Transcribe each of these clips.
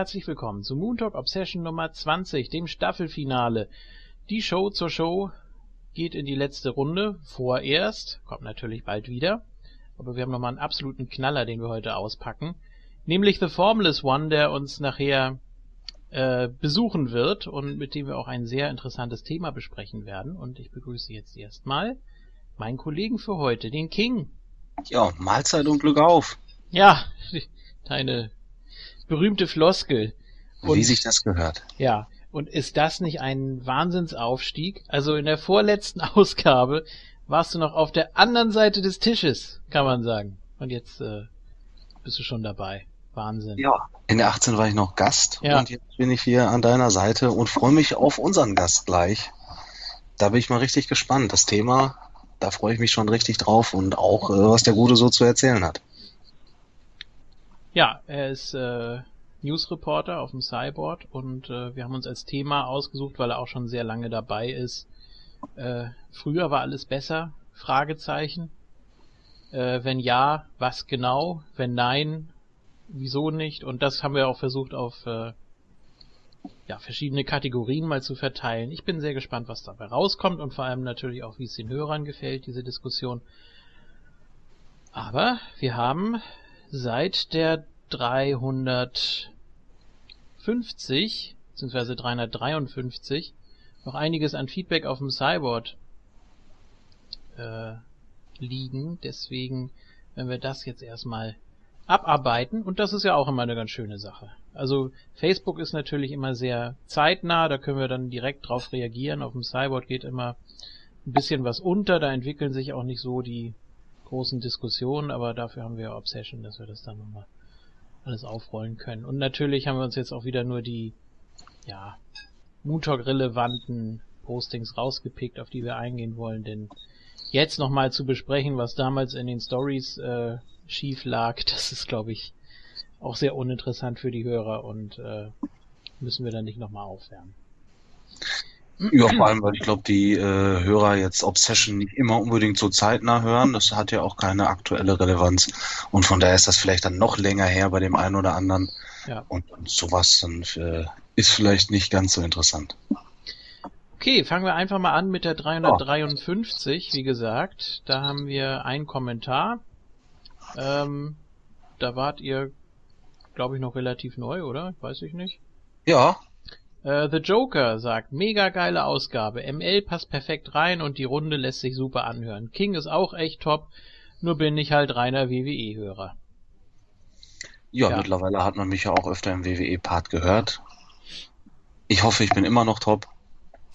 Herzlich willkommen zu Moon Talk Obsession Nummer 20, dem Staffelfinale. Die Show zur Show geht in die letzte Runde, vorerst, kommt natürlich bald wieder, aber wir haben nochmal einen absoluten Knaller, den wir heute auspacken, nämlich The Formless One, der uns nachher äh, besuchen wird und mit dem wir auch ein sehr interessantes Thema besprechen werden. Und ich begrüße jetzt erstmal meinen Kollegen für heute, den King. Ja, Mahlzeit und Glück auf. Ja, deine berühmte Floskel. Und, Wie sich das gehört. Ja, und ist das nicht ein Wahnsinnsaufstieg? Also in der vorletzten Ausgabe warst du noch auf der anderen Seite des Tisches, kann man sagen. Und jetzt äh, bist du schon dabei. Wahnsinn. Ja, in der 18 war ich noch Gast ja. und jetzt bin ich hier an deiner Seite und freue mich auf unseren Gast gleich. Da bin ich mal richtig gespannt. Das Thema, da freue ich mich schon richtig drauf und auch, äh, was der Gute so zu erzählen hat. Ja, er ist äh, Newsreporter auf dem Cyborg und äh, wir haben uns als Thema ausgesucht, weil er auch schon sehr lange dabei ist. Äh, früher war alles besser? Fragezeichen. Äh, wenn ja, was genau? Wenn nein, wieso nicht? Und das haben wir auch versucht auf äh, ja, verschiedene Kategorien mal zu verteilen. Ich bin sehr gespannt, was dabei rauskommt und vor allem natürlich auch, wie es den Hörern gefällt, diese Diskussion. Aber wir haben seit der 350 bzw. 353 noch einiges an Feedback auf dem Cyborg äh, liegen. Deswegen werden wir das jetzt erstmal abarbeiten und das ist ja auch immer eine ganz schöne Sache. Also Facebook ist natürlich immer sehr zeitnah, da können wir dann direkt drauf reagieren. Auf dem Cyborg geht immer ein bisschen was unter, da entwickeln sich auch nicht so die großen Diskussionen, aber dafür haben wir Obsession, dass wir das dann nochmal alles aufrollen können. Und natürlich haben wir uns jetzt auch wieder nur die, ja, Moontalk-relevanten Postings rausgepickt, auf die wir eingehen wollen, denn jetzt nochmal zu besprechen, was damals in den Stories äh, schief lag, das ist, glaube ich, auch sehr uninteressant für die Hörer und äh, müssen wir dann nicht nochmal aufwärmen. Ja, vor allem, weil ich glaube, die äh, Hörer jetzt Obsession nicht immer unbedingt so zeitnah hören. Das hat ja auch keine aktuelle Relevanz. Und von daher ist das vielleicht dann noch länger her bei dem einen oder anderen. Ja. Und, und sowas dann äh, ist vielleicht nicht ganz so interessant. Okay, fangen wir einfach mal an mit der 353. Oh. Wie gesagt, da haben wir einen Kommentar. Ähm, da wart ihr, glaube ich, noch relativ neu, oder? Weiß ich nicht. Ja, Uh, The Joker sagt, mega geile Ausgabe. ML passt perfekt rein und die Runde lässt sich super anhören. King ist auch echt top, nur bin ich halt reiner WWE-Hörer. Ja, ja, mittlerweile hat man mich ja auch öfter im WWE-Part gehört. Ich hoffe, ich bin immer noch top.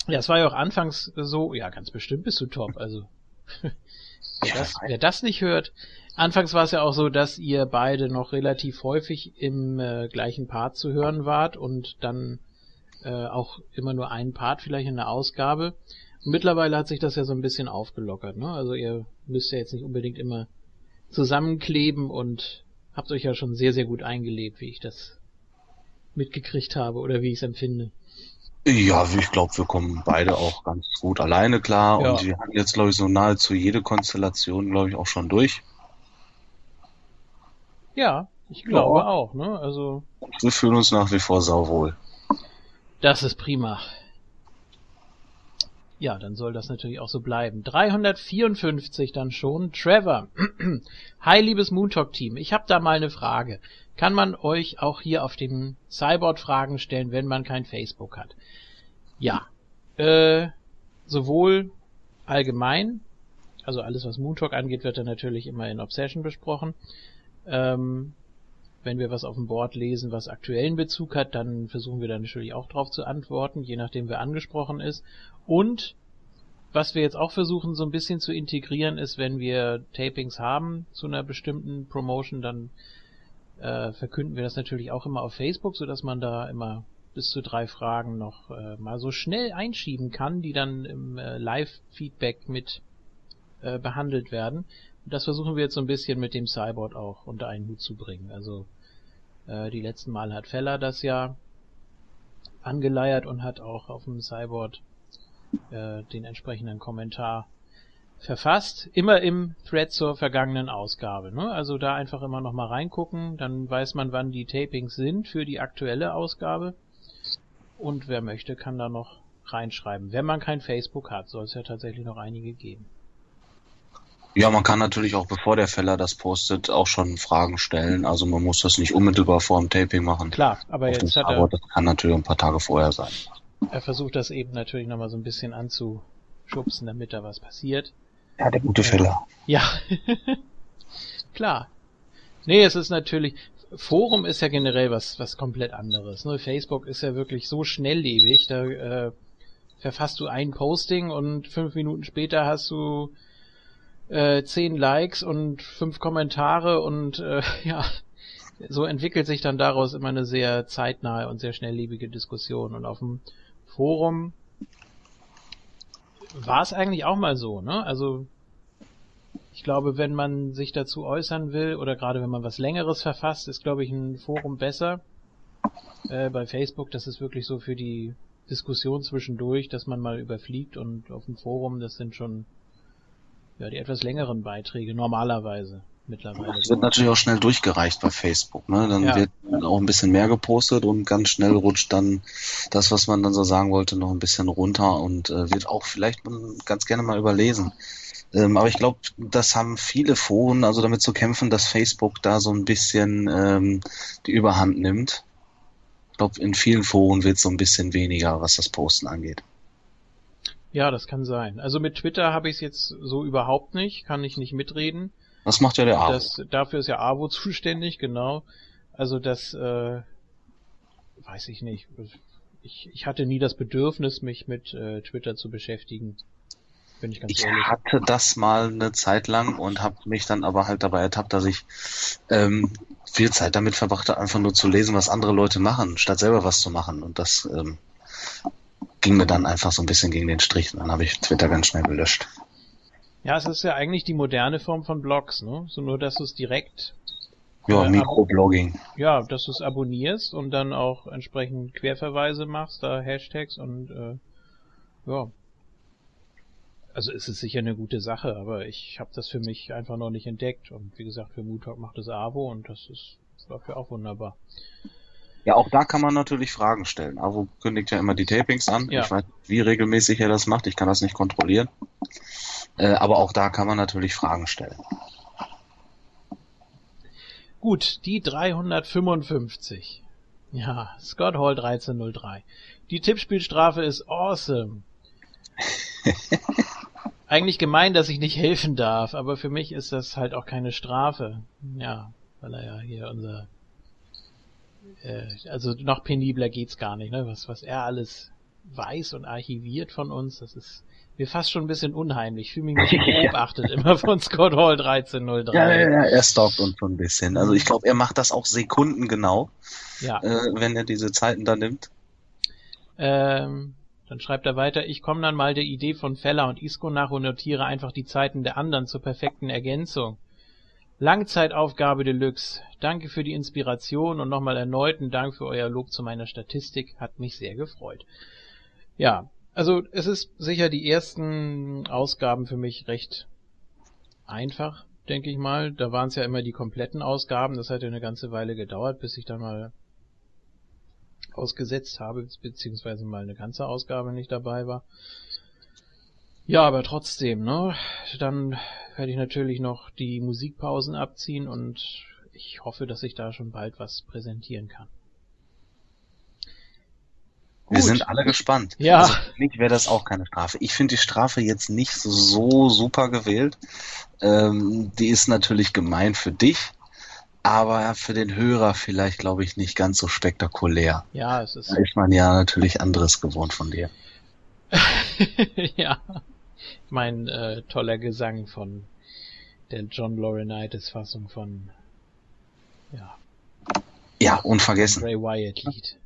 Ja, es war ja auch anfangs so, ja, ganz bestimmt bist du top, also. wer, das, wer das nicht hört, anfangs war es ja auch so, dass ihr beide noch relativ häufig im äh, gleichen Part zu hören wart und dann äh, auch immer nur einen Part vielleicht in der Ausgabe. Und mittlerweile hat sich das ja so ein bisschen aufgelockert. Ne? Also ihr müsst ja jetzt nicht unbedingt immer zusammenkleben und habt euch ja schon sehr, sehr gut eingelebt, wie ich das mitgekriegt habe oder wie ich es empfinde. Ja, ich glaube, wir kommen beide auch ganz gut alleine klar ja. und wir haben jetzt, glaube ich, so nahezu jede Konstellation, glaube ich, auch schon durch. Ja, ich glaube ja. auch, ne? Also. Wir fühlen uns nach wie vor sauwohl. Das ist prima. Ja, dann soll das natürlich auch so bleiben. 354 dann schon. Trevor. Hi, liebes Moontalk-Team. Ich habe da mal eine Frage. Kann man euch auch hier auf dem Cyborg Fragen stellen, wenn man kein Facebook hat? Ja. Äh, sowohl allgemein, also alles was Moontalk angeht, wird dann natürlich immer in Obsession besprochen. Ähm, wenn wir was auf dem Board lesen, was aktuellen Bezug hat, dann versuchen wir da natürlich auch drauf zu antworten, je nachdem wer angesprochen ist. Und was wir jetzt auch versuchen so ein bisschen zu integrieren ist, wenn wir Tapings haben zu einer bestimmten Promotion, dann äh, verkünden wir das natürlich auch immer auf Facebook, so dass man da immer bis zu drei Fragen noch äh, mal so schnell einschieben kann, die dann im äh, Live-Feedback mit äh, behandelt werden. Und das versuchen wir jetzt so ein bisschen mit dem Cyborg auch unter einen Hut zu bringen. Also äh, die letzten Mal hat Feller das ja angeleiert und hat auch auf dem Cyborg äh, den entsprechenden Kommentar verfasst, immer im Thread zur vergangenen Ausgabe. Ne? Also da einfach immer noch mal reingucken, dann weiß man, wann die Tapings sind für die aktuelle Ausgabe. Und wer möchte, kann da noch reinschreiben. Wenn man kein Facebook hat, soll es ja tatsächlich noch einige geben. Ja, man kann natürlich auch, bevor der Feller das postet, auch schon Fragen stellen. Also man muss das nicht unmittelbar vor dem Taping machen. Klar, aber Auf jetzt hat er, Abo, das kann natürlich ein paar Tage vorher sein. er versucht das eben natürlich nochmal so ein bisschen anzuschubsen, damit da was passiert. Ja, der gute Feller. Ja, klar. Nee, es ist natürlich, Forum ist ja generell was, was komplett anderes. Ne? Facebook ist ja wirklich so schnelllebig, da äh, verfasst du ein Posting und fünf Minuten später hast du äh, zehn Likes und fünf Kommentare und äh, ja, so entwickelt sich dann daraus immer eine sehr zeitnahe und sehr schnelllebige Diskussion. Und auf dem Forum war es eigentlich auch mal so, ne? Also ich glaube, wenn man sich dazu äußern will oder gerade wenn man was Längeres verfasst, ist, glaube ich, ein Forum besser. Äh, bei Facebook, das ist wirklich so für die Diskussion zwischendurch, dass man mal überfliegt und auf dem Forum, das sind schon ja die etwas längeren Beiträge normalerweise mittlerweile. Das wird natürlich auch schnell durchgereicht bei Facebook. Ne? Dann Ja. wird auch ein bisschen mehr gepostet und ganz schnell rutscht dann das, was man dann so sagen wollte, noch ein bisschen runter und äh, wird auch vielleicht ganz gerne mal überlesen. Ähm, aber ich glaube, das haben viele Foren, also damit zu kämpfen, dass Facebook da so ein bisschen ähm, die Überhand nimmt. Ich glaube, in vielen Foren wird so ein bisschen weniger, was das Posten angeht. Ja, das kann sein. Also mit Twitter habe ich es jetzt so überhaupt nicht, kann ich nicht mitreden. Das macht ja der Abo. Das, dafür ist ja AWO zuständig, genau. Also das, äh, weiß ich nicht. Ich, ich hatte nie das Bedürfnis, mich mit äh, Twitter zu beschäftigen. Bin ich ganz Ich ehrlich. hatte das mal eine Zeit lang und habe mich dann aber halt dabei ertappt, dass ich ähm, viel Zeit damit verbrachte, einfach nur zu lesen, was andere Leute machen, statt selber was zu machen. Und das ähm, ging mir dann einfach so ein bisschen gegen den Strich. Und dann habe ich Twitter ganz schnell gelöscht. Ja, es ist ja eigentlich die moderne Form von Blogs, ne? So nur, dass du es direkt, Ja, Äh, Mikroblogging. ja, dass du es abonnierst und dann auch entsprechend Querverweise machst, da Hashtags und äh, ja. Also es ist sicher eine gute Sache, aber ich habe das für mich einfach noch nicht entdeckt und wie gesagt, für Mood Talk macht es Abo und das ist dafür auch wunderbar. Ja, auch da kann man natürlich Fragen stellen. Avo kündigt ja immer die Tapings an. Ja. Ich weiß, nicht, wie regelmäßig er das macht. Ich kann das nicht kontrollieren. Äh, aber auch da kann man natürlich Fragen stellen. Gut, die 355. Ja, Scott Hall 1303. Die Tippspielstrafe ist awesome. Eigentlich gemein, dass ich nicht helfen darf, aber für mich ist das halt auch keine Strafe. Ja, weil er ja hier unser äh, also noch penibler geht's gar nicht, ne? Was was er alles weiß und archiviert von uns, das ist mir fast schon ein bisschen unheimlich. Ich fühle mich nicht beobachtet immer von Scott Hall 1303. Ja, ja, ja, er stalkt uns so ein bisschen. Also ich glaube, er macht das auch sekundengenau, ja. äh, wenn er diese Zeiten da nimmt. Ähm, dann schreibt er weiter, ich komme dann mal der Idee von Feller und Isco nach und notiere einfach die Zeiten der anderen zur perfekten Ergänzung. Langzeitaufgabe Deluxe. Danke für die Inspiration und nochmal erneuten Dank für euer Lob zu meiner Statistik. Hat mich sehr gefreut. Ja, also es ist sicher die ersten Ausgaben für mich recht einfach, denke ich mal. Da waren es ja immer die kompletten Ausgaben. Das hat ja eine ganze Weile gedauert, bis ich dann mal ausgesetzt habe, beziehungsweise mal eine ganze Ausgabe nicht dabei war. Ja, aber trotzdem, ne? Dann werde ich natürlich noch die Musikpausen abziehen und ich hoffe, dass ich da schon bald was präsentieren kann. Wir Gut. sind alle gespannt. Ja. Also für mich wäre das auch keine Strafe. Ich finde die Strafe jetzt nicht so super gewählt. Ähm, die ist natürlich gemein für dich, aber für den Hörer vielleicht, glaube ich, nicht ganz so spektakulär. Ja, es ist Da ist man ja natürlich anderes gewohnt von dir. ja. Mein äh, toller Gesang von der John Laurinaitis Fassung von ja, Ja, unvergessen. Ray Wyatt Lied.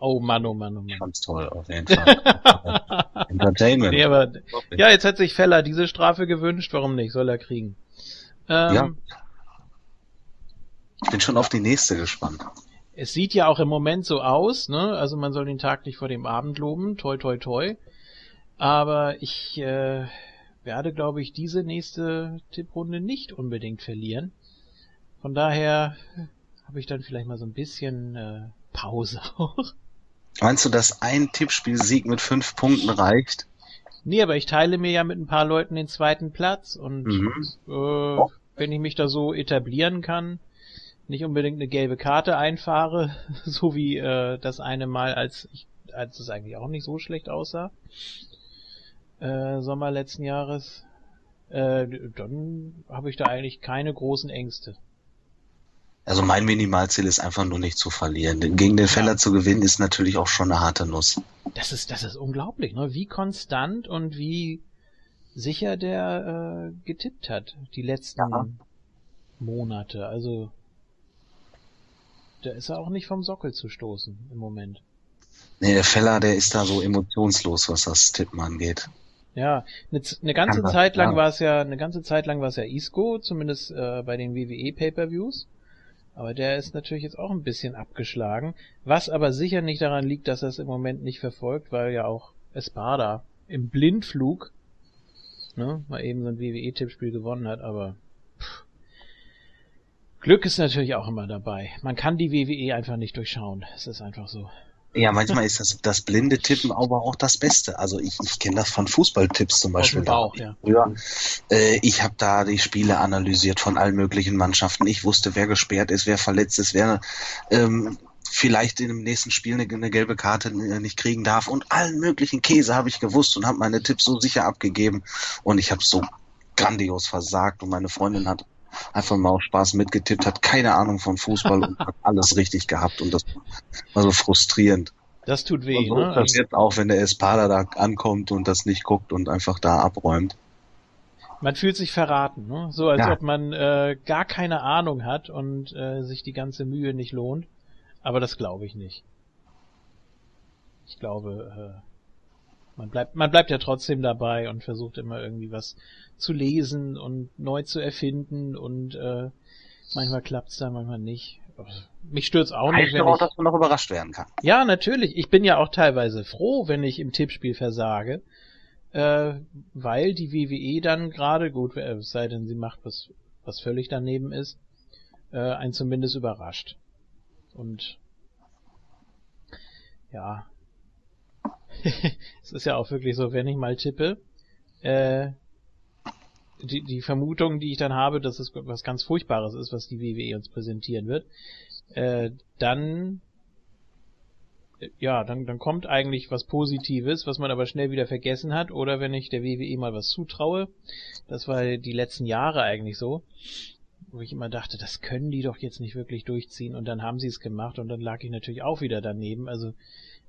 Oh Mann, oh Mann, oh Mann. fand's toll, auf jeden Fall. Entertainment. Nee, aber ja, jetzt hat sich Feller diese Strafe gewünscht, warum nicht? Soll er kriegen. Ähm, Ja. Ich bin schon auf die nächste gespannt. Es sieht ja auch im Moment so aus, ne? Also man soll den Tag nicht vor dem Abend loben, toi toi toi. Aber ich äh, werde, glaube ich, diese nächste Tipprunde nicht unbedingt verlieren. Von daher habe ich dann vielleicht mal so ein bisschen äh, Pause auch. Meinst du, dass ein Tippspielsieg mit fünf Punkten reicht? Nee, aber ich teile mir ja mit ein paar Leuten den zweiten Platz und mhm. äh, oh. wenn ich mich da so etablieren kann, nicht unbedingt eine gelbe Karte einfahre, so wie äh, das eine Mal, als ich, als es eigentlich auch nicht so schlecht aussah, äh, Sommer letzten Jahres, äh, dann habe ich da eigentlich keine großen Ängste. Also mein Minimalziel ist einfach nur nicht zu verlieren. Gegen den Feller ja. zu gewinnen ist natürlich auch schon eine harte Nuss. Das ist, das ist unglaublich, ne? Wie konstant und wie sicher der äh, getippt hat die letzten ja. Monate. Also da ist er auch nicht vom Sockel zu stoßen im Moment. Nee, der Feller, der ist da so emotionslos, was das Tippen angeht. Ja, eine, eine ganze Zeit lang ja. war es ja, eine ganze Zeit lang war es ja Isco, zumindest äh, bei den WWE Pay-per-Views. Aber der ist natürlich jetzt auch ein bisschen abgeschlagen, was aber sicher nicht daran liegt, dass er es im Moment nicht verfolgt, weil ja auch Espada im Blindflug ne, mal eben so ein WWE-Tippspiel gewonnen hat, aber pff, Glück ist natürlich auch immer dabei. Man kann die WWE einfach nicht durchschauen. Es ist einfach so. Ja, manchmal ist das, das blinde Tippen aber auch das Beste. Also ich, ich kenne das von Fußballtipps zum Beispiel. Bauch, ja. Früher, äh, ich habe da die Spiele analysiert von allen möglichen Mannschaften. Ich wusste, wer gesperrt ist, wer verletzt ist, wer ähm, vielleicht in dem nächsten Spiel eine, eine, gelbe Karte nicht kriegen darf. Und allen möglichen Käse habe ich gewusst und habe meine Tipps so sicher abgegeben. Und ich habe so grandios versagt und meine Freundin hat einfach mal auf Spaß mitgetippt, hat keine Ahnung von Fußball und hat alles richtig gehabt und das war so frustrierend. Das tut weh, so ne? Das jetzt auch, wenn der Espada da ankommt und das nicht guckt und einfach da abräumt. Man fühlt sich verraten, ne? So als ja. ob man äh, gar keine Ahnung hat und äh, sich die ganze Mühe nicht lohnt. Aber das glaube ich nicht. Ich glaube, äh, man bleibt, man bleibt ja trotzdem dabei und versucht immer irgendwie was zu lesen und neu zu erfinden und äh, manchmal klappt's dann, manchmal nicht. Mich stört's auch heißt nicht. Wenn auch, ich... dass man noch überrascht werden kann. Ja, natürlich. Ich bin ja auch teilweise froh, wenn ich im Tippspiel versage, äh, weil die WWE dann gerade, gut, äh, es sei denn, sie macht was, was völlig daneben ist, äh, einen zumindest überrascht. Und ja, es ist ja auch wirklich so, wenn ich mal tippe, äh, die, die Vermutung, die ich dann habe, dass es was ganz Furchtbares ist, was die WWE uns präsentieren wird, äh, dann ja, dann, dann kommt eigentlich was Positives, was man aber schnell wieder vergessen hat, oder wenn ich der WWE mal was zutraue, das war die letzten Jahre eigentlich so, wo ich immer dachte, das können die doch jetzt nicht wirklich durchziehen, und dann haben sie es gemacht, und dann lag ich natürlich auch wieder daneben, also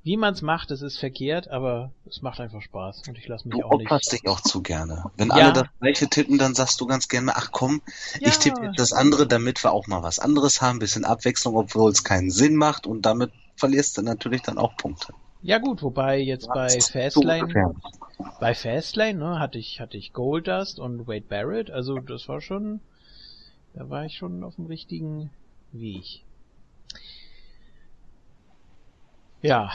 wie man es macht, es ist verkehrt, aber es macht einfach Spaß und ich lasse mich du auch nicht. Du dich auch zu gerne. Wenn ja. alle das gleiche tippen, dann sagst du ganz gerne, ach komm, ja. ich tippe das andere, damit wir auch mal was anderes haben, bisschen Abwechslung, obwohl es keinen Sinn macht und damit verlierst du natürlich dann auch Punkte. Ja gut, wobei jetzt ja, bei Fastlane, bei Fastlane, ne, hatte ich, hatte ich Goldust und Wade Barrett, also das war schon, da war ich schon auf dem richtigen Weg. Ja.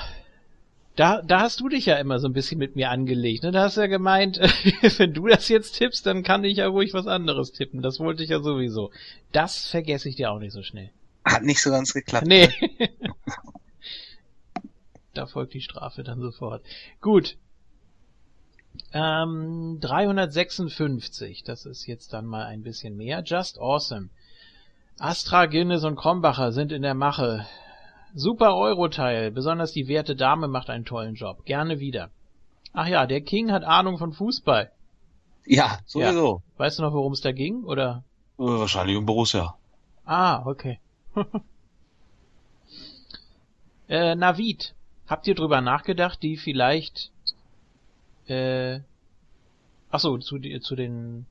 Da, da hast du dich ja immer so ein bisschen mit mir angelegt. Ne? Da hast du ja gemeint, wenn du das jetzt tippst, dann kann ich ja ruhig was anderes tippen. Das wollte ich ja sowieso. Das vergesse ich dir auch nicht so schnell. Hat nicht so ganz geklappt. Nee. da folgt die Strafe dann sofort. Gut. Ähm, 356, das ist jetzt dann mal ein bisschen mehr. Just Awesome. Astra, Guinness und Krombacher sind in der Mache. Super Euroteil, besonders die werte Dame macht einen tollen Job. Gerne wieder. Ach ja, der King hat Ahnung von Fußball. Ja, sowieso. Ja. Weißt du noch, worum es da ging, oder? Äh, wahrscheinlich um Borussia. Ah, okay. äh, Navid, habt ihr drüber nachgedacht, die vielleicht, äh, ach so, zu, zu den,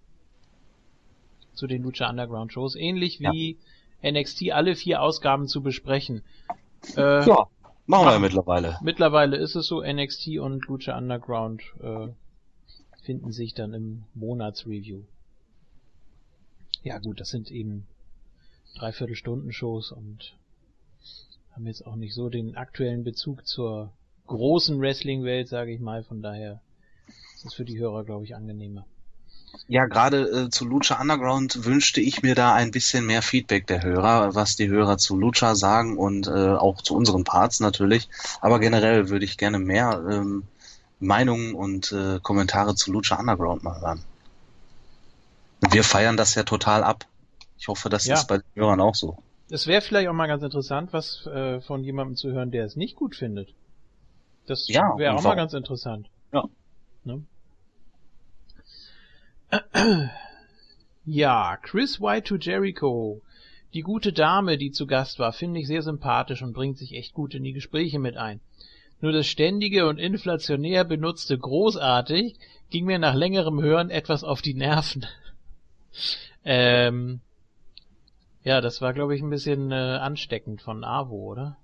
zu den Lucha Underground Shows, ähnlich wie ja. NXT alle vier Ausgaben zu besprechen. Äh, ja, machen wir ja mittlerweile. Mittlerweile ist es so, NXT und Lucha Underground äh, finden sich dann im Monatsreview. Ja gut, das sind eben Dreiviertelstunden-Shows und haben jetzt auch nicht so den aktuellen Bezug zur großen Wrestling-Welt, sage ich mal. Von daher ist es für die Hörer, glaube ich, angenehmer. Ja, gerade äh, zu Lucha Underground wünschte ich mir da ein bisschen mehr Feedback der Hörer, was die Hörer zu Lucha sagen und äh, auch zu unseren Parts natürlich. Aber generell würde ich gerne mehr ähm, Meinungen und äh, Kommentare zu Lucha Underground mal hören. Wir feiern das ja total ab. Ich hoffe, das ja. ist bei den Hörern auch so. Es wäre vielleicht auch mal ganz interessant, was äh, von jemandem zu hören, der es nicht gut findet. Das ja, wäre auch mal ganz interessant. Ja. Ne? Ja, Chris White to Jericho. Die gute Dame, die zu Gast war, finde ich sehr sympathisch und bringt sich echt gut in die Gespräche mit ein. Nur das ständige und inflationär benutzte großartig ging mir nach längerem Hören etwas auf die Nerven. ähm, ja, das war, glaube ich, ein bisschen äh, ansteckend von Avo, oder?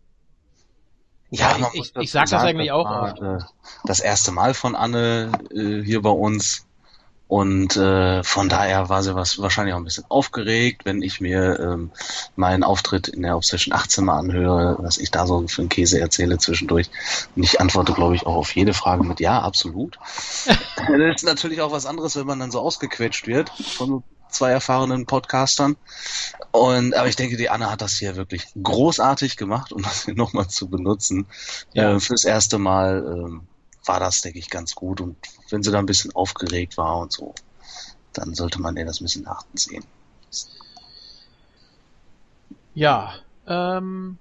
Ja, ich, ich, ich sag das eigentlich auch oft. Äh, das erste Mal von Anne äh, hier bei uns und äh, von daher war sie was, wahrscheinlich auch ein bisschen aufgeregt, wenn ich mir ähm, meinen Auftritt in der Obsession 18 mal anhöre, was ich da so für einen Käse erzähle zwischendurch. Und ich antworte, glaube ich, auch auf jede Frage mit Ja, absolut. das ist natürlich auch was anderes, wenn man dann so ausgequetscht wird von zwei erfahrenen Podcastern. Und aber ich denke, die Anne hat das hier wirklich großartig gemacht, um das hier nochmal zu benutzen. Ja. Äh, fürs erste Mal ähm, war das, denke ich, ganz gut. Und wenn sie da ein bisschen aufgeregt war und so, dann sollte man ihr das ein bisschen achten sehen. Ja, ähm,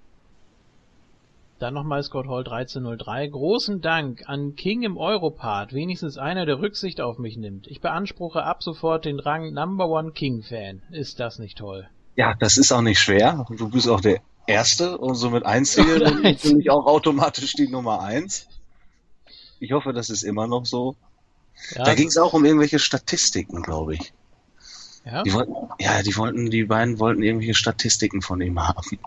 dann nochmal Scott Hall 1303. Großen Dank an King im Europart, wenigstens einer, der Rücksicht auf mich nimmt. Ich beanspruche ab sofort den Rang Number One King Fan. Ist das nicht toll? Ja, das ist auch nicht schwer. Du bist auch der Erste und somit Einzige und natürlich auch automatisch die Nummer eins. Ich hoffe, das ist immer noch so. Ja. Da ging es auch um irgendwelche Statistiken, glaube ich. Ja? Die wollten, ja, die wollten, die beiden wollten irgendwelche Statistiken von ihm haben.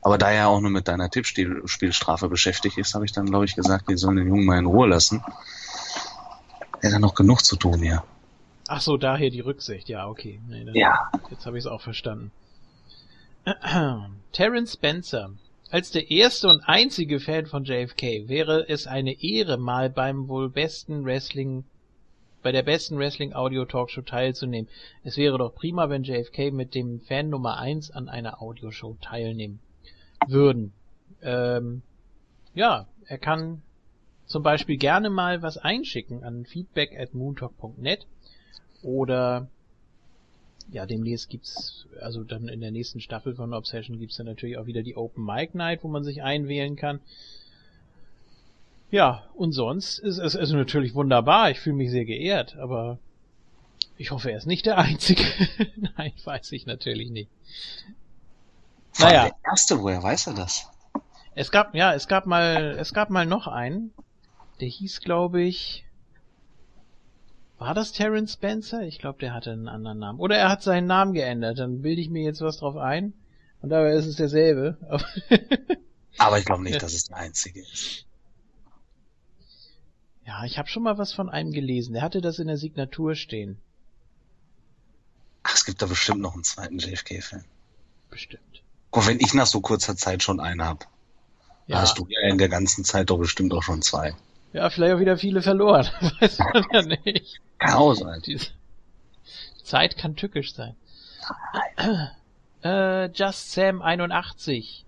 Aber da er auch nur mit deiner Tippspielstrafe beschäftigt ist, habe ich dann, glaube ich, gesagt, die sollen den Jungen mal in Ruhe lassen. Er hat noch genug zu tun hier. Ach so, daher die Rücksicht. Ja, okay. Nee, ja. Jetzt habe ich es auch verstanden. Terence Spencer. Als der erste und einzige Fan von JFK wäre es eine Ehre, mal beim wohl besten Wrestling bei der besten Wrestling Audio Talkshow teilzunehmen. Es wäre doch prima, wenn JFK mit dem Fan Nummer 1 an einer Audioshow teilnehmen würden. Ähm, ja, er kann zum Beispiel gerne mal was einschicken an feedback at moontalk.net oder ja, demnächst gibt's, also dann in der nächsten Staffel von Obsession gibt's dann natürlich auch wieder die Open Mic Night, wo man sich einwählen kann. Ja, und sonst ist es also natürlich wunderbar. Ich fühle mich sehr geehrt, aber ich hoffe, er ist nicht der Einzige. Nein, weiß ich natürlich nicht. Naja. Der erste, woher weiß er das? Es gab, ja, es gab mal, es gab mal noch einen. Der hieß, glaube ich, war das Terence Spencer? Ich glaube, der hatte einen anderen Namen. Oder er hat seinen Namen geändert. Dann bilde ich mir jetzt was drauf ein. Und dabei ist es derselbe. Aber ich glaube nicht, dass es der einzige ist. Ja, ich habe schon mal was von einem gelesen. Der hatte das in der Signatur stehen. Ach, es gibt da bestimmt noch einen zweiten JFK-Fan. Bestimmt. Guck, wenn ich nach so kurzer Zeit schon einen hab, ja. hast du ja in der ganzen Zeit doch bestimmt auch schon zwei. Ja, vielleicht auch wieder viele verloren. Weiß man ja nicht. Kann auch sein. Die Zeit kann tückisch sein. Äh, Just Sam 81.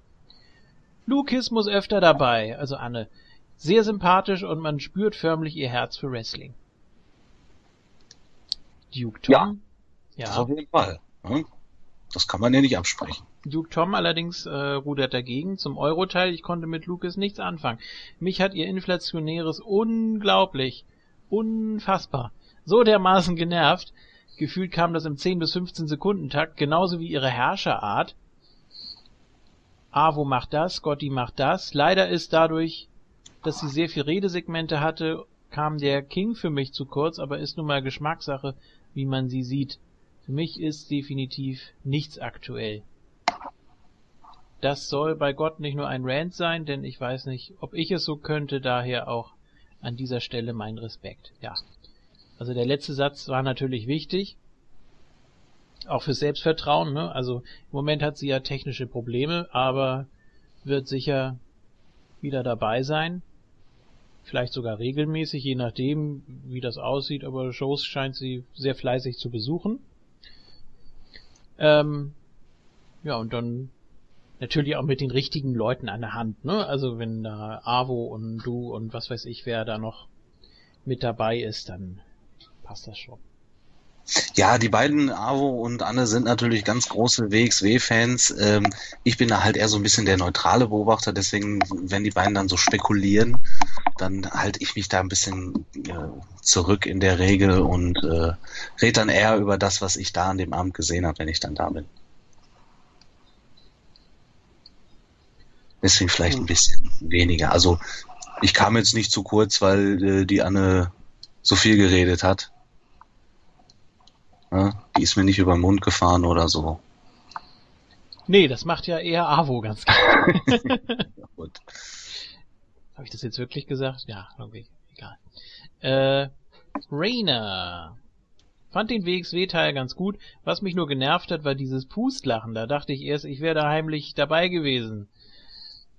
Lucas muss öfter dabei, also Anne. Sehr sympathisch und man spürt förmlich ihr Herz für Wrestling. Duke Tom. Ja, ja. auf jeden Fall. Hm? Das kann man ja nicht absprechen. Duke Tom allerdings äh, rudert dagegen zum Euro-Teil. Ich konnte mit Lucas nichts anfangen. Mich hat ihr inflationäres unglaublich, unfassbar, so dermaßen genervt. Gefühlt kam das im 10 bis 15 Sekunden Takt, genauso wie ihre Herrscherart. Avo macht das, Scotty macht das. Leider ist dadurch, dass sie sehr viel Redesegmente hatte, kam der King für mich zu kurz, aber ist nun mal Geschmackssache, wie man sie sieht. Für mich ist definitiv nichts aktuell. Das soll bei Gott nicht nur ein Rant sein, denn ich weiß nicht, ob ich es so könnte, daher auch an dieser Stelle mein Respekt. Ja. Also der letzte Satz war natürlich wichtig. Auch für Selbstvertrauen, ne? Also im Moment hat sie ja technische Probleme, aber wird sicher wieder dabei sein. Vielleicht sogar regelmäßig, je nachdem, wie das aussieht, aber Shows scheint sie sehr fleißig zu besuchen. Ähm, ja, und dann natürlich auch mit den richtigen Leuten an der Hand, ne? Also wenn da Avo und du und was weiß ich, wer da noch mit dabei ist, dann passt das schon. Ja, die beiden, Avo und Anne, sind natürlich ganz große WXW-Fans. Ähm, ich bin da halt eher so ein bisschen der neutrale Beobachter, deswegen, wenn die beiden dann so spekulieren, dann halte ich mich da ein bisschen äh, zurück in der Regel und äh, rede dann eher über das, was ich da an dem Abend gesehen habe, wenn ich dann da bin. Deswegen vielleicht ein bisschen weniger. Also ich kam jetzt nicht zu kurz, weil äh, die Anne so viel geredet hat. Ja, die ist mir nicht über den Mund gefahren oder so. Nee, das macht ja eher Avo ganz klar. gut. Habe ich das jetzt wirklich gesagt? Ja, irgendwie. Egal. Äh, Rainer. Fand den WXW-Teil ganz gut. Was mich nur genervt hat, war dieses Pustlachen. Da dachte ich erst, ich wäre da heimlich dabei gewesen.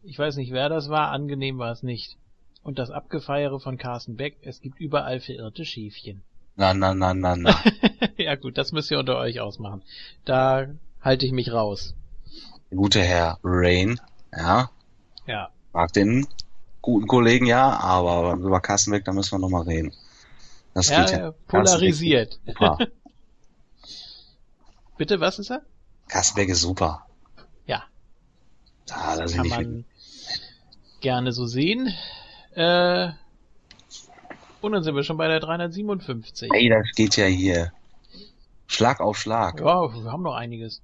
Ich weiß nicht, wer das war. Angenehm war es nicht. Und das Abgefeiere von Carsten Beck. Es gibt überall verirrte Schäfchen. Na, na, na, na, na. ja gut, das müsst ihr unter euch ausmachen. Da halte ich mich raus. Der gute Herr Rain, ja. Ja. Mag den guten Kollegen ja, aber über Kassenbeck, da müssen wir nochmal reden. Das ja, geht ja polarisiert. Super. Bitte, was ist er? Kassenbeck ist super. Ja. Ah, das kann man mit. Gerne so sehen. Äh, und dann sind wir schon bei der 357. Ey, das geht ja hier. Schlag auf Schlag. Ja, wir haben noch einiges.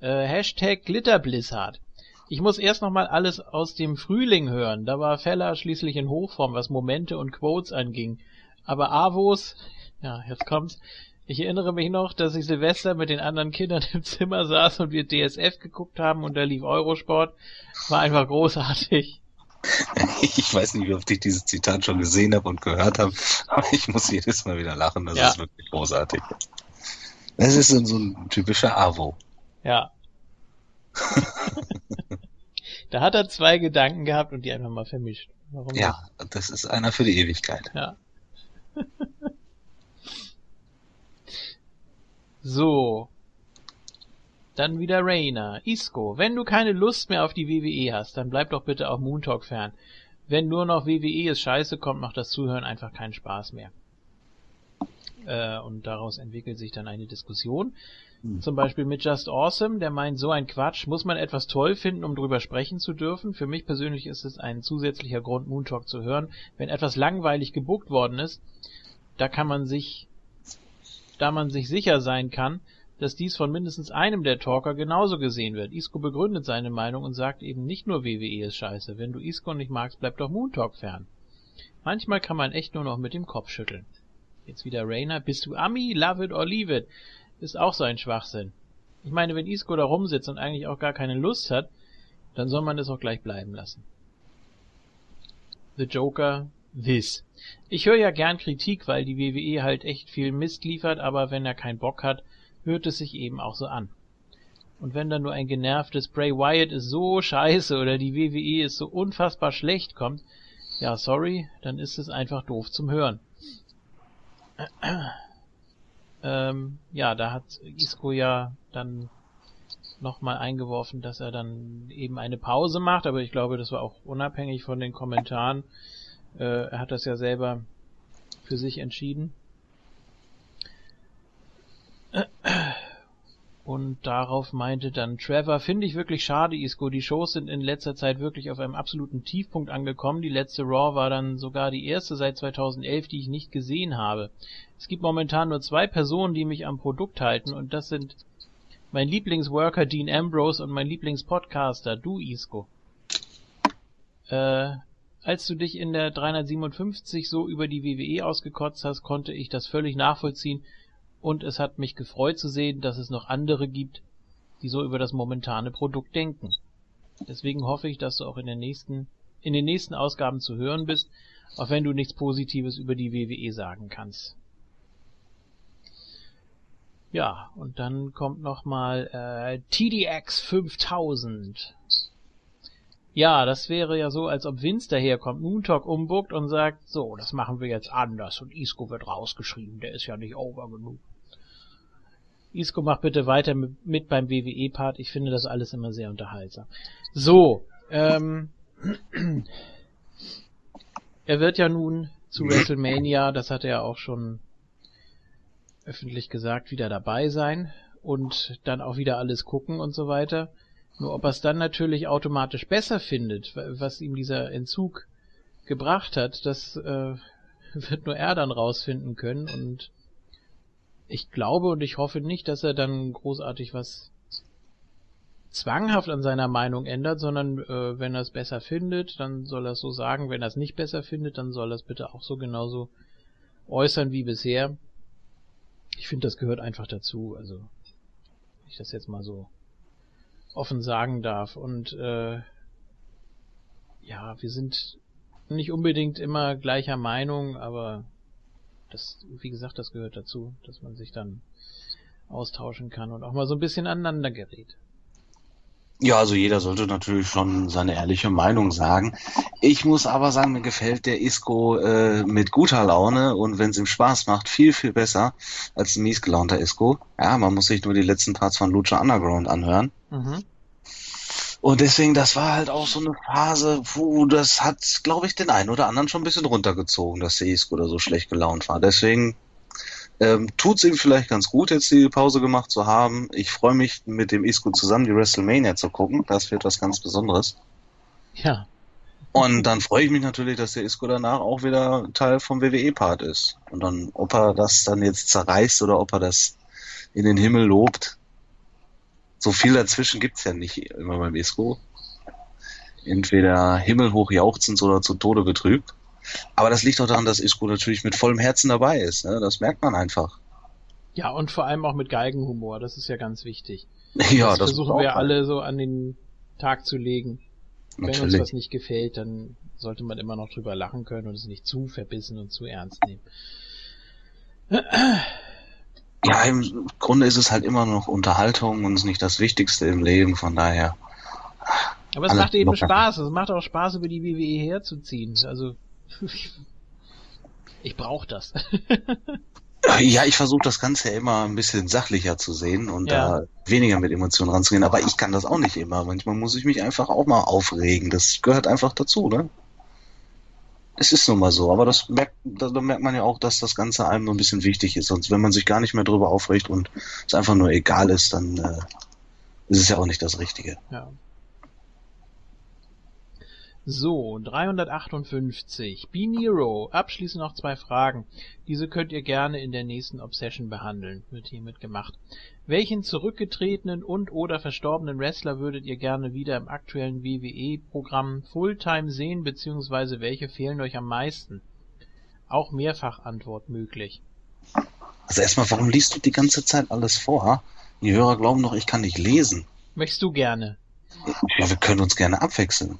Äh, Hashtag Glitterblizzard. Ich muss erst nochmal alles aus dem Frühling hören. Da war Feller schließlich in Hochform, was Momente und Quotes anging. Aber Avos, ja, jetzt kommt's. Ich erinnere mich noch, dass ich Silvester mit den anderen Kindern im Zimmer saß und wir DSF geguckt haben und da lief Eurosport. War einfach großartig. Ich weiß nicht, wie oft ich dieses Zitat schon gesehen habe und gehört habe, aber ich muss jedes Mal wieder lachen. Das ja. ist wirklich großartig. Das ist so ein typischer Avo. Ja. da hat er zwei Gedanken gehabt und die einfach mal vermischt. Warum ja, nicht? das ist einer für die Ewigkeit. Ja. so. Dann wieder Rainer. Isco, wenn du keine Lust mehr auf die WWE hast, dann bleib doch bitte auch Moon Talk fern. Wenn nur noch WWE ist scheiße kommt, macht das Zuhören einfach keinen Spaß mehr. Äh, und daraus entwickelt sich dann eine Diskussion. Hm. Zum Beispiel mit Just Awesome, der meint, so ein Quatsch muss man etwas toll finden, um drüber sprechen zu dürfen. Für mich persönlich ist es ein zusätzlicher Grund, Moon Talk zu hören. Wenn etwas langweilig gebuckt worden ist, da kann man sich, da man sich sicher sein kann, dass dies von mindestens einem der Talker genauso gesehen wird. Isco begründet seine Meinung und sagt eben nicht nur WWE ist scheiße. Wenn du Isco nicht magst, bleib doch Moon Talk fern. Manchmal kann man echt nur noch mit dem Kopf schütteln. Jetzt wieder Rainer. Bist du Ami? Love it or leave it. Ist auch so ein Schwachsinn. Ich meine, wenn Isco da rumsitzt und eigentlich auch gar keine Lust hat, dann soll man es auch gleich bleiben lassen. The Joker, this. Ich höre ja gern Kritik, weil die WWE halt echt viel Mist liefert, aber wenn er keinen Bock hat, hört es sich eben auch so an. Und wenn dann nur ein genervtes Bray Wyatt ist so scheiße oder die WWE ist so unfassbar schlecht kommt, ja sorry, dann ist es einfach doof zum Hören. ähm, ja, da hat Isco ja dann nochmal eingeworfen, dass er dann eben eine Pause macht, aber ich glaube, das war auch unabhängig von den Kommentaren. Äh, er hat das ja selber für sich entschieden. Und darauf meinte dann Trevor, finde ich wirklich schade, Isco. Die Shows sind in letzter Zeit wirklich auf einem absoluten Tiefpunkt angekommen. Die letzte Raw war dann sogar die erste seit 2011, die ich nicht gesehen habe. Es gibt momentan nur zwei Personen, die mich am Produkt halten und das sind mein Lieblingsworker Dean Ambrose und mein Lieblingspodcaster, du Isco. Äh, als du dich in der 357 so über die WWE ausgekotzt hast, konnte ich das völlig nachvollziehen und es hat mich gefreut zu sehen, dass es noch andere gibt, die so über das momentane Produkt denken. Deswegen hoffe ich, dass du auch in den nächsten, in den nächsten Ausgaben zu hören bist, auch wenn du nichts Positives über die WWE sagen kannst. Ja, und dann kommt nochmal äh, TDX 5000. Ja, das wäre ja so, als ob Vince daherkommt, Moontalk umbuckt und sagt, so, das machen wir jetzt anders und Isco wird rausgeschrieben, der ist ja nicht over genug. Isco macht bitte weiter mit, beim WWE-Part, ich finde das alles immer sehr unterhaltsam. So, ähm, er wird ja nun zu WrestleMania, das hat er auch schon öffentlich gesagt, wieder dabei sein und dann auch wieder alles gucken und so weiter. Nur ob er es dann natürlich automatisch besser findet, was ihm dieser Entzug gebracht hat, das äh, wird nur er dann rausfinden können. Und ich glaube und ich hoffe nicht, dass er dann großartig was zwanghaft an seiner Meinung ändert, sondern äh, wenn er es besser findet, dann soll er es so sagen. Wenn er es nicht besser findet, dann soll er es bitte auch so genauso äußern wie bisher. Ich finde, das gehört einfach dazu. Also, wenn ich das jetzt mal so offen sagen darf. Und äh, ja, wir sind nicht unbedingt immer gleicher Meinung, aber das, wie gesagt, das gehört dazu, dass man sich dann austauschen kann und auch mal so ein bisschen aneinander gerät. Ja, also jeder sollte natürlich schon seine ehrliche Meinung sagen. Ich muss aber sagen, mir gefällt der Isco äh, mit guter Laune und wenn es ihm Spaß macht, viel, viel besser als ein mies gelaunter Isco. Ja, man muss sich nur die letzten Parts von Lucha Underground anhören. Mhm. Und deswegen, das war halt auch so eine Phase, wo das hat, glaube ich, den einen oder anderen schon ein bisschen runtergezogen, dass der Isco da so schlecht gelaunt war. Deswegen ähm, tut es ihm vielleicht ganz gut, jetzt die Pause gemacht zu haben. Ich freue mich, mit dem Isco zusammen die WrestleMania zu gucken. Das wird was ganz Besonderes. Ja. Und dann freue ich mich natürlich, dass der Isco danach auch wieder Teil vom WWE-Part ist. Und dann, ob er das dann jetzt zerreißt oder ob er das in den Himmel lobt, so viel dazwischen gibt's ja nicht immer beim Isco. Entweder himmelhoch jauchzend oder zu Tode betrübt. Aber das liegt auch daran, dass Isco natürlich mit vollem Herzen dabei ist. Ne? Das merkt man einfach. Ja, und vor allem auch mit Geigenhumor. Das ist ja ganz wichtig. Ja, das, das versuchen wir alle so an den Tag zu legen. Natürlich. Wenn uns was nicht gefällt, dann sollte man immer noch drüber lachen können und es nicht zu verbissen und zu ernst nehmen. Ja, im Grunde ist es halt immer noch Unterhaltung und ist nicht das Wichtigste im Leben, von daher. Aber es macht eben Spaß. Es macht auch Spaß, über die WWE herzuziehen. Also, ich, ich brauche das. ja, ich versuche das Ganze ja immer ein bisschen sachlicher zu sehen und ja. da weniger mit Emotionen ranzugehen. Aber ich kann das auch nicht immer. Manchmal muss ich mich einfach auch mal aufregen. Das gehört einfach dazu, ne? Es ist nun mal so, aber das merkt, da, da, merkt man ja auch, dass das Ganze einem ein bisschen wichtig ist. Sonst, wenn man sich gar nicht mehr drüber aufregt und es einfach nur egal ist, dann äh, ist es ja auch nicht das Richtige. Ja. So, 358. B-Nero. Abschließend noch zwei Fragen. Diese könnt ihr gerne in der nächsten Obsession behandeln. Wird hiermit gemacht. Welchen zurückgetretenen und oder verstorbenen Wrestler würdet ihr gerne wieder im aktuellen WWE-Programm Fulltime sehen, beziehungsweise welche fehlen euch am meisten? Auch Mehrfachantwort möglich. Also erstmal, warum liest du die ganze Zeit alles vor? Die Hörer glauben doch, ich kann nicht lesen. Möchtest du gerne? Ja, wir können uns gerne abwechseln.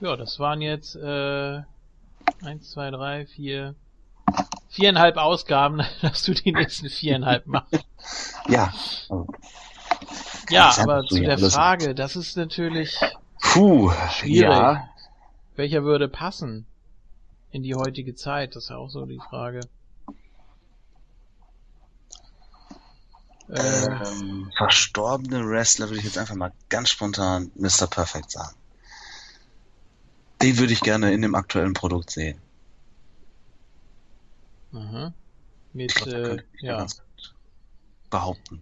Ja, das waren jetzt äh, eins, zwei, drei, vier, viereinhalb Ausgaben, dass du die nächsten viereinhalb machst. Ja. ja, aber zu der Frage, das ist natürlich Puh, schwierig. Ja. Welcher würde passen in die heutige Zeit? Das ist ja auch so die Frage. Ähm, verstorbene Wrestler würde ich jetzt einfach mal ganz spontan Mr. Perfect sagen. Den würde ich gerne in dem aktuellen Produkt sehen. Aha. Mit, glaub, äh, ja. Behaupten.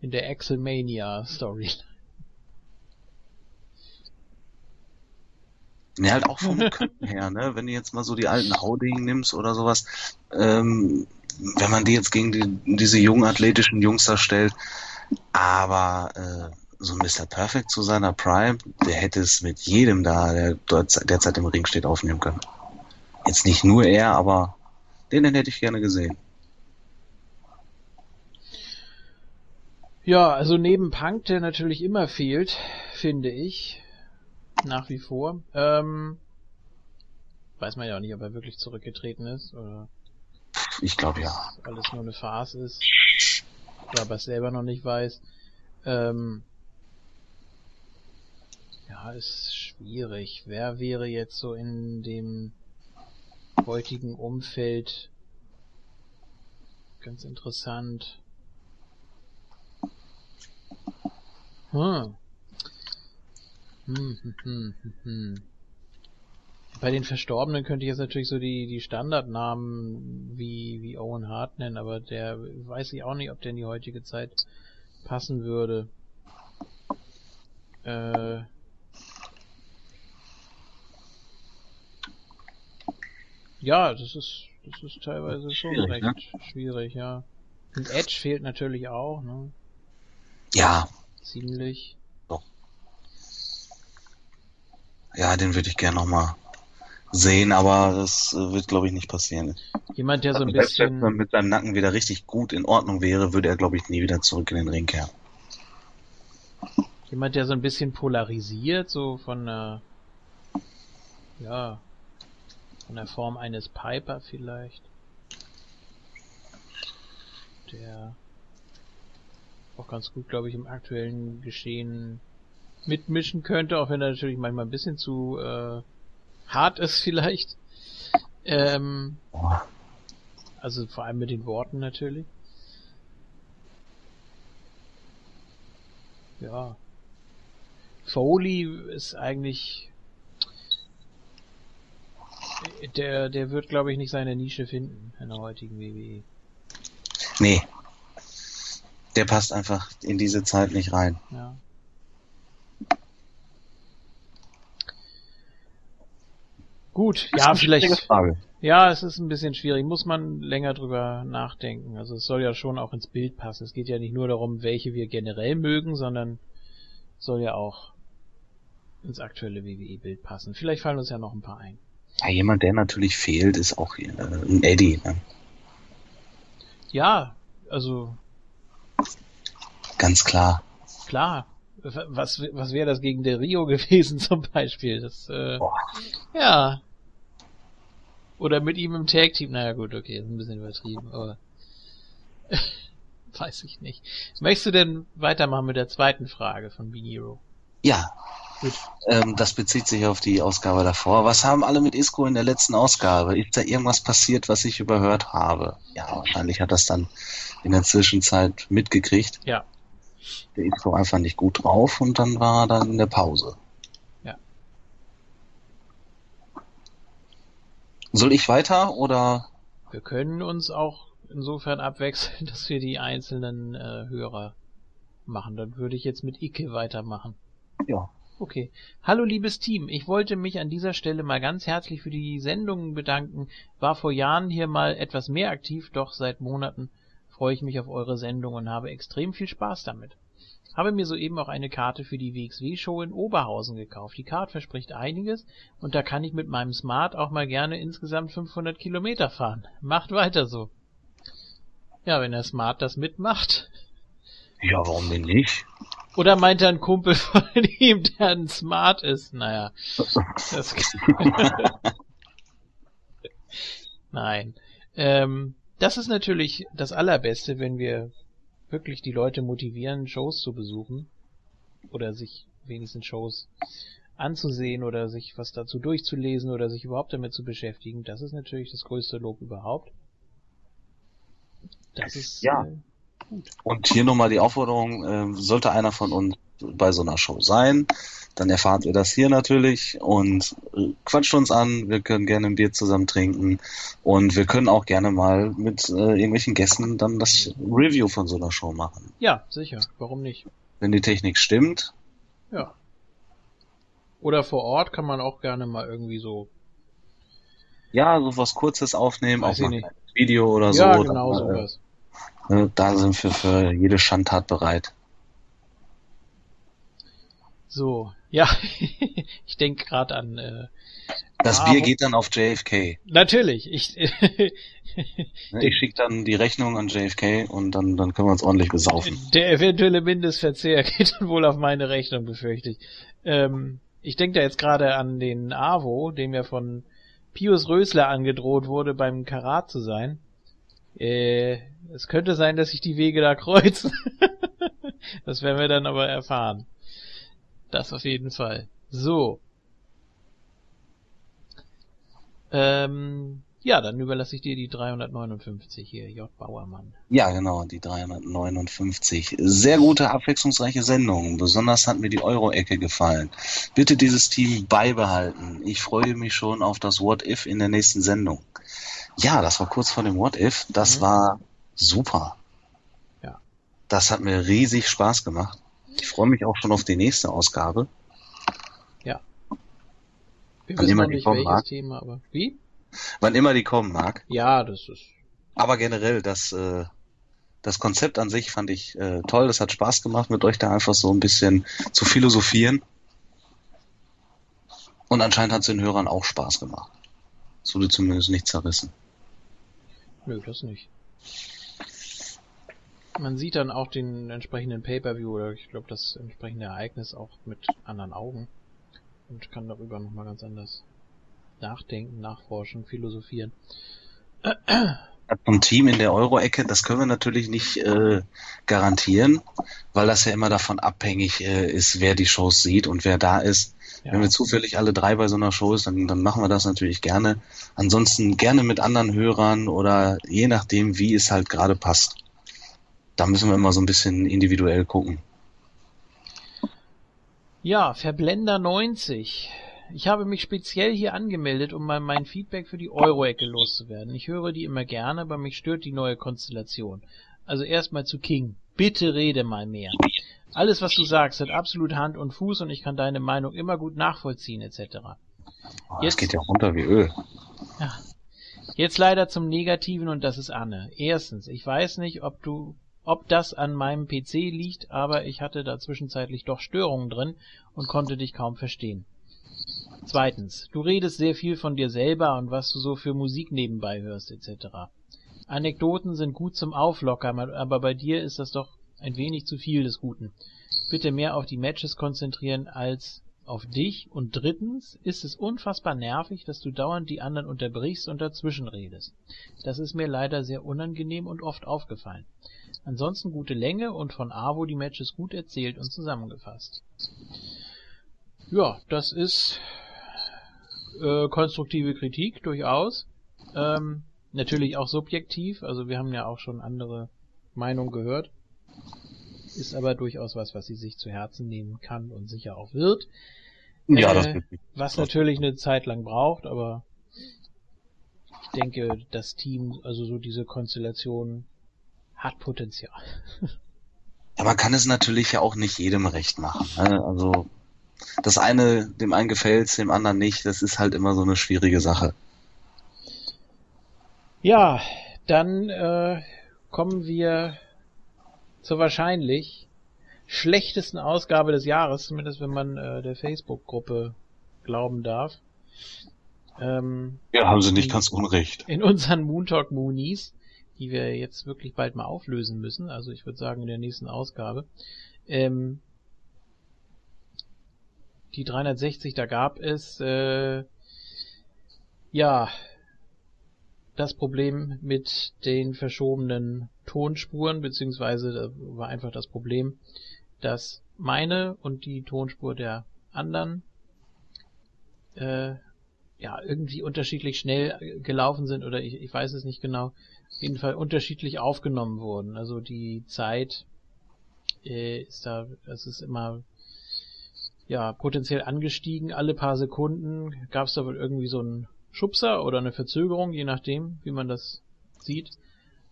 In der Axelmania Story. Ne, halt auch vom Könnten her, ne? Wenn du jetzt mal so die alten Hauding nimmst oder sowas, ähm, wenn man die jetzt gegen die, diese jungen athletischen Jungs da stellt, aber äh, so Mr. Perfect zu seiner Prime, der hätte es mit jedem da, der dort derzeit im Ring steht, aufnehmen können. Jetzt nicht nur er, aber den, den hätte ich gerne gesehen. Ja, also neben Punk, der natürlich immer fehlt, finde ich, nach wie vor, ähm, weiß man ja auch nicht, ob er wirklich zurückgetreten ist oder ich glaube ja. Alles nur eine Farce ist. Oder aber es selber noch nicht weiß. Ähm, ja, ist schwierig. Wer wäre jetzt so in dem heutigen Umfeld ganz interessant? Hm. Hm, hm, hm, hm, hm. Bei den Verstorbenen könnte ich jetzt natürlich so die, die Standardnamen wie, wie Owen Hart nennen, aber der weiß ich auch nicht, ob der in die heutige Zeit passen würde. Äh, ja, das ist, das ist teilweise schon Schwierig, recht schwierig, ja. Und Edge fehlt natürlich auch, ne? Ja, Ziemlich. ja, den würde ich gerne nochmal sehen, aber das äh, wird, glaube ich, nicht passieren. Jemand, der so ein Selbst wenn er bisschen, mit seinem Nacken wieder richtig gut in Ordnung wäre, würde er, glaube ich, nie wieder zurück in den Ring kehren. jemand, der so ein bisschen polarisiert, so von der, ja, von der Form eines Piper vielleicht. Der auch ganz gut, glaube ich, im aktuellen Geschehen mitmischen könnte, auch wenn er natürlich manchmal ein bisschen zu äh, hart ist vielleicht. Ähm, also vor allem mit den Worten natürlich. Ja. Foley ist eigentlich der der wird glaube ich nicht seine Nische finden in der heutigen. WWE. Nee. Der passt einfach in diese Zeit nicht rein. Ja. Gut, Das ist ja, vielleicht. Frage. Ja, es ist ein bisschen schwierig. Muss man länger drüber nachdenken. Also es soll ja schon auch ins Bild passen. Es geht ja nicht nur darum, welche wir generell mögen, sondern soll ja auch ins aktuelle WWE-Bild passen. Vielleicht fallen uns ja noch ein paar ein. Ja, jemand, der natürlich fehlt, ist auch äh, ein Eddie. Ne? also Ganz klar. klar. Was, was wäre das gegen der Rio gewesen zum Beispiel? Das, äh, Boah. ja. Oder mit ihm im Tag Team. Naja gut, okay, ist ein bisschen übertrieben, aber weiß ich nicht. Möchtest du denn weitermachen mit der zweiten Frage von Biniro? Ja. Ähm, das bezieht sich auf die Ausgabe davor. Was haben alle mit Isco in der letzten Ausgabe? Ist da irgendwas passiert, was ich überhört habe? Ja, wahrscheinlich hat das dann in der Zwischenzeit mitgekriegt. Ja. Der Isco einfach nicht gut drauf und dann war er dann in der Pause. Ja. Soll ich weiter oder? Wir können uns auch insofern abwechseln, dass wir die einzelnen äh, Hörer machen. Dann würde ich jetzt mit Ike weitermachen. Ja. Okay. Hallo liebes Team, ich wollte mich an dieser Stelle mal ganz herzlich für die Sendungen bedanken. War vor Jahren hier mal etwas mehr aktiv, doch seit Monaten freue ich mich auf eure Sendung und habe extrem viel Spaß damit. Habe mir soeben auch eine Karte für die WXW-Show in Oberhausen gekauft. Die Karte verspricht einiges und da kann ich mit meinem Smart auch mal gerne insgesamt 500 Kilometer fahren. Macht weiter so. Ja, wenn der Smart das mitmacht. Ja, warum denn nicht? Oder meint er ein Kumpel von ihm, der ein Smart ist? Naja. Das Nein. Ähm, das ist natürlich das Allerbeste, wenn wir wirklich die Leute motivieren, Shows zu besuchen. Oder sich wenigstens Shows anzusehen oder sich was dazu durchzulesen oder sich überhaupt damit zu beschäftigen. Das ist natürlich das größte Lob überhaupt. Das ist Ja. äh, Und hier nochmal die Aufforderung, ähm, sollte einer von uns bei so einer Show sein, dann erfahrt ihr das hier natürlich und äh, quatscht uns an, wir können gerne ein Bier zusammen trinken und wir können auch gerne mal mit äh, irgendwelchen Gästen dann das Review von so einer Show machen. ja sicher. Warum nicht? Wenn die Technik stimmt, Ja. Oder vor Ort kann man auch gerne mal irgendwie so. ja, so was Kurzes aufnehmen, Weiß auch mal ein Video oder so. ja, genau äh, sowas. Da sind wir für jede Schandtat bereit. So, ja, ich denke gerade an. Äh, Das Ah, Bier geht dann auf JFK. natürlich, ich. Ich schicke dann die Rechnung an JFK und dann, dann können wir uns ordentlich besaufen. Der eventuelle Mindestverzehr geht dann wohl auf meine Rechnung, befürchte ich. Ähm, ich denke da jetzt gerade an den AWO, dem ja von Pius Rösler angedroht wurde, beim Karat zu sein. Äh, es könnte sein, dass sich die Wege da kreuzen. das werden wir dann aber erfahren. Das auf jeden Fall. So. Ähm, ja, dann überlasse ich dir die 359 hier, J. Bauermann. Ja, genau, die 359. Sehr gute, abwechslungsreiche Sendung. Besonders hat mir die Euro-Ecke gefallen. Bitte dieses Team beibehalten. Ich freue mich schon auf das What If in der nächsten Sendung. Ja, das war kurz vor dem What If. Das mhm. war super. Ja. Das hat mir riesig Spaß gemacht. Ich freue mich auch schon auf die nächste Ausgabe. Ja. Wir wissen noch nicht welches Thema, aber wie? Wann immer die kommen mag. Ja, das ist. Aber generell, das, äh, das Konzept an sich fand ich äh, toll. Das hat Spaß gemacht, mit euch da einfach so ein bisschen zu philosophieren. Und anscheinend hat es den Hörern auch Spaß gemacht. Es wurde zumindest nicht zerrissen. Nö, das nicht. Man sieht dann auch den entsprechenden Pay-Per-View oder ich glaube das entsprechende Ereignis auch mit anderen Augen und kann darüber nochmal ganz anders nachdenken, nachforschen, philosophieren. Vom Team in der Euro-Ecke, das können wir natürlich nicht äh, garantieren, weil das ja immer davon abhängig äh, ist, wer die Shows sieht und wer da ist. Ja. Wenn wir zufällig alle drei bei so einer Show ist, dann, dann machen wir das natürlich gerne. Ansonsten gerne mit anderen Hörern oder je nachdem, wie es halt gerade passt. Da müssen wir immer so ein bisschen individuell gucken. Ja, Verblender 90 ich habe mich speziell hier angemeldet, um mal mein Feedback für die Euro-Ecke loszuwerden. Ich höre die immer gerne, aber mich stört die neue Konstellation. Also erstmal zu King. Bitte rede mal mehr. Alles, was du sagst, hat absolut Hand und Fuß und ich kann deine Meinung immer gut nachvollziehen, etc. Oh, Jetzt geht ja runter wie Öl. Ja. Jetzt leider zum Negativen und das ist Anne. Erstens, ich weiß nicht, ob du ob das an meinem PC liegt, aber ich hatte da zwischenzeitlich doch Störungen drin und konnte dich kaum verstehen. Zweitens, du redest sehr viel von dir selber und was du so für Musik nebenbei hörst etc. Anekdoten sind gut zum Auflockern, aber bei dir ist das doch ein wenig zu viel des Guten. Bitte mehr auf die Matches konzentrieren als auf dich. Und drittens ist es unfassbar nervig, dass du dauernd die anderen unterbrichst und dazwischen redest. Das ist mir leider sehr unangenehm und oft aufgefallen. Ansonsten gute Länge und von Avo die Matches gut erzählt und zusammengefasst. Ja, das ist äh, konstruktive Kritik durchaus. Ähm, natürlich auch subjektiv, also wir haben ja auch schon andere Meinungen gehört. Ist aber durchaus was, was sie sich zu Herzen nehmen kann und sicher auch wird. Ja, das äh, Was natürlich eine Zeit lang braucht, aber ich denke, das Team, also so diese Konstellation hat Potenzial. Ja, man kann es natürlich ja auch nicht jedem recht machen. Ne? Also das eine, dem einen gefällt dem anderen nicht. Das ist halt immer so eine schwierige Sache. Ja, dann äh, kommen wir zur wahrscheinlich schlechtesten Ausgabe des Jahres, zumindest wenn man äh, der Facebook-Gruppe glauben darf. Ähm, ja, haben sie nicht ganz unrecht. In unseren Moontalk Moonies, die wir jetzt wirklich bald mal auflösen müssen, also ich würde sagen in der nächsten Ausgabe. Ähm, die 360, da gab es äh, ja das Problem mit den verschobenen Tonspuren, beziehungsweise da war einfach das Problem, dass meine und die Tonspur der anderen äh, ja irgendwie unterschiedlich schnell gelaufen sind oder ich, ich weiß es nicht genau, auf jeden Fall unterschiedlich aufgenommen wurden. Also die Zeit äh, ist da, es ist immer ja, potenziell angestiegen. Alle paar Sekunden gab es da wohl irgendwie so einen Schubser oder eine Verzögerung, je nachdem, wie man das sieht.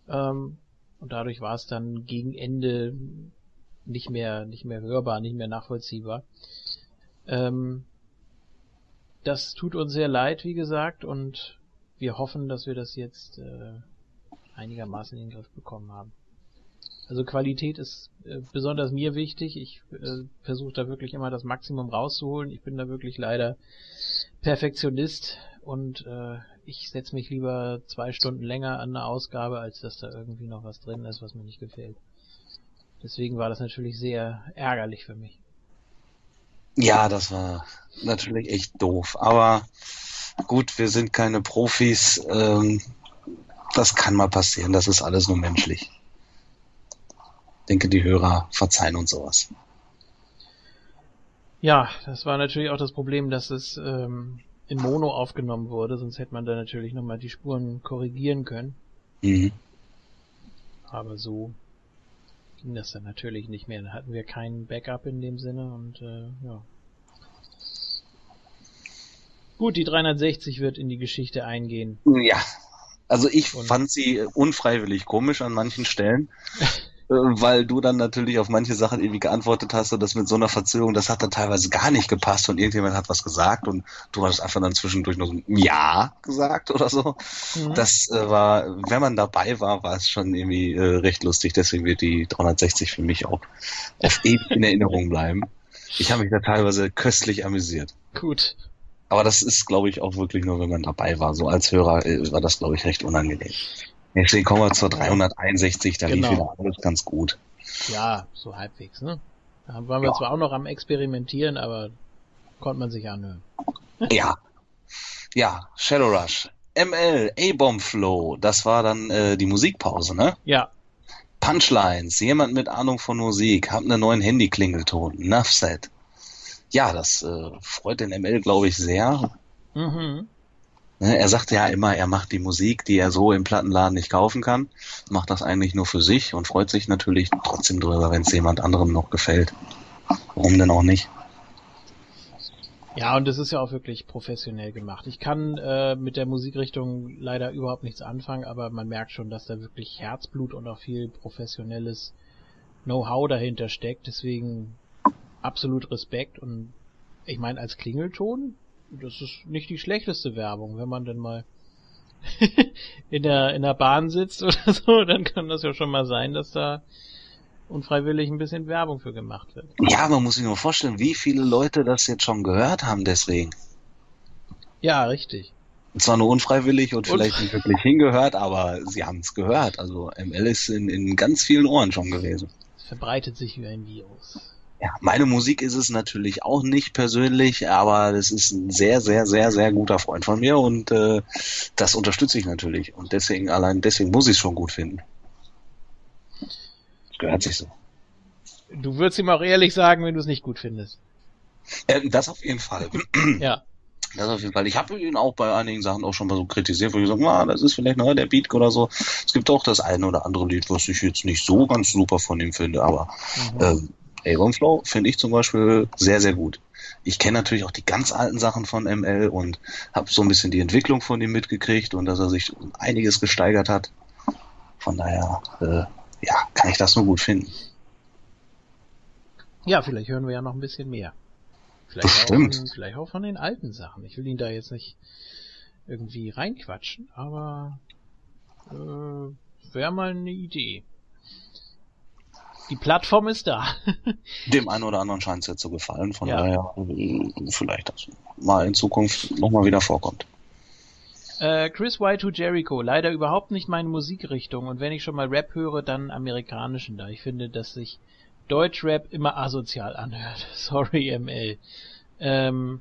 Ähm, und dadurch war es dann gegen Ende nicht mehr, nicht mehr hörbar, nicht mehr nachvollziehbar. Ähm, das tut uns sehr leid, wie gesagt, und wir hoffen, dass wir das jetzt äh, einigermaßen in den Griff bekommen haben. Also Qualität ist äh, besonders mir wichtig. Ich äh, versuche da wirklich immer das Maximum rauszuholen. Ich bin da wirklich leider Perfektionist und äh, ich setze mich lieber zwei Stunden länger an eine Ausgabe, als dass da irgendwie noch was drin ist, was mir nicht gefällt. Deswegen war das natürlich sehr ärgerlich für mich. Ja, das war natürlich echt doof. Aber gut, wir sind keine Profis. Ähm, das kann mal passieren. Das ist alles nur menschlich denke, die Hörer verzeihen uns sowas. Ja, das war natürlich auch das Problem, dass es ähm, in Mono aufgenommen wurde, sonst hätte man da natürlich nochmal die Spuren korrigieren können. Mhm. Aber so ging das dann natürlich nicht mehr. Da hatten wir keinen Backup in dem Sinne und äh, ja. Gut, die 360 wird in die Geschichte eingehen. Ja. Also ich Und- fand sie unfreiwillig komisch an manchen Stellen. Weil du dann natürlich auf manche Sachen irgendwie geantwortet hast und das mit so einer Verzögerung, das hat dann teilweise gar nicht gepasst und irgendjemand hat was gesagt und du hast einfach dann zwischendurch noch so ein Ja gesagt oder so. Mhm. Das äh, war, wenn man dabei war, war es schon irgendwie äh, recht lustig. Deswegen wird die 360 für mich auch auf ewig in Erinnerung bleiben. Ich habe mich da teilweise köstlich amüsiert. Gut. Aber das ist, glaube ich, auch wirklich nur, wenn man dabei war. So als Hörer äh, war das, glaube ich, recht unangenehm. Deswegen kommen wir zur 361, da lief Genau. wieder alles ganz gut. Ja, so halbwegs, ne? Da waren wir Ja. zwar auch noch am Experimentieren, aber konnte man sich anhören. Ja. Ja, Shadow Rush. ML, A-Bomb Flow, das war dann äh, die Musikpause, ne? Ja, Punchlines, jemand mit Ahnung von Musik, hab einen neuen Handy-Klingelton, Nuffset. Ja, das äh, freut den ML, glaube ich, sehr. mhm. Ne, Er sagt ja immer, er macht die Musik, die er so im Plattenladen nicht kaufen kann, macht das eigentlich nur für sich und freut sich natürlich trotzdem drüber, wenn es jemand anderem noch gefällt. Warum denn auch nicht? Ja, und das ist ja auch wirklich professionell gemacht. Ich kann äh, mit der Musikrichtung leider überhaupt nichts anfangen, aber man merkt schon, dass da wirklich Herzblut und auch viel professionelles Know-how dahinter steckt. Deswegen absolut Respekt und ich meine, als Klingelton, das ist nicht die schlechteste Werbung, wenn man denn mal in der in der Bahn sitzt oder so, dann kann das ja schon mal sein, dass da unfreiwillig ein bisschen Werbung für gemacht wird. Ja, man muss sich nur vorstellen, wie viele Leute das jetzt schon gehört haben deswegen. Ja, richtig. Und zwar nur unfreiwillig und vielleicht nicht wirklich hingehört, aber sie haben es gehört. Also ML ist in, in ganz vielen Ohren schon gewesen. Es verbreitet sich wie ein Virus. Ja, meine Musik ist es natürlich auch nicht persönlich, aber das ist ein sehr, sehr, sehr, sehr guter Freund von mir und äh, das unterstütze ich natürlich. Und deswegen, allein deswegen muss ich es schon gut finden. Das gehört sich so. Du würdest ihm auch ehrlich sagen, wenn du es nicht gut findest. Äh, das auf jeden Fall. Ja. Das auf jeden Fall. Ich habe ihn auch bei einigen Sachen auch schon mal so kritisiert, wo ich sage, ah, das ist vielleicht noch der Beat oder so. Es gibt auch das eine oder andere Lied, was ich jetzt nicht so ganz super von ihm finde, aber Mhm. ähm, Avon Flow finde ich zum Beispiel sehr, sehr gut. Ich kenne natürlich auch die ganz alten Sachen von ML und habe so ein bisschen die Entwicklung von ihm mitgekriegt und dass er sich einiges gesteigert hat. Von daher, äh, ja, kann ich das nur gut finden. Ja, vielleicht hören wir ja noch ein bisschen mehr. Vielleicht Bestimmt. Auch von, vielleicht auch von den alten Sachen. Ich will ihn da jetzt nicht irgendwie reinquatschen, aber äh, wäre mal eine Idee. Die Plattform ist da. Dem einen oder anderen scheint es jetzt zu gefallen, von Ja. daher äh, vielleicht das mal in Zukunft nochmal wieder vorkommt. Äh, Chris Y2 Jericho, leider überhaupt nicht meine Musikrichtung und wenn ich schon mal Rap höre, dann amerikanischen, da ich finde, dass sich Deutschrap immer asozial anhört. Sorry, ML. Ähm,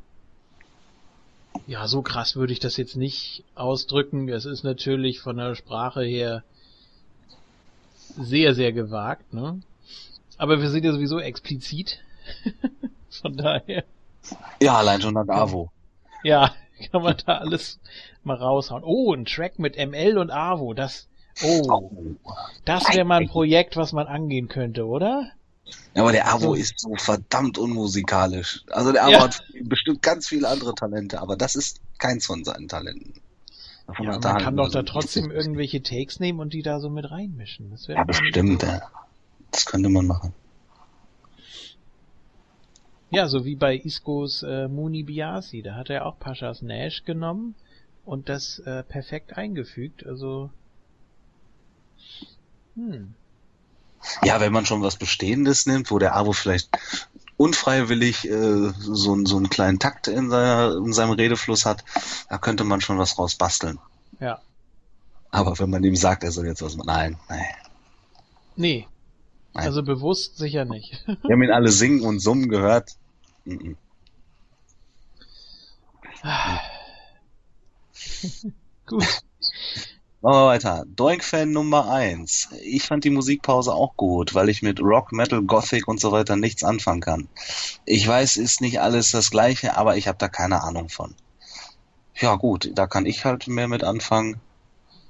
ja, so krass würde ich das jetzt nicht ausdrücken. Es ist natürlich von der Sprache her sehr, sehr gewagt, ne? Aber wir sind ja sowieso explizit. von daher. Ja, allein schon nach Avo. Ja, kann man da alles mal raushauen. Oh, ein Track mit ML und AWO, das, oh, das wäre mal ein Projekt, was man angehen könnte, oder? Ja, aber der Avo So. ist so verdammt unmusikalisch. Also der Avo Ja. hat bestimmt ganz viele andere Talente, aber das ist keins von seinen Talenten. Davon Ja, man kann doch da trotzdem irgendwelche Takes nehmen und die da so mit reinmischen. Das Ja, bestimmt. Ja. Das könnte man machen. Ja, so wie bei Iskos äh, Muni Biasi, da hat er auch Paschas Nash genommen und das äh, perfekt eingefügt, also hm. Ja, wenn man schon was Bestehendes nimmt, wo der Avo vielleicht unfreiwillig äh, so, einen- so einen kleinen Takt in, seiner, in seinem Redefluss hat, da könnte man schon was raus basteln. Ja. Aber wenn man ihm sagt, er soll jetzt was machen, nein, nein. Nee. Also bewusst sicher nicht. Wir haben ihn alle singen und summen gehört. Mhm. Gut. Machen wir weiter. Doink-Fan Nummer eins. Ich fand die Musikpause auch gut, weil ich mit Rock, Metal, Gothic und so weiter nichts anfangen kann. Ich weiß, ist nicht alles das gleiche, aber ich habe da keine Ahnung von. Ja gut, da kann ich halt mehr mit anfangen.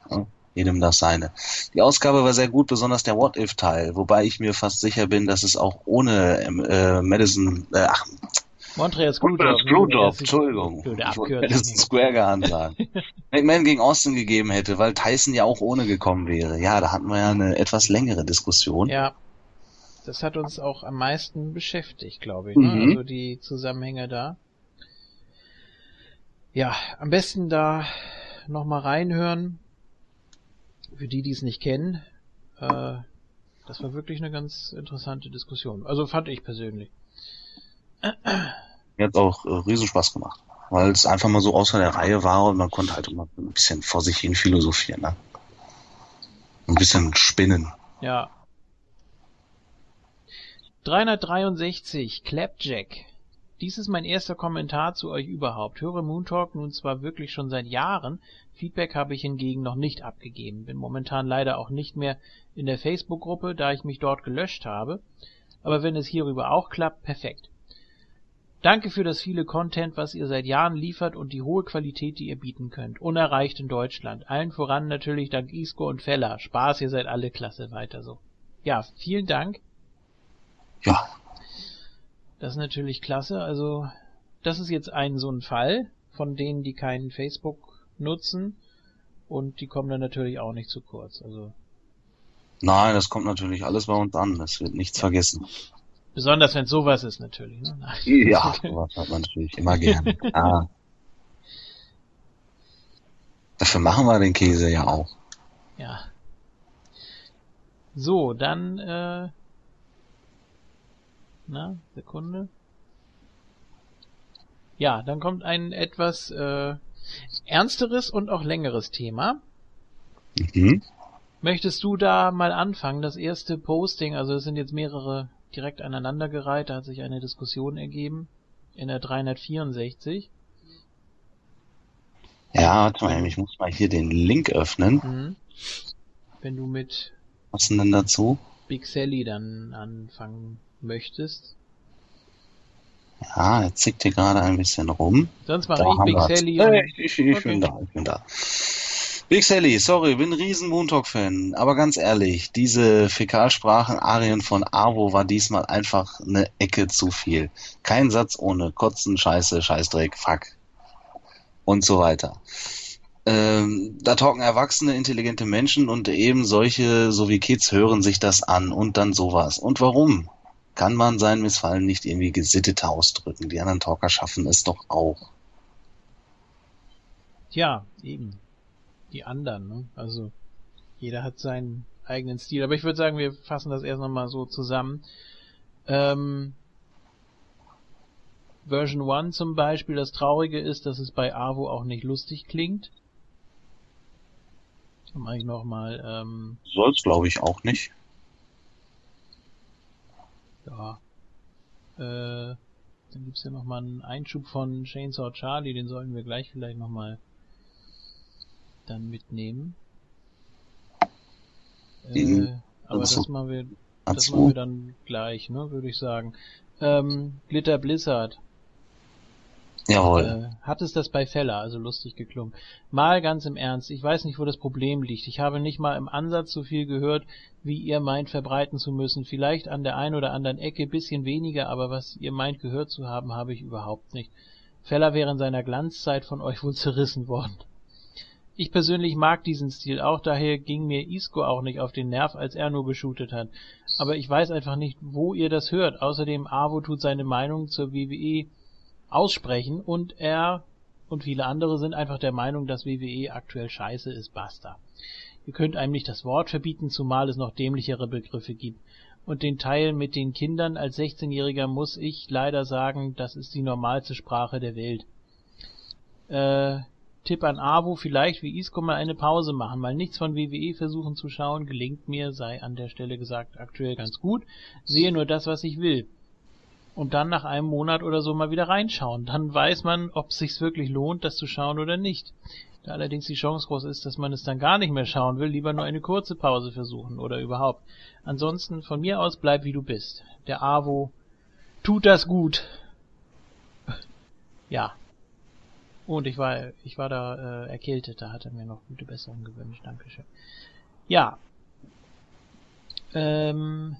Ja, jedem das seine. Die Ausgabe war sehr gut, besonders der What-If-Teil, wobei ich mir fast sicher bin, dass es auch ohne äh, Madison, äh, ach, Montreal Screwjob. Screwjob, Entschuldigung. Ich wollte. Madison Square Garden sagen. McMahon gegen Austin gegeben hätte, weil Tyson ja auch ohne gekommen wäre. Ja, da hatten wir ja eine etwas längere Diskussion. Ja. Das hat uns auch am meisten beschäftigt, glaube ich. Ne? Mhm. Also die Zusammenhänge da. Ja, am besten da nochmal reinhören. Für die, die es nicht kennen. Äh, das war wirklich eine ganz interessante Diskussion. Also fand ich persönlich. Mir hat auch äh, Riesenspaß gemacht. Weil es einfach mal so außer der Reihe war und man konnte halt immer ein bisschen vor sich hin philosophieren. Ne? Ein bisschen spinnen. Ja. 363, Clapjack. Dies ist mein erster Kommentar zu euch überhaupt. Höre Moontalk nun zwar wirklich schon seit Jahren, Feedback habe ich hingegen noch nicht abgegeben. Bin momentan leider auch nicht mehr in der Facebook-Gruppe, da ich mich dort gelöscht habe. Aber wenn es hierüber auch klappt, perfekt. Danke für das viele Content, was ihr seit Jahren liefert und die hohe Qualität, die ihr bieten könnt. Unerreicht in Deutschland. Allen voran natürlich dank Isco und Feller. Spaß, ihr seid alle klasse, weiter so. Ja, vielen Dank. Ja, Das ist natürlich klasse. Also, das ist jetzt ein so ein Fall von denen, die keinen Facebook nutzen. Und die kommen dann natürlich auch nicht zu kurz. Also, nein, das kommt natürlich alles bei uns an. Das wird nichts vergessen. besonders wenn sowas ist natürlich. Ne? Ja, sowas hat man natürlich immer gerne. Ah. Dafür machen wir den Käse ja auch. Ja. So, dann, äh, na, Sekunde. Ja, dann kommt ein etwas äh, ernsteres und auch längeres Thema. Mhm. Möchtest du da mal anfangen? Das erste Posting, also es sind jetzt mehrere direkt aneinandergereiht, da hat sich eine Diskussion ergeben in der 364. Ja, warte mal, ich muss mal hier den Link öffnen. Mhm. Wenn du mit Was denn dazu? Big Sally dann anfangen möchtest. Ja, er zickt hier gerade ein bisschen rum. Sonst mache Da ich Big. Sally. Äh, ich, ich, ich bin Okay. da, ich bin da. Big Sally, sorry, bin ein riesen Moontalk-Fan, aber ganz ehrlich, diese Fäkalsprachen-Arien von Avo war diesmal einfach eine Ecke zu viel. Kein Satz ohne Kotzen, Scheiße, Scheißdreck, Fuck und so weiter. Ähm, da talken erwachsene, intelligente Menschen und eben solche, so wie Kids, hören sich das an und dann sowas. Und warum? Kann man sein Missfallen nicht irgendwie gesitteter ausdrücken? Die anderen Talker schaffen es doch auch. Tja, eben. Die anderen, ne? Also, jeder hat seinen eigenen Stil. Aber ich würde sagen, wir fassen das erst nochmal so zusammen. Ähm, Version 1 zum Beispiel, das Traurige ist, dass es bei AWO auch nicht lustig klingt. Dann mache ich nochmal, ähm, Soll's, glaube ich, auch nicht. Ja. Äh, dann gibt's ja nochmal einen Einschub von Chainsaw Charlie, den sollten wir gleich vielleicht nochmal dann mitnehmen. Äh, Mhm. aber das machen wir, das machen wir dann gleich, ne, würde ich sagen. Ähm, Glitter Blizzard. Jawohl. Äh, hat es das bei Feller, also lustig geklungen. Mal ganz im Ernst, ich weiß nicht, wo das Problem liegt. Ich habe nicht mal im Ansatz so viel gehört, wie ihr meint verbreiten zu müssen. Vielleicht an der einen oder anderen Ecke bisschen weniger, aber was ihr meint gehört zu haben, habe ich überhaupt nicht. Feller wäre in seiner Glanzzeit von euch wohl zerrissen worden. Ich persönlich mag diesen Stil auch, daher ging mir Isco auch nicht auf den Nerv, als er nur geshootet hat. Aber ich weiß einfach nicht, wo ihr das hört. Außerdem, Avo tut seine Meinung zur WWE aussprechen und er und viele andere sind einfach der Meinung, dass WWE aktuell scheiße ist, basta. Ihr könnt einem nicht das Wort verbieten, zumal es noch dämlichere Begriffe gibt. Und den Teil mit den Kindern als 16-Jähriger muss ich leider sagen, das ist die normalste Sprache der Welt. Äh, Tipp an Avo, vielleicht wie Isco mal eine Pause machen, mal nichts von WWE versuchen zu schauen, gelingt mir, sei an der Stelle gesagt, aktuell ganz gut, sehe nur das, was ich will und dann nach einem Monat oder so mal wieder reinschauen. Dann weiß man, ob es sich wirklich lohnt, das zu schauen oder nicht. Da allerdings die Chance groß ist, dass man es dann gar nicht mehr schauen will, lieber nur eine kurze Pause versuchen oder überhaupt. Ansonsten von mir aus bleib wie du bist. Der AWO tut das gut. Ja. Und ich war, ich war da äh, erkältet, da hat er mir noch gute Besserung gewünscht. Dankeschön. Ja. Ähm,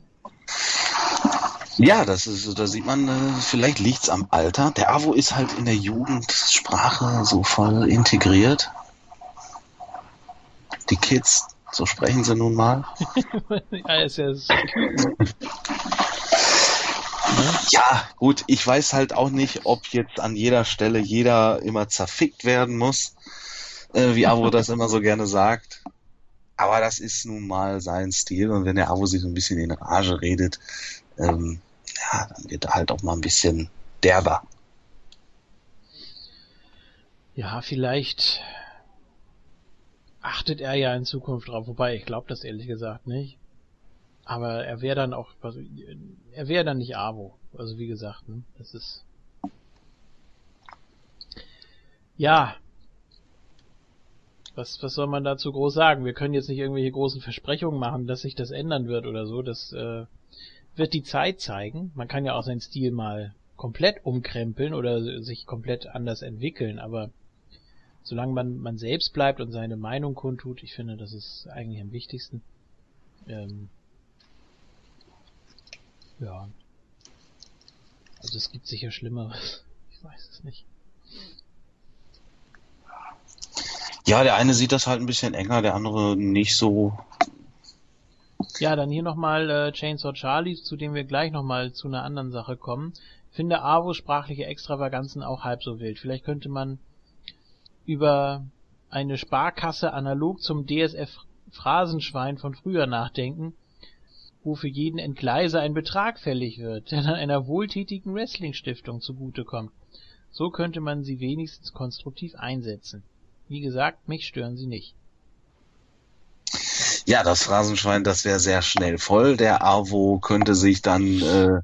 ja, das ist, da sieht man, äh, vielleicht liegt's am Alter. Der AWO ist halt in der Jugendsprache so voll integriert. Die Kids, so sprechen sie nun mal. ja, ist ja Ja, gut, ich weiß halt auch nicht, ob jetzt an jeder Stelle jeder immer zerfickt werden muss, äh, wie Avo das immer so gerne sagt. Aber das ist nun mal sein Stil und wenn der Avo sich so ein bisschen in Rage redet, ähm, ja, dann wird er halt auch mal ein bisschen derber. Ja, vielleicht achtet er ja in Zukunft drauf, wobei ich glaube das ehrlich gesagt nicht. Aber er wäre dann auch, also, er wäre dann nicht Avo. Also wie gesagt, ne, das ist. Ja. Was, was soll man dazu groß sagen? Wir können jetzt nicht irgendwelche großen Versprechungen machen, dass sich das ändern wird oder so. Das äh, wird die Zeit zeigen. Man kann ja auch seinen Stil mal komplett umkrempeln oder sich komplett anders entwickeln, aber solange man, man selbst bleibt und seine Meinung kundtut, ich finde, das ist eigentlich am wichtigsten. Ähm, ja. Also es gibt sicher Schlimmeres. Ich weiß es nicht. Ja, der eine sieht das halt ein bisschen enger, der andere nicht so. Ja, dann hier nochmal äh, Chainsaw Charlie, zu dem wir gleich nochmal zu einer anderen Sache kommen. Finde Avo sprachliche Extravaganzen auch halb so wild. Vielleicht könnte man über eine Sparkasse analog zum DSF Phrasenschwein von früher nachdenken, wo für jeden Entgleiser ein Betrag fällig wird, der dann einer wohltätigen Wrestling-Stiftung zugutekommt. So könnte man sie wenigstens konstruktiv einsetzen. Wie gesagt, mich stören sie nicht. Ja, das Phrasenschwein, das wäre sehr schnell voll. Der AWO könnte sich dann äh,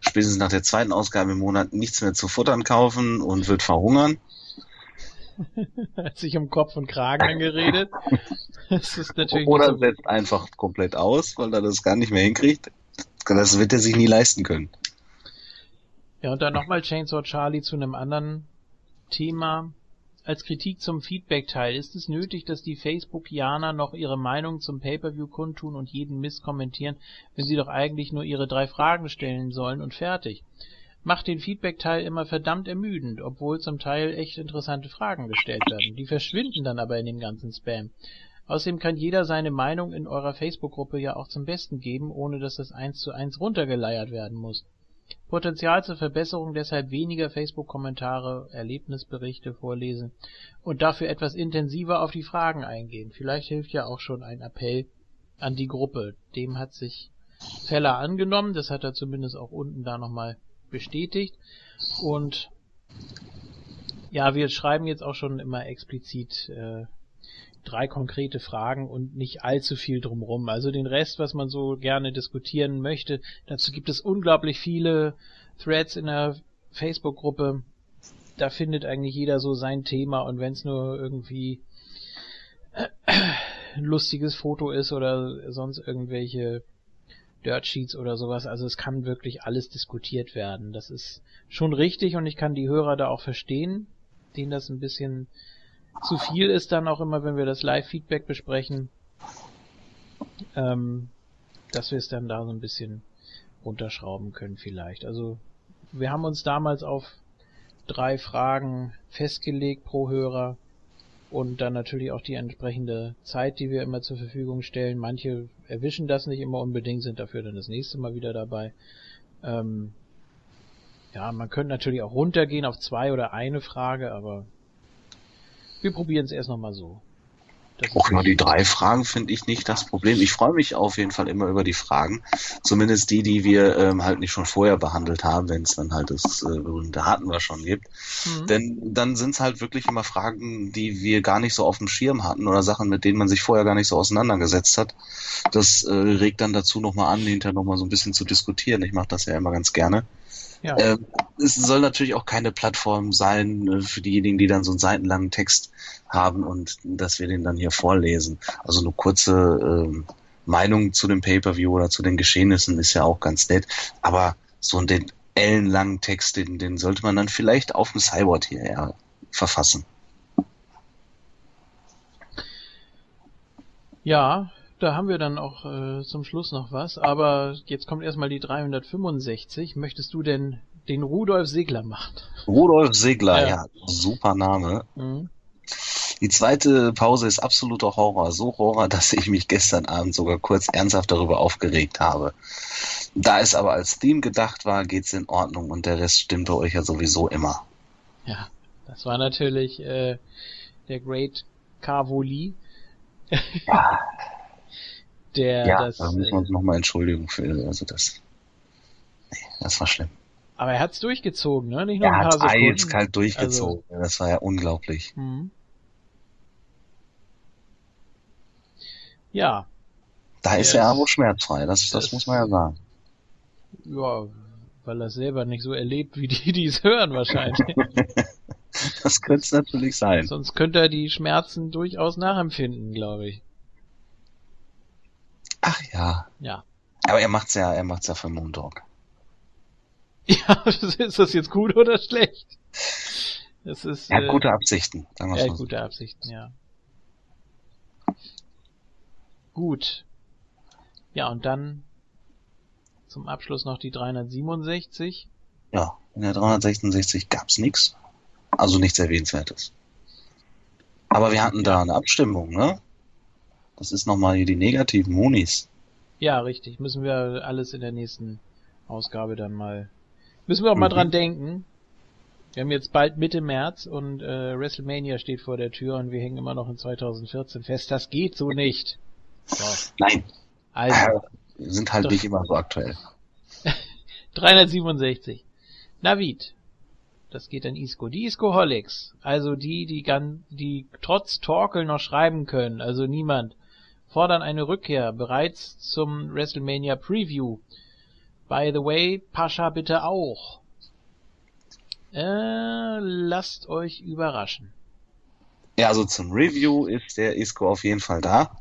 spätestens nach der zweiten Ausgabe im Monat nichts mehr zu futtern kaufen und wird verhungern. Hat sich um Kopf und Kragen angeredet. Das ist natürlich Oder so setzt einfach komplett aus, weil er das gar nicht mehr hinkriegt. Das wird er sich nie leisten können. Ja, und dann nochmal Chainsaw Charlie zu einem anderen Thema. Als Kritik zum Feedback-Teil ist es nötig, dass die Facebookianer noch ihre Meinung zum Pay-Per-View kundtun und jeden Mist kommentieren, wenn sie doch eigentlich nur ihre drei Fragen stellen sollen und fertig. Macht den Feedback-Teil immer verdammt ermüdend, obwohl zum Teil echt interessante Fragen gestellt werden. Die verschwinden dann aber in dem ganzen Spam. Außerdem kann jeder seine Meinung in eurer Facebook-Gruppe ja auch zum Besten geben, ohne dass das eins zu eins runtergeleiert werden muss Potenzial zur Verbesserung deshalb weniger Facebook-Kommentare, Erlebnisberichte vorlesen und dafür etwas intensiver auf die Fragen eingehen. Vielleicht hilft ja auch schon ein Appell an die Gruppe. Dem hat sich Feller angenommen, das hat er zumindest auch unten da nochmal bestätigt. Und ja, wir schreiben jetzt auch schon immer explizit äh, drei konkrete Fragen und nicht allzu viel drumrum. Also den Rest, was man so gerne diskutieren möchte, dazu gibt es unglaublich viele Threads in der Facebook-Gruppe. Da findet eigentlich jeder so sein Thema und wenn es nur irgendwie ein lustiges Foto ist oder sonst irgendwelche Dirt Sheets oder sowas, also es kann wirklich alles diskutiert werden. Das ist schon richtig und ich kann die Hörer da auch verstehen, denen das ein bisschen zu viel ist dann auch immer, wenn wir das Live-Feedback besprechen, ähm, dass wir es dann da so ein bisschen runterschrauben können vielleicht. Also wir haben uns damals auf drei Fragen festgelegt pro Hörer und dann natürlich auch die entsprechende Zeit, die wir immer zur Verfügung stellen. Manche erwischen das nicht immer unbedingt, sind dafür dann das nächste Mal wieder dabei. Ähm, ja, man könnte natürlich auch runtergehen auf zwei oder eine Frage, aber wir probieren es erst nochmal so. Auch nur die drei Fragen finde ich nicht das Problem. Ich freue mich auf jeden Fall immer über die Fragen. Zumindest die, die wir ähm, halt nicht schon vorher behandelt haben, wenn es dann halt das äh, berühmte Hatten wir schon gibt. Mhm. Denn dann sind es halt wirklich immer Fragen, die wir gar nicht so auf dem Schirm hatten oder Sachen, mit denen man sich vorher gar nicht so auseinandergesetzt hat. Das äh, regt dann dazu nochmal an, hinterher nochmal so ein bisschen zu diskutieren. Ich mache das ja immer ganz gerne. Ja. Ähm, es soll natürlich auch keine Plattform sein äh, für diejenigen, die dann so einen seitenlangen Text haben und dass wir den dann hier vorlesen. Also eine kurze ähm, Meinung zu dem Pay-per-View oder zu den Geschehnissen ist ja auch ganz nett. Aber so den ellenlangen Text, den, den sollte man dann vielleicht auf dem Cyborg hierher verfassen. Ja, da haben wir dann auch äh, zum Schluss noch was, aber jetzt kommt erstmal die 365. Möchtest du denn den Rudolf Segler machen? Rudolf Segler, ja, ja super Name. Mhm. Die zweite Pause ist absoluter Horror. So Horror, dass ich mich gestern Abend sogar kurz ernsthaft darüber aufgeregt habe. Da es aber als Theme gedacht war, geht's in Ordnung und der Rest stimmt bei euch ja sowieso immer. Ja, das war natürlich äh, der Great Carvoli. Ja. der ja, das. Da müssen wir uns nochmal Entschuldigung für. Also das. Nee, das war schlimm. Aber er hat's durchgezogen, ne? Nicht nur er hat eiskalt durchgezogen. Also, das war ja unglaublich. Mhm. Ja. Da ist er aber schmerzfrei, das, das, das muss man ja sagen. Ja, weil er selber nicht so erlebt, wie die, die es hören wahrscheinlich. das könnte es natürlich sein. Sonst könnte er die Schmerzen durchaus nachempfinden, glaube ich. Ach ja. Ja. Aber er macht's ja, er macht's ja für Moondog. Ja, ist das jetzt gut oder schlecht? Das ist, er hat äh, gute Absichten, sagen wir Er hat gute Absichten, ja. Gut. Ja, und dann zum Abschluss noch die 367. Ja, in der 366 gab's nichts. Also nichts Erwähnenswertes. Aber wir hatten da eine Abstimmung, ne? Das ist nochmal hier die negativen Monis. Ja, richtig. Müssen wir alles in der nächsten Ausgabe dann mal. Müssen wir auch mhm. mal dran denken. Wir haben jetzt bald Mitte März und äh, WrestleMania steht vor der Tür und wir hängen immer noch in 2014 fest. Das geht so nicht. So. Nein. Also. Wir sind halt doch. nicht immer so aktuell. 367. Navid. Das geht an Isco. Die Isco-Holics. Also die, die, ganz, die trotz Torkel noch schreiben können. Also niemand fordern eine Rückkehr bereits zum WrestleMania Preview. By the way, Pascha bitte auch. Äh, lasst euch überraschen. Ja, also zum Review ist der Isco auf jeden Fall da.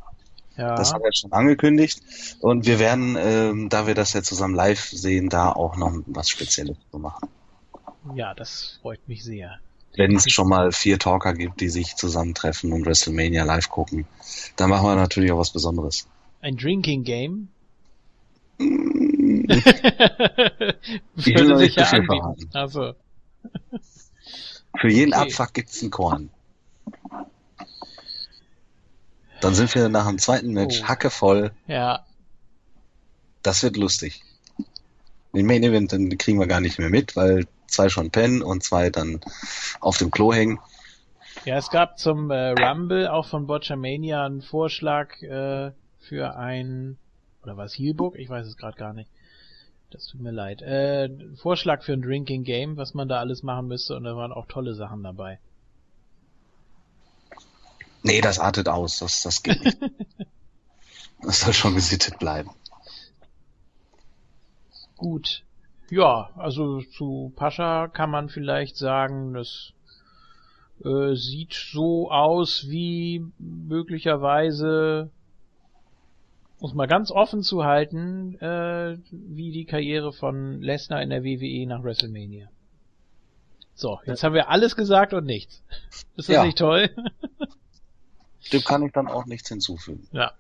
Ja. Das haben wir schon angekündigt. Und wir werden, ähm, da wir das ja zusammen live sehen, da auch noch was Spezielles zu machen. Ja, das freut mich sehr wenn es schon mal vier Talker gibt, die sich zusammentreffen und WrestleMania live gucken, dann machen wir natürlich auch was Besonderes. Ein Drinking Game? ich will noch nicht zu viel verraten. Also. Für jeden okay. Abfuck gibt's einen Korn. Dann sind wir nach dem zweiten Match oh. hackevoll. Ja. Das wird lustig. Den Main Event, den kriegen wir gar nicht mehr mit, weil zwei schon pennen und zwei dann auf dem Klo hängen. Ja, es gab zum äh, Rumble auch von Botchamania einen Vorschlag äh, für ein oder was Heelbook? Ich weiß es gerade gar nicht. Das tut mir leid. Äh, Vorschlag für ein Drinking Game, was man da alles machen müsste und da waren auch tolle Sachen dabei. Nee, das artet aus, das, das geht nicht. das soll schon gesittet bleiben. Gut. Ja, also zu Pascha kann man vielleicht sagen, das äh, sieht so aus wie möglicherweise, muss mal ganz offen zu halten, äh, wie die Karriere von Lesnar in der WWE nach WrestleMania. So, jetzt haben wir alles gesagt und nichts. Ist das ja. nicht toll? Dem kann ich dann auch nichts hinzufügen. Ja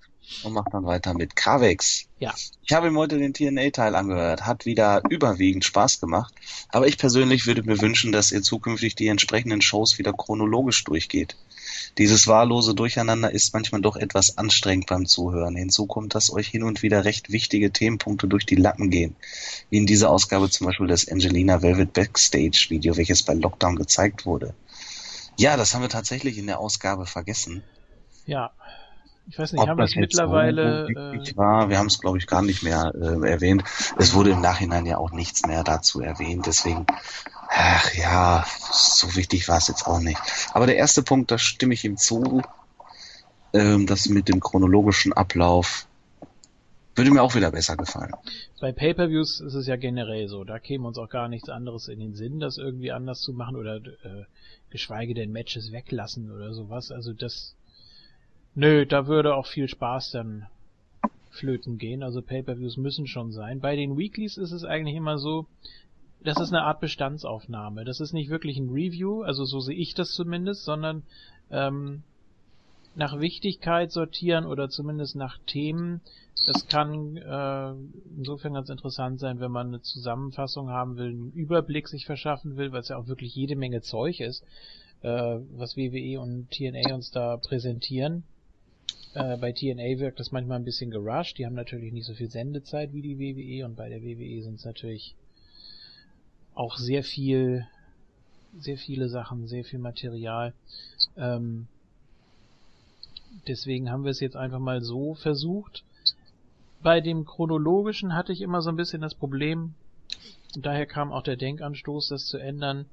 und macht dann weiter mit Kravex. Ja. Ich habe ihm heute den TNA-Teil angehört, hat wieder überwiegend Spaß gemacht, aber ich persönlich würde mir wünschen, dass ihr zukünftig die entsprechenden Shows wieder chronologisch durchgeht. Dieses wahllose Durcheinander ist manchmal doch etwas anstrengend beim Zuhören. Hinzu kommt, dass euch hin und wieder recht wichtige Themenpunkte durch die Lappen gehen. Wie in dieser Ausgabe zum Beispiel das Angelina Velvet Backstage Video, welches bei Lockdown gezeigt wurde. Ja, das haben wir tatsächlich in der Ausgabe vergessen. Ja, ich weiß nicht, Ob haben wir es mittlerweile. Äh, war, wir haben es, glaube ich, gar nicht mehr äh, erwähnt. Es wurde im Nachhinein ja auch nichts mehr dazu erwähnt. Deswegen, ach ja, so wichtig war es jetzt auch nicht. Aber der erste Punkt, da stimme ich ihm zu. Ähm, das mit dem chronologischen Ablauf Würde mir auch wieder besser gefallen. Bei Pay-per-Views ist es ja generell so, da käme uns auch gar nichts anderes in den Sinn, das irgendwie anders zu machen oder äh, geschweige denn Matches weglassen oder sowas. Also das, nö, da würde auch viel Spaß dann flöten gehen. Also Pay-per-Views müssen schon sein. Bei den Weeklies ist es eigentlich immer so, das ist eine Art Bestandsaufnahme. Das ist nicht wirklich ein Review, also so sehe ich das zumindest, sondern ähm, nach Wichtigkeit sortieren oder zumindest nach Themen. Das kann äh, insofern ganz interessant sein, wenn man eine Zusammenfassung haben will, einen Überblick sich verschaffen will, weil es ja auch wirklich jede Menge Zeug ist, äh, was WWE und TNA uns da präsentieren. Äh, bei TNA wirkt das manchmal ein bisschen gerusht. Die haben natürlich nicht so viel Sendezeit wie die WWE und bei der WWE sind es natürlich auch sehr viel, sehr viele Sachen, sehr viel Material. Ähm, deswegen haben wir es jetzt einfach mal so versucht. Bei dem chronologischen hatte ich immer so ein bisschen das Problem, und daher kam auch der Denkanstoß, das zu ändern,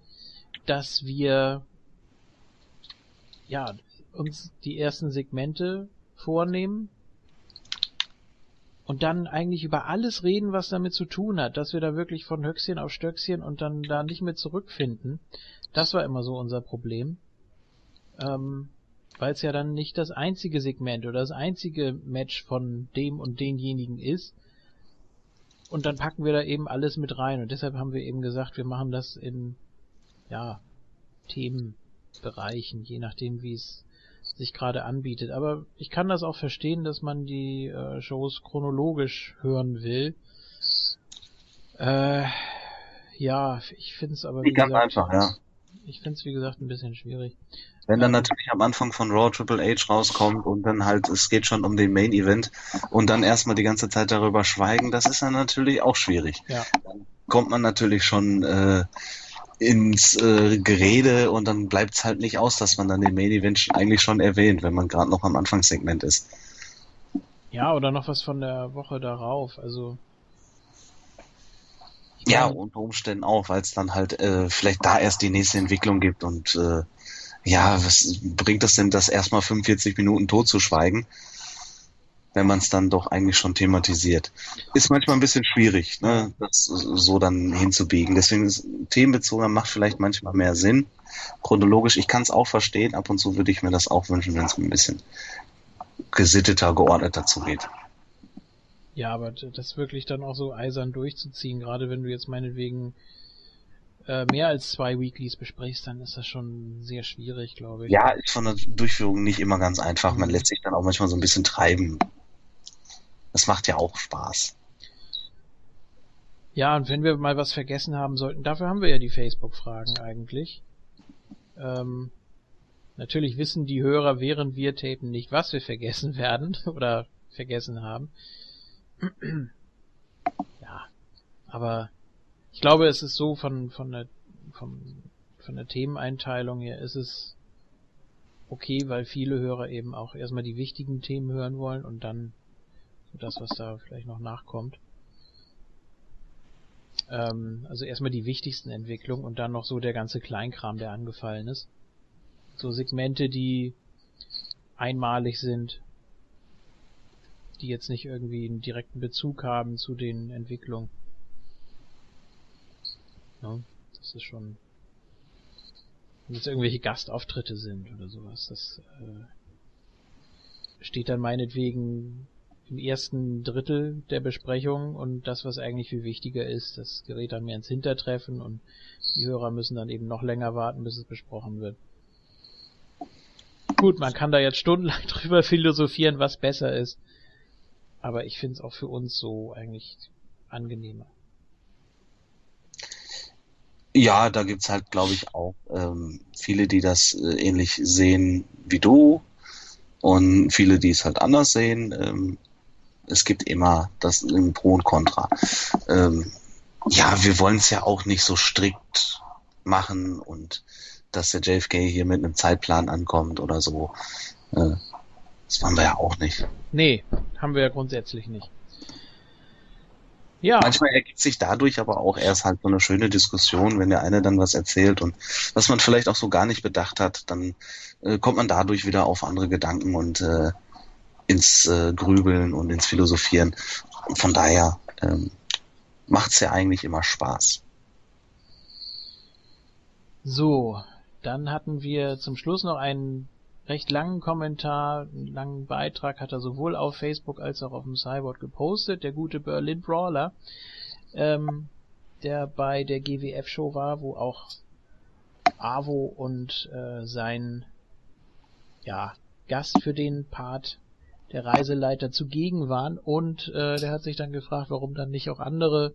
dass wir ja uns die ersten Segmente vornehmen und dann eigentlich über alles reden, was damit zu tun hat, dass wir da wirklich von Höchstchen auf Stöckchen und dann da nicht mehr zurückfinden. Das war immer so unser Problem. Ähm, weil es ja dann nicht das einzige Segment oder das einzige Match von dem und denjenigen ist. Und dann packen wir da eben alles mit rein. Und deshalb haben wir eben gesagt, wir machen das in, ja, Themenbereichen, je nachdem, wie es sich gerade anbietet. Aber ich kann das auch verstehen, dass man die äh, Shows chronologisch hören will. Äh, ja, ich finde es aber wie ganz gesagt, einfach, ja. Ich finde es wie gesagt ein bisschen schwierig. Wenn dann natürlich am Anfang von Raw Triple H rauskommt und dann halt, es geht schon um den Main Event und dann erstmal die ganze Zeit darüber schweigen, das ist dann natürlich auch schwierig. Ja. Dann kommt man natürlich schon äh, ins äh, Gerede und dann bleibt es halt nicht aus, dass man dann den Main Event eigentlich schon erwähnt, wenn man gerade noch am Anfangssegment ist. Ja, oder noch was von der Woche darauf, also. Ja, unter Umständen auch, weil es dann halt äh, vielleicht da erst die nächste Entwicklung gibt und äh, ja, was bringt das denn, das erstmal 45 Minuten tot zu schweigen, wenn man es dann doch eigentlich schon thematisiert? Ist manchmal ein bisschen schwierig, ne, das so dann hinzubiegen. Deswegen ist themenbezogener macht vielleicht manchmal mehr Sinn. Chronologisch, ich kann es auch verstehen, ab und zu würde ich mir das auch wünschen, wenn es ein bisschen gesitteter, geordneter zugeht. Ja, aber das wirklich dann auch so eisern durchzuziehen, gerade wenn du jetzt meinetwegen äh, mehr als zwei Weeklies besprichst, dann ist das schon sehr schwierig, glaube ich. Ja, ist von der Durchführung nicht immer ganz einfach. Man lässt sich dann auch manchmal so ein bisschen treiben. Das macht ja auch Spaß. Ja, und wenn wir mal was vergessen haben sollten, dafür haben wir ja die Facebook-Fragen eigentlich. Ähm, natürlich wissen die Hörer, während wir tapen, nicht, was wir vergessen werden oder vergessen haben. ja, aber ich glaube, es ist so von, von der, von, von der Themeneinteilung her ist es okay, weil viele Hörer eben auch erstmal die wichtigen Themen hören wollen und dann so das, was da vielleicht noch nachkommt. Ähm, also erstmal die wichtigsten Entwicklungen und dann noch so der ganze Kleinkram, der angefallen ist. So Segmente, die einmalig sind, die jetzt nicht irgendwie einen direkten Bezug haben zu den Entwicklungen. Ne? Das ist schon. Wenn es irgendwelche Gastauftritte sind oder sowas, das äh, steht dann meinetwegen ersten Drittel der Besprechung und das, was eigentlich viel wichtiger ist, das gerät dann mehr ins Hintertreffen und die Hörer müssen dann eben noch länger warten, bis es besprochen wird. Gut, man kann da jetzt stundenlang drüber philosophieren, was besser ist. Aber ich finde es auch für uns so eigentlich angenehmer. Ja, da gibt's halt, glaube ich, auch ähm, viele, die das äh, ähnlich sehen wie du und viele, die es halt anders sehen. Ähm, es gibt immer das im Pro und Contra. Ähm, ja, wir wollen es ja auch nicht so strikt machen und dass der JFK hier mit einem Zeitplan ankommt oder so. Äh, das wollen wir ja auch nicht. Nee, haben wir ja grundsätzlich nicht. Ja. Manchmal ergibt sich dadurch aber auch erst halt so eine schöne Diskussion, wenn der eine dann was erzählt und was man vielleicht auch so gar nicht bedacht hat, dann äh, kommt man dadurch wieder auf andere Gedanken und äh, ins äh, Grübeln und ins Philosophieren. von daher ähm, macht's ja eigentlich immer Spaß. So, dann hatten wir zum Schluss noch einen recht langen Kommentar, einen langen Beitrag hat er sowohl auf Facebook als auch auf dem Cyborg gepostet, der gute Berlin Brawler, ähm, der bei der GWF-Show war, wo auch Avo und äh, sein ja, Gast für den Part der Reiseleiter zugegen waren und äh, der hat sich dann gefragt, warum dann nicht auch andere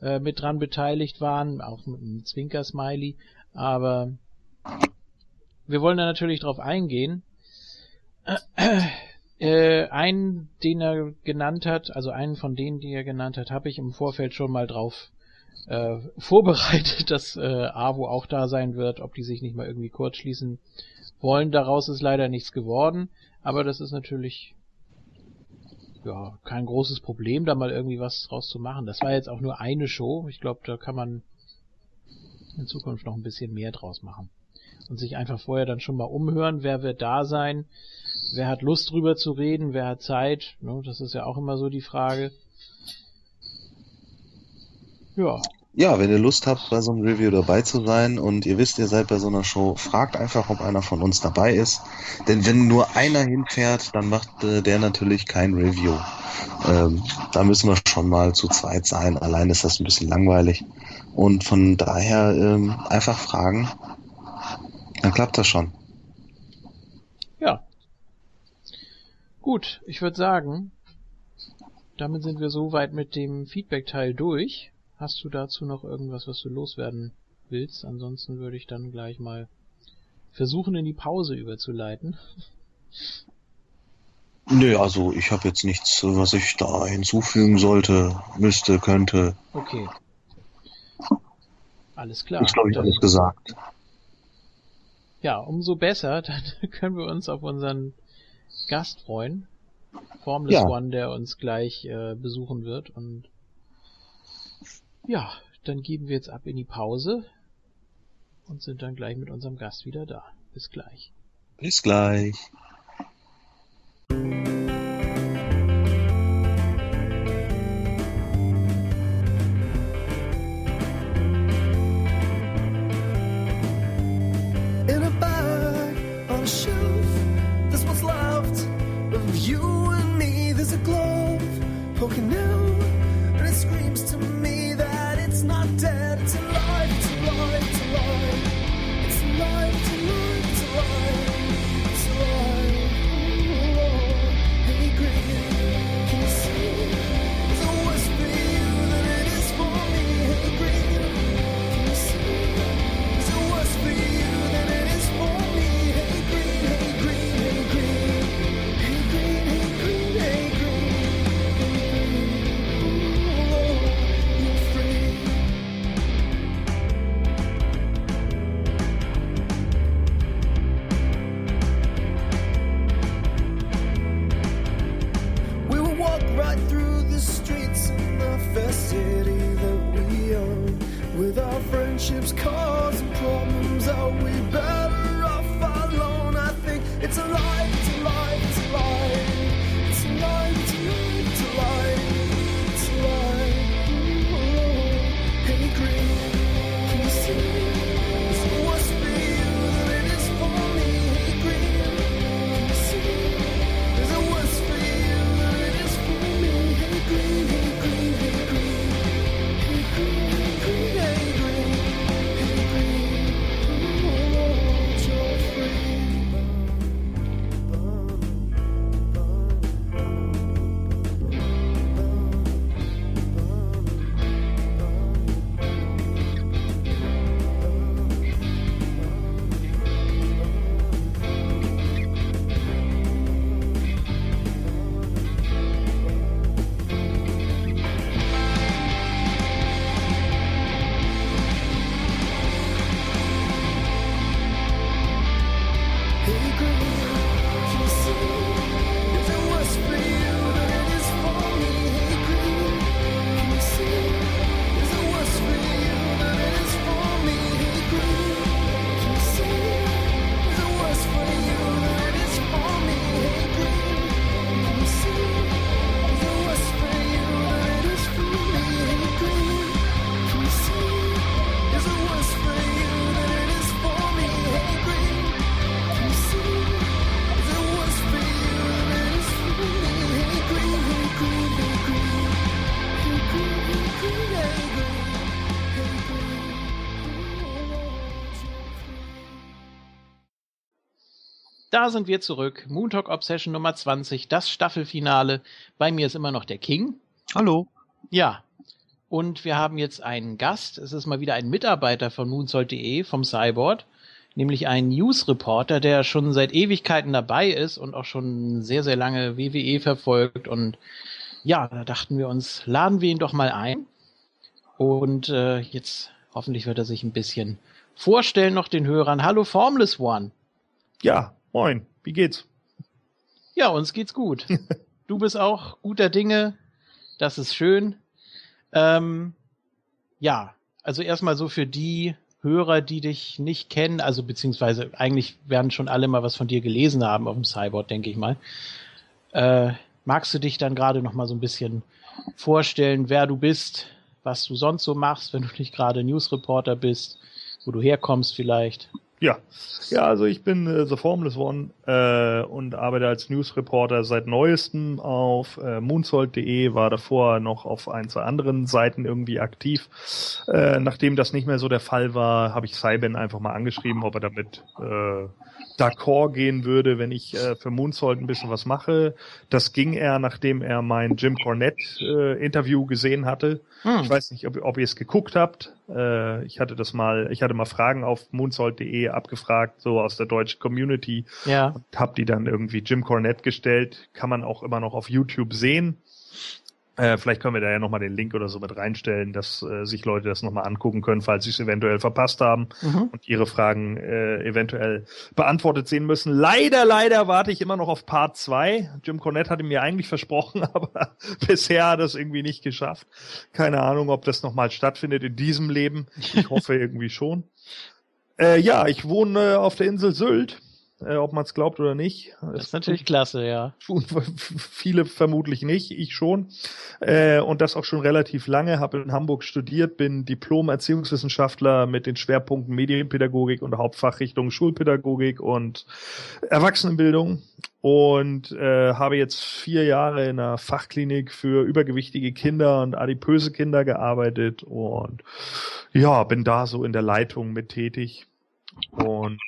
äh, mit dran beteiligt waren, auch mit einem Zwinker-Smiley, aber wir wollen da natürlich drauf eingehen. Äh, einen, den er genannt hat, also einen von denen, die er genannt hat, habe ich im Vorfeld schon mal drauf äh, vorbereitet, dass äh, AWO auch da sein wird, ob die sich nicht mal irgendwie kurz schließen wollen. Daraus ist leider nichts geworden, aber das ist natürlich ja kein großes Problem, da mal irgendwie was draus zu machen. Das war jetzt auch nur eine Show. Ich glaube, da kann man in Zukunft noch ein bisschen mehr draus machen. Und sich einfach vorher dann schon mal umhören, wer wird da sein, wer hat Lust drüber zu reden, wer hat Zeit, ne? das ist ja auch immer so die Frage. Ja. Ja, wenn ihr Lust habt, bei so einem Review dabei zu sein und ihr wisst, ihr seid bei so einer Show, fragt einfach, ob einer von uns dabei ist. Denn wenn nur einer hinfährt, dann macht äh, der natürlich kein Review. Ähm, da müssen wir schon mal zu zweit sein. Allein ist das ein bisschen langweilig. Und von daher ähm, einfach fragen. Dann klappt das schon. Ja. Gut, ich würde sagen, damit sind wir soweit mit dem Feedback-Teil durch. Hast du dazu noch irgendwas, was du loswerden willst? Ansonsten würde ich dann gleich mal versuchen, in die Pause überzuleiten. Nö, also ich habe jetzt nichts, was ich da hinzufügen sollte, müsste, könnte. Okay. Alles klar. Ist, glaube ich, alles gesagt. Ja, umso besser. Dann können wir uns auf unseren Gast freuen. Formless ja. One, der uns gleich äh, besuchen wird. Und ja, dann geben wir jetzt ab in die Pause und sind dann gleich mit unserem Gast wieder da. Bis gleich. Bis gleich. Da sind wir zurück. Moon Talk Obsession Nummer 20, das Staffelfinale. Bei mir ist immer noch der King. Hallo. Ja. Und wir haben jetzt einen Gast. Es ist mal wieder ein Mitarbeiter von moonsold.de vom Cyborg, nämlich ein News-Reporter, der schon seit Ewigkeiten dabei ist und auch schon sehr, sehr lange WWE verfolgt. Und ja, da dachten wir uns, laden wir ihn doch mal ein. Und äh, jetzt hoffentlich wird er sich ein bisschen vorstellen noch den Hörern. Hallo Formless One. Ja, moin. Wie geht's? Ja, uns geht's gut. du bist auch guter Dinge. Das ist schön. Ähm, ja, also erstmal so für die Hörer, die dich nicht kennen, also beziehungsweise eigentlich werden schon alle mal was von dir gelesen haben auf dem Cyborg, denke ich mal. Äh, magst du dich dann gerade noch mal so ein bisschen vorstellen, wer du bist, was du sonst so machst, wenn du nicht gerade Newsreporter bist, wo du herkommst vielleicht? Ja, ja, also ich bin äh, The Formless One äh, und arbeite als Newsreporter seit neuestem auf äh, moonsold.de, war davor noch auf ein, zwei anderen Seiten irgendwie aktiv. Äh, nachdem das nicht mehr so der Fall war, habe ich Cyben einfach mal angeschrieben, ob er damit äh, d'accord gehen würde, wenn ich äh, für Moonsault ein bisschen was mache. Das ging er, nachdem er mein Jim Cornette äh, Interview gesehen hatte. Hm. Ich weiß nicht, ob, ob ihr es geguckt habt. Äh, ich hatte das mal, ich hatte mal Fragen auf moonsault.de abgefragt, so aus der deutschen Community. Ja. Und hab die dann irgendwie Jim Cornette gestellt. Kann man auch immer noch auf YouTube sehen. Äh, vielleicht können wir da ja nochmal den Link oder so mit reinstellen, dass äh, sich Leute das nochmal angucken können, falls sie es eventuell verpasst haben mhm. und ihre Fragen äh, eventuell beantwortet sehen müssen. Leider, leider warte ich immer noch auf Part 2. Jim Cornette hatte mir eigentlich versprochen, aber bisher hat er es irgendwie nicht geschafft. Keine Ahnung, ob das nochmal stattfindet in diesem Leben. Ich hoffe irgendwie schon. Äh, ja, ich wohne auf der Insel Sylt äh, ob man es glaubt oder nicht. Das ist natürlich klasse, ja. Viele vermutlich nicht, ich schon. Äh, und das auch schon relativ lange. Habe in Hamburg studiert, bin Diplom-Erziehungswissenschaftler mit den Schwerpunkten Medienpädagogik und Hauptfachrichtung Schulpädagogik und Erwachsenenbildung und äh, habe jetzt vier Jahre in einer Fachklinik für übergewichtige Kinder und adipöse Kinder gearbeitet und ja, bin da so in der Leitung mit tätig. Und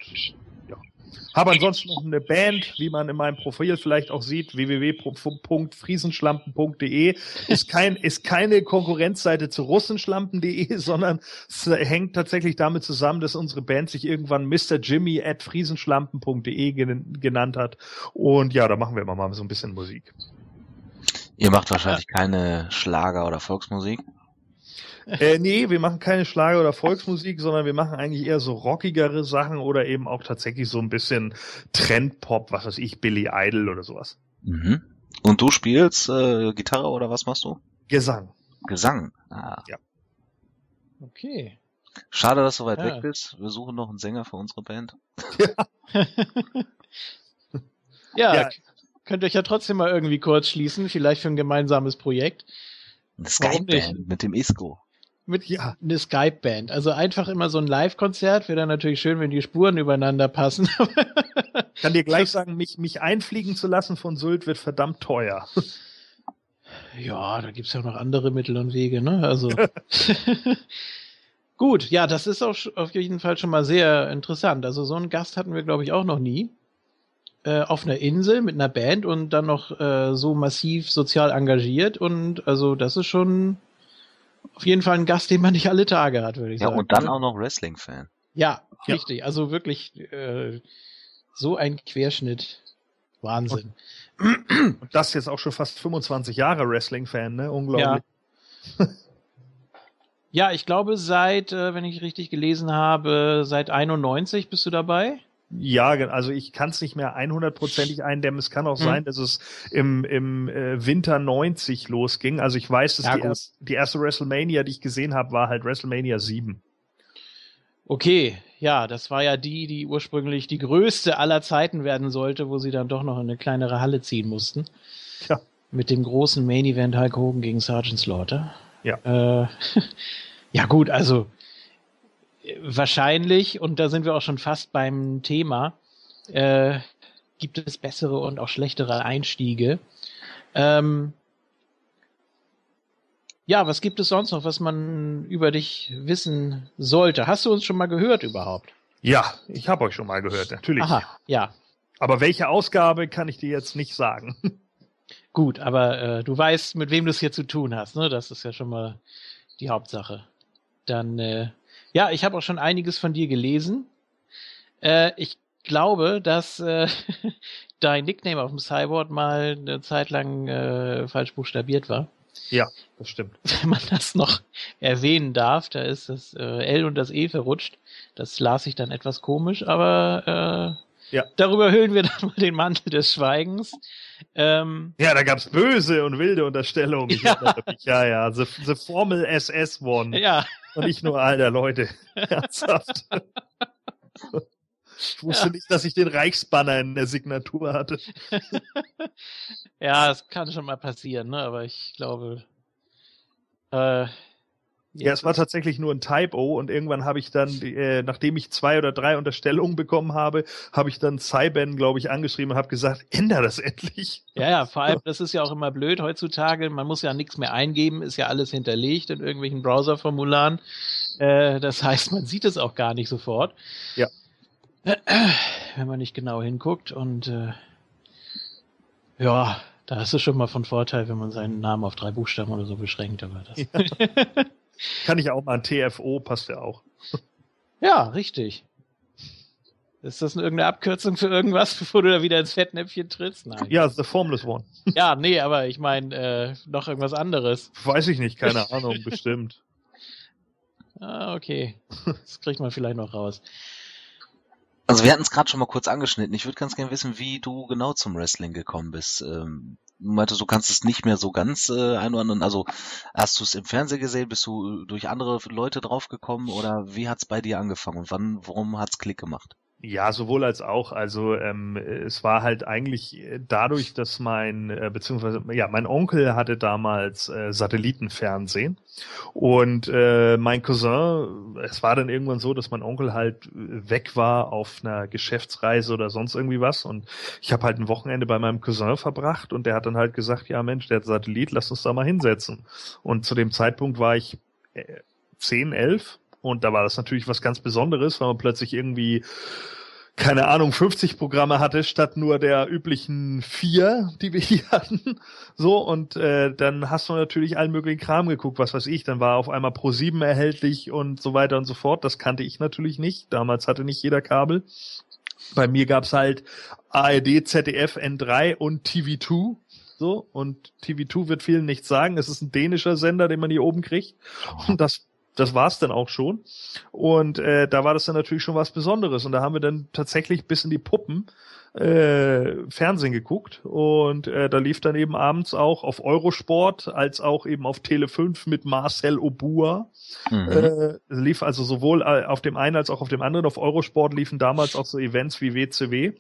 habe ansonsten noch eine Band, wie man in meinem Profil vielleicht auch sieht, www.friesenschlampen.de ist kein ist keine Konkurrenzseite zu russenschlampen.de, sondern es hängt tatsächlich damit zusammen, dass unsere Band sich irgendwann Mr. Jimmy at friesenschlampen.de genannt hat und ja, da machen wir immer mal so ein bisschen Musik. Ihr macht wahrscheinlich keine Schlager oder Volksmusik? Äh, nee, wir machen keine Schlager oder Volksmusik, sondern wir machen eigentlich eher so rockigere Sachen oder eben auch tatsächlich so ein bisschen Trendpop, was weiß ich, Billy Idol oder sowas. Mhm. Und du spielst äh, Gitarre oder was machst du? Gesang. Gesang. Ah. Ja. Okay. Schade, dass du weit ja. weg bist. Wir suchen noch einen Sänger für unsere Band. Ja. ja, ja, könnt ihr euch ja trotzdem mal irgendwie kurz schließen, vielleicht für ein gemeinsames Projekt. Eine Skype-Band mit dem Isco mit ja. eine Skype-Band. Also einfach immer so ein Live-Konzert wäre dann natürlich schön, wenn die Spuren übereinander passen. Kann dir gleich sagen, mich, mich einfliegen zu lassen von Sylt wird verdammt teuer. Ja, da gibt's ja noch andere Mittel und Wege, ne? Also. Gut, ja, das ist auch auf jeden Fall schon mal sehr interessant. Also so einen Gast hatten wir, glaube ich, auch noch nie. Äh, auf einer Insel mit einer Band und dann noch äh, so massiv sozial engagiert und also das ist schon auf jeden Fall ein Gast, den man nicht alle Tage hat, würde ich ja, sagen. Ja, und dann ne? auch noch Wrestling-Fan. Ja, ja, richtig. Also wirklich äh, so ein Querschnitt. Wahnsinn. Und, und das jetzt auch schon fast 25 Jahre Wrestling-Fan, ne? Unglaublich. Ja. ja, ich glaube seit, äh, wenn ich richtig gelesen habe, seit 91 bist du dabei. Ja, also ich kann es nicht mehr 100%ig eindämmen. Es kann auch hm. sein, dass es im, im äh, Winter 90 losging. Also ich weiß, dass ja, die, erst, die erste WrestleMania, die ich gesehen habe, war halt WrestleMania 7. Okay, ja, das war ja die, die ursprünglich die größte aller Zeiten werden sollte, wo sie dann doch noch in eine kleinere Halle ziehen mussten. Ja. Mit dem großen Main Event Hulk Hogan gegen Sergeant Slaughter. Ja. Äh, ja gut, also wahrscheinlich, und da sind wir auch schon fast beim Thema, äh, gibt es bessere und auch schlechtere Einstiege. Ähm, ja, was gibt es sonst noch, was man über dich wissen sollte? Hast du uns schon mal gehört überhaupt? Ja, ich habe euch schon mal gehört, natürlich. Aha, ja. Aber welche Ausgabe kann ich dir jetzt nicht sagen. Gut, aber äh, du weißt, mit wem du es hier zu tun hast, ne? Das ist ja schon mal die Hauptsache. Dann, äh, ja, ich habe auch schon einiges von dir gelesen. Äh, ich glaube, dass äh, dein Nickname auf dem Cyborg mal eine Zeit lang äh, falsch buchstabiert war. Ja, das stimmt. Wenn man das noch erwähnen darf, da ist das äh, L und das E verrutscht. Das las ich dann etwas komisch, aber äh, ja. darüber hüllen wir dann mal den Mantel des Schweigens. Ähm, ja, da gab's böse und wilde Unterstellungen. Ja, ja, ja. The, the Formel SS One. Ja. Und nicht nur alter Leute. Ernsthaft. Ich wusste ja. nicht, dass ich den Reichsbanner in der Signatur hatte. ja, es kann schon mal passieren, ne? aber ich glaube. Äh, ja, es war tatsächlich nur ein Typo und irgendwann habe ich dann, äh, nachdem ich zwei oder drei Unterstellungen bekommen habe, habe ich dann Cyben, glaube ich, angeschrieben und habe gesagt, änder das endlich. Ja, ja, vor allem, das ist ja auch immer blöd heutzutage. Man muss ja nichts mehr eingeben, ist ja alles hinterlegt in irgendwelchen Browserformularen. Äh, das heißt, man sieht es auch gar nicht sofort. Ja. Wenn man nicht genau hinguckt und äh, ja, da ist es schon mal von Vorteil, wenn man seinen Namen auf drei Buchstaben oder so beschränkt, aber das. Ja. Kann ich auch mal ein TFO, passt ja auch. Ja, richtig. Ist das irgendeine Abkürzung für irgendwas, bevor du da wieder ins Fettnäpfchen trittst? Nein. Ja, the Formless One. Ja, nee, aber ich meine äh, noch irgendwas anderes. Weiß ich nicht, keine Ahnung, bestimmt. Ah, okay. Das kriegt man vielleicht noch raus. Also wir hatten es gerade schon mal kurz angeschnitten. Ich würde ganz gerne wissen, wie du genau zum Wrestling gekommen bist. Ähm, du meintest, du kannst es nicht mehr so ganz äh, einordnen. Also hast du es im Fernsehen gesehen? Bist du durch andere Leute draufgekommen? Oder wie hat's bei dir angefangen? Und wann, warum hat's Klick gemacht? Ja, sowohl als auch. Also ähm, es war halt eigentlich äh, dadurch, dass mein äh, beziehungsweise ja mein Onkel hatte damals äh, Satellitenfernsehen und äh, mein Cousin. Es war dann irgendwann so, dass mein Onkel halt äh, weg war auf einer Geschäftsreise oder sonst irgendwie was und ich habe halt ein Wochenende bei meinem Cousin verbracht und der hat dann halt gesagt, ja Mensch, der hat Satellit, lass uns da mal hinsetzen. Und zu dem Zeitpunkt war ich äh, 10, 11 und da war das natürlich was ganz Besonderes, weil man plötzlich irgendwie keine Ahnung, 50 Programme hatte, statt nur der üblichen vier, die wir hier hatten. So, und äh, dann hast du natürlich allen möglichen Kram geguckt, was weiß ich. Dann war auf einmal Pro 7 erhältlich und so weiter und so fort. Das kannte ich natürlich nicht. Damals hatte nicht jeder Kabel. Bei mir gab's halt ARD, ZDF, N3 und TV2. So, und TV2 wird vielen nichts sagen. Es ist ein dänischer Sender, den man hier oben kriegt. Und das das war's dann auch schon. Und äh, da war das dann natürlich schon was Besonderes. Und da haben wir dann tatsächlich bis in die Puppen äh, Fernsehen geguckt und äh, da lief dann eben abends auch auf Eurosport als auch eben auf Tele 5 mit Marcel Obua. Mhm. Äh, lief also sowohl äh, auf dem einen als auch auf dem anderen. Auf Eurosport liefen damals auch so Events wie WCW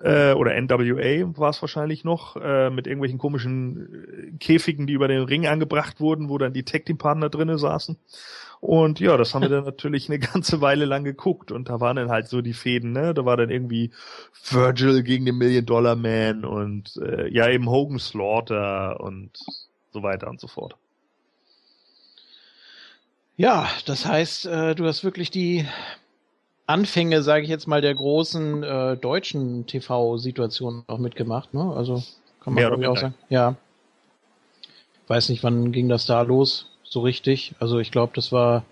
äh, oder NWA war es wahrscheinlich noch, äh, mit irgendwelchen komischen äh, Käfigen, die über den Ring angebracht wurden, wo dann die Tag Team Partner drinnen saßen. Und ja, das haben wir dann natürlich eine ganze Weile lang geguckt und da waren dann halt so die Fäden, ne? Da war dann irgendwie Virgil gegen den Million Dollar Man und äh, ja eben Hogan Slaughter und so weiter und so fort. Ja, das heißt, äh, du hast wirklich die Anfänge, sage ich jetzt mal, der großen äh, deutschen TV-Situation auch mitgemacht, ne? Also kann man ja, auch sagen. Ja. Weiß nicht, wann ging das da los? So richtig. Also ich glaube, das war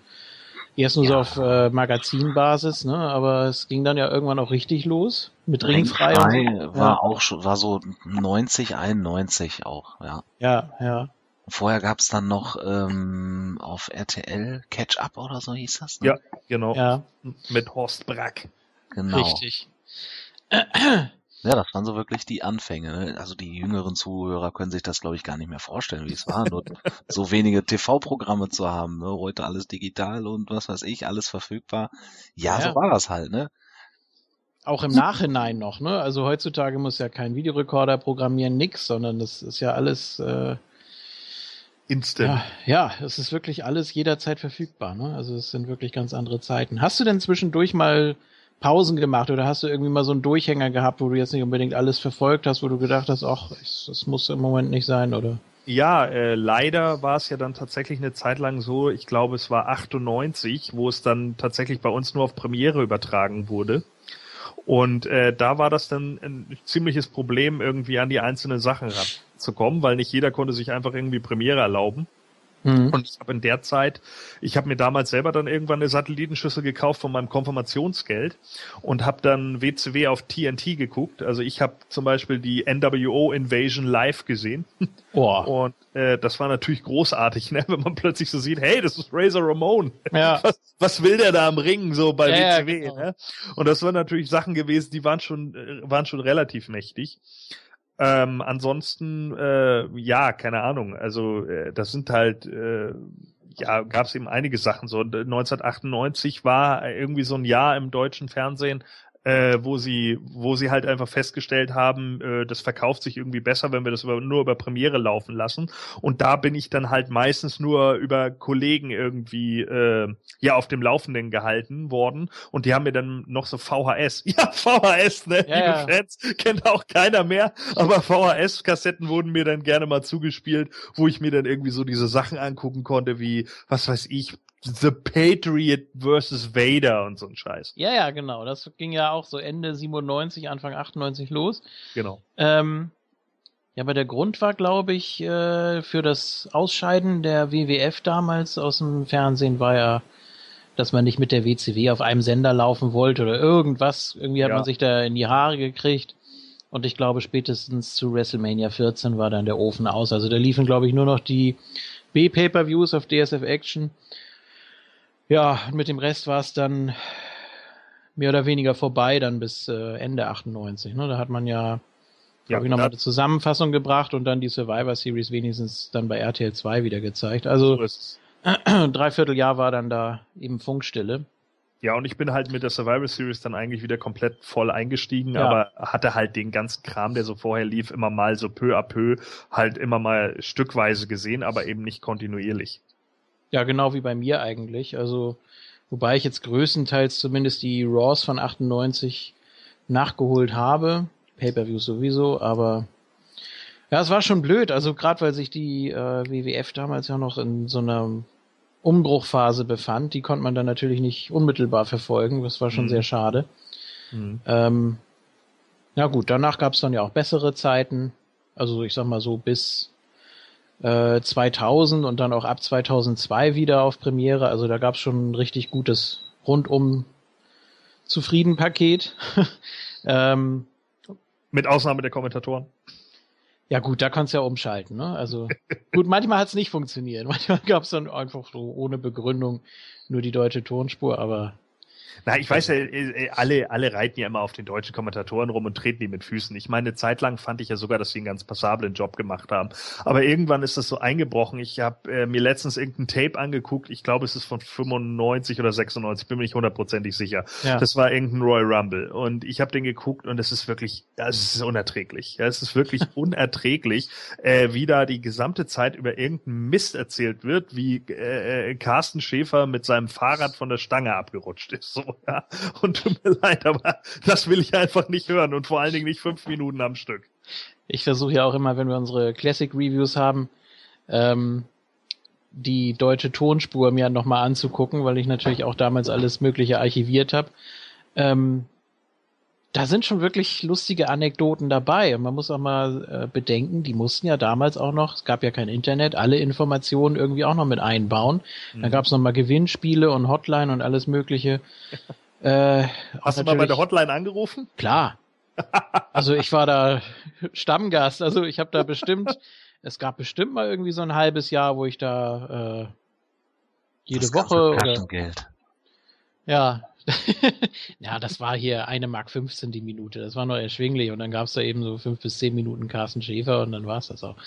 erst nur ja. so auf äh, Magazinbasis, ne? Aber es ging dann ja irgendwann auch richtig los mit Ringfrei. Ringfrei war ja. auch schon, war so 90, 91 auch, ja. Ja, ja. Vorher gab's dann noch ähm, auf RTL Catch Up oder so hieß das. Ne? Ja, genau. Ja. Mit Horst Brack. Genau. Richtig. Ja, das waren so wirklich die Anfänge. Ne? Also die jüngeren Zuhörer können sich das, glaube ich, gar nicht mehr vorstellen, wie es war, nur so wenige TV-Programme zu haben. Ne? Heute alles digital und was weiß ich, alles verfügbar. Ja, ja. so war das halt, ne? Auch im Nachhinein noch, ne? Also heutzutage muss ja kein Videorekorder programmieren, nix, sondern das ist ja alles äh, Instant. Ja, ja, es ist wirklich alles jederzeit verfügbar, ne? Also es sind wirklich ganz andere Zeiten. Hast du denn zwischendurch mal Pausen gemacht oder hast du irgendwie mal so einen Durchhänger gehabt, wo du jetzt nicht unbedingt alles verfolgt hast, wo du gedacht hast, ach, das muss im Moment nicht sein, oder? Ja, äh, leider war es ja dann tatsächlich eine Zeit lang so, ich glaube es war 98, wo es dann tatsächlich bei uns nur auf Premiere übertragen wurde. Und äh, da war das dann ein ziemliches Problem, irgendwie an die einzelnen Sachen ranzukommen, weil nicht jeder konnte sich einfach irgendwie Premiere erlauben. Mhm. Und ich habe in der Zeit, ich habe mir damals selber dann irgendwann eine Satellitenschüssel gekauft von meinem Konfirmationsgeld und habe dann WCW auf TNT geguckt. Also ich habe zum Beispiel die NWO Invasion live gesehen. Oh. Und äh, das war natürlich großartig, ne? wenn man plötzlich so sieht, hey, das ist Razor Ramon. Ja. Was, was will der da am Ring so bei ja, WCW? Ja, genau. ne? Und das waren natürlich Sachen gewesen, die waren schon, äh, waren schon relativ mächtig. Ähm, ansonsten, äh, ja, keine Ahnung. Also äh, das sind halt, äh, ja, gab es eben einige Sachen. So 1998 war irgendwie so ein Jahr im deutschen Fernsehen, äh, wo sie, wo sie halt einfach festgestellt haben, äh, das verkauft sich irgendwie besser, wenn wir das über, nur über Premiere laufen lassen. Und da bin ich dann halt meistens nur über Kollegen irgendwie äh, ja auf dem Laufenden gehalten worden. Und die haben mir dann noch so VHS. Ja, VHS, ne? Ja, Liebe ja. Fans, kennt auch keiner mehr. Aber VHS-Kassetten wurden mir dann gerne mal zugespielt, wo ich mir dann irgendwie so diese Sachen angucken konnte, wie, was weiß ich, The Patriot versus Vader und so ein Scheiß. Ja, ja, genau. Das ging ja auch so Ende 97, Anfang 98 los. Genau. Ähm, ja, aber der Grund war, glaube ich, äh, für das Ausscheiden der WWF damals aus dem Fernsehen war ja, dass man nicht mit der WCW auf einem Sender laufen wollte oder irgendwas. Irgendwie hat ja. man sich da in die Haare gekriegt. Und ich glaube, spätestens zu WrestleMania 14 war dann der Ofen aus. Also da liefen, glaube ich, nur noch die B-Pay-Per-Views auf DSF Action. Ja, mit dem Rest war es dann mehr oder weniger vorbei, dann bis äh, Ende 98. Ne? Da hat man ja, ja ich, nochmal eine Zusammenfassung gebracht und dann die Survivor Series wenigstens dann bei RTL 2 wieder gezeigt. Also so dreiviertel Jahr war dann da eben Funkstille. Ja, und ich bin halt mit der Survivor Series dann eigentlich wieder komplett voll eingestiegen, ja. aber hatte halt den ganzen Kram, der so vorher lief, immer mal so peu à peu, halt immer mal stückweise gesehen, aber eben nicht kontinuierlich. Ja, genau wie bei mir eigentlich. Also, wobei ich jetzt größtenteils zumindest die Raws von 98 nachgeholt habe. Pay-per-view sowieso, aber ja, es war schon blöd. Also gerade weil sich die äh, WWF damals ja noch in so einer Umbruchphase befand, die konnte man dann natürlich nicht unmittelbar verfolgen. Das war schon mhm. sehr schade. Mhm. Ähm, ja gut, danach gab es dann ja auch bessere Zeiten. Also ich sag mal so bis 2000 äh, und dann auch ab 2002 wieder auf Premiere. Also da gab es schon ein richtig gutes rundum zufrieden Paket. ähm, Mit Ausnahme der Kommentatoren. Ja gut, da kannst du ja umschalten. Ne? Also gut, manchmal hat es nicht funktioniert. Manchmal gab es dann einfach so ohne Begründung nur die deutsche Tonspur, aber na, ich weiß ja, äh, äh, alle, alle reiten ja immer auf den deutschen Kommentatoren rum und treten die mit Füßen. Ich meine, zeitlang fand ich ja sogar, dass sie einen ganz passablen Job gemacht haben. Aber irgendwann ist das so eingebrochen. Ich habe äh, mir letztens irgendein Tape angeguckt. Ich glaube, es ist von 95 oder 96, bin mir nicht hundertprozentig sicher. Ja. Das war irgendein Royal Rumble. Und ich habe den geguckt und es ist wirklich, es ist unerträglich. Ja, es ist wirklich unerträglich, äh, wie da die gesamte Zeit über irgendeinen Mist erzählt wird, wie äh, äh Carsten Schäfer mit seinem Fahrrad von der Stange abgerutscht ist. So, ja. Und tut mir leid, aber das will ich einfach nicht hören und vor allen Dingen nicht fünf Minuten am Stück. Ich versuche ja auch immer, wenn wir unsere Classic Reviews haben, ähm, die deutsche Tonspur mir nochmal anzugucken, weil ich natürlich auch damals alles Mögliche archiviert habe. Ähm, da sind schon wirklich lustige Anekdoten dabei. Und man muss auch mal äh, bedenken, die mussten ja damals auch noch, es gab ja kein Internet, alle Informationen irgendwie auch noch mit einbauen. Mhm. Dann gab es noch mal Gewinnspiele und Hotline und alles Mögliche. äh, Hast du mal bei der Hotline angerufen? Klar. Also ich war da Stammgast. Also ich habe da bestimmt, es gab bestimmt mal irgendwie so ein halbes Jahr, wo ich da äh, jede das Woche oder Geld. Ja, ja, das war hier eine Mark 15 die Minute. Das war noch erschwinglich. Und dann gab's da eben so fünf bis zehn Minuten Carsten Schäfer und dann war's das auch.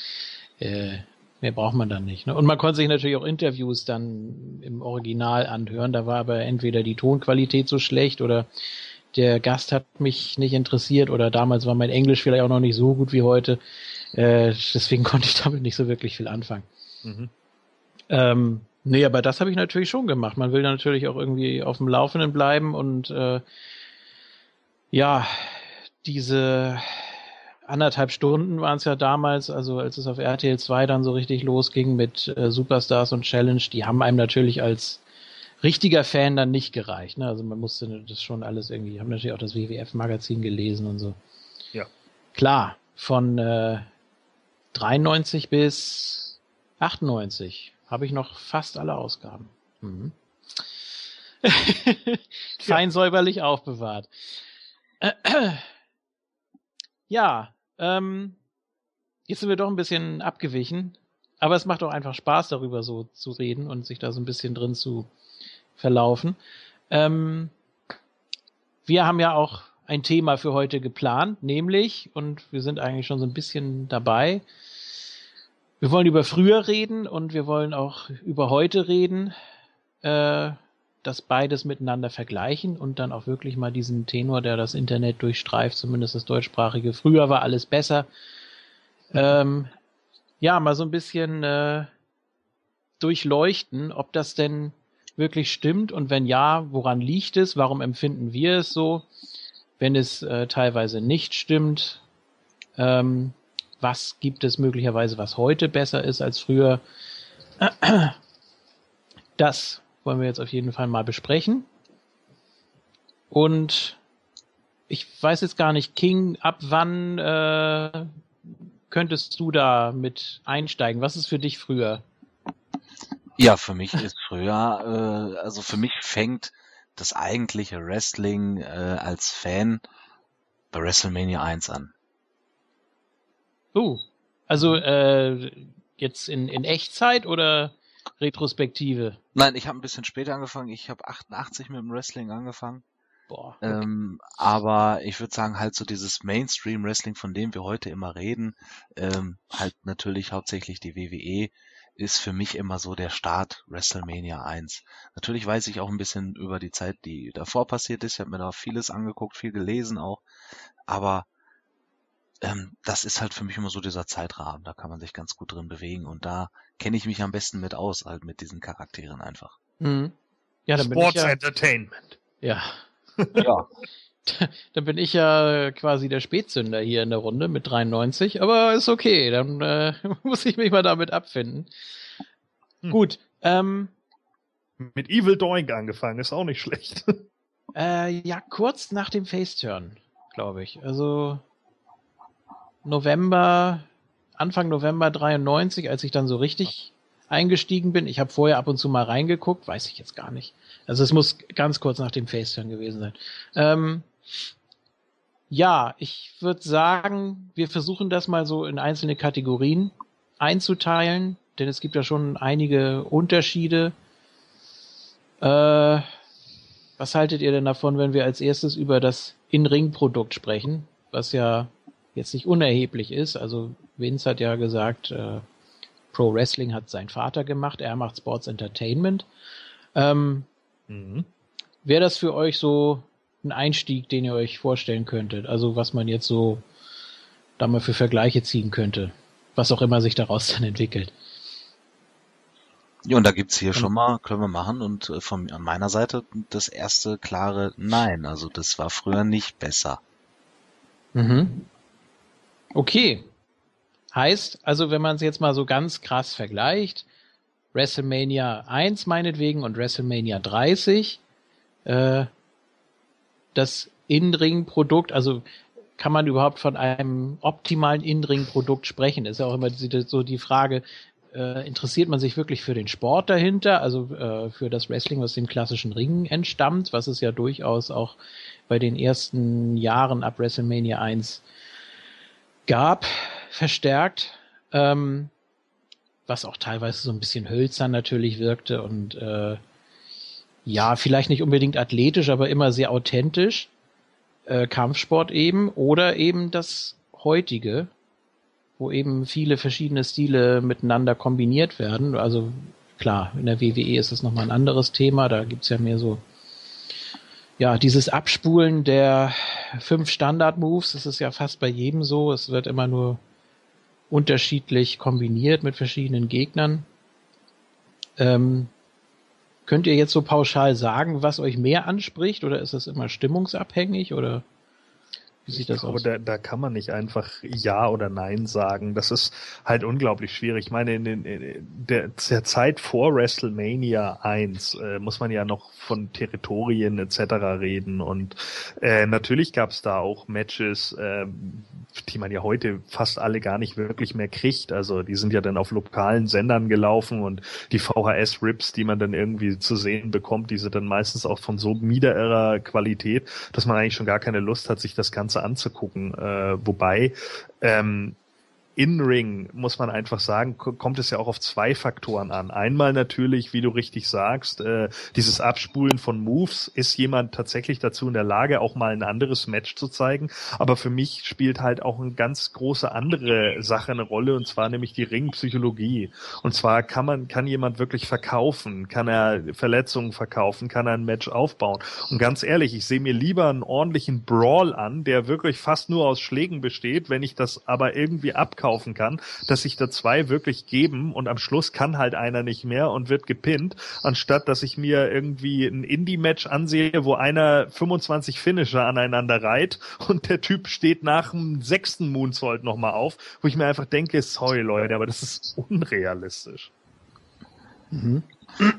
Äh, mehr braucht man dann nicht. Ne? Und man konnte sich natürlich auch Interviews dann im Original anhören. Da war aber entweder die Tonqualität so schlecht oder der Gast hat mich nicht interessiert oder damals war mein Englisch vielleicht auch noch nicht so gut wie heute. Äh, deswegen konnte ich damit nicht so wirklich viel anfangen. Mhm. Ähm, Nee, aber das habe ich natürlich schon gemacht. Man will natürlich auch irgendwie auf dem Laufenden bleiben und äh, ja, diese anderthalb Stunden waren es ja damals, also als es auf RTL 2 dann so richtig losging mit äh, Superstars und Challenge, die haben einem natürlich als richtiger Fan dann nicht gereicht. Ne? Also man musste das schon alles irgendwie, haben natürlich auch das WWF-Magazin gelesen und so. Ja. Klar, von äh, 93 bis 98 habe ich noch fast alle Ausgaben. Mhm. Fein säuberlich aufbewahrt. ja, ähm, jetzt sind wir doch ein bisschen abgewichen, aber es macht auch einfach Spaß, darüber so zu reden und sich da so ein bisschen drin zu verlaufen. Ähm, wir haben ja auch ein Thema für heute geplant, nämlich, und wir sind eigentlich schon so ein bisschen dabei, wir wollen über früher reden und wir wollen auch über heute reden, äh, das beides miteinander vergleichen und dann auch wirklich mal diesen Tenor, der das Internet durchstreift, zumindest das deutschsprachige, früher war alles besser, ähm, ja, mal so ein bisschen äh, durchleuchten, ob das denn wirklich stimmt und wenn ja, woran liegt es? Warum empfinden wir es so? Wenn es äh, teilweise nicht stimmt, ähm, was gibt es möglicherweise, was heute besser ist als früher? Das wollen wir jetzt auf jeden Fall mal besprechen. Und ich weiß jetzt gar nicht, King, ab wann äh, könntest du da mit einsteigen? Was ist für dich früher? Ja, für mich ist früher, äh, also für mich fängt das eigentliche Wrestling äh, als Fan bei WrestleMania 1 an. Uh, also äh, jetzt in, in Echtzeit oder Retrospektive? Nein, ich habe ein bisschen später angefangen. Ich habe 88 mit dem Wrestling angefangen. Boah. Okay. Ähm, aber ich würde sagen, halt so dieses Mainstream-Wrestling, von dem wir heute immer reden, ähm, halt natürlich hauptsächlich die WWE, ist für mich immer so der Start WrestleMania 1. Natürlich weiß ich auch ein bisschen über die Zeit, die davor passiert ist. Ich habe mir da vieles angeguckt, viel gelesen auch. Aber ähm, das ist halt für mich immer so dieser Zeitrahmen. Da kann man sich ganz gut drin bewegen. Und da kenne ich mich am besten mit aus, halt mit diesen Charakteren einfach. Mhm. Ja, dann Sports bin ich ja, Entertainment. ja, Ja. dann bin ich ja quasi der Spätzünder hier in der Runde mit 93, aber ist okay, dann äh, muss ich mich mal damit abfinden. Hm. Gut, ähm, Mit Evil Doink angefangen, ist auch nicht schlecht. äh, ja, kurz nach dem Faceturn, glaube ich. Also November, Anfang November 93, als ich dann so richtig eingestiegen bin. Ich habe vorher ab und zu mal reingeguckt, weiß ich jetzt gar nicht. Also es muss ganz kurz nach dem Faceturn gewesen sein. Ähm, ja, ich würde sagen, wir versuchen das mal so in einzelne Kategorien einzuteilen, denn es gibt ja schon einige Unterschiede. Äh, was haltet ihr denn davon, wenn wir als erstes über das In-Ring-Produkt sprechen, was ja jetzt nicht unerheblich ist? Also Vince hat ja gesagt, äh, Pro Wrestling hat sein Vater gemacht, er macht Sports Entertainment. Ähm, Mhm. Wäre das für euch so ein Einstieg, den ihr euch vorstellen könntet? Also was man jetzt so da mal für Vergleiche ziehen könnte, was auch immer sich daraus dann entwickelt. Ja, und da gibt's hier schon mal, können wir machen, und äh, von an meiner Seite das erste klare Nein. Also das war früher nicht besser. Mhm. Okay. Heißt, also wenn man es jetzt mal so ganz krass vergleicht, WrestleMania 1 meinetwegen und WrestleMania 30, äh, das In-Ring-Produkt, also kann man überhaupt von einem optimalen In-Ring-Produkt sprechen? Ist ja auch immer so die Frage, äh, interessiert man sich wirklich für den Sport dahinter, also äh, für das Wrestling, was dem klassischen Ringen entstammt, was es ja durchaus auch bei den ersten Jahren ab WrestleMania 1 gab, verstärkt, ähm, was auch teilweise so ein bisschen hölzern natürlich wirkte und äh, ja, vielleicht nicht unbedingt athletisch, aber immer sehr authentisch. Äh, Kampfsport eben oder eben das heutige, wo eben viele verschiedene Stile miteinander kombiniert werden. Also klar, in der WWE ist es nochmal ein anderes Thema, da gibt's ja mehr so ja, dieses Abspulen der fünf Standard-Moves, das ist ja fast bei jedem so. Es wird immer nur unterschiedlich kombiniert mit verschiedenen Gegnern. Ähm, könnt ihr jetzt so pauschal sagen, was euch mehr anspricht oder ist das immer stimmungsabhängig oder Wie sieht das aus? Da, da kann man nicht einfach Ja oder Nein sagen. Das ist halt unglaublich schwierig. Ich meine, in, den, in der, der Zeit vor WrestleMania 1 äh, muss man ja noch von Territorien etc. reden. Und äh, natürlich gab es da auch Matches, äh, die man ja heute fast alle gar nicht wirklich mehr kriegt. Also die sind ja dann auf lokalen Sendern gelaufen und die VHS-Rips, die man dann irgendwie zu sehen bekommt, die sind dann meistens auch von so miederer Qualität, dass man eigentlich schon gar keine Lust hat, sich das Ganze anzugucken. Äh, wobei ähm, in-Ring, muss man einfach sagen, kommt es ja auch auf zwei Faktoren an. Einmal natürlich, wie du richtig sagst, äh, dieses Abspulen von Moves. Ist jemand tatsächlich dazu in der Lage, auch mal ein anderes Match zu zeigen? Aber für mich spielt halt auch eine ganz große andere Sache eine Rolle, und zwar nämlich die Ringpsychologie. Und zwar kann man, kann jemand wirklich verkaufen? Kann er Verletzungen verkaufen? Kann er ein Match aufbauen? Und ganz ehrlich, ich sehe mir lieber einen ordentlichen Brawl an, der wirklich fast nur aus Schlägen besteht, wenn ich das aber irgendwie abkaufe kaufen kann, dass sich da zwei wirklich geben und am Schluss kann halt einer nicht mehr und wird gepinnt, anstatt dass ich mir irgendwie ein Indie-Match ansehe, wo einer 25 Finisher aneinander reiht und der Typ steht nach dem sechsten Moonsault nochmal auf, wo ich mir einfach denke, sorry Leute, aber das ist unrealistisch. Mhm.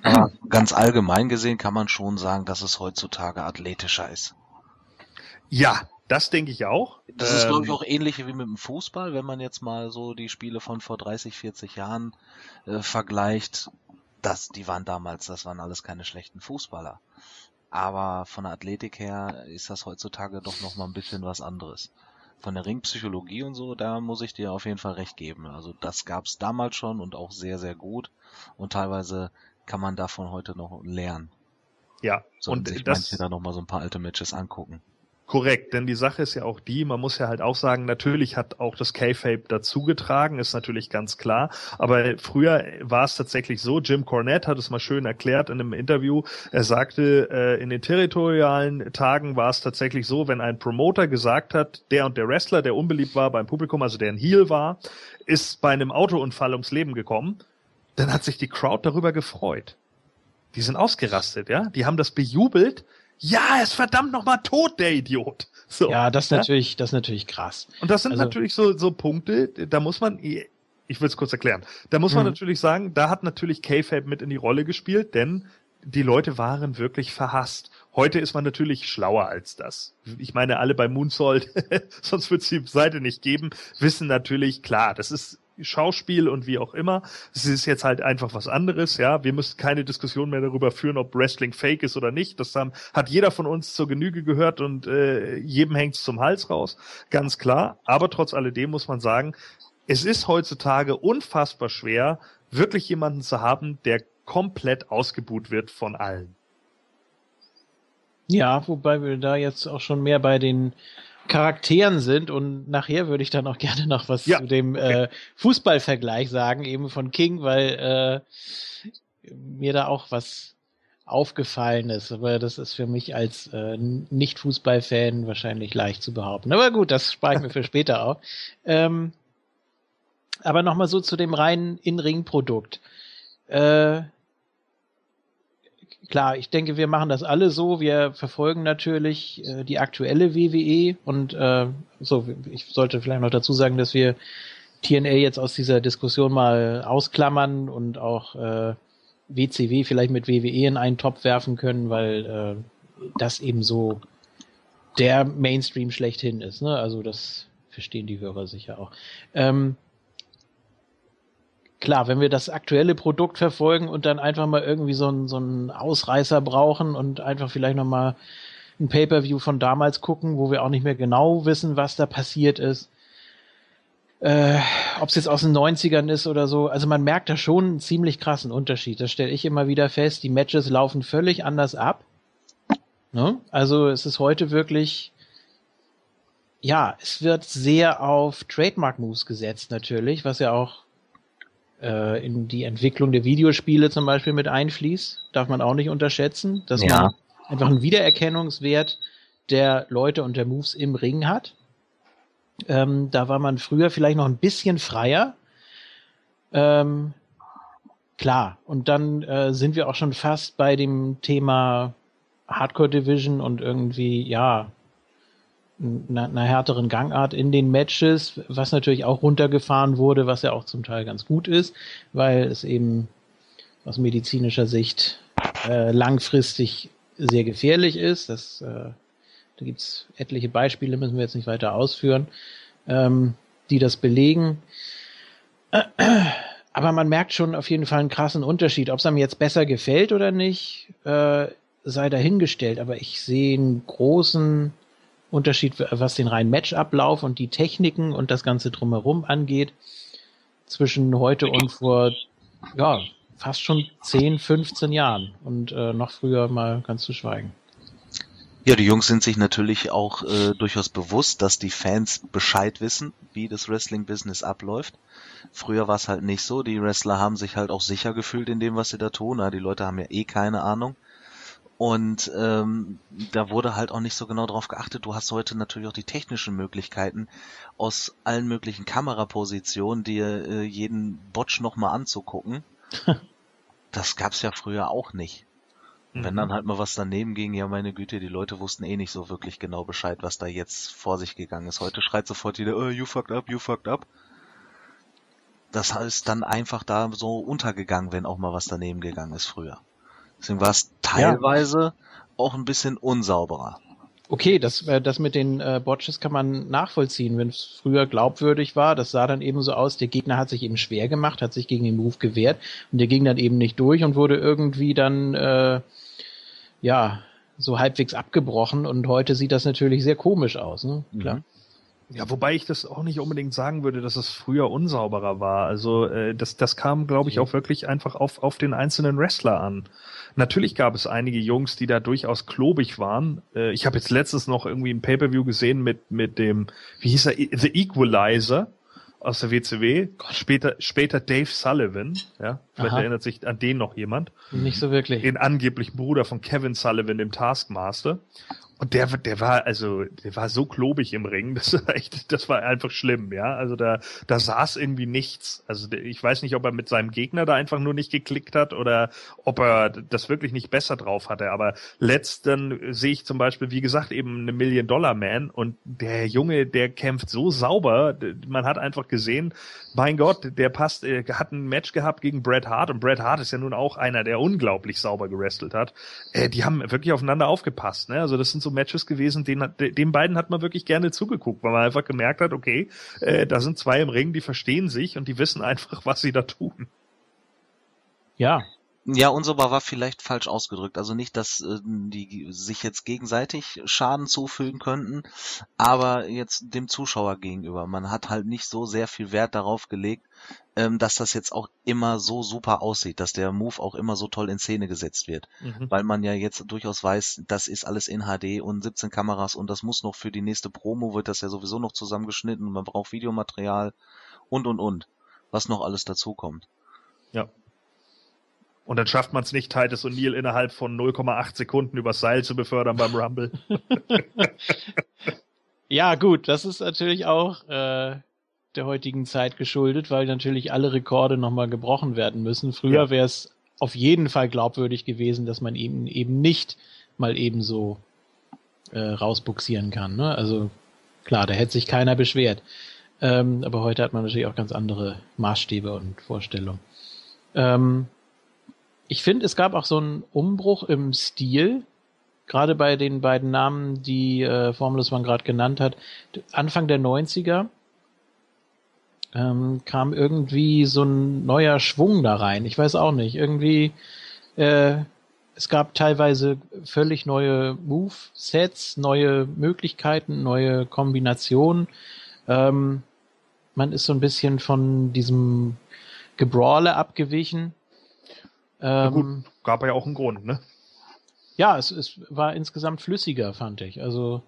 Aber ganz allgemein gesehen kann man schon sagen, dass es heutzutage athletischer ist. Ja, das denke ich auch. Das ist, glaube ich, ähm, auch ähnlich wie mit dem Fußball, wenn man jetzt mal so die Spiele von vor 30, 40 Jahren äh, vergleicht. Das, die waren damals, das waren alles keine schlechten Fußballer. Aber von der Athletik her ist das heutzutage doch noch mal ein bisschen was anderes. Von der Ringpsychologie und so, da muss ich dir auf jeden Fall recht geben. Also das gab's damals schon und auch sehr, sehr gut. Und teilweise kann man davon heute noch lernen. Ja, Sollten und sich das, manche da noch mal so ein paar alte Matches angucken. Korrekt, denn die Sache ist ja auch die, man muss ja halt auch sagen, natürlich hat auch das K-Fape dazugetragen, ist natürlich ganz klar, aber früher war es tatsächlich so, Jim Cornette hat es mal schön erklärt in einem Interview, er sagte, äh, in den territorialen Tagen war es tatsächlich so, wenn ein Promoter gesagt hat, der und der Wrestler, der unbeliebt war beim Publikum, also der ein Heel war, ist bei einem Autounfall ums Leben gekommen, dann hat sich die Crowd darüber gefreut. Die sind ausgerastet, ja, die haben das bejubelt, ja, er ist verdammt nochmal tot, der Idiot. So, ja, das ist ja? natürlich, das ist natürlich krass. Und das sind also, natürlich so, so Punkte, da muss man, ich will es kurz erklären, da muss man mhm. natürlich sagen, da hat natürlich K-Fape mit in die Rolle gespielt, denn die Leute waren wirklich verhasst. Heute ist man natürlich schlauer als das. Ich meine, alle bei Moonsault, sonst wird es die Seite nicht geben, wissen natürlich, klar, das ist Schauspiel und wie auch immer. Es ist jetzt halt einfach was anderes, ja. Wir müssen keine Diskussion mehr darüber führen, ob Wrestling fake ist oder nicht. Das haben, hat jeder von uns zur Genüge gehört und äh, jedem hängt's zum Hals raus, ganz klar. Aber trotz alledem muss man sagen, es ist heutzutage unfassbar schwer, wirklich jemanden zu haben, der komplett ausgebuht wird von allen. Ja, wobei wir da jetzt auch schon mehr bei den Charakteren sind und nachher würde ich dann auch gerne noch was ja. zu dem äh, Fußballvergleich sagen, eben von King, weil äh, mir da auch was aufgefallen ist, aber das ist für mich als äh, Nicht-Fußballfan wahrscheinlich leicht zu behaupten. Aber gut, das spare ich mir für später auch. Ähm, aber nochmal so zu dem reinen In-Ring-Produkt. Äh, klar, ich denke, wir machen das alle so. Wir verfolgen natürlich äh, die aktuelle WWE und äh, so, ich sollte vielleicht noch dazu sagen, dass wir TNA jetzt aus dieser Diskussion mal ausklammern und auch äh, WCW vielleicht mit WWE in einen Topf werfen können, weil äh, das eben so der Mainstream schlechthin ist. Ne? Also das verstehen die Hörer sicher auch. Ähm, klar, wenn wir das aktuelle Produkt verfolgen und dann einfach mal irgendwie so einen, so einen Ausreißer brauchen und einfach vielleicht nochmal ein Pay-per-View von damals gucken, wo wir auch nicht mehr genau wissen, was da passiert ist. Äh, Ob es jetzt aus den 90ern ist oder so. Also man merkt da schon einen ziemlich krassen Unterschied. Das stelle ich immer wieder fest. Die Matches laufen völlig anders ab. Ne? Also es ist heute wirklich, ja, es wird sehr auf Trademark-Moves gesetzt natürlich, was ja auch äh, in die Entwicklung der Videospiele zum Beispiel mit einfließt, darf man auch nicht unterschätzen, dass ja. man einfach einen Wiedererkennungswert der Leute und der Moves im Ring hat. Ähm, da war man früher vielleicht noch ein bisschen freier. Ähm, klar, und dann äh, sind wir auch schon fast bei dem Thema Hardcore Division und irgendwie, ja, einer, härteren Gangart in den Matches, was natürlich auch runtergefahren wurde, was ja auch zum Teil ganz gut ist, weil es eben aus medizinischer Sicht äh, langfristig sehr gefährlich ist. Das, äh, da gibt's etliche Beispiele, müssen wir jetzt nicht weiter ausführen, ähm, die das belegen. Aber man merkt schon auf jeden Fall einen krassen Unterschied. Ob es einem jetzt besser gefällt oder nicht, äh, sei dahingestellt. Aber ich sehe einen großen Unterschied, was den reinen Matchablauf und die Techniken und das Ganze drumherum angeht, zwischen heute und vor, ja, fast schon 10, 15 Jahren und äh, noch früher mal ganz zu schweigen. Ja, die Jungs sind sich natürlich auch äh, durchaus bewusst, dass die Fans Bescheid wissen, wie das Wrestling-Business abläuft. Früher war es halt nicht so. Die Wrestler haben sich halt auch sicher gefühlt in dem, was sie da tun. Ja, die Leute haben ja eh keine Ahnung. Und ähm, da wurde halt auch nicht so genau drauf geachtet. Du hast heute natürlich auch die technischen Möglichkeiten, aus allen möglichen Kamerapositionen dir äh, jeden Botch nochmal anzugucken. das gab's ja früher auch nicht. Mhm. Wenn dann halt mal was daneben ging, ja meine Güte, die Leute wussten eh nicht so wirklich genau Bescheid, was da jetzt vor sich gegangen ist. Heute schreit sofort jeder, oh, you fucked up, you fucked up. Das ist dann einfach da so untergegangen, wenn auch mal was daneben gegangen ist früher. Deswegen war es teilweise ja. auch ein bisschen unsauberer. Okay, das, äh, das mit den äh, Botches kann man nachvollziehen. Wenn es früher glaubwürdig war, das sah dann eben so aus, der Gegner hat sich eben schwer gemacht, hat sich gegen den Move gewehrt und der ging dann eben nicht durch und wurde irgendwie dann äh, ja so halbwegs abgebrochen und heute sieht das natürlich sehr komisch aus, ne? Klar. Mhm. Ja, wobei ich das auch nicht unbedingt sagen würde, dass es früher unsauberer war. Also äh, das, das kam, glaube ich, auch wirklich einfach auf, auf den einzelnen Wrestler an. Natürlich gab es einige Jungs, die da durchaus klobig waren. Äh, ich habe jetzt letztens noch irgendwie ein Pay-per-view gesehen mit mit dem, wie hieß er, The Equalizer aus der WCW. Später später Dave Sullivan. Ja, vielleicht Aha. erinnert sich an den noch jemand. Nicht so wirklich. Den angeblichen Bruder von Kevin Sullivan, dem Taskmaster. Und der, der war, also, der war so klobig im Ring, das war echt, das war einfach schlimm, ja. Also da, da saß irgendwie nichts. Also ich weiß nicht, ob er mit seinem Gegner da einfach nur nicht geklickt hat oder ob er das wirklich nicht besser drauf hatte. Aber letzten sehe ich zum Beispiel, wie gesagt, eben eine Million Dollar Man und der Junge, der kämpft so sauber. Man hat einfach gesehen, mein Gott, der passt, er hat ein Match gehabt gegen Bret Hart und Bret Hart ist ja nun auch einer, der unglaublich sauber gewrestelt hat. Äh, die haben wirklich aufeinander aufgepasst, ne? Also das sind so so Matches gewesen, den, den beiden hat man wirklich gerne zugeguckt, weil man einfach gemerkt hat, okay, äh, da sind zwei im Ring, die verstehen sich und die wissen einfach, was sie da tun. Ja, ja, unsauber war vielleicht falsch ausgedrückt. Also nicht, dass äh, die sich jetzt gegenseitig Schaden zufügen könnten, aber jetzt dem Zuschauer gegenüber. Man hat halt nicht so sehr viel Wert darauf gelegt, ähm, dass das jetzt auch immer so super aussieht, dass der Move auch immer so toll in Szene gesetzt wird. Mhm. Weil man ja jetzt durchaus weiß, das ist alles in HD und 17 Kameras und das muss noch für die nächste Promo, wird das ja sowieso noch zusammengeschnitten und man braucht Videomaterial und und und, was noch alles dazukommt. Ja. Und dann schafft man es nicht, Titus O'Neill innerhalb von 0,8 Sekunden übers Seil zu befördern beim Rumble. ja, gut, das ist natürlich auch äh, der heutigen Zeit geschuldet, weil natürlich alle Rekorde nochmal gebrochen werden müssen. Früher ja. wäre es auf jeden Fall glaubwürdig gewesen, dass man eben eben nicht mal ebenso äh, rausbuxieren kann. Ne? Also klar, da hätte sich keiner beschwert. Ähm, aber heute hat man natürlich auch ganz andere Maßstäbe und Vorstellungen. Ähm, ich finde, es gab auch so einen Umbruch im Stil, gerade bei den beiden Namen, die äh, Formulus man gerade genannt hat. Anfang der 90er ähm, kam irgendwie so ein neuer Schwung da rein. Ich weiß auch nicht. Irgendwie, äh, es gab teilweise völlig neue Move-Sets, neue Möglichkeiten, neue Kombinationen. Ähm, man ist so ein bisschen von diesem Gebrawle abgewichen ähm, gut, gab ja auch einen Grund, ne? Ja, es, es war insgesamt flüssiger, fand ich. Also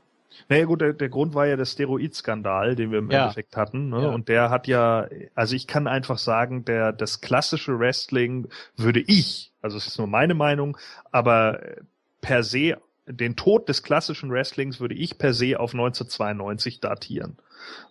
naja gut, der, der Grund war ja der Steroid-Skandal, den wir im ja. Endeffekt hatten. Ne? Ja. Und der hat ja, also ich kann einfach sagen, der das klassische Wrestling würde ich, also es ist nur meine Meinung, aber per se, den Tod des klassischen Wrestlings würde ich per se auf 1992 datieren.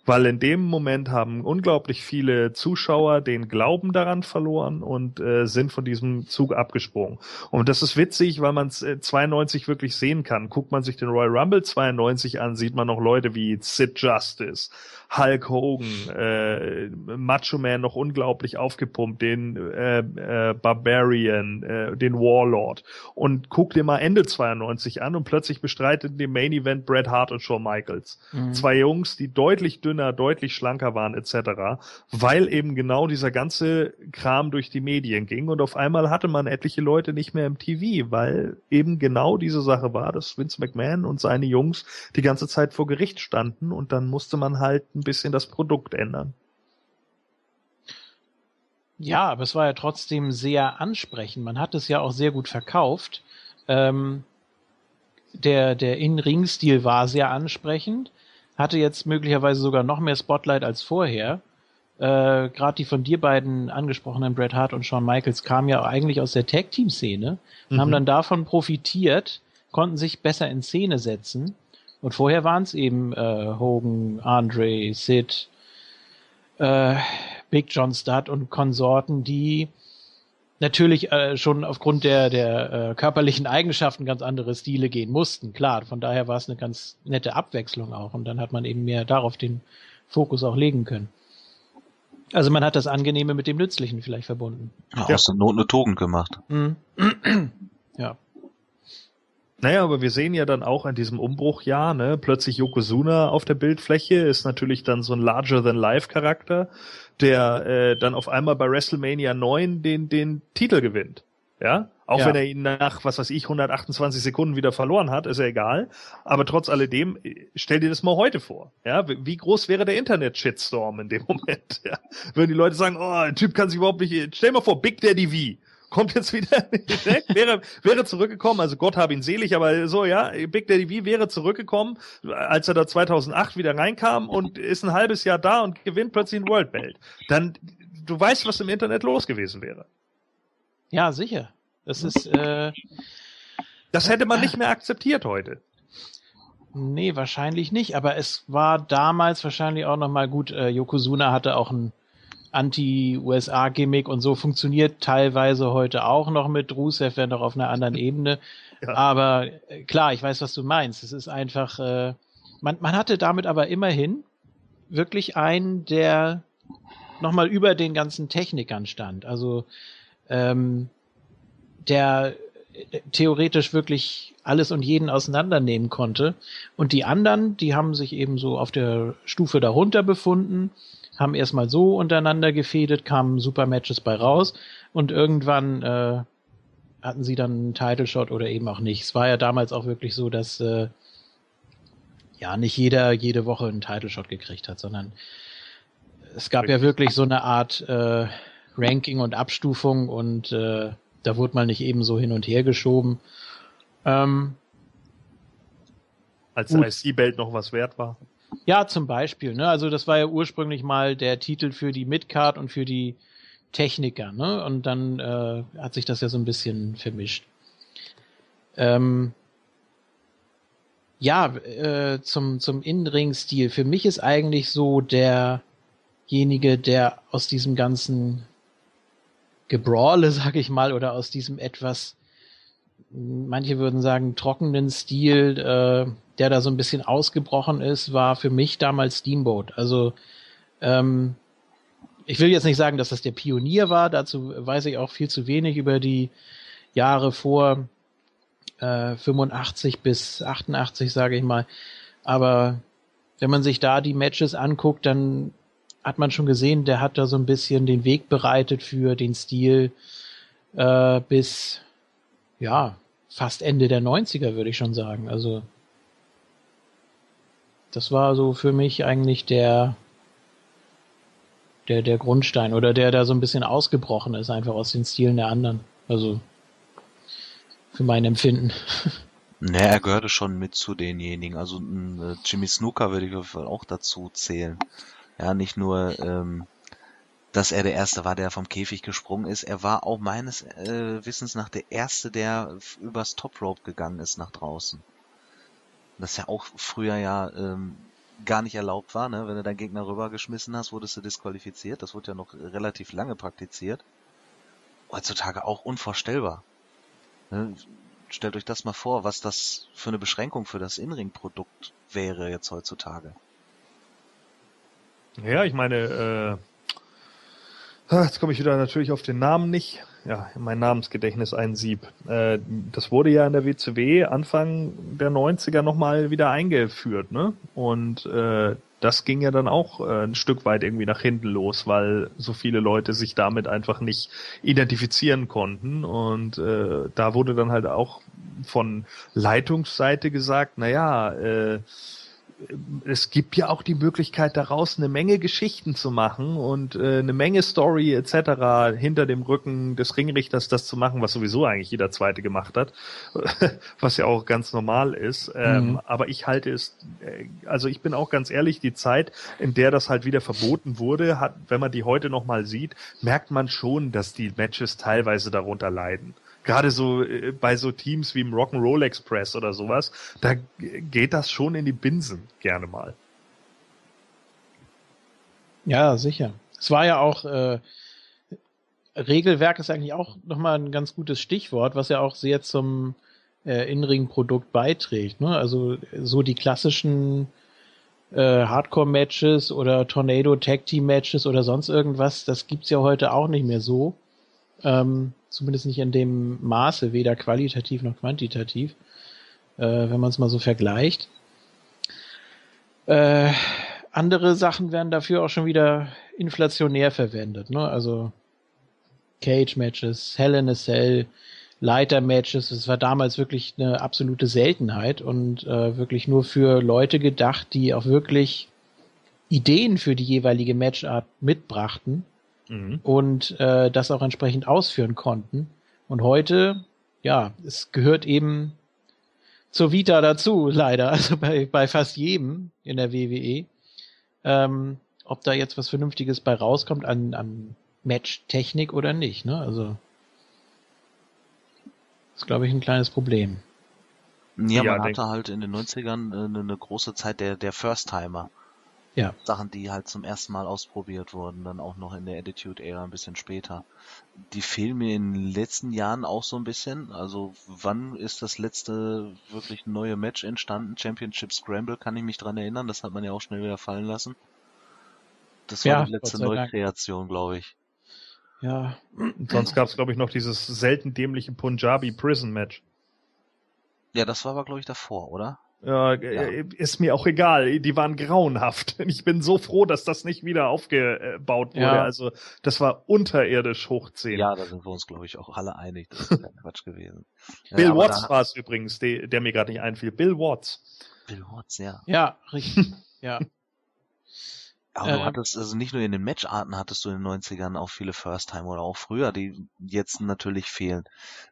Weil in dem Moment haben unglaublich viele Zuschauer den Glauben daran verloren und äh, sind von diesem Zug abgesprungen. Und das ist witzig, weil man es äh, 92 wirklich sehen kann. Guckt man sich den Royal Rumble 92 an, sieht man noch Leute wie Sid Justice, Hulk Hogan, äh, Macho Man noch unglaublich aufgepumpt, den äh, äh, Barbarian, äh, den Warlord. Und guck dir mal Ende 92 an und plötzlich bestreitet dem Main Event Bret Hart und Shawn Michaels. Mhm. Zwei Jungs, die deutlich dünner, deutlich schlanker waren etc., weil eben genau dieser ganze Kram durch die Medien ging und auf einmal hatte man etliche Leute nicht mehr im TV, weil eben genau diese Sache war, dass Vince McMahon und seine Jungs die ganze Zeit vor Gericht standen und dann musste man halt ein bisschen das Produkt ändern. Ja, aber es war ja trotzdem sehr ansprechend. Man hat es ja auch sehr gut verkauft. Ähm, der der In-Ring-Stil war sehr ansprechend, hatte jetzt möglicherweise sogar noch mehr Spotlight als vorher. Äh, Gerade die von dir beiden angesprochenen Bret Hart und Shawn Michaels kamen ja eigentlich aus der Tag-Team-Szene und mhm. haben dann davon profitiert, konnten sich besser in Szene setzen und vorher waren es eben äh, Hogan, Andre, Sid, äh, Big John Studd und Konsorten, die natürlich äh, schon aufgrund der, der äh, körperlichen Eigenschaften ganz andere Stile gehen mussten. Klar, von daher war es eine ganz nette Abwechslung auch. Und dann hat man eben mehr darauf den Fokus auch legen können. Also man hat das Angenehme mit dem Nützlichen vielleicht verbunden. Ja, aus der Not eine Tugend gemacht. Mhm. ja. Naja, aber wir sehen ja dann auch an diesem Umbruchjahr, ne, plötzlich Yokozuna auf der Bildfläche ist natürlich dann so ein Larger-than-Life-Charakter, der äh, dann auf einmal bei WrestleMania 9 den, den Titel gewinnt. Ja, auch ja. wenn er ihn nach, was weiß ich, 128 Sekunden wieder verloren hat, ist ja egal. Aber trotz alledem, stell dir das mal heute vor. Ja, wie groß wäre der Internet-Shitstorm in dem Moment? Ja? Würden die Leute sagen, oh, der Typ kann sich überhaupt nicht, stell mal vor, Big Daddy V kommt jetzt wieder weg, wäre, wäre zurückgekommen, also Gott habe ihn selig, aber so, ja, Big Daddy V wäre zurückgekommen, als er da 2008 wieder reinkam und ist ein halbes Jahr da und gewinnt plötzlich ein World Belt. Dann, du weißt, was im Internet los gewesen wäre. Ja, sicher. Das ist, äh, das hätte man nicht mehr akzeptiert heute. Nee, wahrscheinlich nicht, aber es war damals wahrscheinlich auch nochmal gut, äh, Yokozuna hatte auch ein Anti-USA-Gimmick und so funktioniert teilweise heute auch noch mit Rusev, wenn doch auf einer anderen Ebene. Ja. Aber äh, klar, ich weiß, was du meinst. Es ist einfach, äh, man, man hatte damit aber immerhin wirklich einen, der nochmal über den ganzen Technikern stand. Also ähm, der äh, theoretisch wirklich alles und jeden auseinandernehmen konnte. Und die anderen, die haben sich eben so auf der Stufe darunter befunden haben erstmal so untereinander gefädet, kamen super Matches bei raus und irgendwann äh, hatten sie dann einen Title Shot oder eben auch nicht. Es war ja damals auch wirklich so, dass äh, ja nicht jeder jede Woche einen Title Shot gekriegt hat, sondern es gab ja wirklich so eine Art äh, Ranking und Abstufung und äh, da wurde mal nicht eben so hin und her geschoben. Ähm, Als der IC-Belt noch was wert war. Ja, zum Beispiel. Ne? Also das war ja ursprünglich mal der Titel für die Midcard und für die Techniker. Ne? Und dann äh, hat sich das ja so ein bisschen vermischt. Ähm, ja, äh, zum, zum Innenring-Stil. Für mich ist eigentlich so derjenige, der aus diesem ganzen Gebrawle, sag ich mal, oder aus diesem etwas, manche würden sagen, trockenen Stil, äh, der da so ein bisschen ausgebrochen ist, war für mich damals Steamboat. Also ähm, ich will jetzt nicht sagen, dass das der Pionier war, dazu weiß ich auch viel zu wenig über die Jahre vor äh, 85 bis 88, sage ich mal. Aber wenn man sich da die Matches anguckt, dann hat man schon gesehen, der hat da so ein bisschen den Weg bereitet für den Stil äh, bis ja fast Ende der 90er, würde ich schon sagen. Also das war so für mich eigentlich der, der, der Grundstein oder der da so ein bisschen ausgebrochen ist, einfach aus den Stilen der anderen. Also für mein Empfinden. Ne, er gehörte schon mit zu denjenigen. Also äh, Jimmy Snooker würde ich auch dazu zählen. Ja, nicht nur, ähm, dass er der Erste war, der vom Käfig gesprungen ist. Er war auch meines äh, Wissens nach der Erste, der übers Top Rope gegangen ist nach draußen das ja auch früher ja ähm, gar nicht erlaubt war. Ne? Wenn du deinen Gegner rübergeschmissen hast, wurdest du disqualifiziert. Das wurde ja noch relativ lange praktiziert. Heutzutage auch unvorstellbar. Ne? Stellt euch das mal vor, was das für eine Beschränkung für das Inring-Produkt wäre jetzt heutzutage. Ja, ich meine, äh, jetzt komme ich wieder natürlich auf den Namen nicht. Ja, mein Namensgedächtnis ein Sieb. Äh, das wurde ja in der WCW Anfang der 90er nochmal wieder eingeführt, ne? Und äh, das ging ja dann auch äh, ein Stück weit irgendwie nach hinten los, weil so viele Leute sich damit einfach nicht identifizieren konnten. Und äh, da wurde dann halt auch von Leitungsseite gesagt, na ja, äh, es gibt ja auch die Möglichkeit daraus eine Menge Geschichten zu machen und äh, eine Menge Story etc. hinter dem Rücken des Ringrichters das zu machen, was sowieso eigentlich jeder Zweite gemacht hat, was ja auch ganz normal ist. Ähm, mhm. Aber ich halte es, äh, also ich bin auch ganz ehrlich, die Zeit, in der das halt wieder verboten wurde, hat, wenn man die heute nochmal sieht, merkt man schon, dass die Matches teilweise darunter leiden gerade so äh, bei so Teams wie im Rock'n'Roll Express oder sowas, da geht das schon in die Binsen gerne mal. Ja, sicher. Es war ja auch äh, Regelwerk ist eigentlich auch nochmal ein ganz gutes Stichwort, was ja auch sehr zum äh, Inring-Produkt beiträgt. Ne? Also so die klassischen äh, Hardcore-Matches oder Tornado Tag Team Matches oder sonst irgendwas, das gibt's ja heute auch nicht mehr so. Ähm, zumindest nicht in dem Maße, weder qualitativ noch quantitativ, äh, wenn man es mal so vergleicht. Äh, andere Sachen werden dafür auch schon wieder inflationär verwendet, ne? Also Cage-Matches, Hell in a Cell, Leiter-Matches, das war damals wirklich eine absolute Seltenheit und äh, wirklich nur für Leute gedacht, die auch wirklich Ideen für die jeweilige Matchart mitbrachten mhm. und äh, das auch entsprechend ausführen konnten. Und heute, ja, es gehört eben zur Vita dazu, leider, also bei, bei fast jedem in der WWE. Ähm, ob da jetzt was Vernünftiges bei rauskommt an, an Match-Technik oder nicht, ne? Also ist, glaube ich, ein kleines Problem. Ja, ja man hatte halt in den 90ern eine, eine große Zeit der, der First-Timer. Ja. Sachen, die halt zum ersten Mal ausprobiert wurden, dann auch noch in der Attitude-Ära ein bisschen später. Die fehlen mir in den letzten Jahren auch so ein bisschen. Also wann ist das letzte wirklich neue Match entstanden? Championship Scramble kann ich mich dran erinnern. Das hat man ja auch schnell wieder fallen lassen. Das war ja, die letzte Neukreation, glaube ich. Ja. sonst gab es, glaube ich, noch dieses selten dämliche Punjabi Prison Match. Ja, das war aber, glaube ich, davor, oder? Ja, ja, ist mir auch egal. Die waren grauenhaft. Ich bin so froh, dass das nicht wieder aufgebaut wurde. Ja. Also das war unterirdisch hochziehen. Ja, da sind wir uns, glaube ich, auch alle einig. Das ist Quatsch gewesen. Bill ja, Watts war es übrigens, der, der mir gerade nicht einfiel. Bill Watts. Bill Watts, ja. Ja, richtig. ja. Aber äh, du hattest, also nicht nur in den Matcharten hattest du in den 90ern auch viele First-Time oder auch früher, die jetzt natürlich fehlen.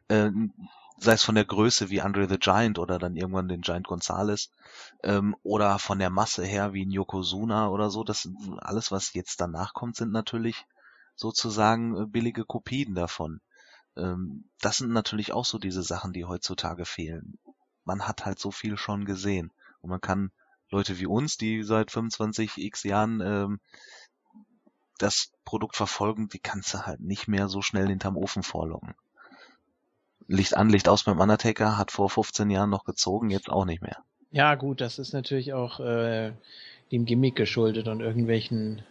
Äh, sei es von der Größe wie Andre the Giant oder dann irgendwann den Giant Gonzalez ähm, oder von der Masse her wie ein Yokozuna oder so, das alles, was jetzt danach kommt, sind natürlich sozusagen äh, billige Kopien davon. Ähm, das sind natürlich auch so diese Sachen, die heutzutage fehlen. Man hat halt so viel schon gesehen und man kann Leute wie uns, die seit 25 x Jahren ähm, das Produkt verfolgen, die kannst du halt nicht mehr so schnell hinterm Ofen vorlocken. Licht an, Licht aus beim Undertaker, hat vor 15 Jahren noch gezogen, jetzt auch nicht mehr. Ja, gut, das ist natürlich auch äh, dem Gimmick geschuldet und irgendwelchen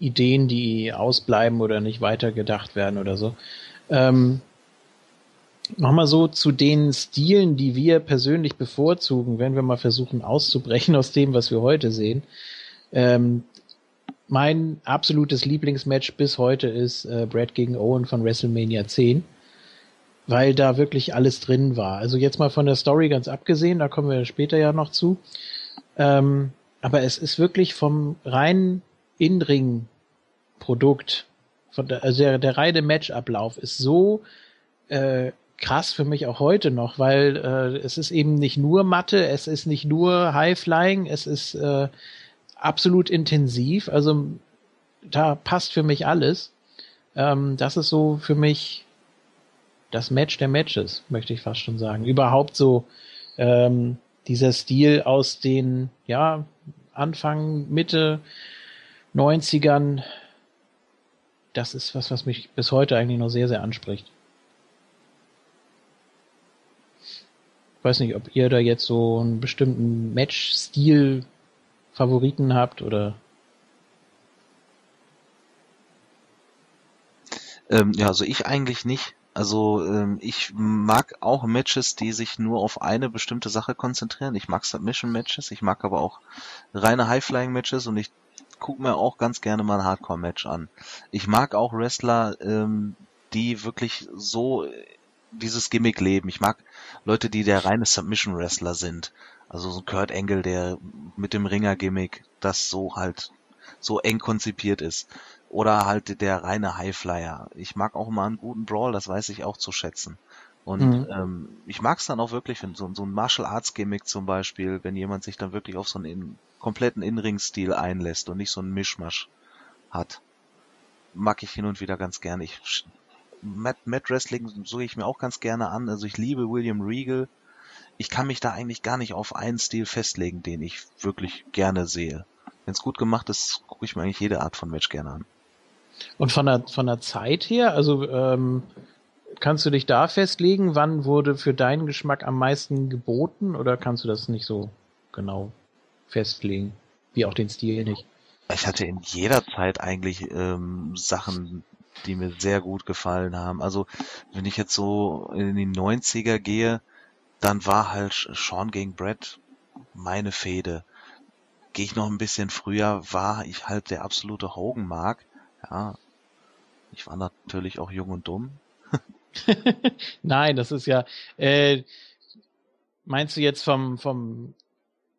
Ideen, die ausbleiben oder nicht weitergedacht werden oder so. Ähm, Nochmal so zu den Stilen, die wir persönlich bevorzugen, wenn wir mal versuchen auszubrechen aus dem, was wir heute sehen. Ähm, mein absolutes Lieblingsmatch bis heute ist äh, Brad gegen Owen von WrestleMania 10 weil da wirklich alles drin war. Also jetzt mal von der Story ganz abgesehen, da kommen wir später ja noch zu. Ähm, aber es ist wirklich vom reinen In-Ring-Produkt, von der, also der, der reine Matchablauf ist so äh, krass für mich auch heute noch, weil äh, es ist eben nicht nur Mathe, es ist nicht nur High-Flying, es ist äh, absolut intensiv. Also da passt für mich alles. Ähm, das ist so für mich das Match der Matches, möchte ich fast schon sagen. Überhaupt so ähm, dieser Stil aus den, ja, Anfang, Mitte 90ern, das ist was, was mich bis heute eigentlich noch sehr, sehr anspricht. Ich weiß nicht, ob ihr da jetzt so einen bestimmten Match-Stil Favoriten habt oder Ähm, ja, also ich eigentlich nicht. Also ähm, ich mag auch Matches, die sich nur auf eine bestimmte Sache konzentrieren. Ich mag Submission-Matches, ich mag aber auch reine High-Flying-Matches und ich gucke mir auch ganz gerne mal ein Hardcore-Match an. Ich mag auch Wrestler, ähm, die wirklich so dieses Gimmick leben. Ich mag Leute, die der reine Submission-Wrestler sind. Also so Kurt Angle, der mit dem Ringer-Gimmick, das so halt so eng konzipiert ist. Oder halt der reine Highflyer. Ich mag auch mal einen guten Brawl, das weiß ich auch zu schätzen. Und mhm. ähm, ich mag es dann auch wirklich, wenn so, so ein Martial Arts Gimmick zum Beispiel, wenn jemand sich dann wirklich auf so einen in, kompletten In-Ring-Stil einlässt und nicht so einen Mischmasch hat. Mag ich hin und wieder ganz gerne. Ich, Matt, Matt Wrestling suche ich mir auch ganz gerne an. Also ich liebe William Regal. Ich kann mich da eigentlich gar nicht auf einen Stil festlegen, den ich wirklich gerne sehe. Wenn es gut gemacht ist, gucke ich mir eigentlich jede Art von Match gerne an. Und von der, von der Zeit her, also ähm, kannst du dich da festlegen, wann wurde für deinen Geschmack am meisten geboten oder kannst du das nicht so genau festlegen? Wie auch den Stil nicht? Ich hatte in jeder Zeit eigentlich ähm, Sachen, die mir sehr gut gefallen haben. Also wenn ich jetzt so in die 90er gehe, dann war halt Sean gegen Brett meine Fehde. Gehe ich noch ein bisschen früher, war ich halt der absolute Hogan-Mark. Ja, ich war natürlich auch jung und dumm. Nein, das ist ja. Äh, meinst du jetzt vom vom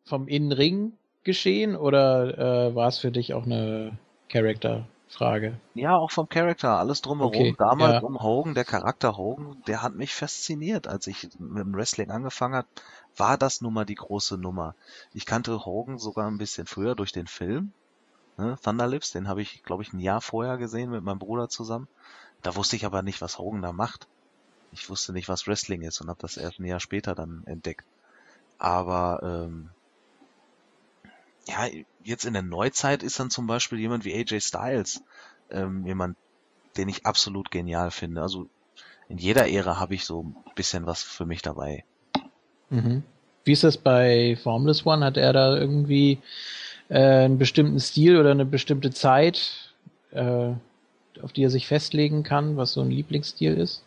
vom Innenring geschehen oder äh, war es für dich auch eine Charakterfrage? Ja, auch vom Charakter, alles drumherum. Okay, Damals ja. um Hogan, der Charakter Hogan, der hat mich fasziniert, als ich mit dem Wrestling angefangen habe. War das nun mal die große Nummer? Ich kannte Hogan sogar ein bisschen früher durch den Film, Ne? Thunderlips, den habe ich, glaube ich, ein Jahr vorher gesehen mit meinem Bruder zusammen. Da wusste ich aber nicht, was Hogan da macht. Ich wusste nicht, was Wrestling ist und habe das erst ein Jahr später dann entdeckt. Aber ähm, ja, jetzt in der Neuzeit ist dann zum Beispiel jemand wie AJ Styles ähm, jemand, den ich absolut genial finde. Also in jeder Ära habe ich so ein bisschen was für mich dabei. Mhm. Wie ist das bei Formless One? Hat er da irgendwie äh, einen bestimmten Stil oder eine bestimmte Zeit, äh, auf die er sich festlegen kann, was so ein Lieblingsstil ist?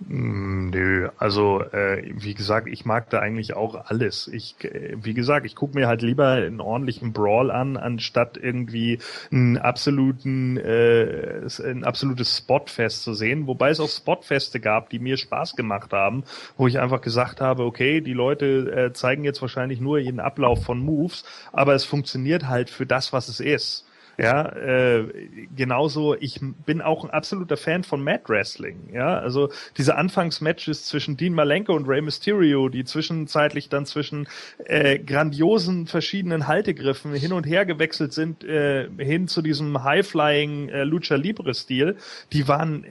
Mm, nö, also äh, wie gesagt, ich mag da eigentlich auch alles. Ich, äh, wie gesagt, ich gucke mir halt lieber einen ordentlichen Brawl an, anstatt irgendwie einen absoluten, äh, ein absolutes Spotfest zu sehen. Wobei es auch Spotfeste gab, die mir Spaß gemacht haben, wo ich einfach gesagt habe, okay, die Leute äh, zeigen jetzt wahrscheinlich nur ihren Ablauf von Moves, aber es funktioniert halt für das, was es ist. Ja, äh, genauso, ich bin auch ein absoluter Fan von Mad Wrestling. Ja, also diese Anfangsmatches zwischen Dean Malenko und Rey Mysterio, die zwischenzeitlich dann zwischen äh, grandiosen verschiedenen Haltegriffen hin und her gewechselt sind, äh, hin zu diesem High-Flying äh, Lucha Libre-Stil, die waren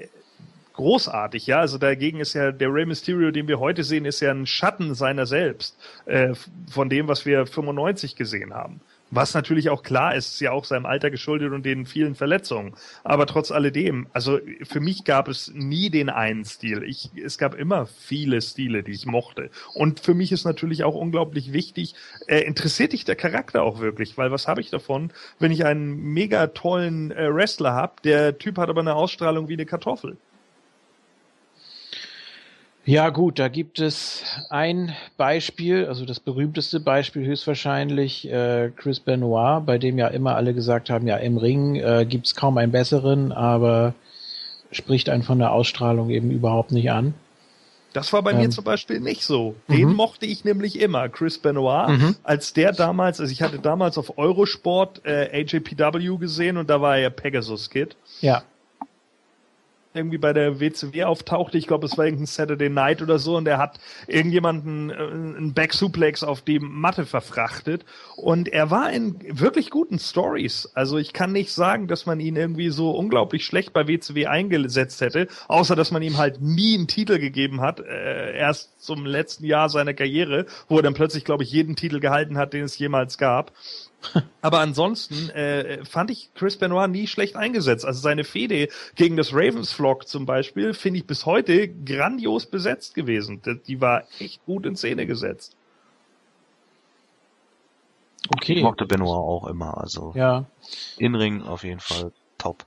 großartig, ja. Also dagegen ist ja der Rey Mysterio, den wir heute sehen, ist ja ein Schatten seiner selbst, äh, von dem, was wir 95 gesehen haben. Was natürlich auch klar ist, ist ja auch seinem Alter geschuldet und den vielen Verletzungen. Aber trotz alledem, also für mich gab es nie den einen Stil. Ich, es gab immer viele Stile, die ich mochte. Und für mich ist natürlich auch unglaublich wichtig, äh, interessiert dich der Charakter auch wirklich? Weil was habe ich davon, wenn ich einen mega tollen äh, Wrestler habe, der Typ hat aber eine Ausstrahlung wie eine Kartoffel? Ja gut, da gibt es ein Beispiel, also das berühmteste Beispiel höchstwahrscheinlich äh, Chris Benoit, bei dem ja immer alle gesagt haben, ja im Ring äh, gibt es kaum einen besseren, aber spricht einen von der Ausstrahlung eben überhaupt nicht an. Das war bei ähm, mir zum Beispiel nicht so. Den mhm. mochte ich nämlich immer, Chris Benoit, mhm. als der damals, also ich hatte damals auf Eurosport äh, AJPW gesehen und da war er Pegasus Kid. Ja irgendwie bei der WCW auftauchte. Ich glaube, es war irgendein Saturday Night oder so und er hat irgendjemanden äh, einen Back-Suplex auf die Matte verfrachtet und er war in wirklich guten Stories. Also ich kann nicht sagen, dass man ihn irgendwie so unglaublich schlecht bei WCW eingesetzt hätte, außer dass man ihm halt nie einen Titel gegeben hat, äh, erst zum letzten Jahr seiner Karriere, wo er dann plötzlich, glaube ich, jeden Titel gehalten hat, den es jemals gab. Aber ansonsten äh, fand ich Chris Benoit nie schlecht eingesetzt. Also seine Fehde gegen das Ravens Flock zum Beispiel finde ich bis heute grandios besetzt gewesen. Die war echt gut in Szene gesetzt. Okay. Ich mochte Benoit auch immer, also. Ja. Inring auf jeden Fall top.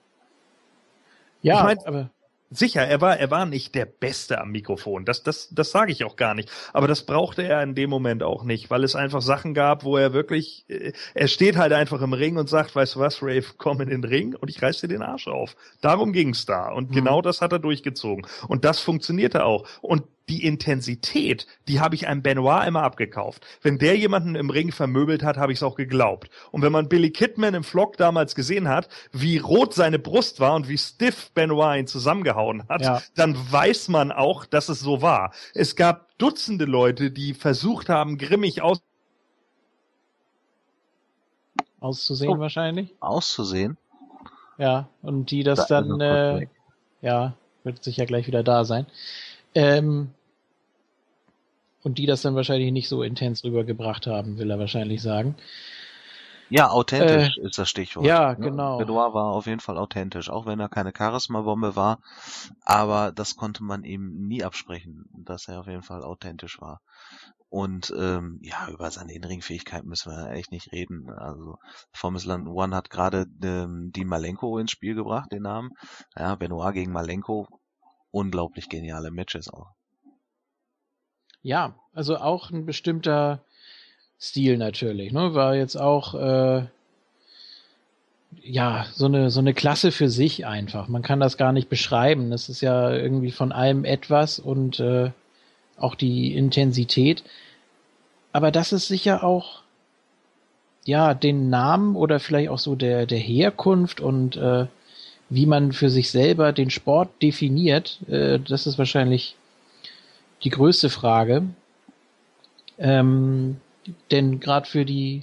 Ja, ich mein, aber Sicher, er war, er war nicht der Beste am Mikrofon. Das, das, das sage ich auch gar nicht. Aber das brauchte er in dem Moment auch nicht, weil es einfach Sachen gab, wo er wirklich, äh, er steht halt einfach im Ring und sagt, weißt du was, Rave, komm in den Ring und ich reiß dir den Arsch auf. Darum ging's da. Und mhm. genau das hat er durchgezogen. Und das funktionierte auch. Und die Intensität, die habe ich einem Benoit immer abgekauft. Wenn der jemanden im Ring vermöbelt hat, habe ich es auch geglaubt. Und wenn man Billy Kidman im Vlog damals gesehen hat, wie rot seine Brust war und wie stiff Benoit ihn zusammengehauen hat, ja. dann weiß man auch, dass es so war. Es gab Dutzende Leute, die versucht haben, grimmig aus auszusehen oh, wahrscheinlich. Auszusehen? Ja, und die das da dann, äh, ja, wird sicher gleich wieder da sein. Ähm, und die das dann wahrscheinlich nicht so intens rübergebracht haben, will er wahrscheinlich sagen. Ja, authentisch äh, ist das Stichwort. Ja, genau. Benoit war auf jeden Fall authentisch, auch wenn er keine Charisma-Bombe war, aber das konnte man ihm nie absprechen, dass er auf jeden Fall authentisch war. Und ähm, ja, über seine Innenringfähigkeit müssen wir echt nicht reden. Also Formula One hat gerade ähm, die Malenko ins Spiel gebracht, den Namen. Ja, Benoit gegen Malenko, unglaublich geniale Matches auch. Ja, also auch ein bestimmter Stil natürlich, ne? War jetzt auch äh, ja so eine so eine Klasse für sich einfach. Man kann das gar nicht beschreiben. Das ist ja irgendwie von allem etwas und äh, auch die Intensität. Aber das ist sicher auch ja den Namen oder vielleicht auch so der der Herkunft und äh, wie man für sich selber den Sport definiert. Äh, das ist wahrscheinlich die größte Frage. Ähm, denn gerade für die,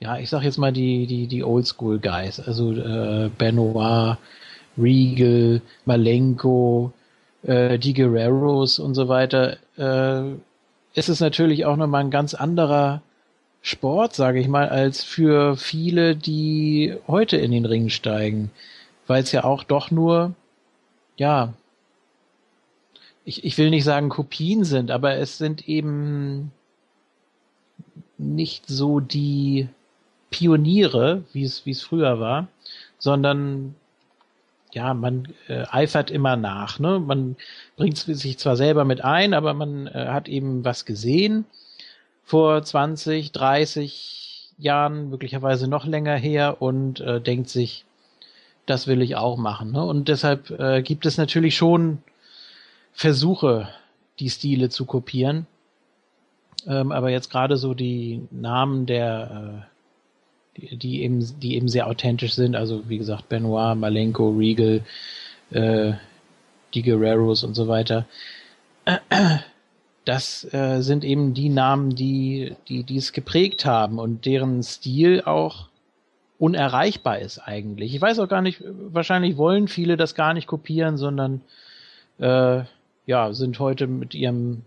ja, ich sag jetzt mal die, die, die Oldschool Guys, also äh, Benoit, Regal, Malenko, äh, die Guerreros und so weiter, äh, ist es natürlich auch nochmal ein ganz anderer Sport, sage ich mal, als für viele, die heute in den Ring steigen, weil es ja auch doch nur, ja, ich, ich will nicht sagen Kopien sind, aber es sind eben nicht so die Pioniere, wie es wie es früher war, sondern ja, man äh, eifert immer nach. Ne? Man bringt sich zwar selber mit ein, aber man äh, hat eben was gesehen vor 20, 30 Jahren, möglicherweise noch länger her und äh, denkt sich, das will ich auch machen. Ne? Und deshalb äh, gibt es natürlich schon Versuche, die Stile zu kopieren. Ähm, aber jetzt gerade so die Namen der, äh, die, die, eben, die eben sehr authentisch sind, also wie gesagt, Benoit, Malenko, Regal, äh, die Guerreros und so weiter. Das äh, sind eben die Namen, die, die, die es geprägt haben und deren Stil auch unerreichbar ist eigentlich. Ich weiß auch gar nicht, wahrscheinlich wollen viele das gar nicht kopieren, sondern äh, ja, sind heute mit ihrem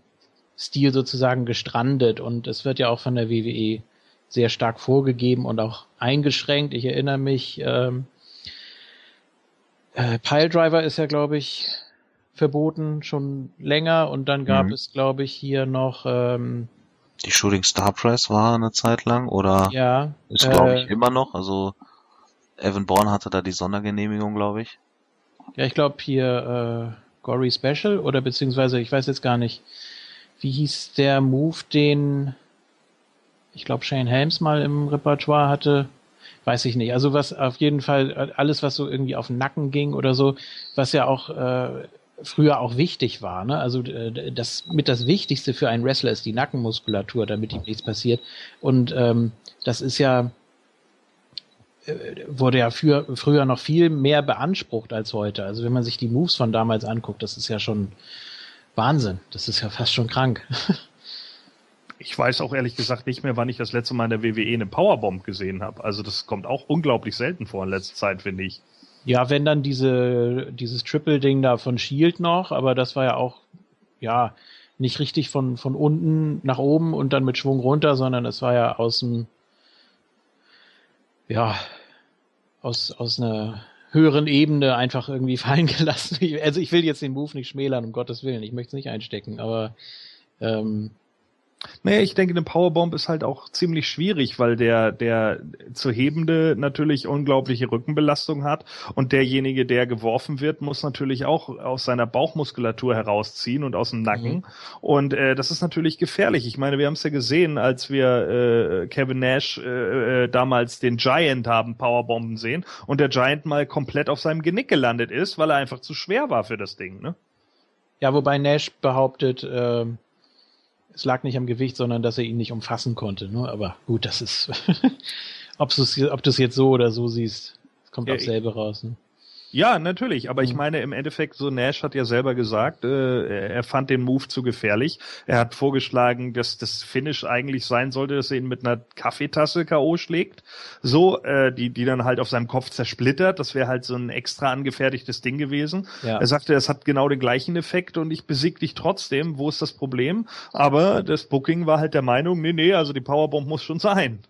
Stil sozusagen gestrandet und es wird ja auch von der WWE sehr stark vorgegeben und auch eingeschränkt. Ich erinnere mich, ähm, äh, Piledriver ist ja, glaube ich, verboten schon länger und dann gab mhm. es, glaube ich, hier noch ähm, die Shooting Star Press war eine Zeit lang oder ja, ist glaube äh, ich immer noch. Also Evan Bourne hatte da die Sondergenehmigung, glaube ich. Ja, ich glaube hier äh, Gory Special oder beziehungsweise ich weiß jetzt gar nicht, wie hieß der Move, den ich glaube Shane Helms mal im Repertoire hatte. Weiß ich nicht. Also was auf jeden Fall alles, was so irgendwie auf den Nacken ging oder so, was ja auch äh, früher auch wichtig war. Ne? Also äh, das mit das Wichtigste für einen Wrestler ist die Nackenmuskulatur, damit ihm nichts passiert. Und ähm, das ist ja wurde ja für, früher noch viel mehr beansprucht als heute. Also wenn man sich die Moves von damals anguckt, das ist ja schon Wahnsinn. Das ist ja fast schon krank. Ich weiß auch ehrlich gesagt nicht mehr, wann ich das letzte Mal in der WWE eine Powerbomb gesehen habe. Also das kommt auch unglaublich selten vor in letzter Zeit, finde ich. Ja, wenn dann diese, dieses Triple-Ding da von Shield noch, aber das war ja auch, ja, nicht richtig von, von unten nach oben und dann mit Schwung runter, sondern es war ja aus dem, ja, aus, aus einer höheren Ebene einfach irgendwie fallen gelassen. Also ich will jetzt den Move nicht schmälern, um Gottes Willen. Ich möchte es nicht einstecken, aber ähm, naja, ich denke, eine Powerbomb ist halt auch ziemlich schwierig, weil der, der zu hebende natürlich unglaubliche Rückenbelastung hat und derjenige, der geworfen wird, muss natürlich auch aus seiner Bauchmuskulatur herausziehen und aus dem Nacken. Mhm. Und äh, das ist natürlich gefährlich. Ich meine, wir haben es ja gesehen, als wir äh, Kevin Nash äh, äh, damals den Giant haben Powerbomben sehen und der Giant mal komplett auf seinem Genick gelandet ist, weil er einfach zu schwer war für das Ding. Ne? Ja, wobei Nash behauptet, äh es lag nicht am Gewicht, sondern dass er ihn nicht umfassen konnte. Ne? Aber gut, das ist, ob du es jetzt so oder so siehst, kommt ja, auch selber raus. Ne? Ja, natürlich, aber ich mhm. meine, im Endeffekt, so Nash hat ja selber gesagt, äh, er fand den Move zu gefährlich. Er hat vorgeschlagen, dass das Finish eigentlich sein sollte, dass er ihn mit einer Kaffeetasse K.O. schlägt. So, äh, die, die dann halt auf seinem Kopf zersplittert. Das wäre halt so ein extra angefertigtes Ding gewesen. Ja. Er sagte, es hat genau den gleichen Effekt und ich besieg dich trotzdem. Wo ist das Problem? Aber das Booking war halt der Meinung, nee, nee, also die Powerbomb muss schon sein.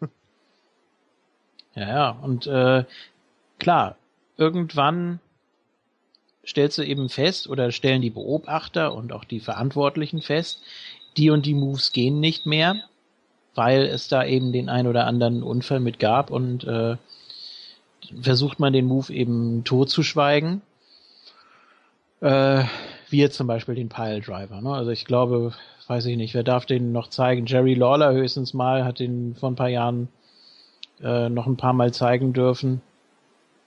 Ja, ja, und äh, klar, irgendwann stellst du eben fest oder stellen die Beobachter und auch die Verantwortlichen fest, die und die Moves gehen nicht mehr, weil es da eben den ein oder anderen Unfall mit gab und äh, versucht man den Move eben totzuschweigen. Äh, wie jetzt zum Beispiel den Pile Driver. Ne? Also ich glaube, weiß ich nicht, wer darf den noch zeigen? Jerry Lawler höchstens mal hat den vor ein paar Jahren äh, noch ein paar Mal zeigen dürfen.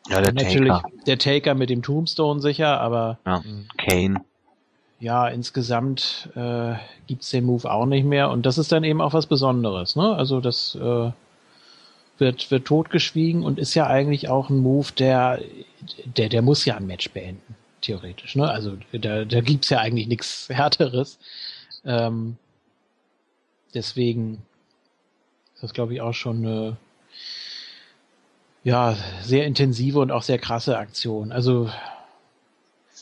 Ja, der Natürlich Taker. der Taker mit dem Tombstone sicher, aber ja, Kane. Ja, insgesamt äh, gibt's den Move auch nicht mehr und das ist dann eben auch was Besonderes. Ne? Also das äh, wird wird totgeschwiegen und ist ja eigentlich auch ein Move, der der der muss ja ein Match beenden theoretisch. Ne? Also da da gibt's ja eigentlich nichts härteres. Ähm, deswegen ist das glaube ich auch schon eine ja, sehr intensive und auch sehr krasse Aktion. Also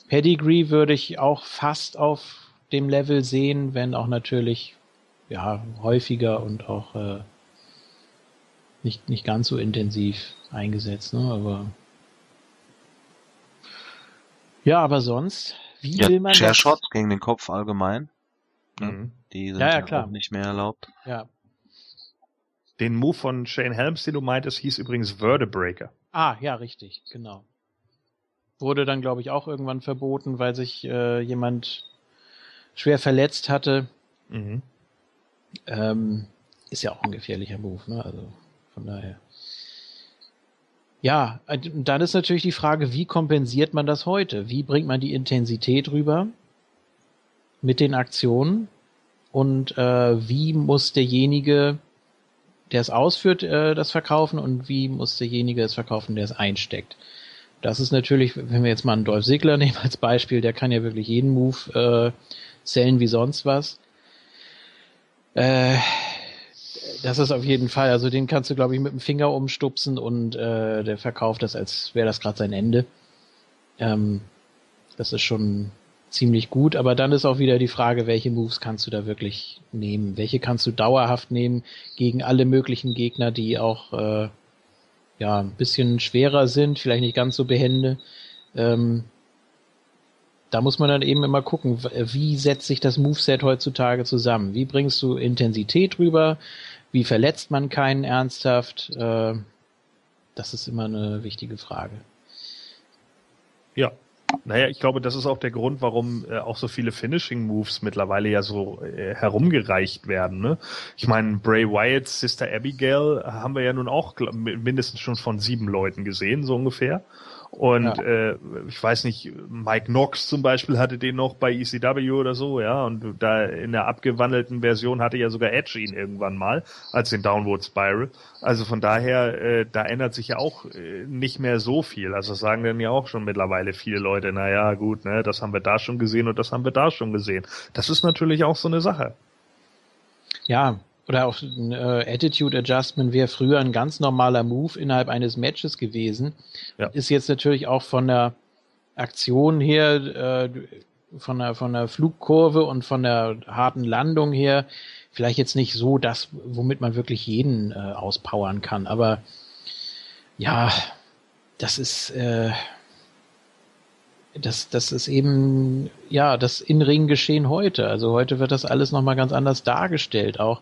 Pedigree würde ich auch fast auf dem Level sehen, wenn auch natürlich ja häufiger und auch äh, nicht nicht ganz so intensiv eingesetzt, ne? Aber ja, aber sonst, wie ja, will man Chair Shots gegen den Kopf allgemein? Ne? Mhm. Die sind ja, ja, ja klar. auch nicht mehr erlaubt. Ja, den Move von Shane Helms, den du meintest, hieß übrigens Vertebreaker. Ah, ja, richtig, genau. Wurde dann, glaube ich, auch irgendwann verboten, weil sich äh, jemand schwer verletzt hatte. Mhm. Ähm, ist ja auch ein gefährlicher Move, ne? Also von daher. Ja, dann ist natürlich die Frage, wie kompensiert man das heute? Wie bringt man die Intensität rüber mit den Aktionen? Und äh, wie muss derjenige der es ausführt, äh, das Verkaufen und wie muss derjenige es verkaufen, der es einsteckt. Das ist natürlich, wenn wir jetzt mal einen Dolph Ziggler nehmen als Beispiel, der kann ja wirklich jeden Move äh, zählen wie sonst was. Äh, das ist auf jeden Fall, also den kannst du, glaube ich, mit dem Finger umstupsen und äh, der verkauft das, als wäre das gerade sein Ende. Ähm, das ist schon ziemlich gut, aber dann ist auch wieder die Frage, welche Moves kannst du da wirklich nehmen? Welche kannst du dauerhaft nehmen gegen alle möglichen Gegner, die auch äh, ja ein bisschen schwerer sind, vielleicht nicht ganz so behende. Ähm, da muss man dann eben immer gucken, wie setzt sich das Moveset heutzutage zusammen? Wie bringst du Intensität rüber? Wie verletzt man keinen ernsthaft? Äh, das ist immer eine wichtige Frage. Ja, naja, ich glaube, das ist auch der Grund, warum äh, auch so viele Finishing Moves mittlerweile ja so äh, herumgereicht werden. Ne? Ich meine, Bray Wyatts Sister Abigail haben wir ja nun auch mindestens schon von sieben Leuten gesehen, so ungefähr. Und ja. äh, ich weiß nicht, Mike Knox zum Beispiel hatte den noch bei ECW oder so, ja. Und da in der abgewandelten Version hatte ja sogar Edge ihn irgendwann mal als den Downward Spiral. Also von daher, äh, da ändert sich ja auch äh, nicht mehr so viel. Also sagen dann ja auch schon mittlerweile viele Leute, na ja, gut, ne, das haben wir da schon gesehen und das haben wir da schon gesehen. Das ist natürlich auch so eine Sache. Ja, oder auch ein äh, Attitude Adjustment wäre früher ein ganz normaler Move innerhalb eines Matches gewesen. Ja. Ist jetzt natürlich auch von der Aktion her, äh, von der, von der Flugkurve und von der harten Landung her vielleicht jetzt nicht so das, womit man wirklich jeden äh, auspowern kann. Aber ja, das ist, äh, das, das ist eben, ja, das In-Ring-Geschehen heute. Also heute wird das alles nochmal ganz anders dargestellt. Auch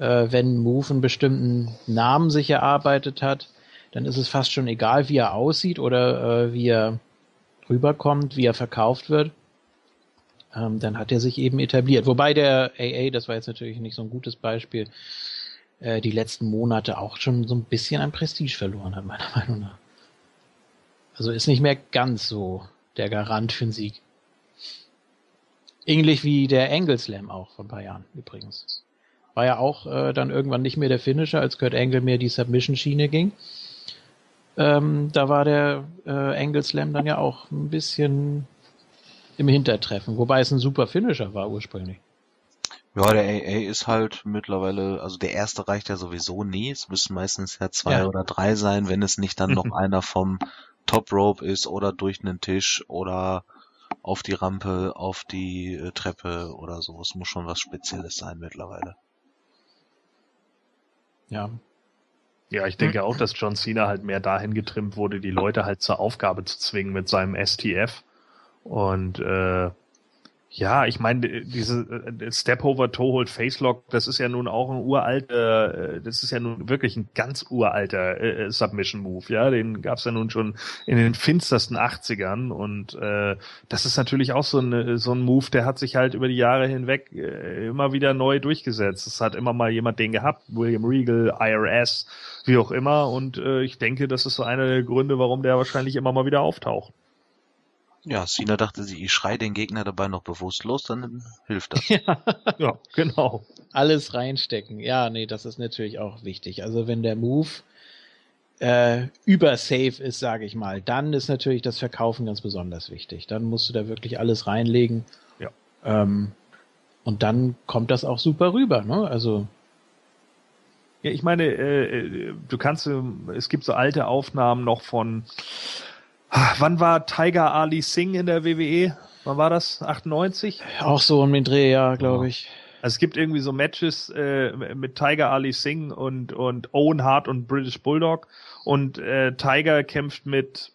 äh, wenn Move einen bestimmten Namen sich erarbeitet hat, dann ist es fast schon egal, wie er aussieht oder äh, wie er rüberkommt, wie er verkauft wird. Ähm, dann hat er sich eben etabliert. Wobei der AA, das war jetzt natürlich nicht so ein gutes Beispiel, äh, die letzten Monate auch schon so ein bisschen an Prestige verloren hat, meiner Meinung nach. Also ist nicht mehr ganz so der Garant für einen Sieg. Ähnlich wie der Angle auch vor ein paar Jahren übrigens. War ja auch äh, dann irgendwann nicht mehr der Finisher, als Kurt Angle mehr die Submission-Schiene ging. Ähm, da war der äh, Angle Slam dann ja auch ein bisschen im Hintertreffen, wobei es ein super Finisher war ursprünglich. Ja, der AA ist halt mittlerweile, also der erste reicht ja sowieso nie. Es müssen meistens ja zwei ja. oder drei sein, wenn es nicht dann noch einer vom Top Rope ist oder durch einen Tisch oder auf die Rampe, auf die äh, Treppe oder so. Es muss schon was Spezielles sein mittlerweile. Ja. Ja, ich denke auch, dass John Cena halt mehr dahin getrimmt wurde, die Leute halt zur Aufgabe zu zwingen mit seinem STF. Und äh, ja, ich meine, diese äh, Step-Over Toe-Hold Facelock, das ist ja nun auch ein uralter, äh, das ist ja nun wirklich ein ganz uralter äh, Submission-Move, ja, den gab's ja nun schon in den finstersten 80ern und äh, das ist natürlich auch so ein, so ein Move, der hat sich halt über die Jahre hinweg äh, immer wieder neu durchgesetzt. Es hat immer mal jemand den gehabt, William Regal, IRS, wie auch immer und äh, ich denke, das ist so einer der Gründe, warum der wahrscheinlich immer mal wieder auftaucht. Ja, Sina dachte sie, ich schrei den Gegner dabei noch bewusstlos, dann hilft das. Ja, ja genau. Alles reinstecken. Ja, nee, das ist natürlich auch wichtig. Also wenn der Move äh, übersafe ist, sage ich mal, dann ist natürlich das Verkaufen ganz besonders wichtig. Dann musst du da wirklich alles reinlegen. Ja. Ähm, und dann kommt das auch super rüber, ne? Also ja, ich meine, äh, äh du kannst, äh, es gibt so alte Aufnahmen noch von Wann war Tiger Ali Singh in der WWE? Wann war das? 98? Auch so um den Dreh, ja, glaube ich. Also es gibt irgendwie so Matches äh, mit Tiger Ali Singh und, und Owen Hart und British Bulldog. Und äh, Tiger kämpft mit,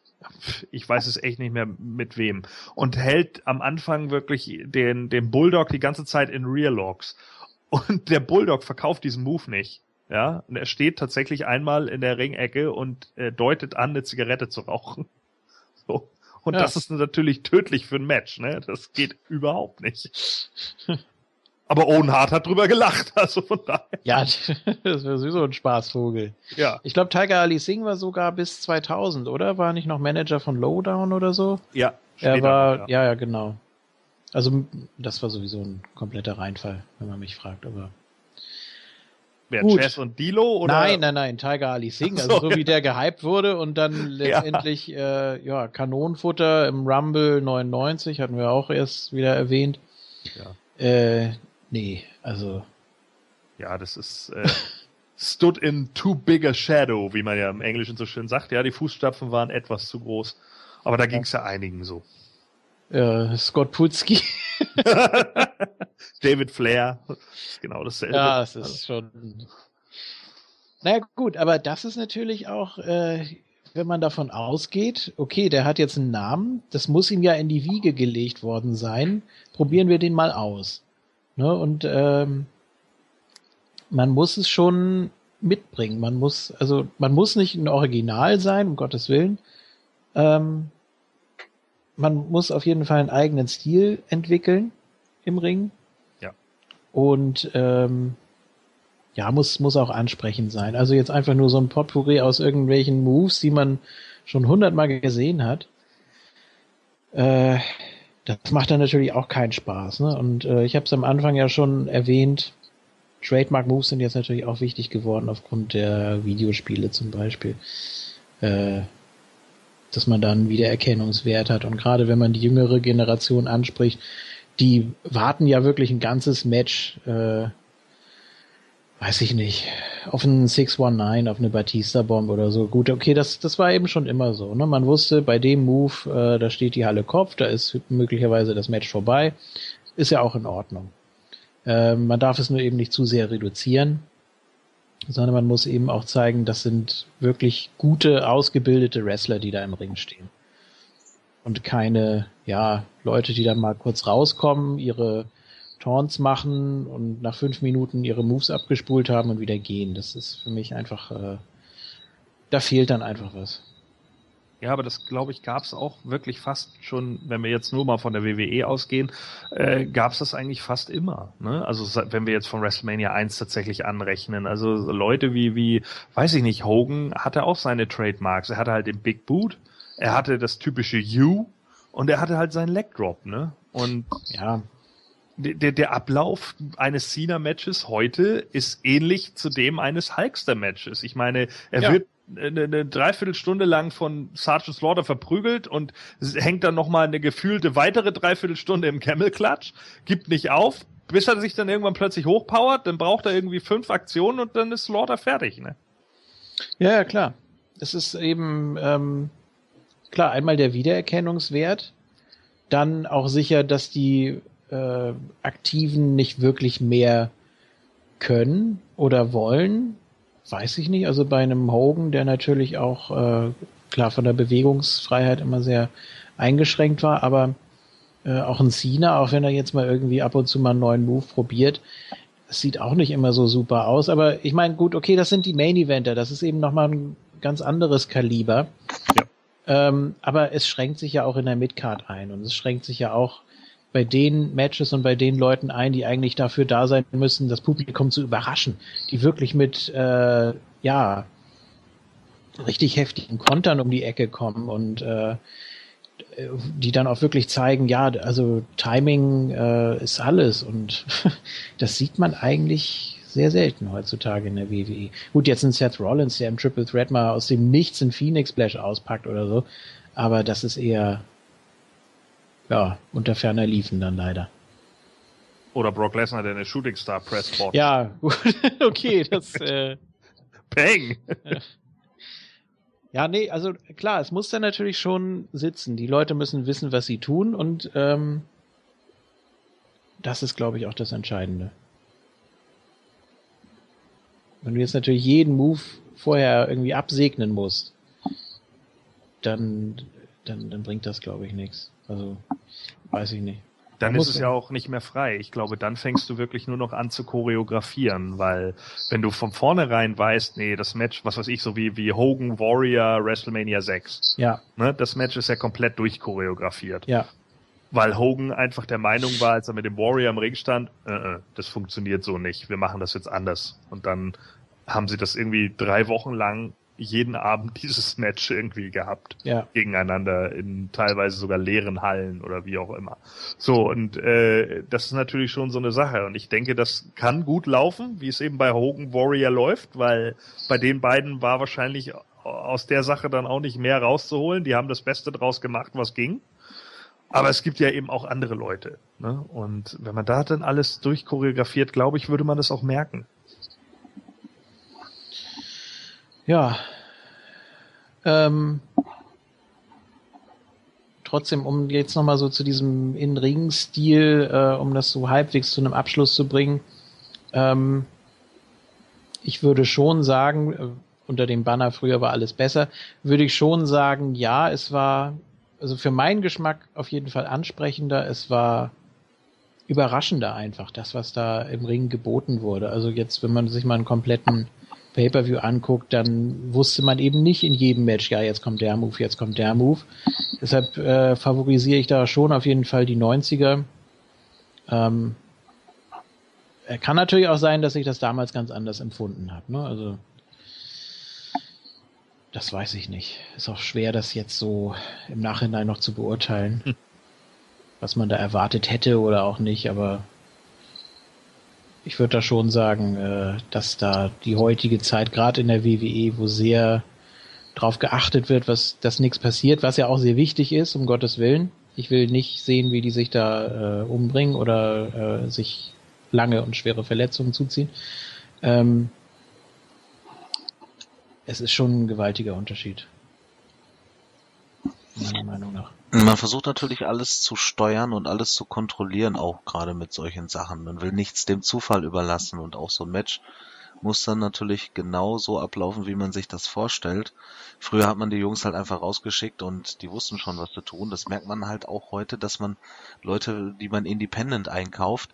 ich weiß es echt nicht mehr mit wem. Und hält am Anfang wirklich den, den Bulldog die ganze Zeit in Rear Locks. Und der Bulldog verkauft diesen Move nicht. Ja, und er steht tatsächlich einmal in der Ringecke und äh, deutet an, eine Zigarette zu rauchen. So. Und ja. das ist natürlich tödlich für ein Match, ne? Das geht überhaupt nicht. Aber Owen Hart hat drüber gelacht, also von daher. Ja, das wäre sowieso ein Spaßvogel. Ja. Ich glaube, Tiger Ali Singh war sogar bis 2000, oder? War nicht noch Manager von Lowdown oder so? Ja. Er war, ja. ja, ja, genau. Also, das war sowieso ein kompletter Reinfall, wenn man mich fragt, aber. Wer, Gut. Chess und Dilo? Oder? Nein, nein, nein, Tiger Ali Singh. Also so, so wie der gehypt wurde und dann letztendlich ja. Äh, ja, Kanonenfutter im Rumble 99 hatten wir auch erst wieder erwähnt. Ja. Äh, nee, also. Ja, das ist äh, stood in too big a shadow, wie man ja im Englischen so schön sagt. Ja, die Fußstapfen waren etwas zu groß. Aber da ging es ja einigen so. Ja, Scott Putski. David Flair. Genau dasselbe. Ja, es ist schon. Naja, gut, aber das ist natürlich auch, äh, wenn man davon ausgeht, okay, der hat jetzt einen Namen, das muss ihm ja in die Wiege gelegt worden sein. Probieren wir den mal aus. Ne? Und ähm, man muss es schon mitbringen. Man muss, also man muss nicht ein Original sein, um Gottes Willen. Ähm, man muss auf jeden Fall einen eigenen Stil entwickeln im Ring. Ja. Und ähm, ja, muss, muss auch ansprechend sein. Also jetzt einfach nur so ein Potpourri aus irgendwelchen Moves, die man schon hundertmal gesehen hat. Äh, das macht dann natürlich auch keinen Spaß. Ne? Und äh, ich habe es am Anfang ja schon erwähnt, Trademark Moves sind jetzt natürlich auch wichtig geworden aufgrund der Videospiele zum Beispiel. Äh, dass man da einen Wiedererkennungswert hat. Und gerade wenn man die jüngere Generation anspricht, die warten ja wirklich ein ganzes Match, äh, weiß ich nicht, auf einen 619, auf eine Batista-Bomb oder so. Gut, okay, das, das war eben schon immer so. Ne? Man wusste, bei dem Move, äh, da steht die Halle Kopf, da ist möglicherweise das Match vorbei. Ist ja auch in Ordnung. Äh, man darf es nur eben nicht zu sehr reduzieren. Sondern man muss eben auch zeigen, das sind wirklich gute, ausgebildete Wrestler, die da im Ring stehen. Und keine, ja, Leute, die dann mal kurz rauskommen, ihre Taunts machen und nach fünf Minuten ihre Moves abgespult haben und wieder gehen. Das ist für mich einfach, äh, da fehlt dann einfach was. Ja, aber das glaube ich gab es auch wirklich fast schon, wenn wir jetzt nur mal von der WWE ausgehen, äh, gab es das eigentlich fast immer. Ne? Also wenn wir jetzt von WrestleMania 1 tatsächlich anrechnen, also Leute wie, wie, weiß ich nicht, Hogan hatte auch seine Trademarks. Er hatte halt den Big Boot, er hatte das typische U und er hatte halt seinen Leg Drop, ne? Und ja, der, der Ablauf eines Cena-Matches heute ist ähnlich zu dem eines Hulkster-Matches. Ich meine, er ja. wird eine, eine Dreiviertelstunde lang von Sergeant Slaughter verprügelt und hängt dann nochmal eine gefühlte weitere Dreiviertelstunde im Camel Clutch, gibt nicht auf, bis er sich dann irgendwann plötzlich hochpowert, dann braucht er irgendwie fünf Aktionen und dann ist Slaughter fertig, ne? Ja, ja, klar. Es ist eben, ähm, klar, einmal der Wiedererkennungswert, dann auch sicher, dass die äh, Aktiven nicht wirklich mehr können oder wollen, weiß ich nicht. Also bei einem Hogan, der natürlich auch äh, klar von der Bewegungsfreiheit immer sehr eingeschränkt war, aber äh, auch ein Cena, auch wenn er jetzt mal irgendwie ab und zu mal einen neuen Move probiert, das sieht auch nicht immer so super aus. Aber ich meine, gut, okay, das sind die Main Eventer, das ist eben nochmal ein ganz anderes Kaliber. Ja. Ähm, aber es schränkt sich ja auch in der Midcard ein und es schränkt sich ja auch bei den Matches und bei den Leuten ein, die eigentlich dafür da sein müssen, das Publikum zu überraschen, die wirklich mit äh, ja richtig heftigen Kontern um die Ecke kommen und äh, die dann auch wirklich zeigen, ja, also Timing äh, ist alles und das sieht man eigentlich sehr selten heutzutage in der WWE. Gut, jetzt ein Seth Rollins, der im Triple Threat mal aus dem Nichts in Phoenix Splash auspackt oder so, aber das ist eher ja, unter ferner liefen dann leider. Oder Brock Lesnar, der eine Shooting Star Press bot. Ja, okay, das. Äh, Peng! ja, nee, also klar, es muss dann natürlich schon sitzen. Die Leute müssen wissen, was sie tun und ähm, das ist, glaube ich, auch das Entscheidende. Wenn du jetzt natürlich jeden Move vorher irgendwie absegnen musst, dann, dann, dann bringt das, glaube ich, nichts. Also, weiß ich nicht. Dann ist es ja auch nicht mehr frei. Ich glaube, dann fängst du wirklich nur noch an zu choreografieren, weil wenn du von vornherein weißt, nee, das Match, was weiß ich, so wie, wie Hogan Warrior WrestleMania 6. Ja. Ne, das Match ist ja komplett durchchoreografiert. Ja. Weil Hogan einfach der Meinung war, als er mit dem Warrior im Ring stand, äh, äh, das funktioniert so nicht, wir machen das jetzt anders. Und dann haben sie das irgendwie drei Wochen lang jeden Abend dieses Match irgendwie gehabt. Ja. Gegeneinander in teilweise sogar leeren Hallen oder wie auch immer. So, und äh, das ist natürlich schon so eine Sache. Und ich denke, das kann gut laufen, wie es eben bei Hogan Warrior läuft, weil bei den beiden war wahrscheinlich aus der Sache dann auch nicht mehr rauszuholen. Die haben das Beste draus gemacht, was ging. Aber es gibt ja eben auch andere Leute. Ne? Und wenn man da dann alles durchchoreografiert, glaube ich, würde man das auch merken. Ja. Ähm, trotzdem, um jetzt nochmal so zu diesem In-Ring-Stil, äh, um das so halbwegs zu einem Abschluss zu bringen, ähm, ich würde schon sagen, äh, unter dem Banner früher war alles besser, würde ich schon sagen, ja, es war, also für meinen Geschmack auf jeden Fall ansprechender, es war überraschender einfach, das, was da im Ring geboten wurde. Also jetzt, wenn man sich mal einen kompletten Pay-per-view anguckt, dann wusste man eben nicht in jedem Match, ja, jetzt kommt der Move, jetzt kommt der Move. Deshalb äh, favorisiere ich da schon auf jeden Fall die 90er. Ähm, kann natürlich auch sein, dass ich das damals ganz anders empfunden habe. Ne? Also das weiß ich nicht. Ist auch schwer, das jetzt so im Nachhinein noch zu beurteilen, hm. was man da erwartet hätte oder auch nicht. Aber ich würde da schon sagen, äh, dass da die heutige Zeit, gerade in der WWE, wo sehr drauf geachtet wird, was, dass nichts passiert, was ja auch sehr wichtig ist, um Gottes Willen. Ich will nicht sehen, wie die sich da äh, umbringen oder äh, sich lange und schwere Verletzungen zuziehen. Ähm, es ist schon ein gewaltiger Unterschied. Meiner Meinung nach. Man versucht natürlich alles zu steuern und alles zu kontrollieren, auch gerade mit solchen Sachen. Man will nichts dem Zufall überlassen und auch so ein Match muss dann natürlich genau so ablaufen, wie man sich das vorstellt. Früher hat man die Jungs halt einfach rausgeschickt und die wussten schon, was zu tun. Das merkt man halt auch heute, dass man Leute, die man independent einkauft,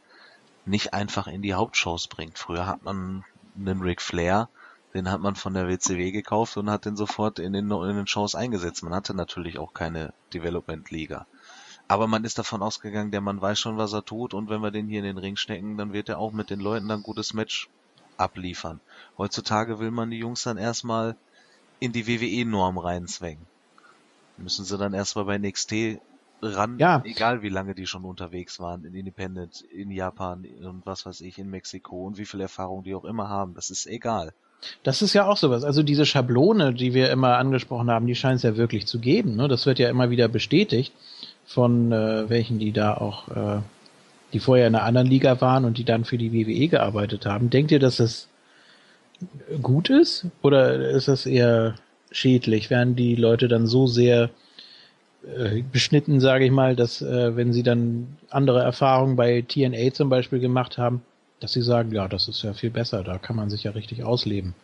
nicht einfach in die Hauptshows bringt. Früher hat man einen Ric Flair, den hat man von der WCW gekauft und hat den sofort in den, in den Shows eingesetzt. Man hatte natürlich auch keine Development-Liga. Aber man ist davon ausgegangen, der Mann weiß schon, was er tut und wenn wir den hier in den Ring stecken, dann wird er auch mit den Leuten dann gutes Match abliefern. Heutzutage will man die Jungs dann erstmal in die WWE-Norm reinzwängen. Müssen sie dann erstmal bei NXT ran, ja. egal wie lange die schon unterwegs waren, in Independent, in Japan und was weiß ich, in Mexiko und wie viel Erfahrung die auch immer haben, das ist egal. Das ist ja auch sowas. Also diese Schablone, die wir immer angesprochen haben, die scheint es ja wirklich zu geben. Ne? Das wird ja immer wieder bestätigt von äh, welchen, die da auch, äh, die vorher in einer anderen Liga waren und die dann für die WWE gearbeitet haben. Denkt ihr, dass das gut ist oder ist das eher schädlich? Werden die Leute dann so sehr äh, beschnitten, sage ich mal, dass äh, wenn sie dann andere Erfahrungen bei TNA zum Beispiel gemacht haben, dass sie sagen, ja, das ist ja viel besser, da kann man sich ja richtig ausleben.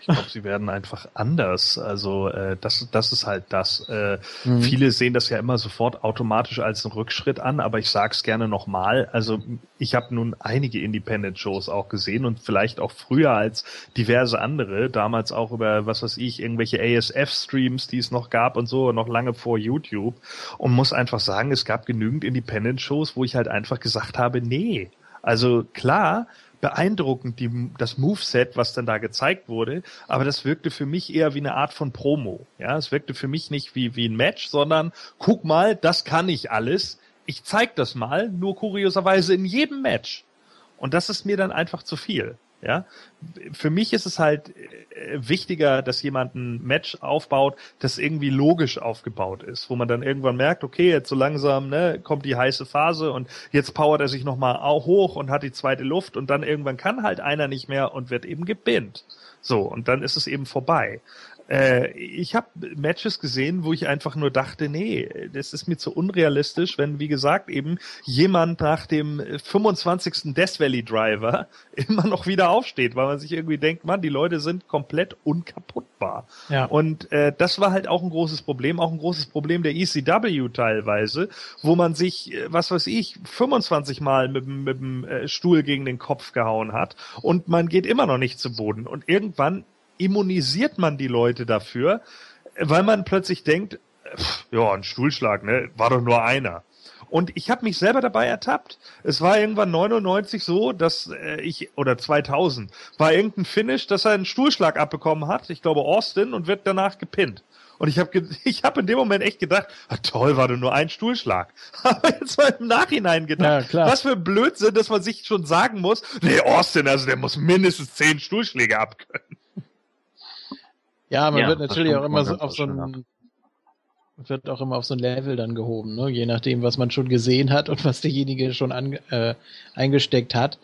Ich glaube, sie werden einfach anders. Also äh, das, das ist halt das. Äh, mhm. Viele sehen das ja immer sofort automatisch als einen Rückschritt an, aber ich sag's gerne nochmal. Also ich habe nun einige Independent-Shows auch gesehen und vielleicht auch früher als diverse andere, damals auch über, was weiß ich, irgendwelche ASF-Streams, die es noch gab und so, noch lange vor YouTube. Und muss einfach sagen, es gab genügend Independent-Shows, wo ich halt einfach gesagt habe, nee. Also klar, beeindruckend, die, das Moveset, was dann da gezeigt wurde, aber das wirkte für mich eher wie eine Art von Promo. Ja, es wirkte für mich nicht wie, wie ein Match, sondern guck mal, das kann ich alles. Ich zeig das mal, nur kurioserweise in jedem Match. Und das ist mir dann einfach zu viel. Ja, für mich ist es halt äh, wichtiger, dass jemand ein Match aufbaut, das irgendwie logisch aufgebaut ist, wo man dann irgendwann merkt, okay, jetzt so langsam ne, kommt die heiße Phase und jetzt powert er sich nochmal hoch und hat die zweite Luft und dann irgendwann kann halt einer nicht mehr und wird eben gebinnt. So, und dann ist es eben vorbei. Äh, ich habe Matches gesehen, wo ich einfach nur dachte, nee, das ist mir zu unrealistisch, wenn, wie gesagt, eben jemand nach dem 25. Death Valley Driver immer noch wieder aufsteht, weil man sich irgendwie denkt, man, die Leute sind komplett unkaputtbar. Ja. Und äh, das war halt auch ein großes Problem, auch ein großes Problem der ECW teilweise, wo man sich, äh, was weiß ich, 25 Mal mit, mit dem äh, Stuhl gegen den Kopf gehauen hat und man geht immer noch nicht zu Boden. Und irgendwann immunisiert man die Leute dafür, weil man plötzlich denkt, ja, ein Stuhlschlag, ne, war doch nur einer. Und ich habe mich selber dabei ertappt. Es war irgendwann 99 so, dass äh, ich, oder 2000, war irgendein Finish, dass er einen Stuhlschlag abbekommen hat, ich glaube Austin, und wird danach gepinnt. Und ich habe ich hab in dem Moment echt gedacht, ah, toll, war doch nur ein Stuhlschlag. Aber jetzt mal im Nachhinein gedacht, ja, was für ein Blödsinn, dass man sich schon sagen muss, nee, Austin, also der muss mindestens zehn Stuhlschläge abkönnen. Ja, man ja, wird natürlich auch immer so auf so ein wird auch immer auf so ein Level dann gehoben, ne? je nachdem, was man schon gesehen hat und was derjenige schon an, äh, eingesteckt hat.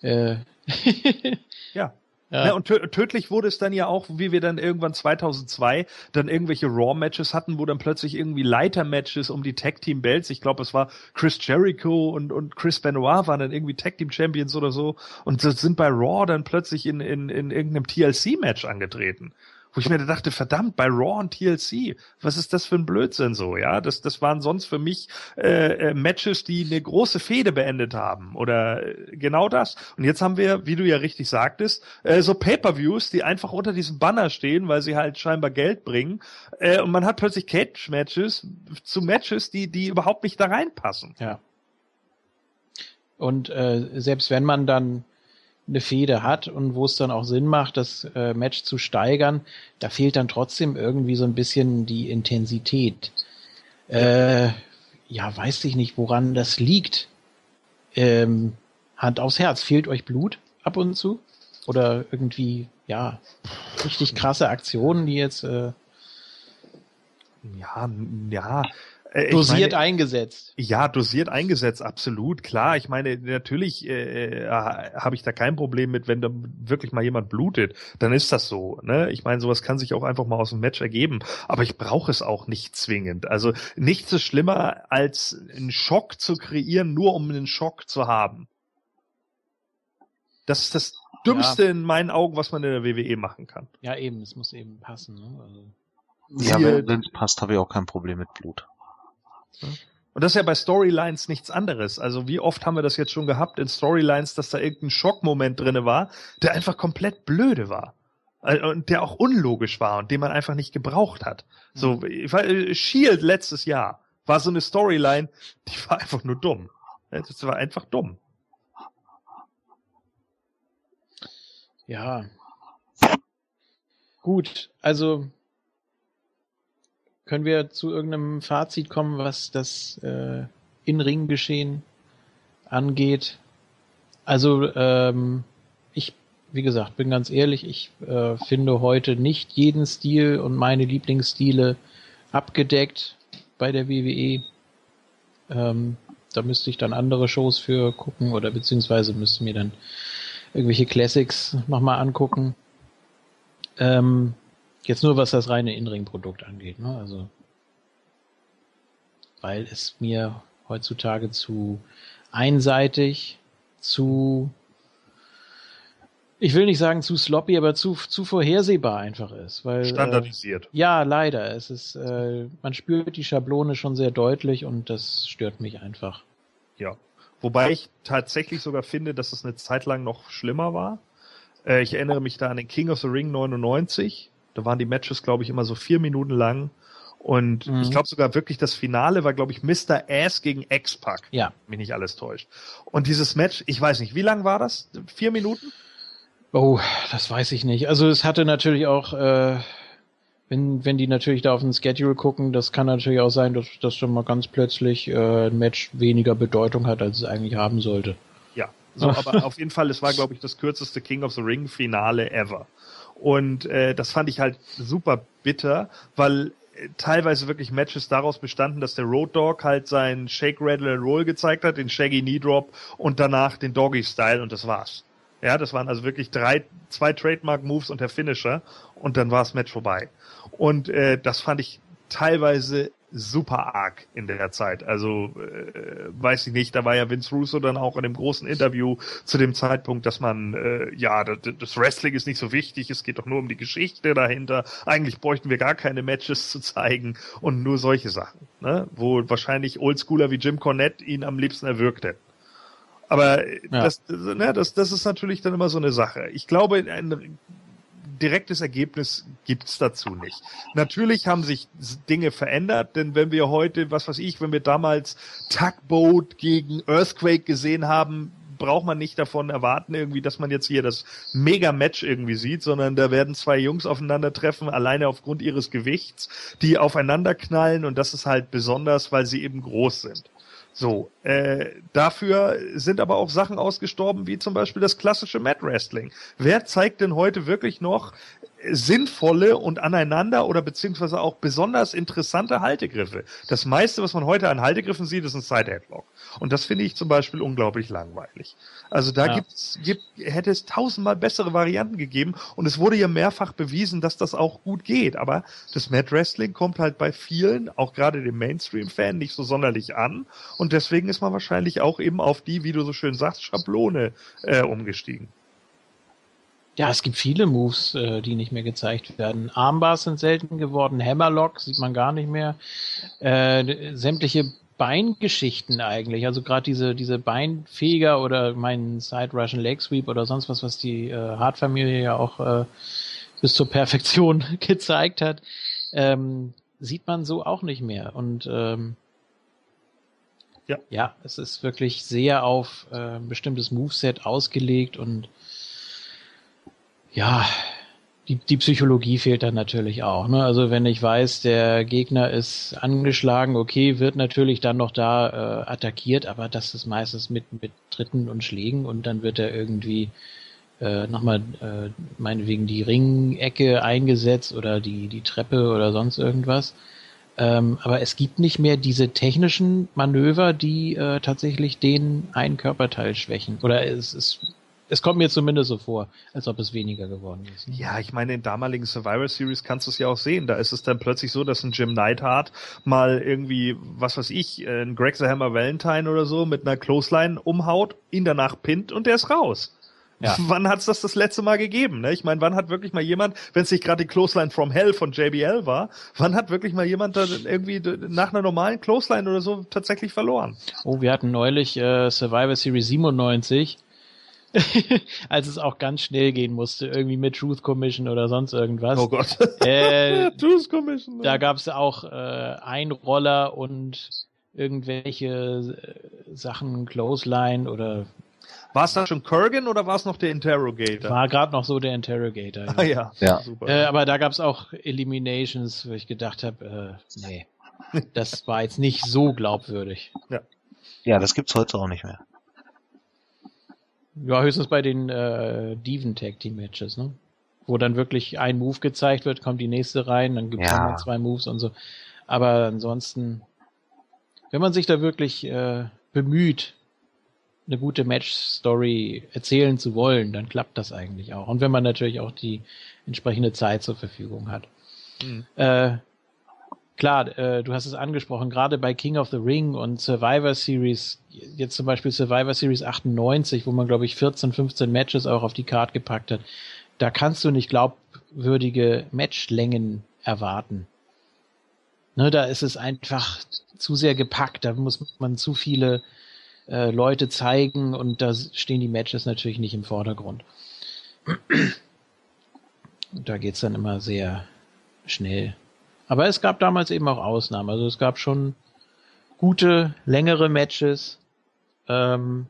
Äh. ja. Ja. ja. und tödlich wurde es dann ja auch, wie wir dann irgendwann 2002 dann irgendwelche Raw-Matches hatten, wo dann plötzlich irgendwie Leiter-Matches um die Tag-Team-Belts, ich glaube, es war Chris Jericho und, und Chris Benoit waren dann irgendwie Tag-Team-Champions oder so und sind bei Raw dann plötzlich in, in, in irgendeinem TLC-Match angetreten wo ich mir dachte, verdammt, bei Raw und TLC, was ist das für ein Blödsinn so, ja? Das, das waren sonst für mich äh, äh, Matches, die eine große Fehde beendet haben oder äh, genau das. Und jetzt haben wir, wie du ja richtig sagtest, äh, so Pay-per-Views, die einfach unter diesem Banner stehen, weil sie halt scheinbar Geld bringen. Äh, und man hat plötzlich Cage-Matches zu Matches, die, die überhaupt nicht da reinpassen. Ja. Und äh, selbst wenn man dann eine Fehde hat und wo es dann auch Sinn macht, das äh, Match zu steigern, da fehlt dann trotzdem irgendwie so ein bisschen die Intensität. Äh, ja, weiß ich nicht, woran das liegt. Ähm, Hand aufs Herz, fehlt euch Blut ab und zu? Oder irgendwie, ja, richtig krasse Aktionen, die jetzt äh, ja, ja, dosiert meine, eingesetzt. Ja, dosiert eingesetzt, absolut. Klar, ich meine, natürlich äh, äh, habe ich da kein Problem mit, wenn da wirklich mal jemand blutet, dann ist das so. Ne? Ich meine, sowas kann sich auch einfach mal aus dem Match ergeben, aber ich brauche es auch nicht zwingend. Also nichts ist schlimmer, als einen Schock zu kreieren, nur um einen Schock zu haben. Das ist das, Dümmste ja. in meinen Augen, was man in der WWE machen kann. Ja, eben, es muss eben passen. Ne? Also. Ja, wenn es passt, habe ich auch kein Problem mit Blut. Und das ist ja bei Storylines nichts anderes. Also wie oft haben wir das jetzt schon gehabt in Storylines, dass da irgendein Schockmoment drinne war, der einfach komplett blöde war. Äh, und der auch unlogisch war und den man einfach nicht gebraucht hat. So, mhm. äh, Shield letztes Jahr war so eine Storyline, die war einfach nur dumm. Das war einfach dumm. Ja. Gut, also können wir zu irgendeinem Fazit kommen, was das äh, In-Ring-Geschehen angeht? Also, ähm, ich, wie gesagt, bin ganz ehrlich, ich äh, finde heute nicht jeden Stil und meine Lieblingsstile abgedeckt bei der WWE. Ähm, da müsste ich dann andere Shows für gucken oder beziehungsweise müsste mir dann irgendwelche Classics nochmal angucken. Ähm, jetzt nur was das reine In-Ring-Produkt angeht, ne? Also, weil es mir heutzutage zu einseitig, zu ich will nicht sagen zu sloppy, aber zu, zu vorhersehbar einfach ist. Weil, Standardisiert. Äh, ja, leider. Es ist, äh, man spürt die Schablone schon sehr deutlich und das stört mich einfach. Ja. Wobei ich tatsächlich sogar finde, dass es eine Zeit lang noch schlimmer war. Äh, ich erinnere mich da an den King of the Ring 99. Da waren die Matches, glaube ich, immer so vier Minuten lang. Und mhm. ich glaube sogar wirklich, das Finale war, glaube ich, Mr. Ass gegen X-Pac. Ja. Mich nicht alles täuscht. Und dieses Match, ich weiß nicht, wie lang war das? Vier Minuten? Oh, das weiß ich nicht. Also es hatte natürlich auch, äh, wenn, wenn die natürlich da auf den Schedule gucken, das kann natürlich auch sein, dass das schon mal ganz plötzlich äh, ein Match weniger Bedeutung hat, als es eigentlich haben sollte. Ja, so, aber auf jeden Fall, es war, glaube ich, das kürzeste King of the Ring Finale ever. Und äh, das fand ich halt super bitter, weil äh, teilweise wirklich Matches daraus bestanden, dass der Road Dog halt seinen Shake, Rattle and Roll gezeigt hat, den Shaggy Knee Drop und danach den Doggy Style und das war's. Ja, das waren also wirklich drei, zwei Trademark-Moves und der Finisher und dann war das Match vorbei. Und äh, das fand ich teilweise super arg in der Zeit. Also äh, weiß ich nicht, da war ja Vince Russo dann auch in dem großen Interview zu dem Zeitpunkt, dass man, äh, ja, das, das Wrestling ist nicht so wichtig, es geht doch nur um die Geschichte dahinter. Eigentlich bräuchten wir gar keine Matches zu zeigen und nur solche Sachen, ne? wo wahrscheinlich Oldschooler wie Jim Cornette ihn am liebsten erwürgt hätten. Aber ja. das, ne, das, das ist natürlich dann immer so eine Sache. Ich glaube, ein direktes Ergebnis gibt's dazu nicht. Natürlich haben sich Dinge verändert, denn wenn wir heute, was weiß ich, wenn wir damals Tugboat gegen Earthquake gesehen haben, braucht man nicht davon erwarten, irgendwie, dass man jetzt hier das Mega-Match irgendwie sieht, sondern da werden zwei Jungs aufeinandertreffen, alleine aufgrund ihres Gewichts, die aufeinander knallen und das ist halt besonders, weil sie eben groß sind. So, äh, dafür sind aber auch Sachen ausgestorben, wie zum Beispiel das klassische Mat Wrestling. Wer zeigt denn heute wirklich noch sinnvolle und aneinander oder beziehungsweise auch besonders interessante Haltegriffe? Das meiste, was man heute an Haltegriffen sieht, ist ein Side Headlock. Und das finde ich zum Beispiel unglaublich langweilig. Also da ja. gibt's, gibt, hätte es tausendmal bessere Varianten gegeben und es wurde ja mehrfach bewiesen, dass das auch gut geht. Aber das Mad Wrestling kommt halt bei vielen, auch gerade dem Mainstream-Fan, nicht so sonderlich an und deswegen ist man wahrscheinlich auch eben auf die, wie du so schön sagst, Schablone äh, umgestiegen. Ja, es gibt viele Moves, äh, die nicht mehr gezeigt werden. Armbars sind selten geworden, Hammerlock sieht man gar nicht mehr. Äh, sämtliche Beingeschichten eigentlich. Also gerade diese, diese Beinfeger oder mein Side Russian Leg Sweep oder sonst was, was die äh, Hart-Familie ja auch äh, bis zur Perfektion gezeigt hat, ähm, sieht man so auch nicht mehr. Und ähm, ja. ja, es ist wirklich sehr auf äh, ein bestimmtes Moveset ausgelegt und ja, die, die Psychologie fehlt dann natürlich auch. Ne? Also wenn ich weiß, der Gegner ist angeschlagen, okay, wird natürlich dann noch da äh, attackiert, aber das ist meistens mit, mit Tritten und Schlägen und dann wird er irgendwie äh, nochmal äh, meinetwegen die Ringecke eingesetzt oder die, die Treppe oder sonst irgendwas. Ähm, aber es gibt nicht mehr diese technischen Manöver, die äh, tatsächlich den einen Körperteil schwächen. Oder es ist es kommt mir zumindest so vor, als ob es weniger geworden ist. Ne? Ja, ich meine, in damaligen Survivor Series kannst du es ja auch sehen. Da ist es dann plötzlich so, dass ein Jim Neidhart mal irgendwie, was weiß ich, ein Greg the Hammer Valentine oder so mit einer Clothesline umhaut, ihn danach pinnt und der ist raus. Ja. Wann hat's das das letzte Mal gegeben? Ne? Ich meine, wann hat wirklich mal jemand, wenn es nicht gerade die Clothesline from Hell von JBL war, wann hat wirklich mal jemand da irgendwie nach einer normalen Clothesline oder so tatsächlich verloren? Oh, wir hatten neulich äh, Survivor Series 97, als es auch ganz schnell gehen musste, irgendwie mit Truth Commission oder sonst irgendwas. Oh Gott. Äh, Truth Commission. Da gab es auch äh, Einroller und irgendwelche äh, Sachen, Clothesline oder war es da schon Kurgan oder war es noch der Interrogator? War gerade noch so der Interrogator. Ja, ah, ja. ja. super. Äh, aber da gab es auch Eliminations, wo ich gedacht habe, äh, nee, das war jetzt nicht so glaubwürdig. Ja, ja das gibt's heute auch nicht mehr. Ja, höchstens bei den äh, Diven Tag Team Matches, ne? Wo dann wirklich ein Move gezeigt wird, kommt die nächste rein, dann gibt es ja. zwei Moves und so. Aber ansonsten, wenn man sich da wirklich äh, bemüht, eine gute Match-Story erzählen zu wollen, dann klappt das eigentlich auch. Und wenn man natürlich auch die entsprechende Zeit zur Verfügung hat. Mhm. Äh, klar, äh, du hast es angesprochen, gerade bei King of the Ring und Survivor Series, jetzt zum Beispiel Survivor Series 98, wo man, glaube ich, 14, 15 Matches auch auf die Card gepackt hat, da kannst du nicht glaubwürdige Matchlängen erwarten. Ne, da ist es einfach zu sehr gepackt, da muss man zu viele äh, Leute zeigen und da stehen die Matches natürlich nicht im Vordergrund. Und da geht's dann immer sehr schnell. Aber es gab damals eben auch Ausnahmen. Also es gab schon gute, längere Matches. Ähm,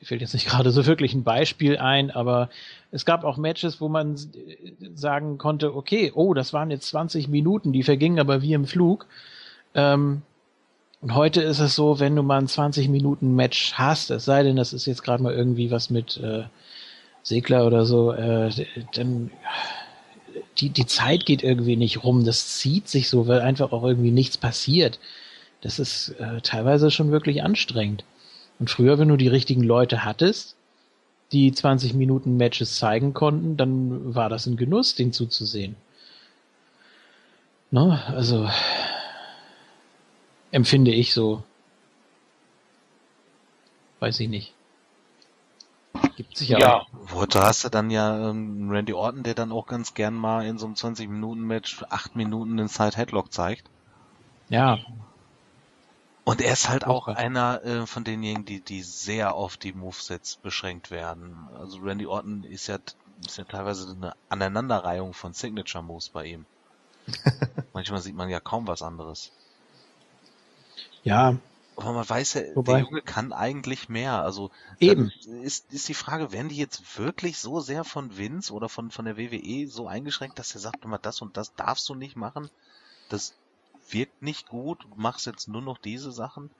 mir fällt jetzt nicht gerade so wirklich ein Beispiel ein, aber es gab auch Matches, wo man sagen konnte, okay, oh, das waren jetzt 20 Minuten, die vergingen aber wie im Flug. Ähm, und heute ist es so, wenn du mal ein 20 Minuten Match hast, es sei denn, das ist jetzt gerade mal irgendwie was mit äh, Segler oder so, äh, dann die, die Zeit geht irgendwie nicht rum. Das zieht sich so, weil einfach auch irgendwie nichts passiert. Das ist äh, teilweise schon wirklich anstrengend. Und früher, wenn du die richtigen Leute hattest, die 20 Minuten Matches zeigen konnten, dann war das ein Genuss, den zuzusehen. Ne? Also, Empfinde ich so. Weiß ich nicht. Gibt sicher ja. auch. Heute hast du dann ja ähm, Randy Orton, der dann auch ganz gern mal in so einem 20-Minuten-Match 8 Minuten den Side-Headlock zeigt. Ja. Und er ist halt auch einer äh, von denjenigen, die, die sehr auf die Movesets beschränkt werden. Also Randy Orton ist ja, ist ja teilweise eine Aneinanderreihung von Signature-Moves bei ihm. Manchmal sieht man ja kaum was anderes. Ja. Aber man weiß ja, Wobei, der Junge kann eigentlich mehr. Also eben ist, ist die Frage, werden die jetzt wirklich so sehr von Vince oder von, von der WWE so eingeschränkt, dass er sagt, immer das und das darfst du nicht machen? Das wirkt nicht gut, du machst jetzt nur noch diese Sachen.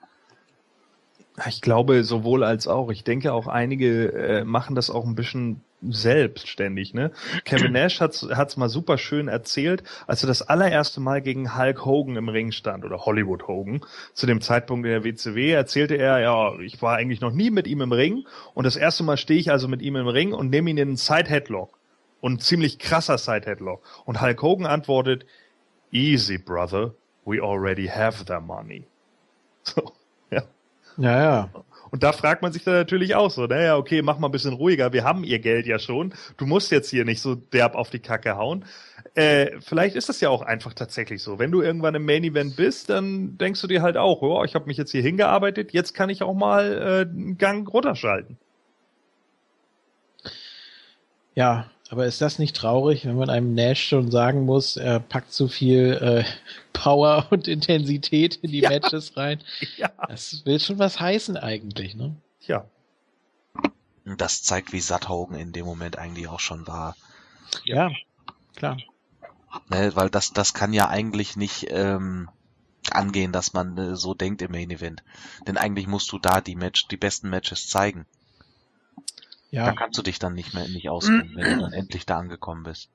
Ich glaube sowohl als auch. Ich denke auch einige äh, machen das auch ein bisschen selbstständig. Ne? Kevin Nash hat es mal super schön erzählt, als er das allererste Mal gegen Hulk Hogan im Ring stand oder Hollywood Hogan. Zu dem Zeitpunkt in der WCW erzählte er, ja, ich war eigentlich noch nie mit ihm im Ring und das erste Mal stehe ich also mit ihm im Ring und nehme ihn in einen Side Headlock und ziemlich krasser Side Headlock. Und Hulk Hogan antwortet, Easy, brother, we already have the money. So, ja. Ja, ja. Und da fragt man sich dann natürlich auch so, naja, okay, mach mal ein bisschen ruhiger, wir haben ihr Geld ja schon, du musst jetzt hier nicht so derb auf die Kacke hauen. Äh, vielleicht ist das ja auch einfach tatsächlich so. Wenn du irgendwann im Main Event bist, dann denkst du dir halt auch, oh, ich habe mich jetzt hier hingearbeitet, jetzt kann ich auch mal äh, einen Gang runterschalten. Ja, aber ist das nicht traurig, wenn man einem Nash schon sagen muss, er packt zu viel äh, Power und Intensität in die ja. Matches rein? Ja. Das will schon was heißen eigentlich, ne? Ja. Das zeigt, wie satt Hogan in dem Moment eigentlich auch schon war. Ja, klar. Ne, weil das, das kann ja eigentlich nicht ähm, angehen, dass man äh, so denkt im Main Event. Denn eigentlich musst du da die Match, die besten Matches zeigen. Ja. Da kannst du dich dann nicht mehr nicht auskennen, wenn du dann endlich da angekommen bist.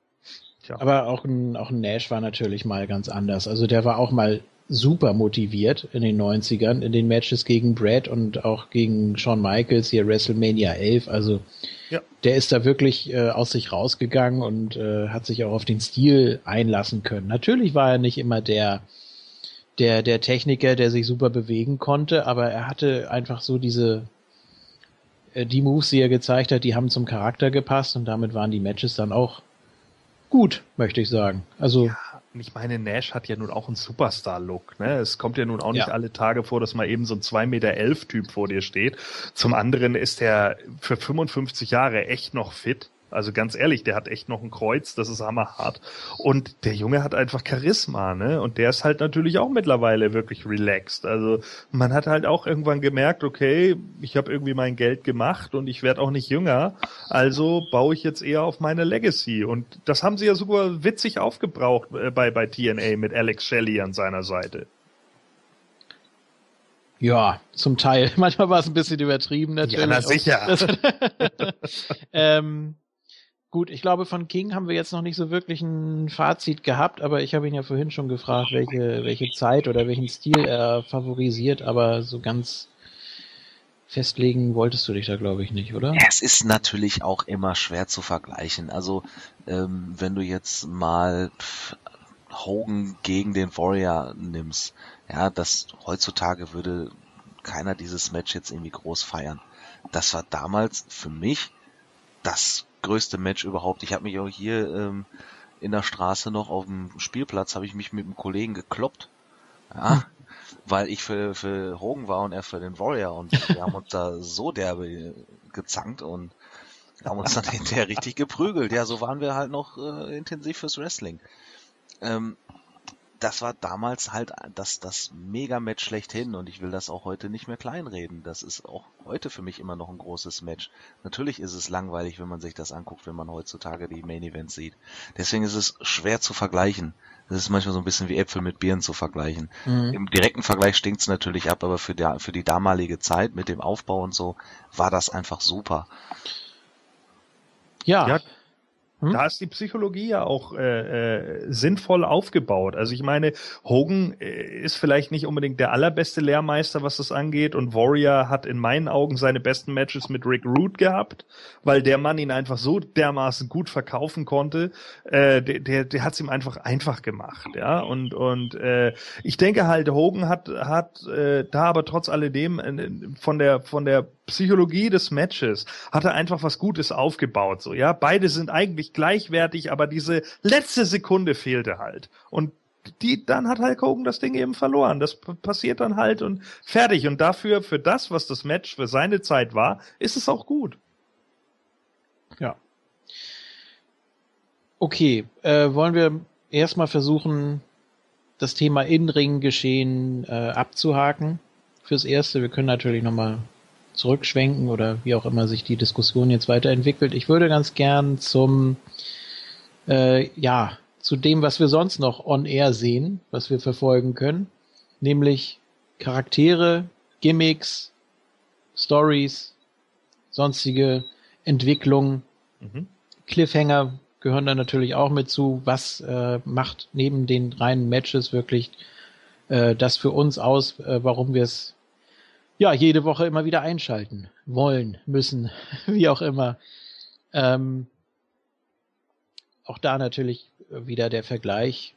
Tja. Aber auch ein, auch ein Nash war natürlich mal ganz anders. Also der war auch mal super motiviert in den 90ern, in den Matches gegen Brad und auch gegen Shawn Michaels, hier WrestleMania 11. Also ja. der ist da wirklich äh, aus sich rausgegangen und äh, hat sich auch auf den Stil einlassen können. Natürlich war er nicht immer der, der, der Techniker, der sich super bewegen konnte, aber er hatte einfach so diese, die Moves, die er gezeigt hat, die haben zum Charakter gepasst und damit waren die Matches dann auch gut, möchte ich sagen. Also ja, ich meine, Nash hat ja nun auch einen Superstar-Look. Ne? Es kommt ja nun auch nicht ja. alle Tage vor, dass mal eben so ein 2,11 Meter elf Typ vor dir steht. Zum anderen ist er für 55 Jahre echt noch fit. Also ganz ehrlich, der hat echt noch ein Kreuz, das ist hammerhart. Und der Junge hat einfach Charisma, ne? Und der ist halt natürlich auch mittlerweile wirklich relaxed. Also man hat halt auch irgendwann gemerkt, okay, ich habe irgendwie mein Geld gemacht und ich werde auch nicht jünger. Also baue ich jetzt eher auf meine Legacy. Und das haben sie ja super witzig aufgebraucht äh, bei, bei TNA mit Alex Shelley an seiner Seite. Ja, zum Teil. Manchmal war es ein bisschen übertrieben natürlich. Ja, na sicher. ähm, Gut, ich glaube, von King haben wir jetzt noch nicht so wirklich ein Fazit gehabt, aber ich habe ihn ja vorhin schon gefragt, welche, welche Zeit oder welchen Stil er favorisiert, aber so ganz festlegen wolltest du dich da, glaube ich, nicht, oder? Es ist natürlich auch immer schwer zu vergleichen. Also, ähm, wenn du jetzt mal Hogan gegen den Warrior nimmst, ja, das heutzutage würde keiner dieses Match jetzt irgendwie groß feiern. Das war damals für mich das größte Match überhaupt. Ich habe mich auch hier ähm, in der Straße noch auf dem Spielplatz, habe ich mich mit einem Kollegen gekloppt. Ja, hm. weil ich für, für Hogan war und er für den Warrior und wir haben uns da so derbe gezankt und haben uns dann hinterher richtig geprügelt. Ja, so waren wir halt noch äh, intensiv fürs Wrestling. Ähm, das war damals halt das, das Mega-Match schlechthin und ich will das auch heute nicht mehr kleinreden. Das ist auch heute für mich immer noch ein großes Match. Natürlich ist es langweilig, wenn man sich das anguckt, wenn man heutzutage die Main Events sieht. Deswegen ist es schwer zu vergleichen. Das ist manchmal so ein bisschen wie Äpfel mit Birnen zu vergleichen. Mhm. Im direkten Vergleich stinkt es natürlich ab, aber für die, für die damalige Zeit mit dem Aufbau und so war das einfach super. Ja. ja hm? Da ist die Psychologie ja auch äh, äh, sinnvoll aufgebaut. Also ich meine, Hogan äh, ist vielleicht nicht unbedingt der allerbeste Lehrmeister, was das angeht, und Warrior hat in meinen Augen seine besten Matches mit Rick Root gehabt, weil der Mann ihn einfach so dermaßen gut verkaufen konnte. Äh, der, der, der hat es ihm einfach einfach gemacht, ja. Und und äh, ich denke halt, Hogan hat hat äh, da aber trotz alledem äh, von der von der Psychologie des Matches hat er einfach was Gutes aufgebaut, so, ja. Beide sind eigentlich gleichwertig, aber diese letzte Sekunde fehlte halt. Und die, dann hat Hulk Hogan das Ding eben verloren. Das passiert dann halt und fertig. Und dafür, für das, was das Match für seine Zeit war, ist es auch gut. Ja. Okay, äh, wollen wir erstmal versuchen, das Thema In-Ring-Geschehen äh, abzuhaken? Fürs Erste, wir können natürlich nochmal zurückschwenken oder wie auch immer sich die Diskussion jetzt weiterentwickelt. Ich würde ganz gern zum, äh, ja, zu dem, was wir sonst noch on air sehen, was wir verfolgen können, nämlich Charaktere, Gimmicks, Stories, sonstige Entwicklungen, mhm. Cliffhanger gehören da natürlich auch mit zu. Was äh, macht neben den reinen Matches wirklich äh, das für uns aus, äh, warum wir es ja, jede Woche immer wieder einschalten wollen, müssen, wie auch immer. Ähm, auch da natürlich wieder der Vergleich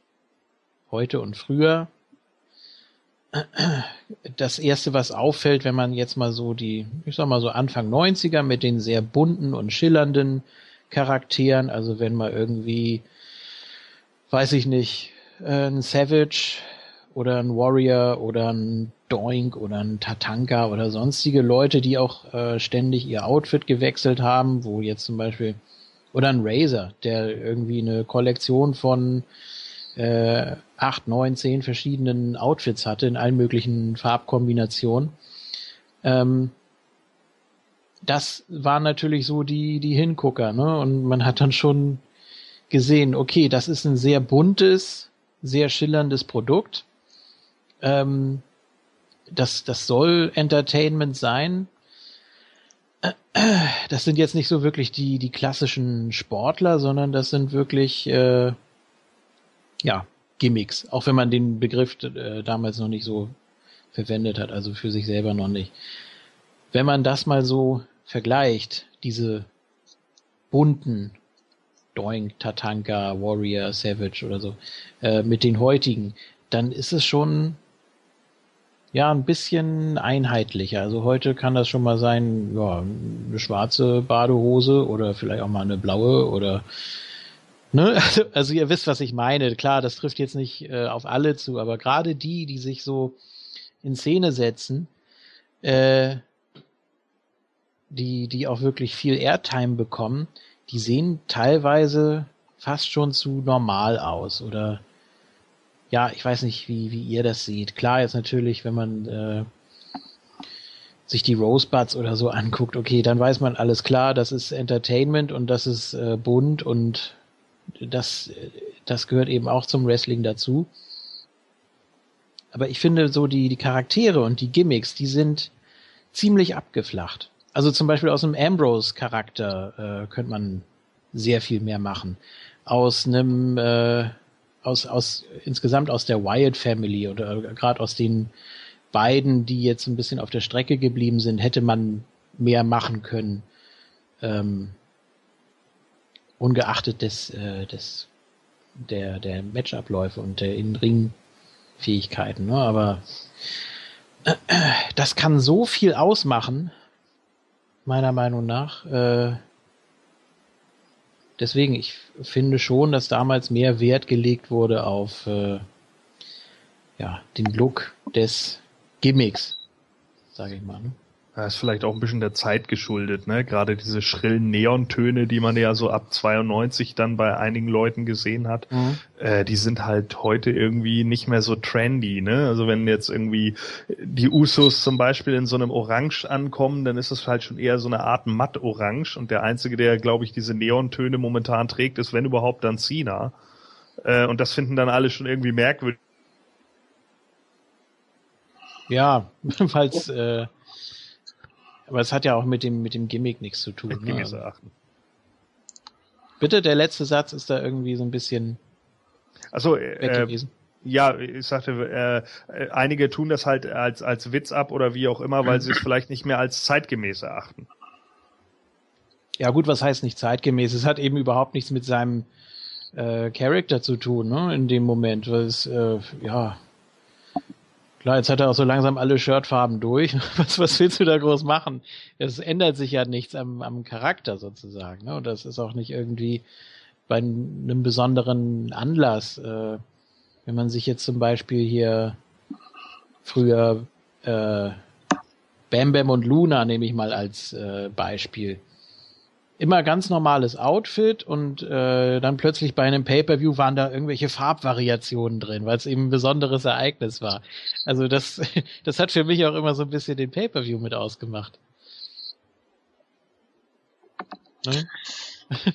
heute und früher. Das erste, was auffällt, wenn man jetzt mal so die, ich sag mal so Anfang 90er mit den sehr bunten und schillernden Charakteren, also wenn mal irgendwie, weiß ich nicht, äh, ein Savage oder ein Warrior oder ein Doink oder ein Tatanka oder sonstige Leute, die auch äh, ständig ihr Outfit gewechselt haben, wo jetzt zum Beispiel oder ein Razer, der irgendwie eine Kollektion von äh, acht, neun, zehn verschiedenen Outfits hatte in allen möglichen Farbkombinationen. Ähm, das waren natürlich so die die Hingucker, ne? Und man hat dann schon gesehen, okay, das ist ein sehr buntes, sehr schillerndes Produkt. Ähm, das, das soll Entertainment sein. Das sind jetzt nicht so wirklich die, die klassischen Sportler, sondern das sind wirklich, äh, ja, Gimmicks. Auch wenn man den Begriff äh, damals noch nicht so verwendet hat, also für sich selber noch nicht. Wenn man das mal so vergleicht, diese bunten Doink, Tatanka, Warrior, Savage oder so, äh, mit den heutigen, dann ist es schon ja, ein bisschen einheitlicher. Also heute kann das schon mal sein, ja, eine schwarze Badehose oder vielleicht auch mal eine blaue oder ne? Also, also ihr wisst, was ich meine. Klar, das trifft jetzt nicht äh, auf alle zu, aber gerade die, die sich so in Szene setzen, äh, die, die auch wirklich viel Airtime bekommen, die sehen teilweise fast schon zu normal aus oder ja, ich weiß nicht, wie, wie ihr das seht. Klar, jetzt natürlich, wenn man äh, sich die Rosebuds oder so anguckt, okay, dann weiß man alles klar, das ist Entertainment und das ist äh, bunt und das, das gehört eben auch zum Wrestling dazu. Aber ich finde so die, die Charaktere und die Gimmicks, die sind ziemlich abgeflacht. Also zum Beispiel aus einem Ambrose-Charakter äh, könnte man sehr viel mehr machen. Aus einem äh, aus, aus insgesamt aus der Wyatt Family oder gerade aus den beiden, die jetzt ein bisschen auf der Strecke geblieben sind, hätte man mehr machen können. Ähm, ungeachtet des, äh, des der, der Matchabläufe und der Innenring-Fähigkeiten. Ne? Aber äh, das kann so viel ausmachen, meiner Meinung nach. Äh, deswegen, ich finde schon, dass damals mehr Wert gelegt wurde auf äh, ja, den Look des Gimmicks, sage ich mal. Ne? Das ist vielleicht auch ein bisschen der Zeit geschuldet, ne? Gerade diese schrillen Neontöne, die man ja so ab 92 dann bei einigen Leuten gesehen hat, mhm. äh, die sind halt heute irgendwie nicht mehr so trendy, ne? Also wenn jetzt irgendwie die Usos zum Beispiel in so einem Orange ankommen, dann ist das halt schon eher so eine Art matt-Orange und der einzige, der, glaube ich, diese Neontöne momentan trägt, ist wenn überhaupt dann Cena. Äh, und das finden dann alle schon irgendwie merkwürdig. Ja, falls äh, aber es hat ja auch mit dem, mit dem Gimmick nichts zu tun. Ne? Also. Bitte, der letzte Satz ist da irgendwie so ein bisschen Achso, äh, ja, ich sagte, äh, einige tun das halt als, als Witz ab oder wie auch immer, weil sie es vielleicht nicht mehr als zeitgemäß erachten. Ja gut, was heißt nicht zeitgemäß? Es hat eben überhaupt nichts mit seinem äh, Charakter zu tun, ne, in dem Moment, weil es, äh, ja, Klar, jetzt hat er auch so langsam alle Shirtfarben durch. Was, was willst du da groß machen? Es ändert sich ja nichts am, am Charakter sozusagen. Ne? Und das ist auch nicht irgendwie bei einem besonderen Anlass. Äh, wenn man sich jetzt zum Beispiel hier früher äh, Bam Bam und Luna nehme ich mal als äh, Beispiel immer ganz normales Outfit und äh, dann plötzlich bei einem Pay-per-View waren da irgendwelche Farbvariationen drin, weil es eben ein besonderes Ereignis war. Also das, das hat für mich auch immer so ein bisschen den Pay-per-View mit ausgemacht. Ne?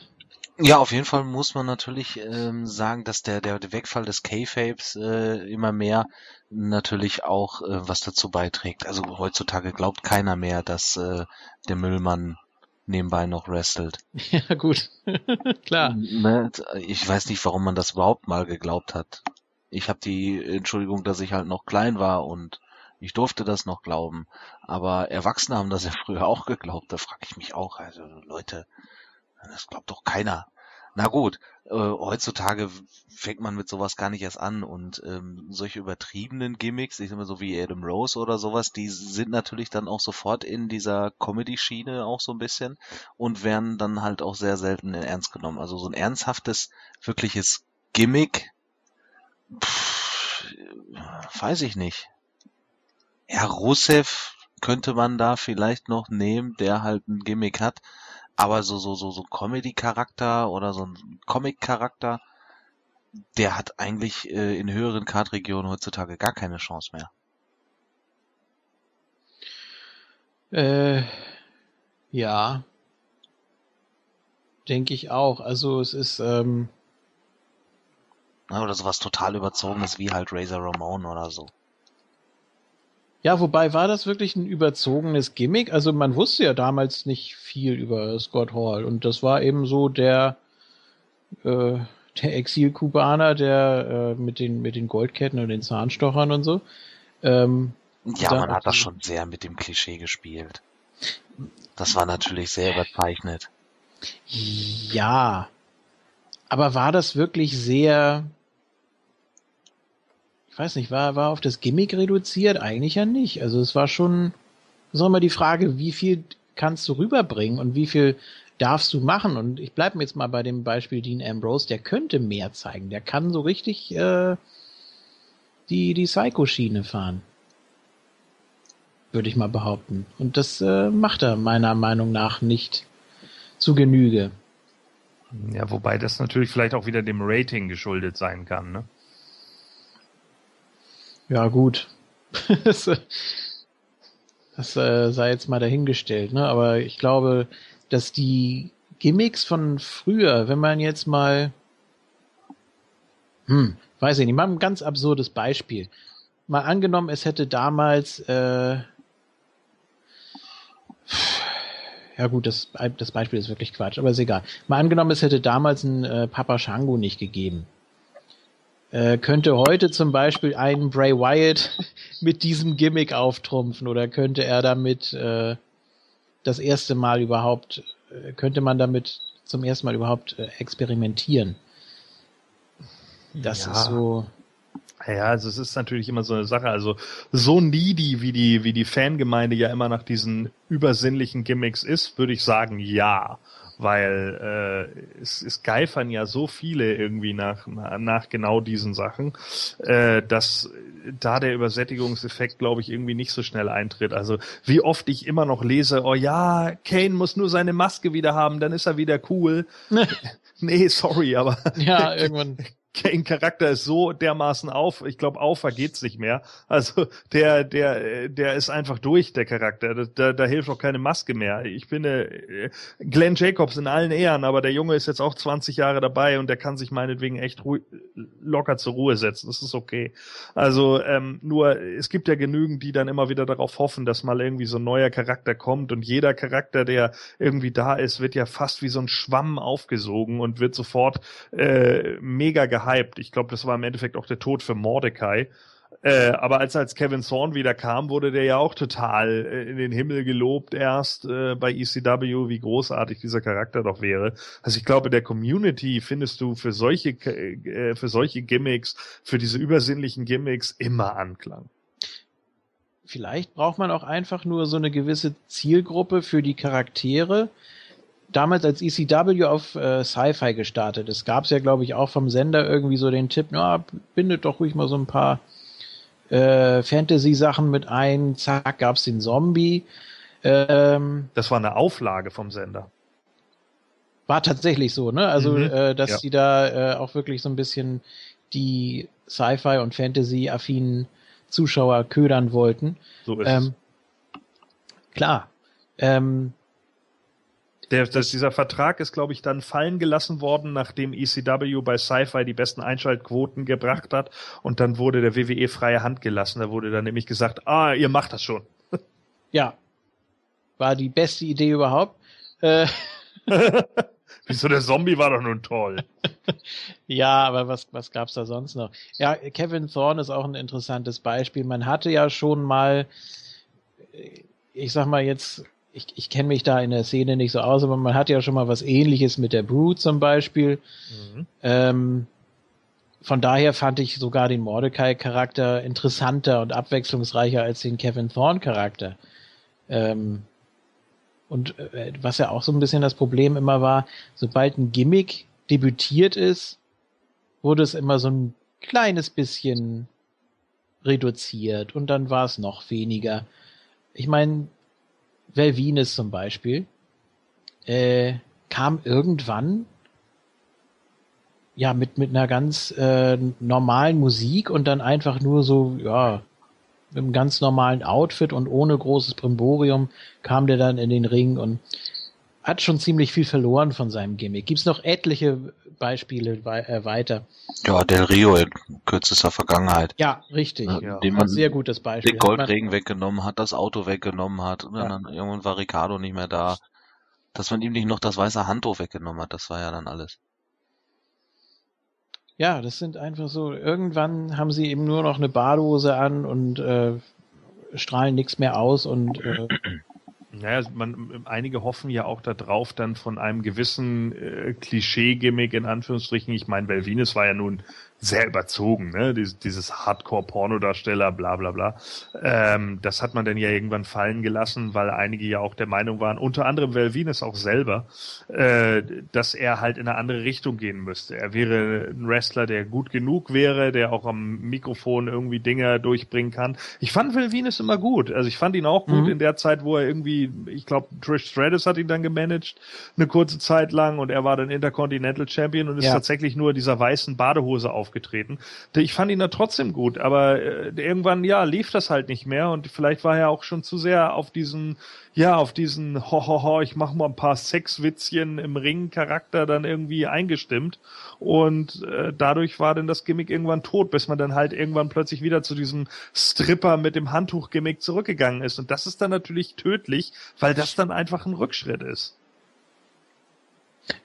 Ja, auf jeden Fall muss man natürlich ähm, sagen, dass der, der, Wegfall des K-Fapes äh, immer mehr natürlich auch äh, was dazu beiträgt. Also heutzutage glaubt keiner mehr, dass äh, der Müllmann nebenbei noch wrestelt. Ja, gut. Klar. Ne, ich weiß nicht, warum man das überhaupt mal geglaubt hat. Ich habe die Entschuldigung, dass ich halt noch klein war und ich durfte das noch glauben. Aber Erwachsene haben das ja früher auch geglaubt. Da frage ich mich auch, also Leute, das glaubt doch keiner. Na gut, äh, heutzutage fängt man mit sowas gar nicht erst an und ähm, solche übertriebenen Gimmicks, ich sag mal so wie Adam Rose oder sowas, die sind natürlich dann auch sofort in dieser Comedy-Schiene auch so ein bisschen und werden dann halt auch sehr selten ernst genommen. Also so ein ernsthaftes, wirkliches Gimmick, pff, weiß ich nicht. Ja, Rusev könnte man da vielleicht noch nehmen, der halt ein Gimmick hat. Aber so, so, so, so Comedy-Charakter oder so ein Comic-Charakter, der hat eigentlich äh, in höheren Kartregionen heutzutage gar keine Chance mehr. Äh, ja. Denke ich auch. Also es ist, ähm, oder sowas total überzogenes wie halt Razor Ramon oder so. Ja, wobei war das wirklich ein überzogenes Gimmick? Also man wusste ja damals nicht viel über Scott Hall und das war eben so der äh, der Exil-Kubaner, der äh, mit den mit den Goldketten und den Zahnstochern und so. Ähm, ja, man hat das schon sehr mit dem Klischee gespielt. Das war natürlich sehr überzeichnet. Ja, aber war das wirklich sehr ich weiß nicht, war, war auf das Gimmick reduziert? Eigentlich ja nicht. Also es war schon, ist auch immer die Frage, wie viel kannst du rüberbringen und wie viel darfst du machen? Und ich bleibe jetzt mal bei dem Beispiel Dean Ambrose, der könnte mehr zeigen. Der kann so richtig äh, die, die Psycho-Schiene fahren. Würde ich mal behaupten. Und das äh, macht er meiner Meinung nach nicht zu Genüge. Ja, wobei das natürlich vielleicht auch wieder dem Rating geschuldet sein kann, ne? Ja, gut. das, das äh, sei jetzt mal dahingestellt, ne? Aber ich glaube, dass die Gimmicks von früher, wenn man jetzt mal, hm, weiß ich nicht, mal ein ganz absurdes Beispiel. Mal angenommen, es hätte damals, äh, ja gut, das, das Beispiel ist wirklich Quatsch, aber ist egal. Mal angenommen, es hätte damals einen äh, Papa Shango nicht gegeben. Äh, könnte heute zum Beispiel ein Bray Wyatt mit diesem Gimmick auftrumpfen oder könnte er damit äh, das erste Mal überhaupt, äh, könnte man damit zum ersten Mal überhaupt äh, experimentieren? Das ja. ist so. Ja, also es ist natürlich immer so eine Sache. Also so needy, wie die, wie die Fangemeinde ja immer nach diesen übersinnlichen Gimmicks ist, würde ich sagen, ja. Weil äh, es, es geifern ja so viele irgendwie nach, nach genau diesen Sachen, äh, dass da der Übersättigungseffekt, glaube ich, irgendwie nicht so schnell eintritt. Also wie oft ich immer noch lese, oh ja, Kane muss nur seine Maske wieder haben, dann ist er wieder cool. nee, sorry, aber Ja, irgendwann. Kane-Charakter ist so dermaßen auf, ich glaube, aufer geht's nicht mehr. Also der, der, der ist einfach durch, der Charakter. Da, da, da hilft auch keine Maske mehr. Ich finde, äh, Glenn Jacobs in allen Ehren, aber der Junge ist jetzt auch 20 Jahre dabei und der kann sich meinetwegen echt locker zur Ruhe setzen. Das ist okay. Also ähm, nur, es gibt ja genügend, die dann immer wieder darauf hoffen, dass mal irgendwie so ein neuer Charakter kommt und jeder Charakter, der irgendwie da ist, wird ja fast wie so ein Schwamm aufgesogen und wird sofort äh, mega gehypt. Ich glaube, das war im Endeffekt auch der Tod für Mordecai. Äh, aber als als Kevin Thorne wieder kam, wurde der ja auch total äh, in den Himmel gelobt erst äh, bei ECW, wie großartig dieser Charakter doch wäre. Also ich glaube, der Community findest du für solche äh, für solche Gimmicks, für diese übersinnlichen Gimmicks immer Anklang. Vielleicht braucht man auch einfach nur so eine gewisse Zielgruppe für die Charaktere, damals als ECW auf äh, Sci-Fi gestartet ist, gab es ja, glaube ich, auch vom Sender irgendwie so den Tipp, na, bindet doch ruhig mal so ein paar äh, Fantasy-Sachen mit ein. Zack, gab's den Zombie. Ähm, Das war eine Auflage vom Sender. war tatsächlich so, ne? Also, Mhm, äh, dass ja. die da äh, auch wirklich so ein bisschen die Sci-Fi und Fantasy-affinen Zuschauer ködern wollten. So ist Ähm, klar. Ähm, es. Der, das, dieser Vertrag ist, glaube ich, dann fallen gelassen worden, nachdem ECW bei Sci-Fi die besten Einschaltquoten gebracht hat. Und dann wurde der WWE freie Hand gelassen. Da wurde dann nämlich gesagt, ah, ihr macht das schon. ja. War die beste Idee überhaupt. Äh, Wieso der Zombie war doch nun toll. Ja, aber was, was gab's da sonst noch? Ja, Kevin Thorne ist auch ein interessantes Beispiel. Man hatte ja schon mal, äh, ich sag mal jetzt, ich, ich kenne mich da in der Szene nicht so aus, aber man hatte ja schon mal was ähnliches mit der Brood zum Beispiel. Mhm. Ähm, von daher fand ich sogar den Mordecai-Charakter interessanter und abwechslungsreicher als den Kevin Thorne-Charakter. Ähm, und äh, was ja auch so ein bisschen das Problem immer war, sobald ein Gimmick debütiert ist, wurde es immer so ein kleines bisschen reduziert und dann war es noch weniger. Ich meine, Velvines zum Beispiel äh, kam irgendwann ja mit mit einer ganz äh, normalen Musik und dann einfach nur so ja mit einem ganz normalen Outfit und ohne großes Brimborium kam der dann in den Ring und hat schon ziemlich viel verloren von seinem Gimmick. Gibt's noch etliche Beispiele wei äh, weiter? Ja, Del Rio in kürzester Vergangenheit. Ja, richtig. Ja, Ja. dem man Sehr gutes Beispiel. den Goldregen weggenommen hat, das Auto weggenommen hat und Ja. dann irgendwann war Ricardo nicht mehr da. Dass man ihm nicht noch das weiße Handtuch weggenommen hat, das war ja dann alles. Ja, das sind einfach so, irgendwann haben sie eben nur noch eine Badehose an und äh, strahlen nichts mehr aus und äh, Naja, man, einige hoffen ja auch darauf, dann von einem gewissen äh, Klischee-Gimmick in Anführungsstrichen. Ich meine, Belvines war ja nun sehr überzogen, ne? Dies, dieses Hardcore-Pornodarsteller, bla bla bla. Ähm, das hat man dann ja irgendwann fallen gelassen, weil einige ja auch der Meinung waren, unter anderem Velvines auch selber, äh, dass er halt in eine andere Richtung gehen müsste. Er wäre ein Wrestler, der gut genug wäre, der auch am Mikrofon irgendwie Dinge durchbringen kann. Ich fand Velvines immer gut. Also ich fand ihn auch gut mhm. in der Zeit, wo er irgendwie, ich glaube, Trish Stratus hat ihn dann gemanagt, eine kurze Zeit lang und er war dann Intercontinental Champion und ist ja. tatsächlich nur dieser weißen Badehose auf aufgetreten. Ich fand ihn da trotzdem gut, aber äh, irgendwann, ja, lief das halt nicht mehr und vielleicht war er auch schon zu sehr auf diesen, ja, auf diesen ho, ho, ho ich mach mal ein paar Sexwitzchen im Ring-Charakter dann irgendwie eingestimmt und äh, dadurch war dann das Gimmick irgendwann tot, bis man dann halt irgendwann plötzlich wieder zu diesem Stripper mit dem Handtuch-Gimmick zurückgegangen ist und das ist dann natürlich tödlich, weil das dann einfach ein Rückschritt ist.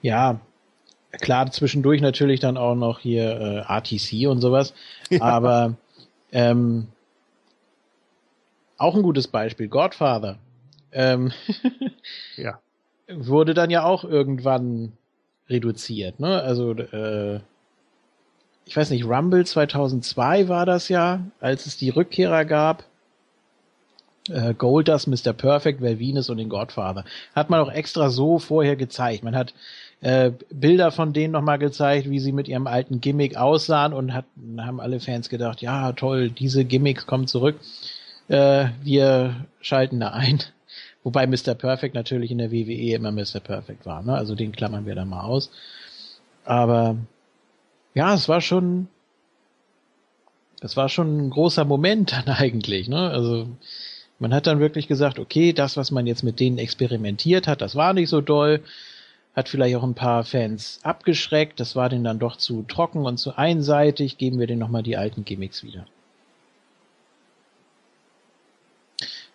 Ja, klar, zwischendurch natürlich dann auch noch hier äh, RTC und sowas. Ja. Aber ähm, auch ein gutes Beispiel, Godfather. Ähm, ja. Wurde dann ja auch irgendwann reduziert, ne? Also äh, ich weiß nicht, Rumble 2002 war das ja, als es die Rückkehrer gab. Äh, Goldust, Mr. Perfect, Venus und den Godfather. Hat man auch extra so vorher gezeigt. Man hat äh, Bilder von denen nochmal gezeigt, wie sie mit ihrem alten Gimmick aussahen und hat, haben alle Fans gedacht, ja toll, diese Gimmicks kommen zurück. Äh, wir schalten da ein. Wobei Mr. Perfect natürlich in der WWE immer Mr. Perfect war, ne? Also den klammern wir da mal aus. Aber ja, es war schon, es war schon ein großer Moment dann eigentlich, ne? Also man hat dann wirklich gesagt, okay, das, was man jetzt mit denen experimentiert hat, das war nicht so doll hat vielleicht auch ein paar Fans abgeschreckt. Das war denen dann doch zu trocken und zu einseitig. Geben wir denen nochmal die alten Gimmicks wieder.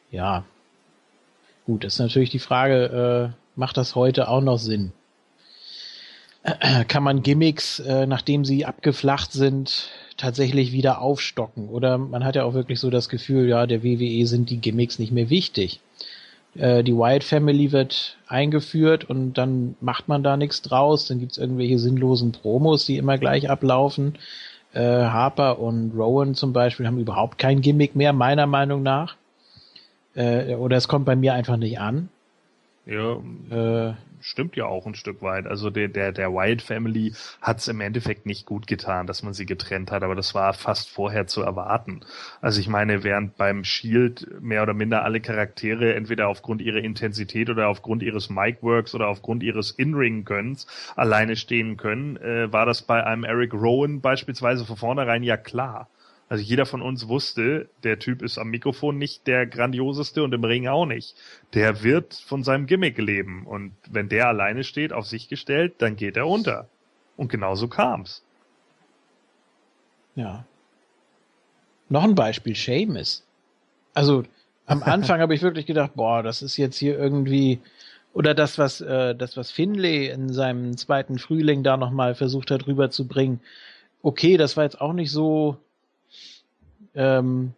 Ja. Gut, ist natürlich die Frage, äh, macht das heute auch noch Sinn? Kann man Gimmicks, äh, nachdem sie abgeflacht sind, tatsächlich wieder aufstocken? Oder man hat ja auch wirklich so das Gefühl, ja, der WWE sind die Gimmicks nicht mehr wichtig äh, die Wyatt Family wird eingeführt und dann macht man da nichts draus, dann gibt's irgendwelche sinnlosen Promos, die immer gleich ablaufen. Äh, Harper und Rowan zum Beispiel haben überhaupt kein Gimmick mehr, meiner Meinung nach. Äh, oder es kommt bei mir einfach nicht an. Ja. Äh, stimmt ja auch ein Stück weit. Also der, der, der Wyatt Family hat es im Endeffekt nicht gut getan, dass man sie getrennt hat, aber das war fast vorher zu erwarten. Also ich meine, während beim Shield mehr oder minder alle Charaktere entweder aufgrund ihrer Intensität oder aufgrund ihres Micworks oder aufgrund ihres In-Ring-Gönnens alleine stehen können, äh, war das bei einem Eric Rowan beispielsweise von vornherein ja klar. Also jeder von uns wusste, der Typ ist am Mikrofon nicht der grandioseste und im Ring auch nicht. Der wird von seinem Gimmick leben und wenn der alleine steht, auf sich gestellt, dann geht er unter. Und genauso kam's. Ja. Noch ein Beispiel, Seamus. Also am Anfang habe ich wirklich gedacht, boah, das ist jetzt hier irgendwie oder das was äh, das was Finlay in seinem zweiten Frühling da noch mal versucht hat rüberzubringen. Okay, das war jetzt auch nicht so ähm,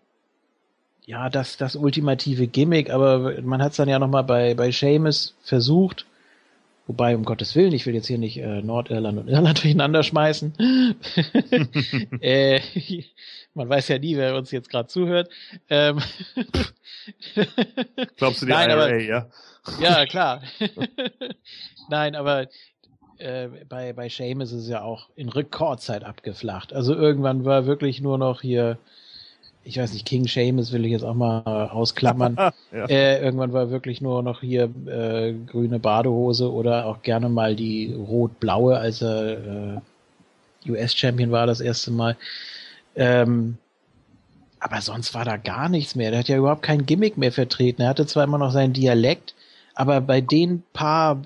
ja, das, das ultimative Gimmick, aber man hat es dann ja nochmal bei, bei Seamus versucht. Wobei, um Gottes Willen, ich will jetzt hier nicht äh, Nordirland und Irland durcheinander schmeißen. äh, man weiß ja nie, wer uns jetzt gerade zuhört. Ähm, Glaubst du die Nein, IRA, aber, ja? Ja, klar. Nein, aber äh, bei, bei Seamus ist es ja auch in Rekordzeit abgeflacht. Also irgendwann war wirklich nur noch hier ich weiß nicht, King Seamus will ich jetzt auch mal ausklammern. ja. äh, irgendwann war wirklich nur noch hier äh, grüne Badehose oder auch gerne mal die rot-blaue, als er äh, US-Champion war das erste Mal. Ähm, aber sonst war da gar nichts mehr. Der hat ja überhaupt kein Gimmick mehr vertreten. Er hatte zwar immer noch seinen Dialekt, aber bei den paar,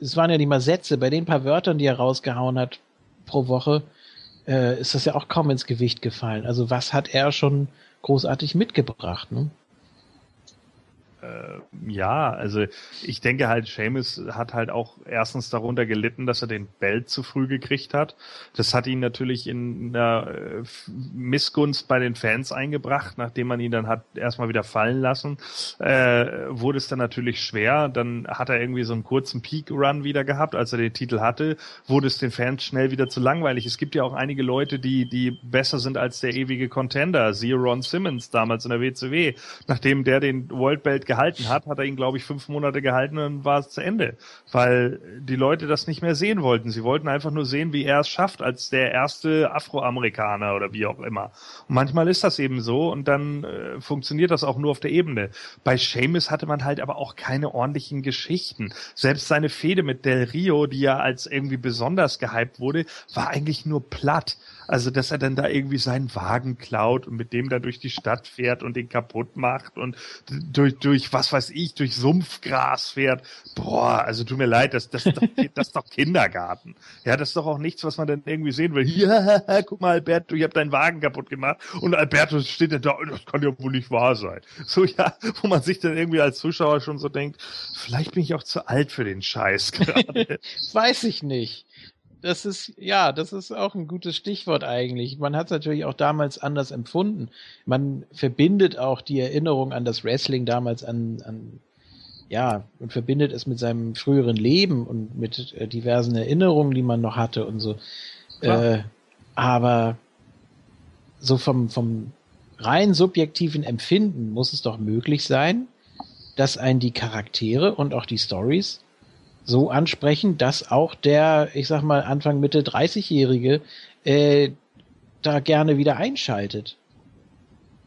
es waren ja nicht mal Sätze, bei den paar Wörtern, die er rausgehauen hat pro Woche, äh, ist das ja auch kaum ins Gewicht gefallen. Also was hat er schon großartig mitgebracht? Ne? Äh, ja, also ich denke halt, Seamus hat halt auch erstens darunter gelitten, dass er den Belt zu früh gekriegt hat. Das hat ihn natürlich in einer äh, Missgunst bei den Fans eingebracht, nachdem man ihn dann hat erstmal wieder fallen lassen. Äh, wurde es dann natürlich schwer. Dann hat er irgendwie so einen kurzen Peak-Run wieder gehabt, als er den Titel hatte. Wurde es den Fans schnell wieder zu langweilig. Es gibt ja auch einige Leute, die, die besser sind als der ewige Contender. Siehe Ron Simmons damals in der WCW. Nachdem der den World Belt gehalten hat, hat er ihn, glaube ich, fünf Monate gehalten und dann war es zu Ende. Weil die Leute das nicht mehr sehen wollten. Sie wollten einfach nur sehen, wie er es schafft, als der erste Afroamerikaner oder wie auch immer. Und manchmal ist das eben so und dann äh, funktioniert das auch nur auf der Ebene. Bei Seamus hatte man halt aber auch keine ordentlichen Geschichten. Selbst seine Fehde mit Del Rio, die ja als irgendwie besonders gehypt wurde, war eigentlich nur platt. Also, dass er dann da irgendwie seinen Wagen klaut und mit dem da durch die Stadt fährt und den kaputt macht und durch, durch was weiß ich, durch Sumpfgras fährt. Boah, also tut mir leid, das, das, das, das ist doch Kindergarten. Ja, das ist doch auch nichts, was man dann irgendwie sehen will. Ja, guck mal, Alberto, ich habe deinen Wagen kaputt gemacht. Und Alberto steht dann da, das kann ja wohl nicht wahr sein. So, ja, wo man sich dann irgendwie als Zuschauer schon so denkt, vielleicht bin ich auch zu alt für den Scheiß gerade. Weiß ich nicht das ist, ja, das ist auch ein gutes Stichwort eigentlich. Man hat es natürlich auch damals anders empfunden. Man verbindet auch die Erinnerung an das Wrestling damals an, an ja, und verbindet es mit seinem früheren Leben und mit äh, diversen Erinnerungen, die man noch hatte und so. Äh, aber so vom, vom rein subjektiven Empfinden muss es doch möglich sein, dass ein die Charaktere und auch die Stories so ansprechen, dass auch der, ich sag mal, Anfang Mitte 30-Jährige äh, da gerne wieder einschaltet.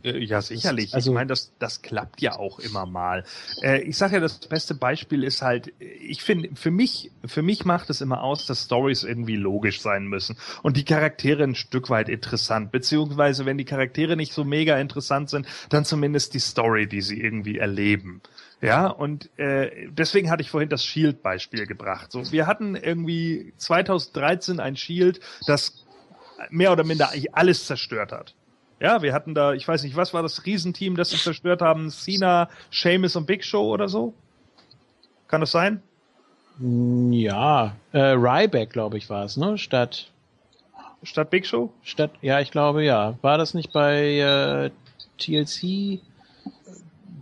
Äh, ja, sicherlich. Also, ich meine, das, das klappt ja auch immer mal. Äh, ich sage ja, das beste Beispiel ist halt, ich finde, für mich, für mich macht es immer aus, dass Stories irgendwie logisch sein müssen und die Charaktere ein Stück weit interessant, beziehungsweise wenn die Charaktere nicht so mega interessant sind, dann zumindest die Story, die sie irgendwie erleben. Ja, und äh, deswegen hatte ich vorhin das Shield-Beispiel gebracht. So, wir hatten irgendwie 2013 ein Shield, das mehr oder minder alles zerstört hat. Ja, wir hatten da, ich weiß nicht, was war das Riesenteam, das sie zerstört haben? Cena, Seamus und Big Show oder so? Kann das sein? Ja, äh, Ryback, glaube ich, war es, ne? Statt. Statt Big Show? Statt, ja, ich glaube ja. War das nicht bei äh, TLC?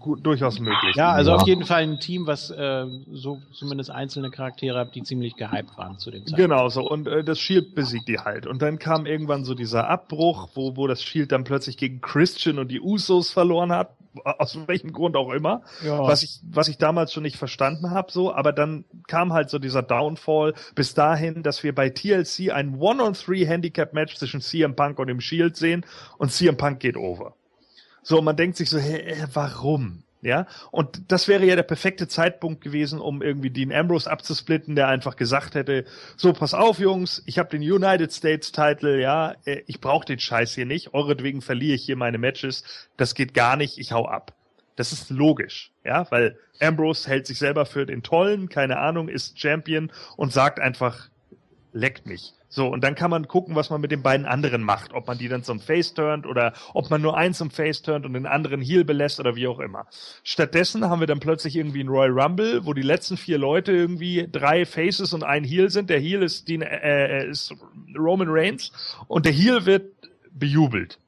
Gut, durchaus möglich. Ja, also ja. auf jeden Fall ein Team, was äh, so zumindest einzelne Charaktere hat, die ziemlich gehypt waren zu dem Zeitpunkt. Genau so. Und äh, das Shield besiegt die halt. Und dann kam irgendwann so dieser Abbruch, wo, wo das Shield dann plötzlich gegen Christian und die Usos verloren hat. Aus welchem Grund auch immer. Ja. Was ich, was ich damals schon nicht verstanden habe, so, aber dann kam halt so dieser Downfall bis dahin, dass wir bei TLC ein One-on-Three-Handicap-Match zwischen CM Punk und dem Shield sehen und CM Punk geht over. So, man denkt sich so, hä, warum? Ja, und das wäre ja der perfekte Zeitpunkt gewesen, um irgendwie Dean Ambrose abzusplitten, der einfach gesagt hätte, so pass auf Jungs, ich habe den United States Title, ja, äh, ich brauche den Scheiß hier nicht, euretwegen verliere ich hier meine Matches, das geht gar nicht, ich hau ab. Das ist logisch, ja, weil Ambrose hält sich selber für den Tollen, keine Ahnung, ist Champion und sagt einfach, leckt mich. So, und dann kann man gucken, was man mit den beiden anderen macht. Ob man die dann zum Face turnt oder ob man nur eins zum Face turnt und den anderen Heel belässt oder wie auch immer. Stattdessen haben wir dann plötzlich irgendwie ein Royal Rumble, wo die letzten vier Leute irgendwie drei Faces und ein Heel sind. Der Heel ist, die, äh, äh, ist Roman Reigns und der Heel wird bejubelt.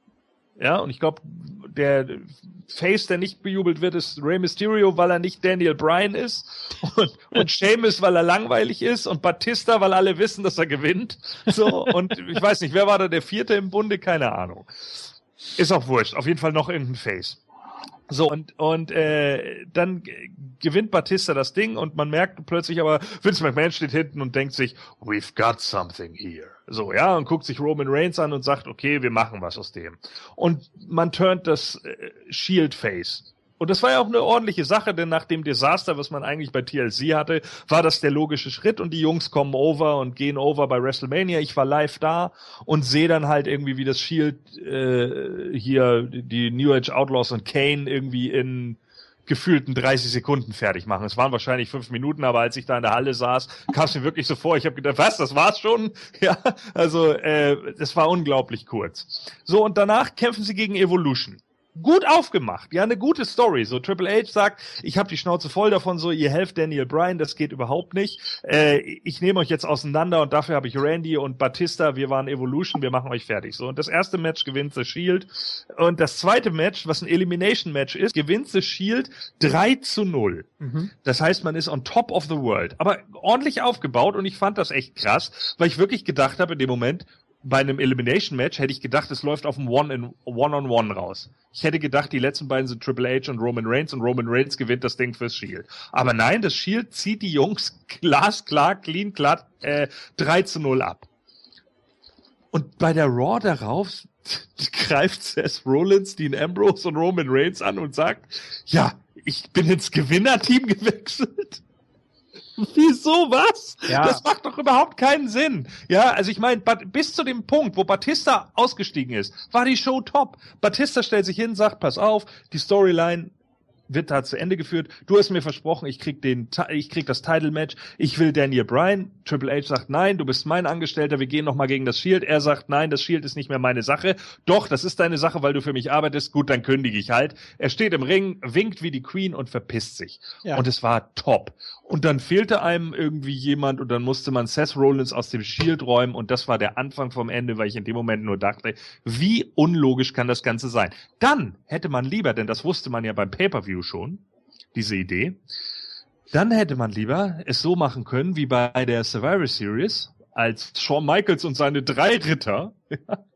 Ja, und ich glaube, der Face, der nicht bejubelt wird, ist Rey Mysterio, weil er nicht Daniel Bryan ist. Und, und Sheamus, weil er langweilig ist. Und Batista, weil alle wissen, dass er gewinnt. So, und ich weiß nicht, wer war da der Vierte im Bunde? Keine Ahnung. Ist auch wurscht. Auf jeden Fall noch irgendein Face. So, und, und äh, dann gewinnt Batista das Ding und man merkt plötzlich aber, Vince McMahon steht hinten und denkt sich, we've got something here. So, ja, und guckt sich Roman Reigns an und sagt, okay, wir machen was aus dem. Und man turnt das äh, Shield Face. Und das war ja auch eine ordentliche Sache, denn nach dem Desaster, was man eigentlich bei TLC hatte, war das der logische Schritt und die Jungs kommen over und gehen over bei WrestleMania. Ich war live da und sehe dann halt irgendwie, wie das Shield äh, hier die New Age Outlaws und Kane irgendwie in gefühlten 30 Sekunden fertig machen. Es waren wahrscheinlich fünf Minuten, aber als ich da in der Halle saß, kam es mir wirklich so vor. Ich habe gedacht, was, das war's schon? Ja, also äh, es war unglaublich kurz. So und danach kämpfen sie gegen Evolution. Gut aufgemacht, ja, eine gute Story. So Triple H sagt, ich habe die Schnauze voll davon, so ihr helft Daniel Bryan, das geht überhaupt nicht. Äh, ich nehme euch jetzt auseinander und dafür habe ich Randy und Batista, wir waren Evolution, wir machen euch fertig. So und das erste Match gewinnt The Shield und das zweite Match, was ein Elimination Match ist, gewinnt The Shield 3 zu 0. Mhm. Das heißt, man ist on top of the world, aber ordentlich aufgebaut und ich fand das echt krass, weil ich wirklich gedacht habe in dem Moment, bei einem Elimination Match hätte ich gedacht, es läuft auf dem One in One on One raus. Ich hätte gedacht, die letzten beiden sind Triple H und Roman Reigns und Roman Reigns gewinnt das Ding fürs Shield. Aber nein, das Shield zieht die Jungs glasklar, clean, glatt äh, 3 zu 0 ab. Und bei der Raw darauf greift Seth Rollins, Dean Ambrose und Roman Reigns an und sagt, ja, ich bin ins Gewinnerteam gewechselt. Wieso was? Ja. Das macht doch überhaupt keinen Sinn. Ja, also ich meine, bis zu dem Punkt, wo Batista ausgestiegen ist, war die Show top. Batista stellt sich hin, sagt, pass auf, die Storyline wird da zu Ende geführt. Du hast mir versprochen, ich krieg den, ich krieg das Title Match. Ich will Daniel Bryan. Triple H sagt nein, du bist mein Angestellter. Wir gehen noch mal gegen das Shield. Er sagt nein, das Shield ist nicht mehr meine Sache. Doch, das ist deine Sache, weil du für mich arbeitest. Gut, dann kündige ich halt. Er steht im Ring, winkt wie die Queen und verpisst sich. Ja. Und es war top. Und dann fehlte einem irgendwie jemand und dann musste man Seth Rollins aus dem Shield räumen und das war der Anfang vom Ende, weil ich in dem Moment nur dachte, wie unlogisch kann das Ganze sein? Dann hätte man lieber, denn das wusste man ja beim Pay-per-View schon, diese Idee, dann hätte man lieber es so machen können wie bei der Survivor Series, als Shawn Michaels und seine drei Ritter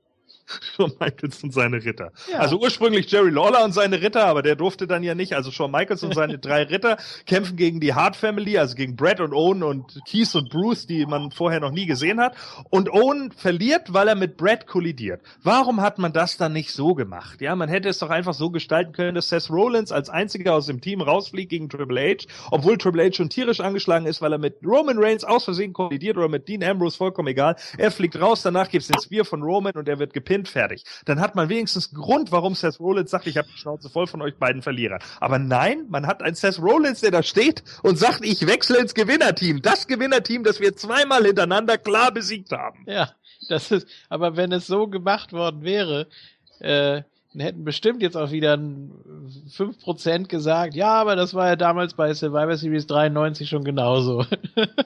Shawn Michaels und seine Ritter. Ja. Also ursprünglich Jerry Lawler und seine Ritter, aber der durfte dann ja nicht. Also Shawn Michaels und seine drei Ritter kämpfen gegen die Hart Family, also gegen Brad und Owen und Keith und Bruce, die man vorher noch nie gesehen hat. Und Owen verliert, weil er mit Brad kollidiert. Warum hat man das dann nicht so gemacht? Ja, man hätte es doch einfach so gestalten können, dass Seth Rollins als einziger aus dem Team rausfliegt gegen Triple H, obwohl Triple H schon tierisch angeschlagen ist, weil er mit Roman Reigns aus Versehen kollidiert oder mit Dean Ambrose, vollkommen egal. Er fliegt raus, danach gibt's den Spear von Roman und er wird gepinnt Pin fertig. Dann hat man wenigstens einen Grund, warum Seth Rollins sagt, ich habe die Schnauze voll von euch beiden Verlierern. Aber nein, man hat einen Seth Rollins, der da steht und sagt, ich wechsle ins Gewinnerteam. Das Gewinnerteam, das wir zweimal hintereinander klar besiegt haben. Ja, das ist, aber wenn es so gemacht worden wäre, äh, hätten bestimmt jetzt auch wieder 5% gesagt, ja, aber das war ja damals bei Survivor Series 93 schon genauso.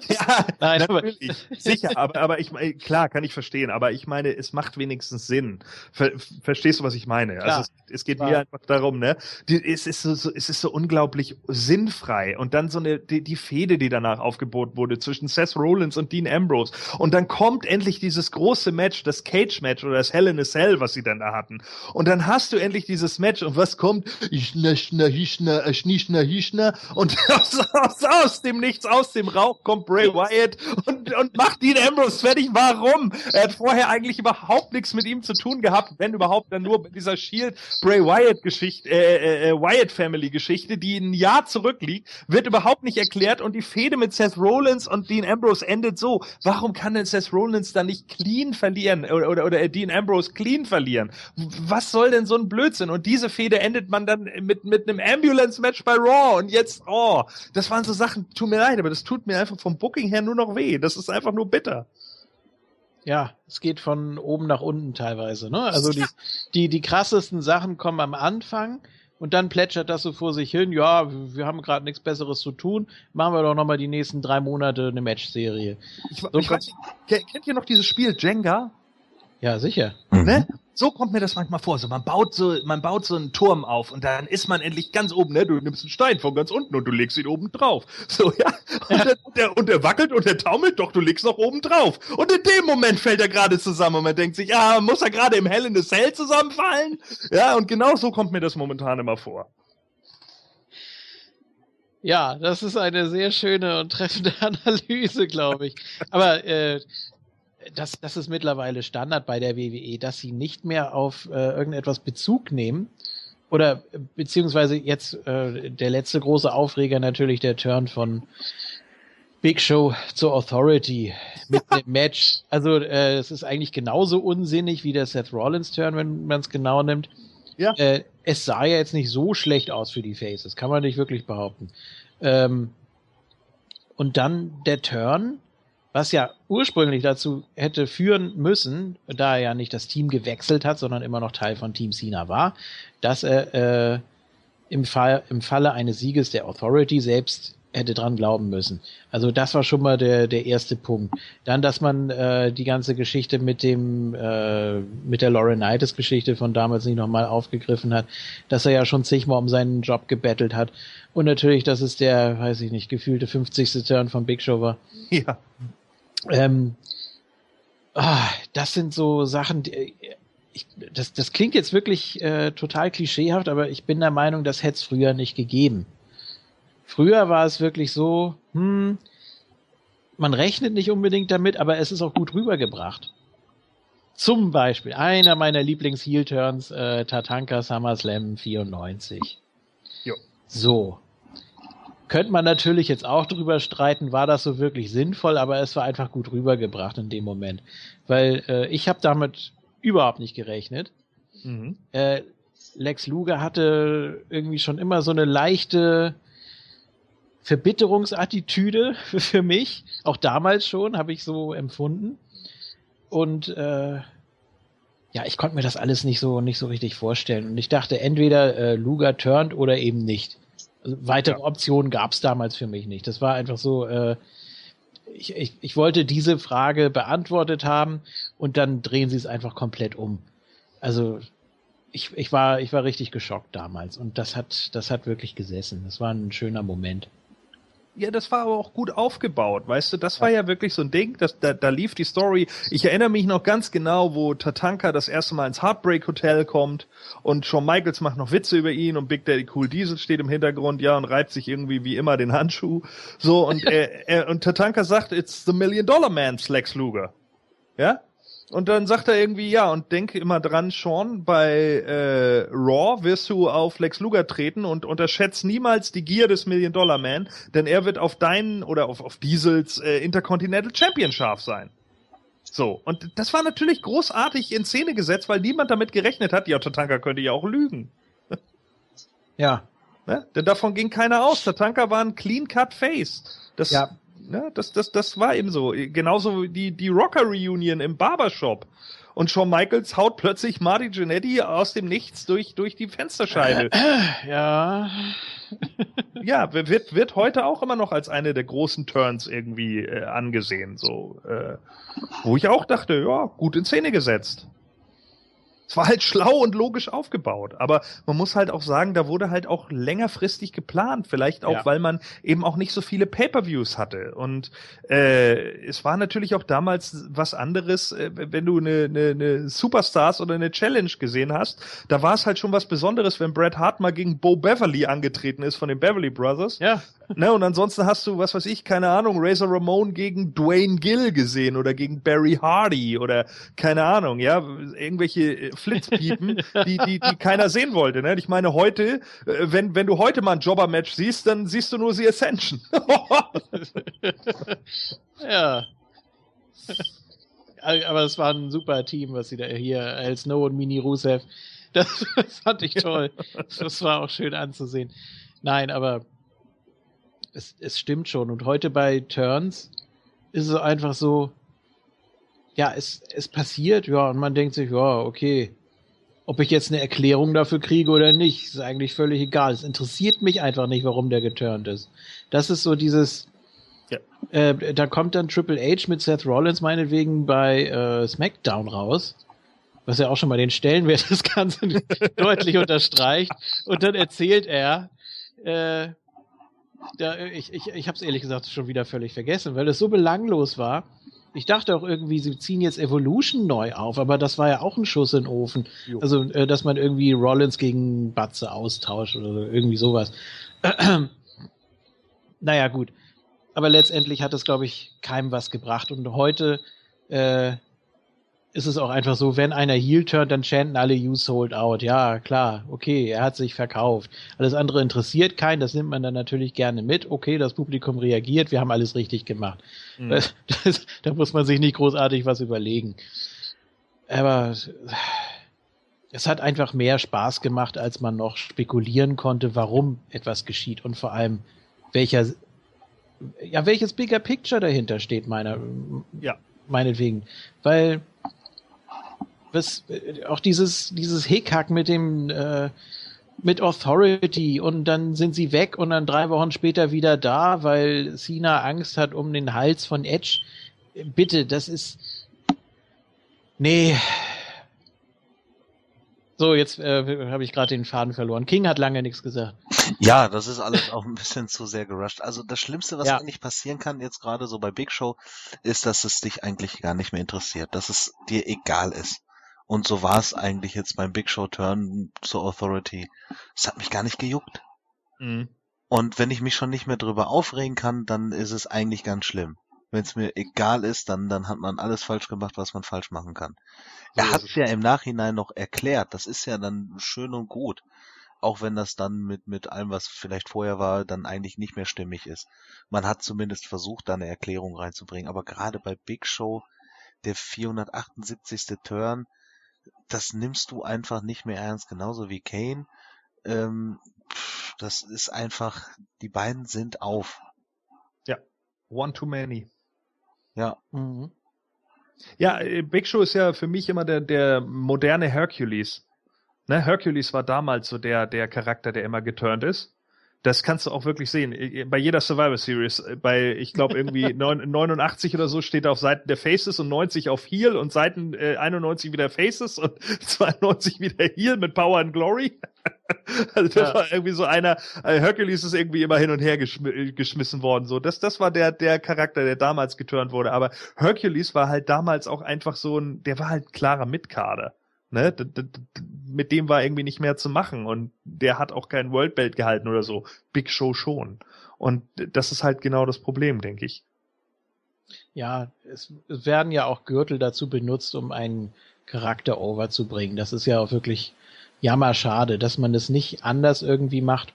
Ja, Nein, natürlich. Aber Sicher, aber, aber ich meine, klar, kann ich verstehen, aber ich meine, es macht wenigstens Sinn. Ver, verstehst du, was ich meine? Also klar. Also es, es geht klar. mir einfach darum, ne? Die, es, ist so, so, es ist so unglaublich sinnfrei. Und dann so eine, die, die Fehde, die danach aufgeboten wurde zwischen Seth Rollins und Dean Ambrose. Und dann kommt endlich dieses große Match, das Cage-Match oder das Hell in a Cell, was sie dann da hatten. Und dann hast du endlich dieses Match und was kommt? Ischna, schna, hischna, äh, schnischna, hischna und aus, aus, aus dem Nichts, aus dem Rauch kommt Bray Wyatt und, und macht Dean Ambrose fertig. Warum? Er hat vorher eigentlich überhaupt nichts mit ihm zu tun gehabt, wenn überhaupt dann nur bei dieser Shield Bray Wyatt Geschichte, äh, äh, äh, Wyatt Family Geschichte, die ein Jahr zurückliegt, wird überhaupt nicht erklärt und die Fehde mit Seth Rollins und Dean Ambrose endet so. Warum kann denn Seth Rollins dann nicht clean verlieren oder, oder, oder Dean Ambrose clean verlieren? Was soll denn so ein Blödsinn. Und diese Fehde endet man dann mit, mit einem Ambulance-Match bei Raw. Und jetzt, oh, das waren so Sachen, tut mir leid, aber das tut mir einfach vom Booking her nur noch weh. Das ist einfach nur bitter. Ja, es geht von oben nach unten teilweise, ne? Also die, die, die krassesten Sachen kommen am Anfang und dann plätschert das so vor sich hin, ja, wir haben gerade nichts Besseres zu tun, machen wir doch nochmal die nächsten drei Monate eine Matchserie. Ich, so ich weiß, kennt ihr noch dieses Spiel Jenga? Ja, sicher. Mhm. Ne? So kommt mir das manchmal vor. So, man baut so, man baut so einen Turm auf und dann ist man endlich ganz oben, ne? Du nimmst einen Stein von ganz unten und du legst ihn oben drauf. So, ja. Und, der, der, und der wackelt und der taumelt, doch, du legst noch oben drauf. Und in dem Moment fällt er gerade zusammen und man denkt sich, ah, muss er gerade im Hell in the Cell zusammenfallen? Ja, und genau so kommt mir das momentan immer vor. Ja, das ist eine sehr schöne und treffende Analyse, glaube ich. Aber äh, das, das ist mittlerweile Standard bei der WWE, dass sie nicht mehr auf äh, irgendetwas Bezug nehmen. Oder beziehungsweise jetzt äh, der letzte große Aufreger natürlich der Turn von Big Show zur Authority mit dem Match. Also äh, es ist eigentlich genauso unsinnig wie der Seth Rollins Turn, wenn man es genau nimmt. Ja. Äh, es sah ja jetzt nicht so schlecht aus für die Faces, kann man nicht wirklich behaupten. Ähm, und dann der Turn was ja ursprünglich dazu hätte führen müssen, da er ja nicht das Team gewechselt hat, sondern immer noch Teil von Team Cena war, dass er äh, im, Fall, im Falle eines Sieges der Authority selbst hätte dran glauben müssen. Also das war schon mal der, der erste Punkt. Dann, dass man äh, die ganze Geschichte mit dem äh, mit der Laurinaitis Geschichte von damals nicht nochmal aufgegriffen hat, dass er ja schon zigmal um seinen Job gebettelt hat und natürlich, dass es der, weiß ich nicht, gefühlte 50. Turn von Big Show war. Ja. Ähm, ah, das sind so Sachen, die, ich, das, das klingt jetzt wirklich äh, total klischeehaft, aber ich bin der Meinung, das hätte es früher nicht gegeben. Früher war es wirklich so, hm, man rechnet nicht unbedingt damit, aber es ist auch gut rübergebracht. Zum Beispiel einer meiner Lieblings-Heel-Turns, äh, Tatanka SummerSlam 94. Jo. So. Könnte man natürlich jetzt auch drüber streiten, war das so wirklich sinnvoll, aber es war einfach gut rübergebracht in dem Moment. Weil äh, ich habe damit überhaupt nicht gerechnet. Mhm. Äh, Lex Luger hatte irgendwie schon immer so eine leichte Verbitterungsattitüde für mich. Auch damals schon, habe ich so empfunden. Und äh, ja, ich konnte mir das alles nicht so nicht so richtig vorstellen. Und ich dachte, entweder äh, Luger turnt oder eben nicht. Also, weitere Ja. Optionen gab es damals für mich nicht. Das war einfach so, äh, ich, ich, ich wollte diese Frage beantwortet haben und dann drehen sie es einfach komplett um. Also ich, ich war ich war richtig geschockt damals und das hat das hat wirklich gesessen. Das war ein schöner Moment. Ja, das war aber auch gut aufgebaut, weißt du, das war ja wirklich so ein Ding, das, da, da lief die Story. Ich erinnere mich noch ganz genau, wo Tatanka das erste Mal ins Heartbreak Hotel kommt und Shawn Michaels macht noch Witze über ihn und Big Daddy Cool Diesel steht im Hintergrund, ja, und reibt sich irgendwie wie immer den Handschuh. So, und, er, er, und Tatanka sagt, it's the Million Dollar Man's Lex Luger. Ja? Und dann sagt er irgendwie, ja, und denk immer dran, Sean, bei äh, Raw wirst du auf Lex Luger treten und unterschätzt niemals die Gier des Million Dollar Man, denn er wird auf deinen oder auf, auf Diesels äh, Intercontinental Champion scharf sein. So, und das war natürlich großartig in Szene gesetzt, weil niemand damit gerechnet hat, ja, Tatanka könnte ja auch lügen. Ja, Ne? Denn davon ging keiner aus. Tatanka war ein Clean-Cut-Face. Das, Ja. Ne? das, das, das war eben so. Genauso wie die, die Rocker-Reunion im Barbershop. Und Shawn Michaels haut plötzlich Marty Jannetty aus dem Nichts durch, durch die Fensterscheibe. ja, ja, wird, wird heute auch immer noch als eine der großen Turns irgendwie äh, angesehen. So, äh, wo ich auch dachte, ja, gut in Szene gesetzt. Es war halt schlau und logisch aufgebaut, aber man muss halt auch sagen, da wurde halt auch längerfristig geplant, vielleicht auch, Ja. weil man eben auch nicht so viele Pay-per-Views hatte. Und äh, es war natürlich auch damals was anderes, äh, wenn du eine, eine, eine Superstars oder eine Challenge gesehen hast, da war es halt schon was Besonderes, wenn Bret Hart mal gegen Bo Beverly angetreten ist von den Beverly Brothers. ja, Ne, und ansonsten hast du, was weiß ich, keine Ahnung, Razor Ramon gegen Dwayne Gill gesehen oder gegen Barry Hardy oder keine Ahnung, ja, irgendwelche äh, Flitzpiepen, die, die, die keiner sehen wollte. Ne? Ich meine, heute, äh, wenn, wenn du heute mal ein Jobber-Match siehst, dann siehst du nur The Ascension. ja. Aber es war ein super Team, was sie da hier, El Snow und Mini Rusev. Das, das fand ich toll. Das war auch schön anzusehen. Nein, aber es, es stimmt schon. Und heute bei Turns ist es einfach so, ja, es, es passiert, ja, und man denkt sich, ja, okay, ob ich jetzt eine Erklärung dafür kriege oder nicht, ist eigentlich völlig egal. Es interessiert mich einfach nicht, warum der geturnt ist. Das ist so dieses, Ja. äh, da kommt dann Triple H mit Seth Rollins meinetwegen bei äh, SmackDown raus, was ja auch schon mal den Stellenwert des Ganzen deutlich unterstreicht. Und dann erzählt er, äh, da, ich, ich, ich habe es ehrlich gesagt schon wieder völlig vergessen, weil es so belanglos war. Ich dachte auch irgendwie, sie ziehen jetzt Evolution neu auf, aber das war ja auch ein Schuss in den Ofen. Jo. Also, äh, dass man irgendwie Rollins gegen Batze austauscht oder irgendwie sowas. naja, gut. Aber letztendlich hat es, glaube ich, keinem was gebracht. Und heute äh, ist es auch einfach so, wenn einer Heel turnt, dann chanten alle You sold out. Ja, klar, okay, er hat sich verkauft. Alles andere interessiert keinen, das nimmt man dann natürlich gerne mit. Okay, das Publikum reagiert, wir haben alles richtig gemacht. Mhm. Das, das, da muss man sich nicht großartig was überlegen. Aber es hat einfach mehr Spaß gemacht, als man noch spekulieren konnte, warum etwas geschieht und vor allem welcher ja, welches Bigger Picture dahinter steht, meiner, Ja. meinetwegen. Weil, was, äh, auch dieses, dieses Hickhack mit dem, äh, mit Authority und dann sind sie weg und dann drei Wochen später wieder da, weil Cena Angst hat um den Hals von Edge. Bitte, das ist, nee. So, jetzt äh, habe ich gerade den Faden verloren. King hat lange nichts gesagt. Ja, das ist alles auch ein bisschen zu sehr gerusht. Also das Schlimmste, was Ja. eigentlich passieren kann, jetzt gerade so bei Big Show, ist, dass es dich eigentlich gar nicht mehr interessiert, dass es dir egal ist. Und so war es eigentlich jetzt beim Big Show Turn zur Authority. Es hat mich gar nicht gejuckt. Mhm. Und wenn ich mich schon nicht mehr drüber aufregen kann, dann ist es eigentlich ganz schlimm. Wenn es mir egal ist, dann, dann hat man alles falsch gemacht, was man falsch machen kann. So er hat es. ja im Nachhinein noch erklärt, das ist ja dann schön und gut. Auch wenn das dann mit, mit allem, was vielleicht vorher war, dann eigentlich nicht mehr stimmig ist. Man hat zumindest versucht, da eine Erklärung reinzubringen. Aber gerade bei Big Show, der 478. Turn, das nimmst du einfach nicht mehr ernst, genauso wie Kane. Ähm, pff, das ist einfach, die beiden sind auf. One too many. Ja, Mhm. Ja, äh, Big Show ist ja für mich immer der, der moderne Hercules. Ne, Hercules war damals so der, der Charakter, der immer geturnt ist. Das kannst du auch wirklich sehen. Bei jeder Survivor Series, äh, bei, ich glaube, irgendwie neun- 89 oder so steht er auf Seiten der Faces und 90 auf Heel und Seiten äh, 91 wieder Faces und 92 wieder Heel mit Power and Glory. Also das Ja. war irgendwie so einer, äh, Hercules ist irgendwie immer hin und her geschmi äh, geschmissen worden. So, das, das war der, der Charakter, der damals geturnt wurde. Aber Hercules war halt damals auch einfach so ein, der war halt klarer Mitkader. Ne? Mit dem war irgendwie nicht mehr zu machen und der hat auch kein World Belt gehalten oder so. Big Show schon. Und das ist halt genau das Problem, denke ich. Ja, es, es werden ja auch Gürtel dazu benutzt, um einen Charakter overzubringen. Das ist ja auch wirklich jammerschade, dass man das nicht anders irgendwie macht,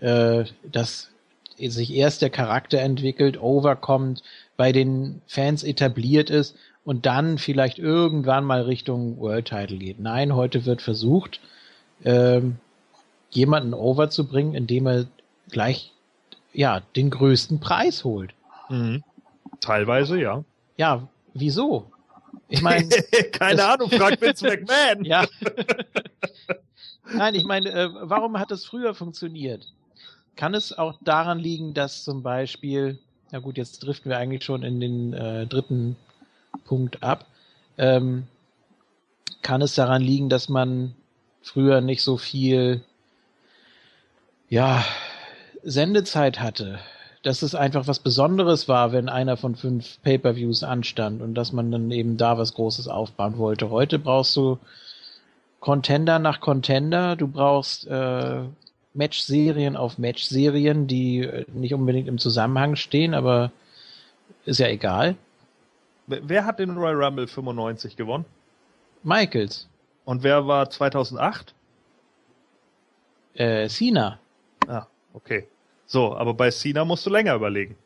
äh, dass sich erst der Charakter entwickelt, overkommt, bei den Fans etabliert ist und dann vielleicht irgendwann mal Richtung World Title geht. Nein, heute wird versucht, ähm, jemanden overzubringen, indem er gleich ja den größten Preis holt. Teilweise, ja. Ja, wieso? Ich meine, Keine das- Ahnung, fragt Vince McMahon. ja. Nein, ich meine, äh, warum hat es früher funktioniert? Kann es auch daran liegen, dass zum Beispiel, na gut, jetzt driften wir eigentlich schon in den äh, dritten Punkt ab. Ähm, kann es daran liegen, dass man früher nicht so viel, ja, Sendezeit hatte? Dass es einfach was Besonderes war, wenn einer von fünf Pay-per-Views anstand und dass man dann eben da was Großes aufbauen wollte. Heute brauchst du Contender nach Contender, du brauchst äh, Match-Serien auf Match-Serien, die äh, nicht unbedingt im Zusammenhang stehen, aber ist ja egal. Wer hat den Royal Rumble 95 gewonnen? Michaels, Und wer war 2008? äh, Cena. Ah, okay. So, aber bei Cena musst du länger überlegen.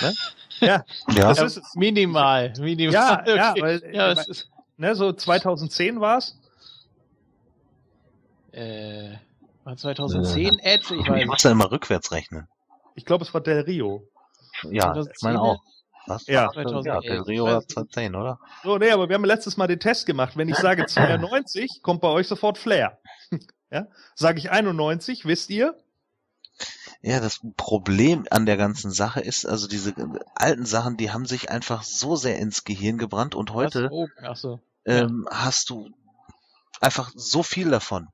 Ne? Ja, ja. das ist. Minimal, minimal. Ja, ja, weil, ja, äh, es ist, Ne, so 2010 war's. äh, war 2010 Edge, ich weiß Ich muss da immer rückwärts rechnen. Ich glaube, es war Del Rio. Ja, ich 2010 meine auch. Was? Ja. 2011, ja, der Rio nicht. 2010, oder? So, nee, aber wir haben letztes Mal den Test gemacht. Wenn ich sage 92, kommt bei euch sofort Flair. ja? Sage ich 91, wisst ihr? Ja, das Problem an der ganzen Sache ist, also diese alten Sachen, die haben sich einfach so sehr ins Gehirn gebrannt und heute? Oh, so. ähm, hast du einfach so viel davon.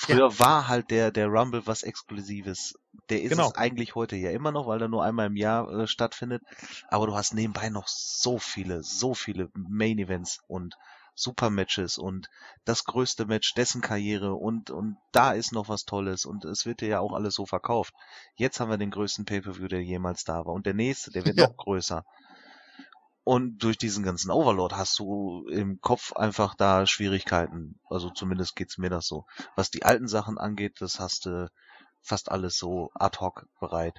Früher war halt der, der Rumble was Exklusives. Der ist Genau. es eigentlich heute ja immer noch, weil er nur einmal im Jahr äh, stattfindet. Aber du hast nebenbei noch so viele, so viele Main Events und Super Matches und das größte Match dessen Karriere und, und da ist noch was Tolles und es wird dir ja auch alles so verkauft. Jetzt haben wir den größten Pay-Per-View, der jemals da war und der nächste, der wird Ja. noch größer. Und durch diesen ganzen Overload hast du im Kopf einfach da Schwierigkeiten. Also zumindest geht's mir das so. Was die alten Sachen angeht, das hast du fast alles so ad hoc bereit.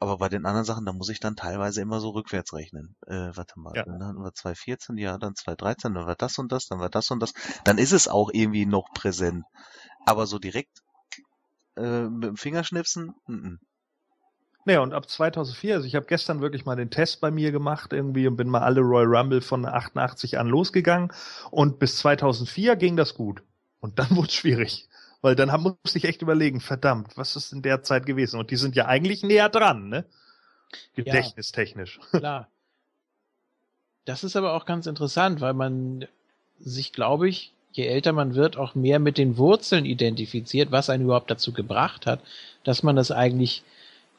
Aber bei den anderen Sachen, da muss ich dann teilweise immer so rückwärts rechnen. Äh, warte mal, Ja. dann hatten wir 2014, ja, dann 2013, dann war das und das, dann war das und das. Dann ist es auch irgendwie noch präsent. Aber so direkt äh, mit dem Fingerschnipsen, mm -mm. Naja, und ab 2004, also ich habe gestern wirklich mal den Test bei mir gemacht irgendwie und bin mal alle Royal Rumble von 88 an losgegangen und bis 2004 ging das gut. Und dann wurde es schwierig, weil dann musste ich echt überlegen, verdammt, was ist in der Zeit gewesen? Und die sind ja eigentlich näher dran, ne? Gedächtnistechnisch. Ja, klar. Das ist aber auch ganz interessant, weil man sich, glaube ich, je älter man wird, auch mehr mit den Wurzeln identifiziert, was einen überhaupt dazu gebracht hat, dass man das eigentlich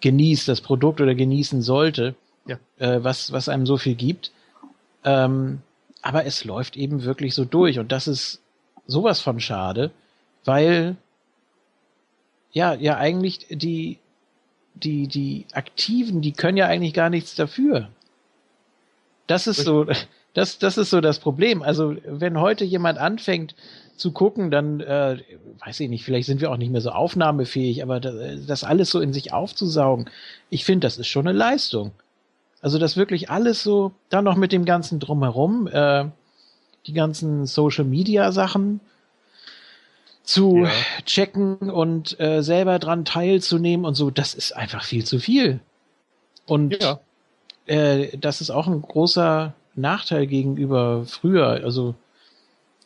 genießt, das Produkt oder genießen sollte, ja. äh, was, was einem so viel gibt. Ähm, aber es läuft eben wirklich so durch und das ist sowas von schade, weil ja, ja eigentlich die, die, die Aktiven, die können ja eigentlich gar nichts dafür. Das ist so, das, das ist so das Problem. Also, wenn heute jemand anfängt zu gucken, dann, äh, weiß ich nicht, vielleicht sind wir auch nicht mehr so aufnahmefähig, aber das, das alles so in sich aufzusaugen, ich finde, das ist schon eine Leistung. Also, das wirklich alles so, dann noch mit dem ganzen Drumherum, äh, die ganzen Social Media Sachen zu ja. checken und äh, selber dran teilzunehmen und so, das ist einfach viel zu viel. Und ja. äh, das ist auch ein großer Nachteil gegenüber früher. Also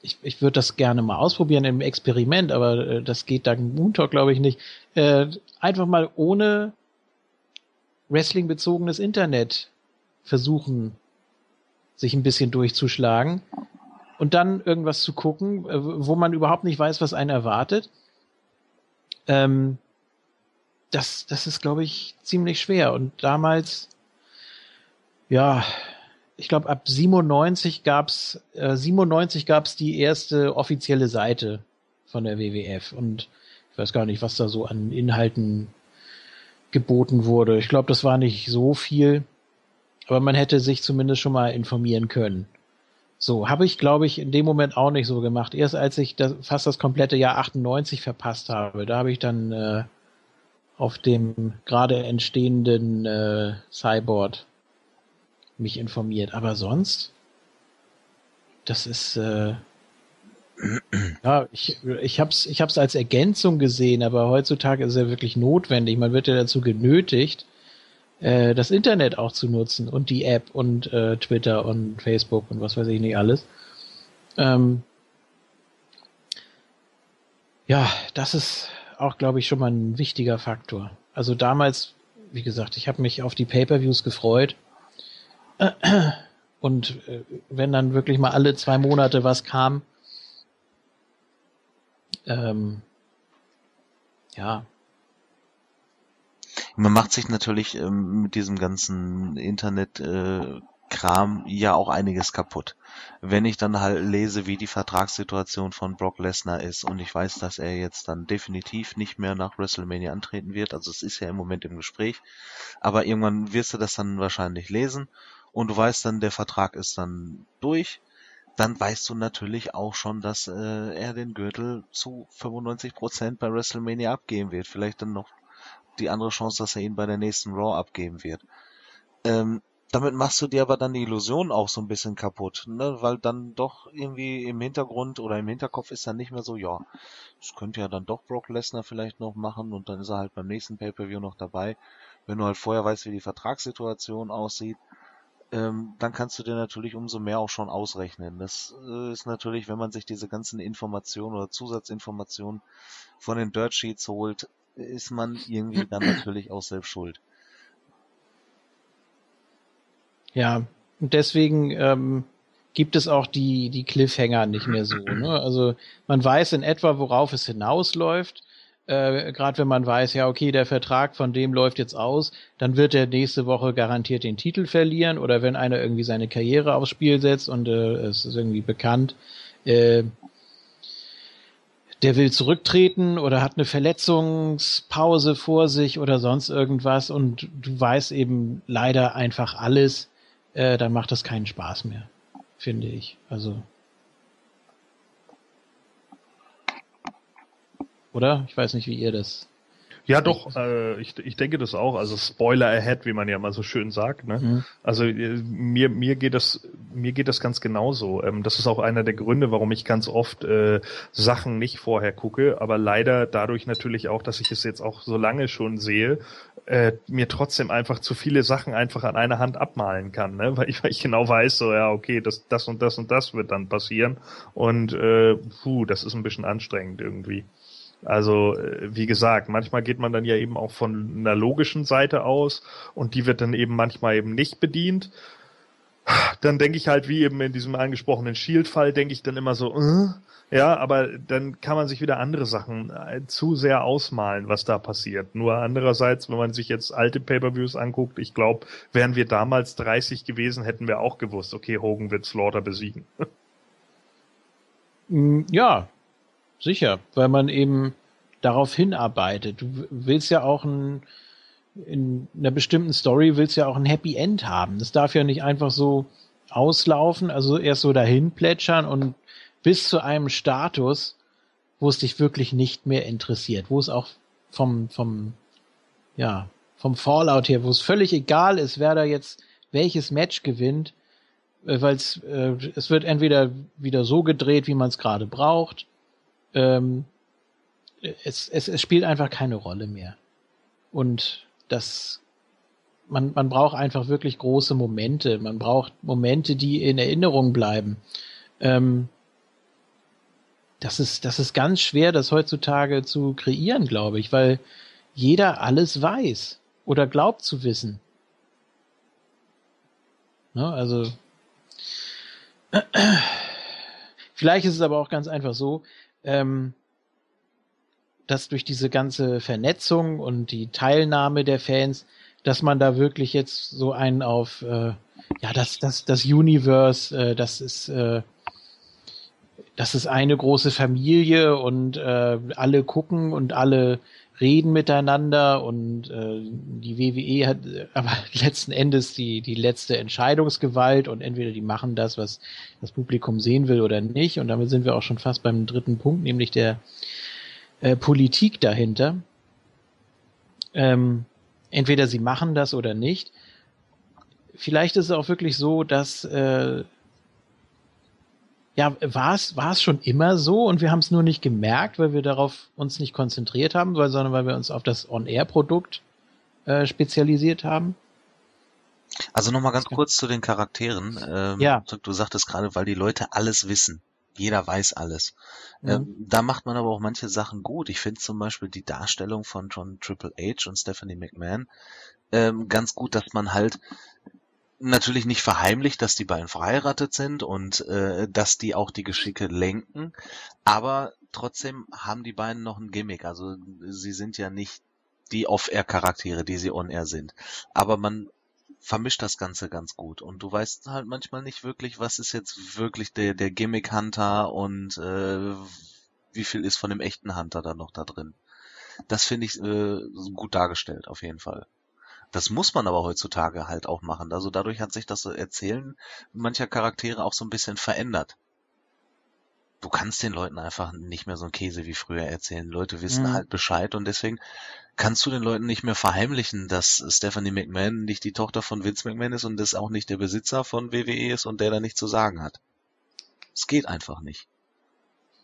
ich, ich würde das gerne mal ausprobieren im Experiment, aber äh, das geht dank Moontalk, glaube ich, nicht. Äh, einfach mal ohne Wrestling-bezogenes Internet versuchen, sich ein bisschen durchzuschlagen und dann irgendwas zu gucken, äh, wo man überhaupt nicht weiß, was einen erwartet. Ähm, das, das ist, glaube ich, ziemlich schwer. Und damals, ja, ich glaube, ab 97 gab's, äh, 97 gab's die erste offizielle Seite von der WWF und ich weiß gar nicht, was da so an Inhalten geboten wurde. Ich glaube, das war nicht so viel, aber man hätte sich zumindest schon mal informieren können. So, habe ich, glaube ich, in dem Moment auch nicht so gemacht. Erst als ich das, fast das komplette Jahr 98 verpasst habe, da habe ich dann äh, auf dem gerade entstehenden äh, Cyborg mich informiert. Aber sonst, das ist, äh, ja, ich, ich hab's, ich hab's als Ergänzung gesehen, aber heutzutage ist es ja wirklich notwendig. Man wird ja dazu genötigt, äh, das Internet auch zu nutzen und die App und äh, Twitter und Facebook und was weiß ich nicht alles. Ähm, ja, das ist auch, glaube ich, schon mal ein wichtiger Faktor. Also damals, wie gesagt, ich habe mich auf die Pay-per-Views gefreut und äh, wenn dann wirklich mal alle zwei Monate was kam, ähm, ja. Man macht sich natürlich ähm, mit diesem ganzen Internet äh, Kram ja auch einiges kaputt. Wenn ich dann halt lese, wie die Vertragssituation von Brock Lesnar ist und ich weiß, dass er jetzt dann definitiv nicht mehr nach WrestleMania antreten wird, also es ist ja im Moment im Gespräch, aber irgendwann wirst du das dann wahrscheinlich lesen und du weißt dann, der Vertrag ist dann durch, dann weißt du natürlich auch schon, dass äh, er den Gürtel zu 95% bei WrestleMania abgeben wird. Vielleicht dann noch die andere Chance, dass er ihn bei der nächsten Raw abgeben wird. Ähm, damit machst du dir aber dann die Illusion auch so ein bisschen kaputt, ne? weil dann doch irgendwie im Hintergrund oder im Hinterkopf ist dann nicht mehr so, ja, das könnte ja dann doch Brock Lesnar vielleicht noch machen und dann ist er halt beim nächsten Pay-Per-View noch dabei. Wenn du halt vorher weißt, wie die Vertragssituation aussieht, ähm, dann kannst du dir natürlich umso mehr auch schon ausrechnen. Das äh, ist natürlich, wenn man sich diese ganzen Informationen oder Zusatzinformationen von den Dirt Sheets holt, ist man irgendwie dann natürlich auch selbst schuld. Ja, und deswegen ähm, gibt es auch die, die Cliffhanger nicht mehr so. Ne? Also man weiß in etwa, worauf es hinausläuft äh, gerade wenn man weiß, ja, okay, der Vertrag von dem läuft jetzt aus, dann wird er nächste Woche garantiert den Titel verlieren oder wenn einer irgendwie seine Karriere aufs Spiel setzt und äh, es ist irgendwie bekannt, äh, der will zurücktreten oder hat eine Verletzungspause vor sich oder sonst irgendwas und du weißt eben leider einfach alles, äh, dann macht das keinen Spaß mehr, finde ich. Also Oder? Ich weiß nicht, wie ihr das. Ja, doch, äh, ich, ich denke das auch. Also Spoiler ahead, wie man ja mal so schön sagt. Ne? Mhm. Also äh, mir, mir geht das mir geht das ganz genauso. Ähm, das ist auch einer der Gründe, warum ich ganz oft äh, Sachen nicht vorher gucke. Aber leider dadurch natürlich auch, dass ich es jetzt auch so lange schon sehe, äh, mir trotzdem einfach zu viele Sachen einfach an einer Hand abmalen kann, ne? weil, ich, weil ich genau weiß, so ja, okay, das, das und das und das wird dann passieren und äh, puh, das ist ein bisschen anstrengend irgendwie. Also, äh, wie gesagt, manchmal geht man dann ja eben auch von einer logischen Seite aus und die wird dann eben manchmal eben nicht bedient. Dann denke ich halt, wie eben in diesem angesprochenen Shield-Fall, denke ich dann immer so, äh, ja, aber dann kann man sich wieder andere Sachen äh, zu sehr ausmalen, was da passiert. Nur andererseits, wenn man sich jetzt alte Pay-per-Views anguckt, ich glaube, wären wir damals 30 gewesen, hätten wir auch gewusst, okay, Hogan wird Slaughter besiegen. Mm, ja, sicher, weil man eben darauf hinarbeitet. Du willst ja auch ein, in einer bestimmten Story willst ja auch ein Happy End haben. Das darf ja nicht einfach so auslaufen, also erst so dahin plätschern und bis zu einem Status, wo es dich wirklich nicht mehr interessiert, wo es auch vom, vom, ja, vom Fallout her, wo es völlig egal ist, wer da jetzt welches Match gewinnt, äh, weil es, äh, es wird entweder wieder so gedreht, wie man es gerade braucht, ähm, es, es, es spielt einfach keine Rolle mehr. Und das, man, man braucht einfach wirklich große Momente. Man braucht Momente, die in Erinnerung bleiben. Ähm, das ist, das ist ganz schwer, das heutzutage zu kreieren, glaube ich, weil jeder alles weiß oder glaubt zu wissen. Ne, also, vielleicht ist es aber auch ganz einfach so, ähm, dass durch diese ganze Vernetzung und die Teilnahme der Fans, dass man da wirklich jetzt so einen auf, äh, ja, das, das, das Universe, äh, das ist, äh, das ist eine große Familie und äh, alle gucken und alle reden miteinander und äh, die WWE hat aber letzten Endes die, die letzte Entscheidungsgewalt und entweder die machen das, was das Publikum sehen will oder nicht. Und damit sind wir auch schon fast beim dritten Punkt, nämlich der äh, Politik dahinter. Ähm, entweder sie machen das oder nicht. Vielleicht ist es auch wirklich so, dass äh, ja, war es war es schon immer so und wir haben es nur nicht gemerkt, weil wir darauf uns nicht konzentriert haben, weil, sondern weil wir uns auf das On-Air-Produkt äh, spezialisiert haben. Also nochmal ganz kurz zu den Charakteren. Ähm, ja. Du sagtest gerade, weil die Leute alles wissen. Jeder weiß alles. Mhm. Ähm, da macht man aber auch manche Sachen gut. Ich finde zum Beispiel die Darstellung von John Triple H und Stephanie McMahon ähm, ganz gut, dass man halt natürlich nicht verheimlicht, dass die beiden verheiratet sind und äh, dass die auch die Geschicke lenken, aber trotzdem haben die beiden noch ein Gimmick. Also sie sind ja nicht die Off-Air-Charaktere, die sie On-Air sind. Aber man vermischt das Ganze ganz gut. Und du weißt halt manchmal nicht wirklich, was ist jetzt wirklich der, der Gimmick-Hunter und äh, wie viel ist von dem echten Hunter da noch da drin. Das finde ich äh, gut dargestellt, auf jeden Fall. Das muss man aber heutzutage halt auch machen. Also dadurch hat sich das Erzählen mancher Charaktere auch so ein bisschen verändert. Du kannst den Leuten einfach nicht mehr so ein Käse wie früher erzählen. Leute wissen mhm. halt Bescheid und deswegen kannst du den Leuten nicht mehr verheimlichen, dass Stephanie McMahon nicht die Tochter von Vince McMahon ist und das auch nicht der Besitzer von WWE ist und der da nichts zu sagen hat. Es geht einfach nicht.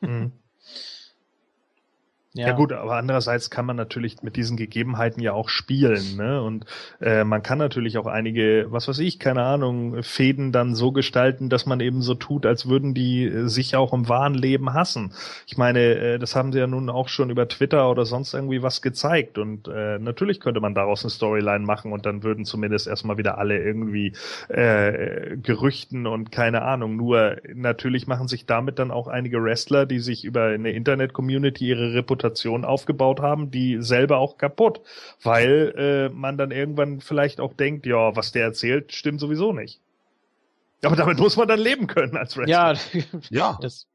Mhm. Ja. ja. gut, aber andererseits kann man natürlich mit diesen Gegebenheiten ja auch spielen, ne? Und äh, man kann natürlich auch einige, was weiß ich, keine Ahnung, Fäden dann so gestalten, dass man eben so tut, als würden die äh, sich auch im wahren Leben hassen. Ich meine, äh, das haben sie ja nun auch schon über Twitter oder sonst irgendwie was gezeigt. Und äh, natürlich könnte man daraus eine Storyline machen und dann würden zumindest erstmal wieder alle irgendwie äh, Gerüchten und keine Ahnung. Nur natürlich machen sich damit dann auch einige Wrestler, die sich über eine Internet-Community ihre Reputation Reputation aufgebaut haben, die selber auch kaputt, weil äh, man dann irgendwann vielleicht auch denkt, ja, was der erzählt, stimmt sowieso nicht. Aber damit muss man dann leben können als Wrestler. Ja, ja. Das,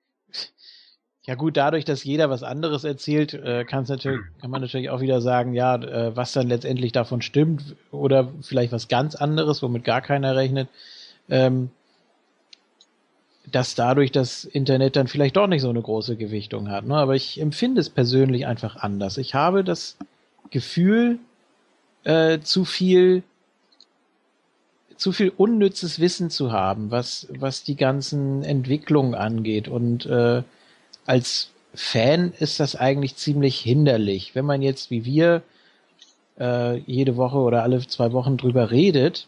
ja gut, dadurch, dass jeder was anderes erzählt, äh, kann natürlich, kann man natürlich auch wieder sagen, ja, äh, was dann letztendlich davon stimmt oder vielleicht was ganz anderes, womit gar keiner rechnet. Ähm, dass dadurch das Internet dann vielleicht doch nicht so eine große Gewichtung hat. Ne? Aber ich empfinde es persönlich einfach anders. Ich habe das Gefühl, äh, zu viel zu viel unnützes Wissen zu haben, was, was die ganzen Entwicklungen angeht. Und äh, als Fan ist das eigentlich ziemlich hinderlich. Wenn man jetzt wie wir äh, jede Woche oder alle zwei Wochen drüber redet,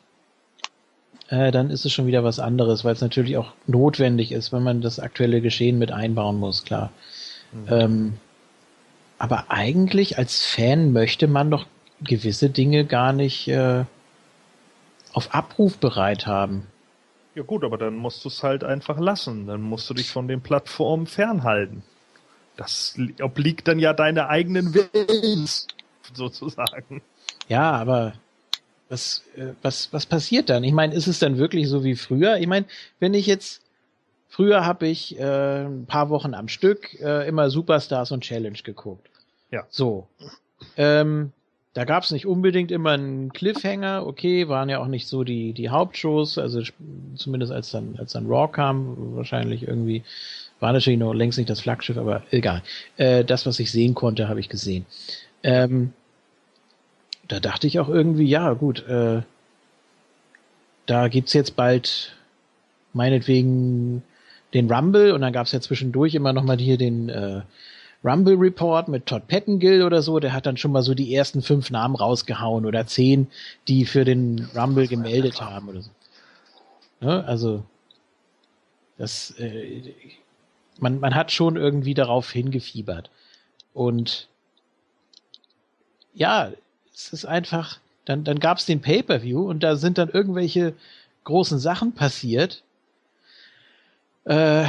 äh, dann ist es schon wieder was anderes, weil es natürlich auch notwendig ist, wenn man das aktuelle Geschehen mit einbauen muss, klar. Mhm. Ähm, aber eigentlich als Fan möchte man doch gewisse Dinge gar nicht äh, auf Abruf bereit haben. Ja gut, aber dann musst du es halt einfach lassen. Dann musst du dich von den Plattformen fernhalten. Das obliegt dann ja deine eigenen Willens, sozusagen. Ja, aber was, äh, was, was passiert dann? Ich meine, ist es dann wirklich so wie früher? Ich meine, wenn ich jetzt, früher habe ich äh, ein paar Wochen am Stück äh, immer Superstars und Challenge geguckt. Ja. So. Ähm, da gab es nicht unbedingt immer einen Cliffhanger, okay, waren ja auch nicht so die, die Hauptshows, also zumindest als dann, als dann Raw kam, wahrscheinlich irgendwie, war natürlich noch längst nicht das Flaggschiff, aber egal. Äh, das, was ich sehen konnte, habe ich gesehen. Ähm, da dachte ich auch irgendwie, ja, gut, äh, da gibt's jetzt bald meinetwegen den Rumble und dann gab's ja zwischendurch immer noch mal hier den äh, Rumble Report mit Todd Pettengill oder so, der hat dann schon mal so die ersten fünf Namen rausgehauen oder zehn, die für den Rumble gemeldet haben oder so. Ne? Also das, äh, man, man hat schon irgendwie darauf hingefiebert. Und ja, es ist einfach, dann, dann gab es den Pay-Per-View und da sind dann irgendwelche großen Sachen passiert. Äh,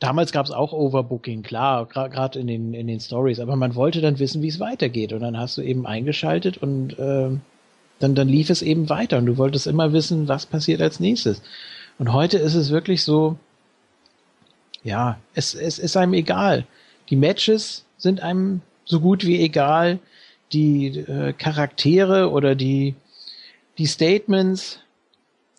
damals gab es auch Overbooking, klar, gerade in den, in den Stories, aber man wollte dann wissen, wie es weitergeht. Und dann hast du eben eingeschaltet und äh, dann, dann lief es eben weiter und du wolltest immer wissen, was passiert als nächstes. Und heute ist es wirklich so, ja, es, es ist einem egal. Die Matches sind einem so gut wie egal. Die äh, Charaktere oder die, die Statements,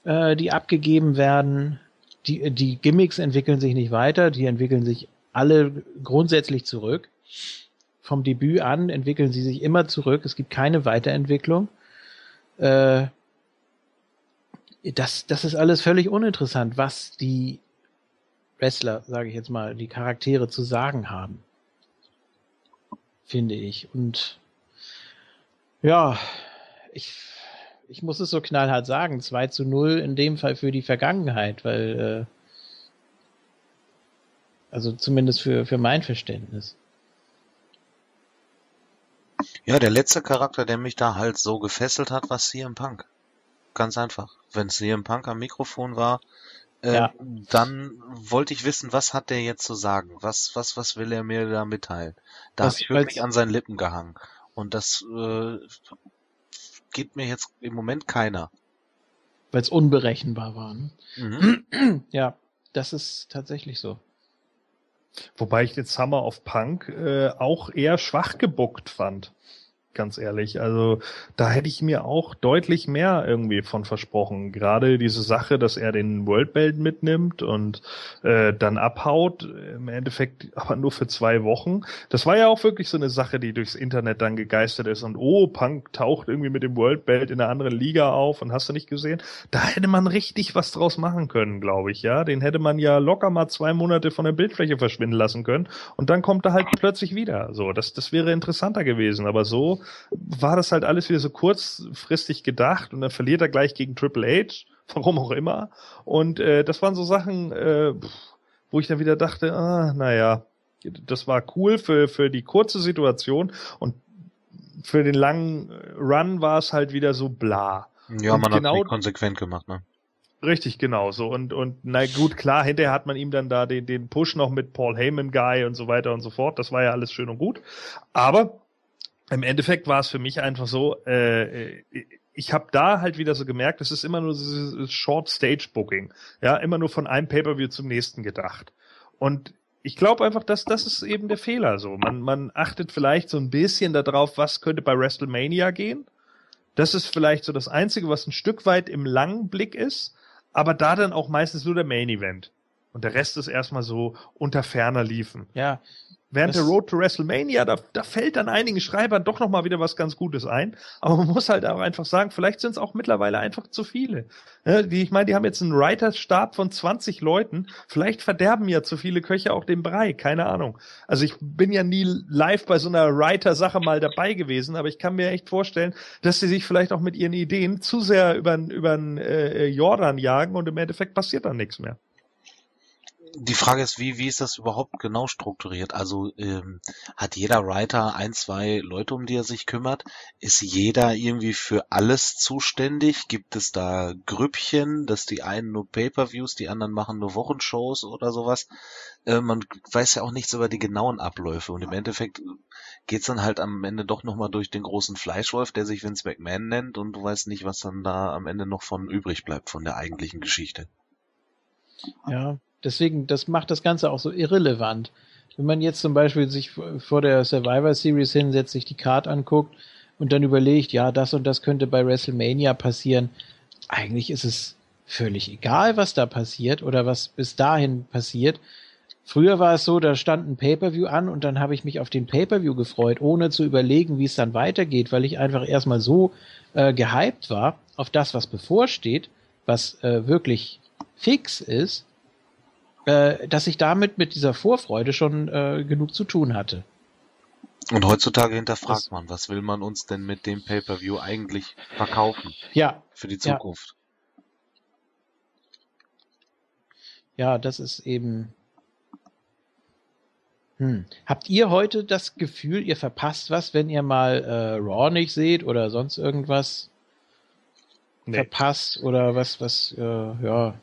äh, die abgegeben werden, die, die Gimmicks entwickeln sich nicht weiter, die entwickeln sich alle grundsätzlich zurück. Vom Debüt an entwickeln sie sich immer zurück. Es gibt keine Weiterentwicklung. Äh, das, das ist alles völlig uninteressant, was die Wrestler, sage ich jetzt mal, die Charaktere zu sagen haben. Finde ich. Und ja, ich ich muss es so knallhart sagen, 2 zu 0 in dem Fall für die Vergangenheit, weil, äh, also zumindest für, für mein Verständnis. Ja, der letzte Charakter, der mich da halt so gefesselt hat, war CM Punk. Ganz einfach. Wenn CM Punk am Mikrofon war, äh, ja. dann wollte ich wissen, was hat der jetzt zu sagen? Was, was, was will er mir da mitteilen? Da habe ich wirklich an seinen Lippen gehangen. Und das äh, gibt mir jetzt im Moment keiner. Weil es unberechenbar war. Ne? Mhm. Ja, das ist tatsächlich so. Wobei ich den Summer of Punk äh, auch eher schwach gebuckt fand ganz ehrlich. Also da hätte ich mir auch deutlich mehr irgendwie von versprochen. Gerade diese Sache, dass er den World Belt mitnimmt und äh, dann abhaut, im Endeffekt aber nur für zwei Wochen. Das war ja auch wirklich so eine Sache, die durchs Internet dann gegeistert ist und oh, Punk taucht irgendwie mit dem World Belt in einer anderen Liga auf und hast du nicht gesehen? Da hätte man richtig was draus machen können, glaube ich, ja. Den hätte man ja locker mal zwei Monate von der Bildfläche verschwinden lassen können und dann kommt er halt plötzlich wieder. So, das, das wäre interessanter gewesen, aber so war das halt alles wieder so kurzfristig gedacht und dann verliert er gleich gegen Triple H, warum auch immer. Und äh, das waren so Sachen, äh, wo ich dann wieder dachte, ah, naja, das war cool für, für die kurze Situation und für den langen Run war es halt wieder so bla. Ja, und man genau, hat konsequent gemacht, ne? Richtig, genau so. Und, und na gut, klar, hinterher hat man ihm dann da den, den Push noch mit Paul Heyman Guy und so weiter und so fort. Das war ja alles schön und gut. Aber im Endeffekt war es für mich einfach so, äh, ich habe da halt wieder so gemerkt, es ist immer nur dieses Short Stage Booking, ja, immer nur von einem Pay-per-View zum nächsten gedacht. Und ich glaube einfach, dass das ist eben der Fehler so. Man, man achtet vielleicht so ein bisschen darauf, was könnte bei WrestleMania gehen. Das ist vielleicht so das Einzige, was ein Stück weit im langen Blick ist, aber da dann auch meistens nur der Main Event. Und der Rest ist erstmal so unter ferner liefen. Ja, während Das- der Road to WrestleMania, da, da fällt dann einigen Schreibern doch nochmal wieder was ganz Gutes ein. Aber man muss halt auch einfach sagen, vielleicht sind es auch mittlerweile einfach zu viele. Ja, die, ich meine, die haben jetzt einen Writerstab von 20 Leuten. Vielleicht verderben ja zu viele Köche auch den Brei, keine Ahnung. Also ich bin ja nie live bei so einer Writer-Sache mal dabei gewesen, aber ich kann mir echt vorstellen, dass sie sich vielleicht auch mit ihren Ideen zu sehr über über äh, Jordan jagen und im Endeffekt passiert dann nichts mehr. Die Frage ist, wie, wie ist das überhaupt genau strukturiert? Also ähm, hat jeder Writer ein, zwei Leute, um die er sich kümmert? Ist jeder irgendwie für alles zuständig? Gibt es da Grüppchen, dass die einen nur Pay-per-Views, die anderen machen nur Wochenshows oder sowas? Äh, man weiß ja auch nichts über die genauen Abläufe und im Endeffekt geht's dann halt am Ende doch nochmal durch den großen Fleischwolf, der sich Vince McMahon nennt und du weißt nicht, was dann da am Ende noch von übrig bleibt von der eigentlichen Geschichte. Ja, deswegen, das macht das Ganze auch so irrelevant. Wenn man jetzt zum Beispiel sich vor der Survivor Series hinsetzt, sich die Card anguckt und dann überlegt, ja, das und das könnte bei WrestleMania passieren, eigentlich ist es völlig egal, was da passiert oder was bis dahin passiert. Früher war es so, da stand ein Pay-per-View an und dann habe ich mich auf den Pay-per-View gefreut, ohne zu überlegen, wie es dann weitergeht, weil ich einfach erstmal so äh, gehypt war auf das, was bevorsteht, was äh, wirklich fix ist, äh, dass ich damit mit dieser Vorfreude schon äh, genug zu tun hatte. Und heutzutage hinterfragt Das- man, was will man uns denn mit dem Pay-per-View eigentlich verkaufen Ja, für die Ja. Zukunft? ja, das ist eben. Hm. Habt ihr heute das Gefühl, ihr verpasst was, wenn ihr mal äh, Raw nicht seht oder sonst irgendwas verpasst oder was, was, äh, ja.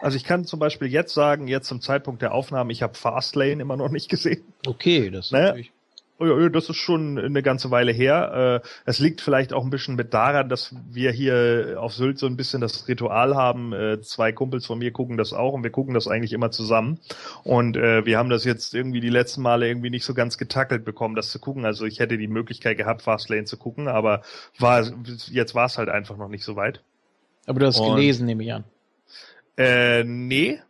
Also ich kann zum Beispiel jetzt sagen, jetzt zum Zeitpunkt der Aufnahme, ich habe Fastlane immer noch nicht gesehen. Okay, das ist Naja. natürlich. Oh ja, das ist schon eine ganze Weile her. Äh, Es liegt vielleicht auch ein bisschen mit daran, dass wir hier auf Sylt so ein bisschen das Ritual haben. Äh, Zwei Kumpels von mir gucken das auch und wir gucken das eigentlich immer zusammen. Und äh, wir haben das jetzt irgendwie die letzten Male irgendwie nicht so ganz getackelt bekommen, das zu gucken. Also ich hätte die Möglichkeit gehabt, Fastlane zu gucken, aber war jetzt war es halt einfach noch nicht so weit. Aber du hast Und- gelesen, nehme ich an. Äh, nee,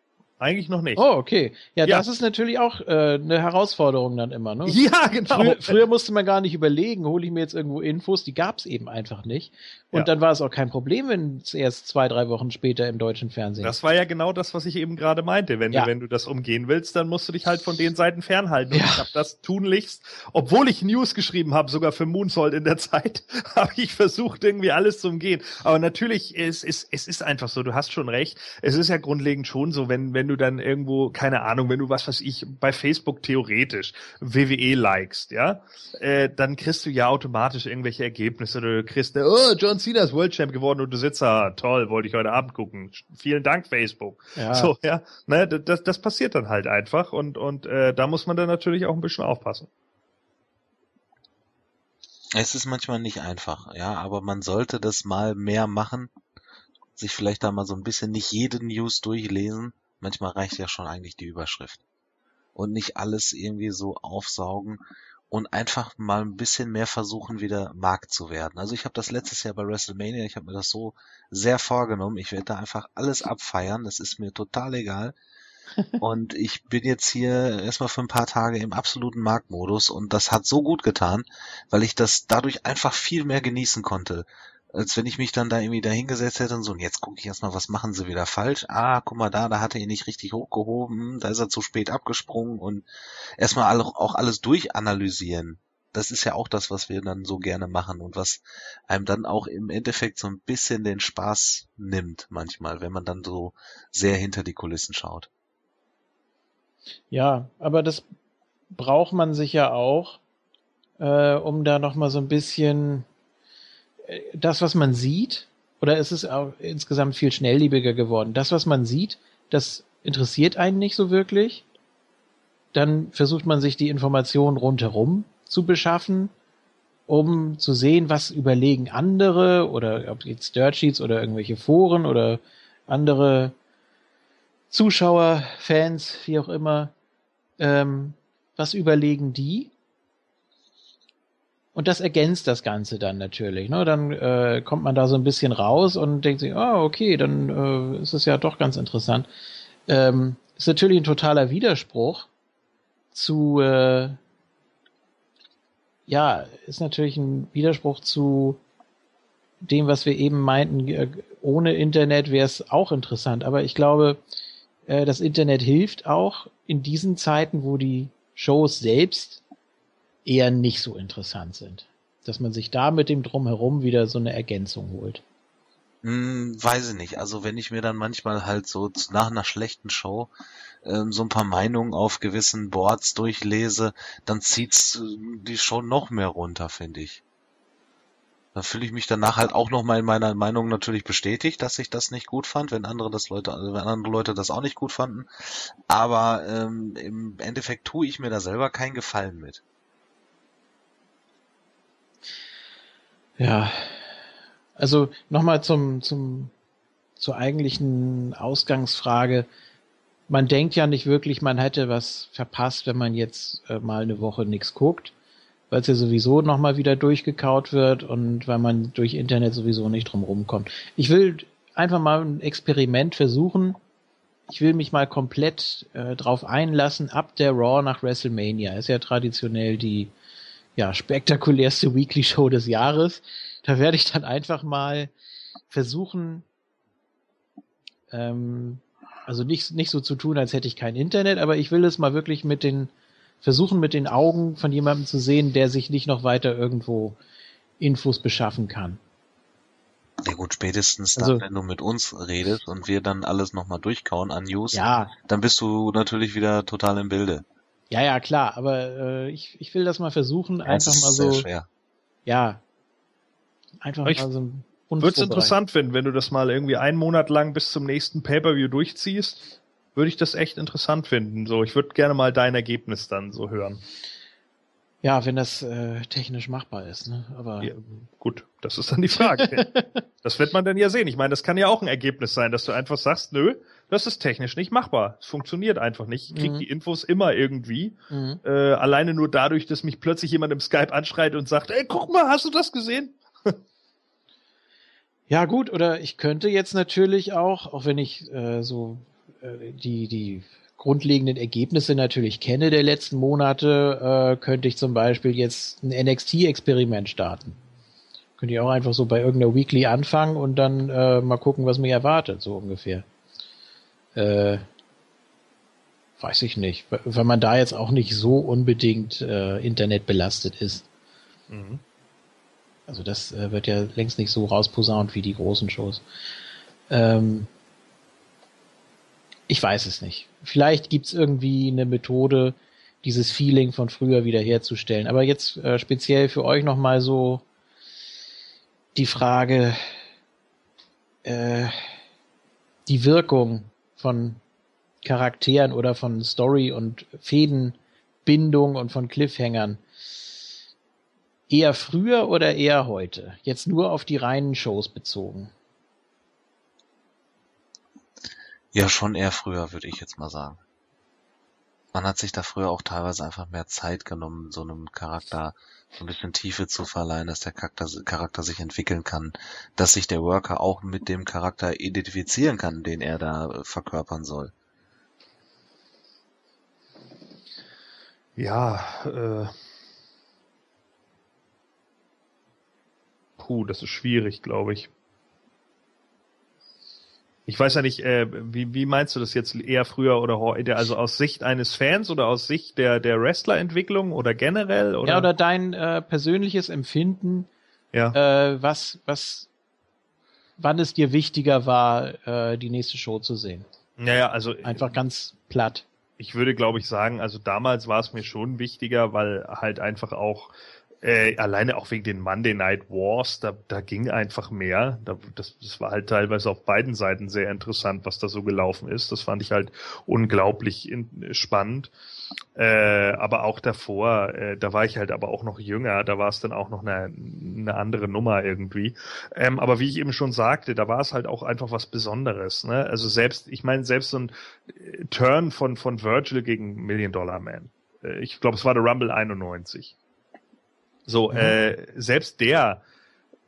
eigentlich noch nicht. Oh, okay. Ja, Ja. das ist natürlich auch äh, eine Herausforderung dann immer, ne? Ja, genau. Früher, früher musste man gar nicht überlegen, hole ich mir jetzt irgendwo Infos, die gab's eben einfach nicht. Und Ja. dann war es auch kein Problem, wenn es erst zwei, drei Wochen später im deutschen Fernsehen. Das war ja genau das, was ich eben gerade meinte. Wenn, Ja. du, wenn du das umgehen willst, dann musst du dich halt von den Seiten fernhalten. Und ich habe das tunlichst, obwohl ich News geschrieben habe, sogar für Moonsault in der Zeit, habe ich versucht, irgendwie alles zu umgehen. Aber natürlich, es ist, es ist einfach so, du hast schon recht. Es ist ja grundlegend schon so, wenn, wenn du dann irgendwo, keine Ahnung, wenn du was weiß ich, bei Facebook theoretisch WWE likest, ja, äh, dann kriegst du ja automatisch irgendwelche Ergebnisse. Oder du kriegst, oh, John Cena ist World Champ geworden und du sitzt da, toll, wollte ich heute Abend gucken. Vielen Dank, Facebook. ja. So, ja, ne, das, das passiert dann halt einfach und, und äh, da muss man dann natürlich auch ein bisschen aufpassen. Es ist manchmal nicht einfach, ja, aber man sollte das mal mehr machen, sich vielleicht da mal so ein bisschen nicht jede News durchlesen. Manchmal reicht ja schon eigentlich die Überschrift. Und nicht alles irgendwie so aufsaugen und einfach mal ein bisschen mehr versuchen, wieder Markt zu werden. Also ich habe das letztes Jahr bei WrestleMania, ich habe mir das so sehr vorgenommen, ich werde da einfach alles abfeiern, das ist mir total egal. Und ich bin jetzt hier erstmal für ein paar Tage im absoluten Marktmodus und das hat so gut getan, weil ich das dadurch einfach viel mehr genießen konnte. Als wenn ich mich dann da irgendwie da hingesetzt hätte und so, und jetzt gucke ich erstmal, was machen sie wieder falsch? Ah, guck mal da, da hat er ihn nicht richtig hochgehoben, da ist er zu spät abgesprungen und erstmal auch alles durchanalysieren. Das ist ja auch das, was wir dann so gerne machen und was einem dann auch im Endeffekt so ein bisschen den Spaß nimmt manchmal, wenn man dann so sehr hinter die Kulissen schaut. Ja, aber das braucht man sich ja auch, äh, um da noch mal so ein bisschen das, was man sieht, oder ist es auch insgesamt viel schnelllebiger geworden? Das, was man sieht, das interessiert einen nicht so wirklich. Dann versucht man sich die Informationen rundherum zu beschaffen, um zu sehen, was überlegen andere oder ob jetzt Dirt Sheets oder irgendwelche Foren oder andere Zuschauer, Fans, wie auch immer, ähm, was überlegen die? Und das ergänzt das Ganze dann natürlich. Ne? Dann äh, kommt man da so ein bisschen raus und denkt sich, ah, okay, dann äh, ist es ja doch ganz interessant. Ähm, ist natürlich ein totaler Widerspruch zu, äh, ja, ist natürlich ein Widerspruch zu dem, was wir eben meinten. Äh, ohne Internet wäre es auch interessant, aber ich glaube, äh, das Internet hilft auch in diesen Zeiten, wo die Shows selbst eher nicht so interessant sind. Dass man sich da mit dem Drumherum wieder so eine Ergänzung holt. Hm, weiß ich nicht. Also wenn ich mir dann manchmal halt so nach einer schlechten Show ähm, so ein paar Meinungen auf gewissen Boards durchlese, dann zieht's äh, die Show noch mehr runter, finde ich. Da fühle ich mich danach halt auch noch mal in meiner Meinung natürlich bestätigt, dass ich das nicht gut fand, wenn andere das Leute, wenn andere Leute das auch nicht gut fanden. Aber ähm, im Endeffekt tue ich mir da selber keinen Gefallen mit. Ja, also nochmal zum, zum, zur eigentlichen Ausgangsfrage. Man denkt ja nicht wirklich, man hätte was verpasst, wenn man jetzt äh, mal eine Woche nichts guckt, weil es ja sowieso nochmal wieder durchgekaut wird und weil man durch Internet sowieso nicht drum rumkommt. Ich will einfach mal ein Experiment versuchen. Ich will mich mal komplett äh, drauf einlassen, ab der Raw nach WrestleMania. Ist ja traditionell die ja, spektakulärste Weekly Show des Jahres. Da werde ich dann einfach mal versuchen, ähm, also nicht, nicht so zu tun, als hätte ich kein Internet, aber ich will es mal wirklich mit den, versuchen mit den Augen von jemandem zu sehen, der sich nicht noch weiter irgendwo Infos beschaffen kann. Ja gut, spätestens dann, also, wenn du mit uns redest und wir dann alles nochmal durchkauen an News, ja. dann bist du natürlich wieder total im Bilde. Ja, ja, klar, aber äh, ich, ich will das mal versuchen, ja, einfach mal so. Schwer. Ja. Einfach ich mal so ein Würde es interessant finden, wenn du das mal irgendwie einen Monat lang bis zum nächsten Pay-Per-View durchziehst, würde ich das echt interessant finden. So, ich würde gerne mal dein Ergebnis dann so hören. Ja, wenn das äh, technisch machbar ist, ne? Aber ja, gut, das ist dann die Frage. das wird man dann ja sehen. Ich meine, das kann ja auch ein Ergebnis sein, dass du einfach sagst, nö, das ist technisch nicht machbar. Es funktioniert einfach nicht. Ich krieg mhm. die Infos immer irgendwie. Mhm. Äh, alleine nur dadurch, dass mich plötzlich jemand im Skype anschreit und sagt, ey, guck mal, hast du das gesehen? ja, gut, oder ich könnte jetzt natürlich auch, auch wenn ich äh, so äh, die, die grundlegenden Ergebnisse natürlich kenne der letzten Monate, äh, könnte ich zum Beispiel jetzt ein NXT-Experiment starten. Könnte ich auch einfach so bei irgendeiner Weekly anfangen und dann äh, mal gucken, was mich erwartet, so ungefähr. Äh, weiß ich nicht, weil man da jetzt auch nicht so unbedingt äh, Internet belastet ist. Mhm. Also das äh, wird ja längst nicht so rausposaunt wie die großen Shows. Ähm, ich weiß es nicht. Vielleicht gibt's irgendwie eine Methode, dieses Feeling von früher wieder herzustellen. Aber jetzt äh, speziell für euch nochmal so die Frage, äh, die Wirkung von Charakteren oder von Story und Fädenbindung und von Cliffhangern. Eher früher oder eher heute? Jetzt nur auf die reinen Shows bezogen. Ja, schon eher früher, würde ich jetzt mal sagen. Man hat sich da früher auch teilweise einfach mehr Zeit genommen, so einem Charakter so ein bisschen Tiefe zu verleihen, dass der Charakter, Charakter sich entwickeln kann, dass sich der Worker auch mit dem Charakter identifizieren kann, den er da äh, verkörpern soll. Ja, äh, puh, das ist schwierig, glaube ich. Ich weiß ja nicht, äh, wie, wie meinst du das jetzt eher früher oder heute? Also aus Sicht eines Fans oder aus Sicht der, der Wrestler-Entwicklung oder generell? Oder? Ja, oder dein äh, persönliches Empfinden, ja. äh, was, was, wann es dir wichtiger war, äh, die nächste Show zu sehen? Naja, also. Einfach ganz platt. Ich würde, glaube ich, sagen, also damals war es mir schon wichtiger, weil halt einfach auch äh, alleine auch wegen den Monday Night Wars, da, da ging einfach mehr. Da, das, das war halt teilweise auf beiden Seiten sehr interessant, was da so gelaufen ist. Das fand ich halt unglaublich in, spannend. Äh, aber auch davor, äh, da war ich halt aber auch noch jünger, da war es dann auch noch eine, eine andere Nummer irgendwie. Ähm, aber wie ich eben schon sagte, da war es halt auch einfach was Besonderes. Ne? Also selbst, ich meine, selbst so ein äh, Turn von, von Virgil gegen Million Dollar Man. Äh, ich glaube, es war der Rumble 91. So, mhm. äh, selbst der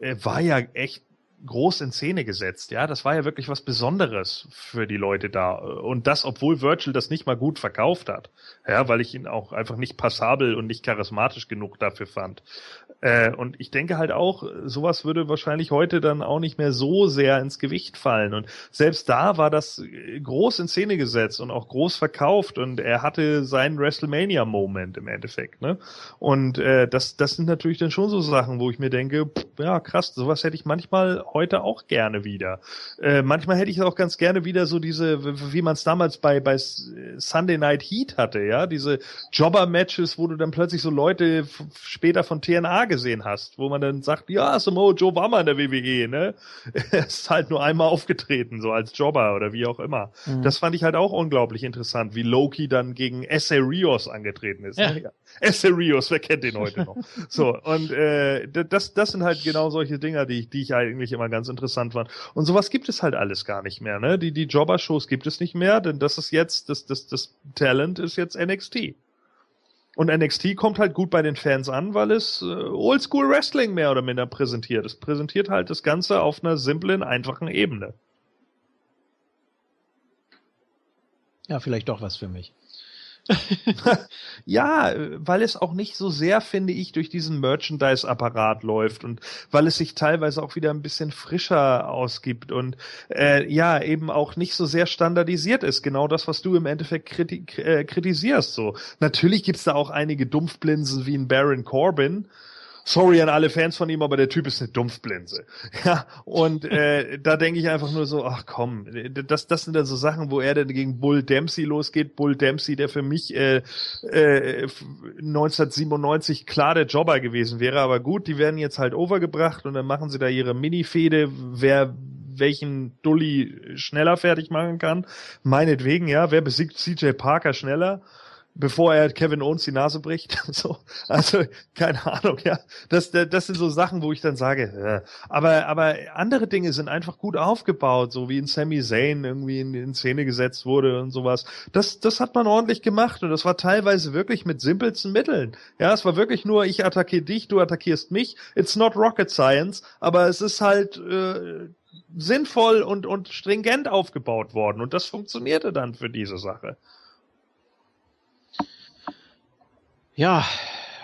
äh, war ja echt groß in Szene gesetzt. Ja, das war ja wirklich was Besonderes für die Leute da. Und das, obwohl Virgil das nicht mal gut verkauft hat. Ja, weil ich ihn auch einfach nicht passabel und nicht charismatisch genug dafür fand. Äh, und ich denke halt auch, sowas würde wahrscheinlich heute dann auch nicht mehr so sehr ins Gewicht fallen. Und selbst da war das groß in Szene gesetzt und auch groß verkauft und er hatte seinen WrestleMania-Moment im Endeffekt. Ne? Und äh, das, das sind natürlich dann schon so Sachen, wo ich mir denke, pff, ja krass, sowas hätte ich manchmal heute auch gerne wieder. Äh, manchmal hätte ich auch ganz gerne wieder so diese, wie man es damals bei, bei Sunday Night Heat hatte, ja, diese Jobber-Matches, wo du dann plötzlich so Leute später von TNA gesehen hast, wo man dann sagt, ja, Samoa Joe war mal in der WWE, ne? er ist halt nur einmal aufgetreten, so als Jobber oder wie auch immer. Mhm. Das fand ich halt auch unglaublich interessant, wie Loki dann gegen Esse Rios angetreten ist. Ja. Ne? Esse Rios, wer kennt den heute noch? so, und äh, das, das sind halt genau solche Dinger, die, die ich eigentlich immer ganz interessant fand. Und sowas gibt es halt alles gar nicht mehr, ne? Die, die Jobber-Shows gibt es nicht mehr, denn das ist jetzt, das, das, das Talent ist jetzt NXT. Und NXT kommt halt gut bei den Fans an, weil es äh, Oldschool Wrestling mehr oder minder präsentiert. Es präsentiert halt das Ganze auf einer simplen, einfachen Ebene. Ja, vielleicht doch was für mich. ja, weil es auch nicht so sehr, finde ich, durch diesen Merchandise-Apparat läuft und weil es sich teilweise auch wieder ein bisschen frischer ausgibt und äh, ja, eben auch nicht so sehr standardisiert ist. Genau das, was du im Endeffekt kriti äh, kritisierst. So, natürlich gibt's da auch einige Dumpfblinsen wie ein Baron Corbin, sorry an alle Fans von ihm, aber der Typ ist eine Dumpfblinse. Ja, und äh, da denke ich einfach nur so, ach komm, das, das sind dann so Sachen, wo er dann gegen Bull Dempsey losgeht. Bull Dempsey, der für mich äh, äh, 1997 klar der Jobber gewesen wäre, aber gut, die werden jetzt halt overgebracht und dann machen sie da ihre Mini-Fehde, wer welchen Dulli schneller fertig machen kann. Meinetwegen, ja, wer besiegt CJ Parker schneller? Bevor er Kevin Owens die Nase bricht. so, also keine Ahnung, ja. Das, das sind so Sachen, wo ich dann sage, äh. aber aber andere Dinge sind einfach gut aufgebaut, so wie in Sami Zayn irgendwie in, in Szene gesetzt wurde und sowas. Das das hat man ordentlich gemacht und das war teilweise wirklich mit simpelsten Mitteln. Ja, es war wirklich nur ich attackiere dich, du attackierst mich. It's not rocket science, aber es ist halt äh, sinnvoll und und stringent aufgebaut worden und das funktionierte dann für diese Sache. Ja,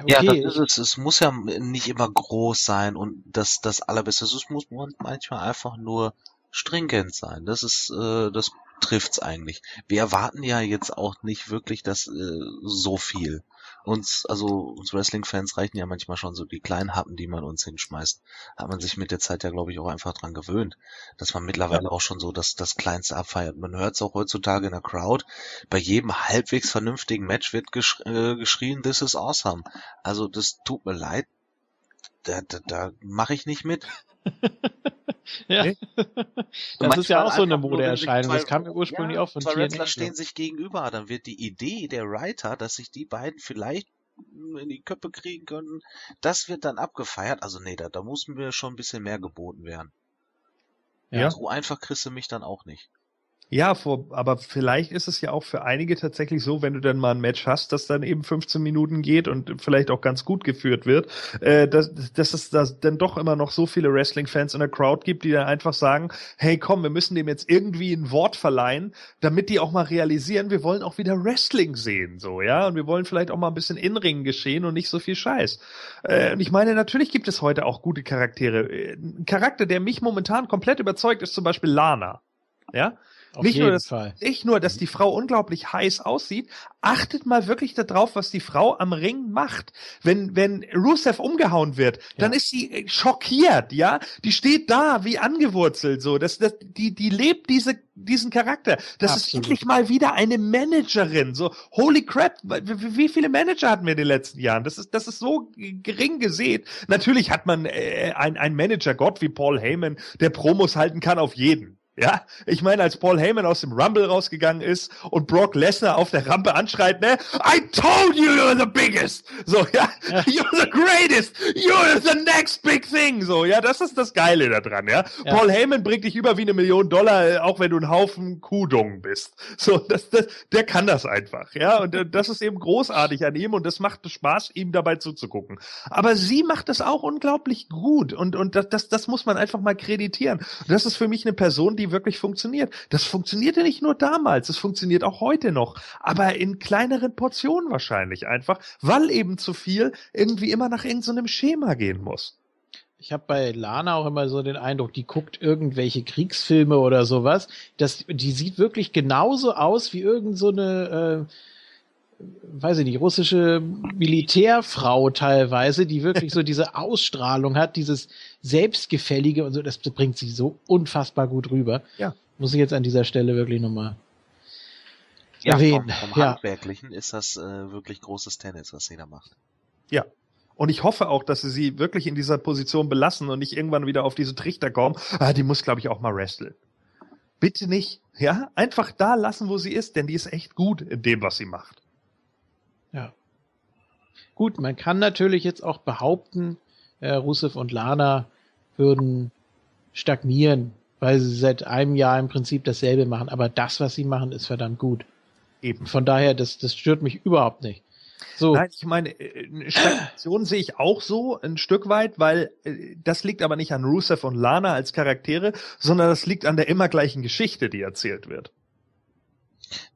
okay. Ja, das ist es. Es muss ja nicht immer groß sein und das, das Allerbeste. Es muss manchmal einfach nur stringent sein. Das ist, äh, das trifft's eigentlich. Wir erwarten ja jetzt auch nicht wirklich das äh, so viel uns, also uns Wrestling-Fans reichen ja manchmal schon so die kleinen Happen, die man uns hinschmeißt. Hat man sich mit der Zeit ja, glaube ich, auch einfach dran gewöhnt, dass man mittlerweile ja. auch schon so das, das Kleinste abfeiert. Man hört es auch heutzutage in der Crowd. Bei jedem halbwegs vernünftigen Match wird gesch äh, geschrien, this is awesome. Also das tut mir leid. Da, da, da mache ich nicht mit. ja. Nee? Das ist ja auch so eine Modeerscheinung. Das kam ja ursprünglich ja, auch von Zwei Wrestler stehen sich gegenüber. Dann wird die Idee der Writer, dass sich die beiden vielleicht in die Köpfe kriegen können, das wird dann abgefeiert. Also nee, da, da muss mir schon ein bisschen mehr geboten werden. Ja. So einfach kriegst du mich dann auch nicht. Ja, vor, aber vielleicht ist es ja auch für einige tatsächlich so, wenn du dann mal ein Match hast, das dann eben 15 Minuten geht und vielleicht auch ganz gut geführt wird, äh, dass, dass es da dann doch immer noch so viele Wrestling-Fans in der Crowd gibt, die dann einfach sagen, hey komm, wir müssen dem jetzt irgendwie ein Wort verleihen, damit die auch mal realisieren, wir wollen auch wieder Wrestling sehen, so, ja, und wir wollen vielleicht auch mal ein bisschen Inringen geschehen und nicht so viel Scheiß. Äh, und ich meine, natürlich gibt es heute auch gute Charaktere. Äh, ein Charakter, der mich momentan komplett überzeugt, ist zum Beispiel Lana. Ja, auf nicht, nur, dass, Fall. nicht nur, dass die Frau unglaublich heiß aussieht, achtet mal wirklich darauf, was die Frau am Ring macht. Wenn, wenn Rusev umgehauen wird, ja. dann ist sie äh, schockiert, ja. Die steht da wie angewurzelt, so. Das, das, die, die lebt diese, diesen Charakter. Das Absolut. ist endlich mal wieder eine Managerin, so. Holy crap, wie, wie viele Manager hatten wir in den letzten Jahren? Das ist, das ist so gering gesät. Natürlich hat man äh, ein, ein Manager-Gott wie Paul Heyman, der Promos halten kann auf jeden Ja, ich meine, als Paul Heyman aus dem Rumble rausgegangen ist und Brock Lesnar auf der Rampe anschreit, ne, I told you you're the biggest. So, ja, ja. you're the greatest. You're the next big thing. So, ja, das ist das Geile daran, ja. ja. Paul Heyman bringt dich über wie eine Million Dollar, äh, auch wenn du ein Haufen Kuhdungen bist. So, das, das, der kann das einfach, ja. Und äh, das ist eben großartig an ihm und das macht Spaß, ihm dabei zuzugucken. Aber sie macht es auch unglaublich gut und, und das, das, das muss man einfach mal kreditieren. das ist für mich eine Person, die wirklich funktioniert. Das funktionierte nicht nur damals, es funktioniert auch heute noch, aber in kleineren Portionen wahrscheinlich einfach, weil eben zu viel irgendwie immer nach irgendeinem so Schema gehen muss. Ich habe bei Lana auch immer so den Eindruck, die guckt irgendwelche Kriegsfilme oder sowas. Das, die sieht wirklich genauso aus wie irgend so äh, weiß ich nicht, russische Militärfrau teilweise, die wirklich so diese Ausstrahlung hat, dieses Selbstgefällige und so, das bringt sie so unfassbar gut rüber. Ja. Muss ich jetzt an dieser Stelle wirklich nochmal ja, erwähnen. Vom, vom ja. Handwerklichen ist das äh, wirklich großes Tennis, was sie da macht. Ja. Und ich hoffe auch, dass sie sie wirklich in dieser Position belassen und nicht irgendwann wieder auf diese Trichter kommen. Ah, die muss, glaube ich, auch mal wresteln. Bitte nicht. Ja, einfach da lassen, wo sie ist, denn die ist echt gut in dem, was sie macht. Ja. Gut, man kann natürlich jetzt auch behaupten, äh, Rusev und Lana würden stagnieren, weil sie seit einem Jahr im Prinzip dasselbe machen. Aber das, was sie machen, ist verdammt gut. Eben. Von daher, das, das stört mich überhaupt nicht. So. Nein, ich meine, äh, Stagnation sehe ich auch so ein Stück weit, weil äh, das liegt aber nicht an Rusev und Lana als Charaktere, sondern das liegt an der immer gleichen Geschichte, die erzählt wird.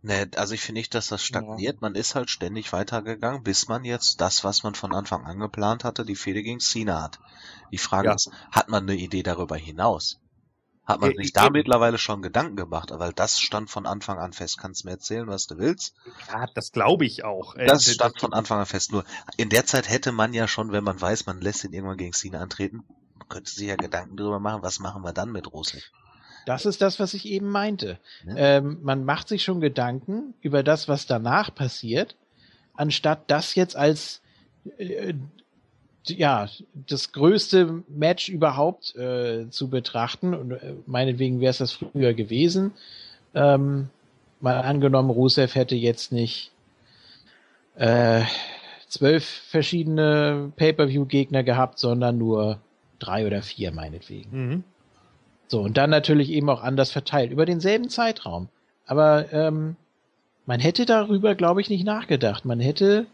Ne, also ich finde nicht, dass das stagniert. Ja. Man ist halt ständig weitergegangen, bis man jetzt das, was man von Anfang an geplant hatte, die Fehde gegen Cena hat. Die Frage ja. ist, hat man eine Idee darüber hinaus? Hat man sich da mittlerweile schon Gedanken gemacht, weil das stand von Anfang an fest. Kannst du mir erzählen, was du willst? Ja, das glaube ich auch. Das stand von Anfang an fest. Nur in der Zeit hätte man ja schon, wenn man weiß, man lässt ihn irgendwann gegen Cena antreten, könnte sich ja Gedanken darüber machen, was machen wir dann mit Rusev? Das ist das, was ich eben meinte. Ja. Ähm, man macht sich schon Gedanken über das, was danach passiert, anstatt das jetzt als äh, ja das größte Match überhaupt äh, zu betrachten. Und äh, meinetwegen wäre es das früher gewesen. Ähm, mal angenommen, Rusev hätte jetzt nicht äh, zwölf verschiedene Pay-per-view-Gegner gehabt, sondern nur drei oder vier meinetwegen. Mhm. So, und dann natürlich eben auch anders verteilt, über denselben Zeitraum. Aber ähm, man hätte darüber, glaube ich, nicht nachgedacht. Man hätte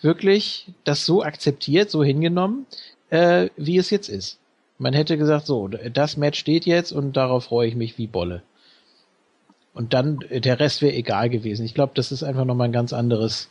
wirklich das so akzeptiert, so hingenommen, äh, wie es jetzt ist. Man hätte gesagt, so, das Match steht jetzt und darauf freue ich mich wie Bolle. Und dann, äh, der Rest wäre egal gewesen. Ich glaube, das ist einfach nochmal ein ganz anderes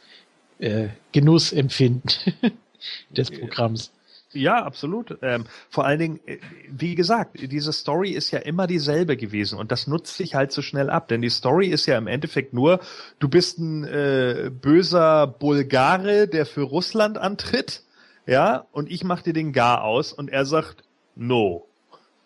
äh, Genussempfinden des Programms. Ja, absolut. Ähm, vor allen Dingen, äh, wie gesagt, diese Story ist ja immer dieselbe gewesen und das nutzt sich halt so schnell ab, denn die Story ist ja im Endeffekt nur, du bist ein äh, böser Bulgare, der für Russland antritt, ja, und ich mach dir den Gar aus und er sagt No.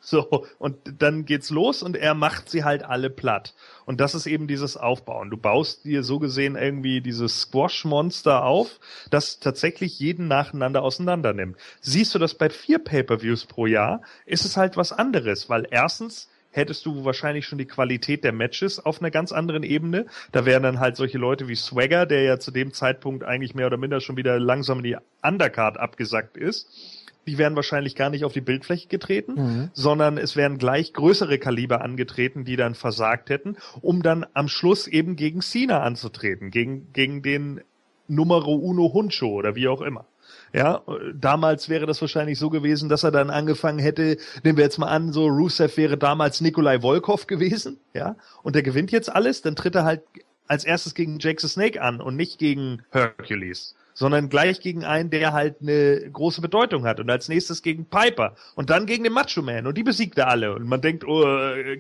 So, und dann geht's los und er macht sie halt alle platt. Und das ist eben dieses Aufbauen. Du baust dir so gesehen irgendwie dieses Squash-Monster auf, das tatsächlich jeden nacheinander auseinander nimmt. Siehst du das bei vier Pay-Per-Views pro Jahr, ist es halt was anderes, weil erstens hättest du wahrscheinlich schon die Qualität der Matches auf einer ganz anderen Ebene. Da wären dann halt solche Leute wie Swagger, der ja zu dem Zeitpunkt eigentlich mehr oder minder schon wieder langsam in die Undercard abgesackt ist die wären wahrscheinlich gar nicht auf die Bildfläche getreten, mhm. sondern es wären gleich größere Kaliber angetreten, die dann versagt hätten, um dann am Schluss eben gegen Cena anzutreten, gegen, gegen den Numero Uno Huncho oder wie auch immer. Ja, damals wäre das wahrscheinlich so gewesen, dass er dann angefangen hätte, nehmen wir jetzt mal an, so Rusev wäre damals Nikolai Volkov gewesen, ja, und der gewinnt jetzt alles, dann tritt er halt als erstes gegen Jake the Snake an und nicht gegen Hercules sondern gleich gegen einen, der halt eine große Bedeutung hat und als nächstes gegen Piper und dann gegen den Macho Man und die besiegt er alle und man denkt, oh,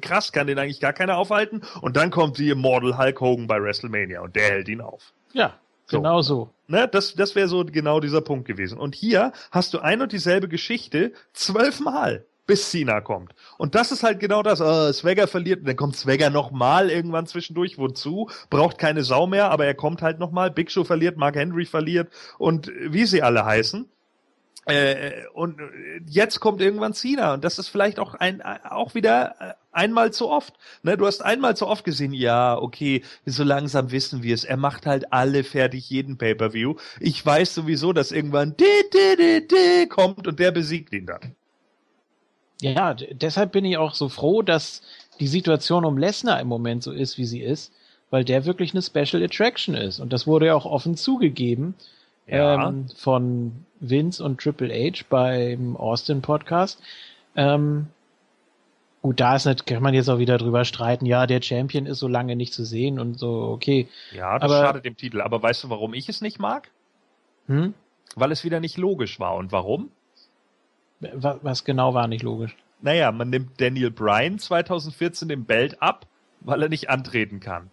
krass, kann den eigentlich gar keiner aufhalten und dann kommt die Immortal Hulk Hogan bei WrestleMania und der hält ihn auf. Ja, so. genau so. Ne, das das wäre so genau dieser Punkt gewesen. Und hier hast du ein und dieselbe Geschichte zwölfmal bis Cena kommt. Und das ist halt genau das. Uh, Swagger verliert, dann kommt Swagger nochmal irgendwann zwischendurch. Wozu? Braucht keine Sau mehr, aber er kommt halt nochmal. Big Show verliert, Mark Henry verliert und wie sie alle heißen. Äh, und jetzt kommt irgendwann Cena und das ist vielleicht auch ein auch wieder äh, einmal zu oft. Ne, du hast einmal zu oft gesehen, ja, okay, so langsam wissen wir es. Er macht halt alle fertig, jeden Pay-per-View. Ich weiß sowieso, dass irgendwann di, di, di, di kommt und der besiegt ihn dann. Ja, deshalb bin ich auch so froh, dass die Situation um Lesnar im Moment so ist, wie sie ist, weil der wirklich eine Special Attraction ist. Und das wurde ja auch offen zugegeben ja. ähm, von Vince und Triple H beim Austin Podcast. Ähm, gut, da ist nicht, kann man jetzt auch wieder drüber streiten, ja, der Champion ist so lange nicht zu sehen und so, okay. Ja, das aber, schadet dem Titel. Aber weißt du, warum ich es nicht mag? Hm? Weil es wieder nicht logisch war. Und warum? Was genau war nicht logisch? Naja, man nimmt Daniel Bryan 2014 den Belt ab, weil er nicht antreten kann.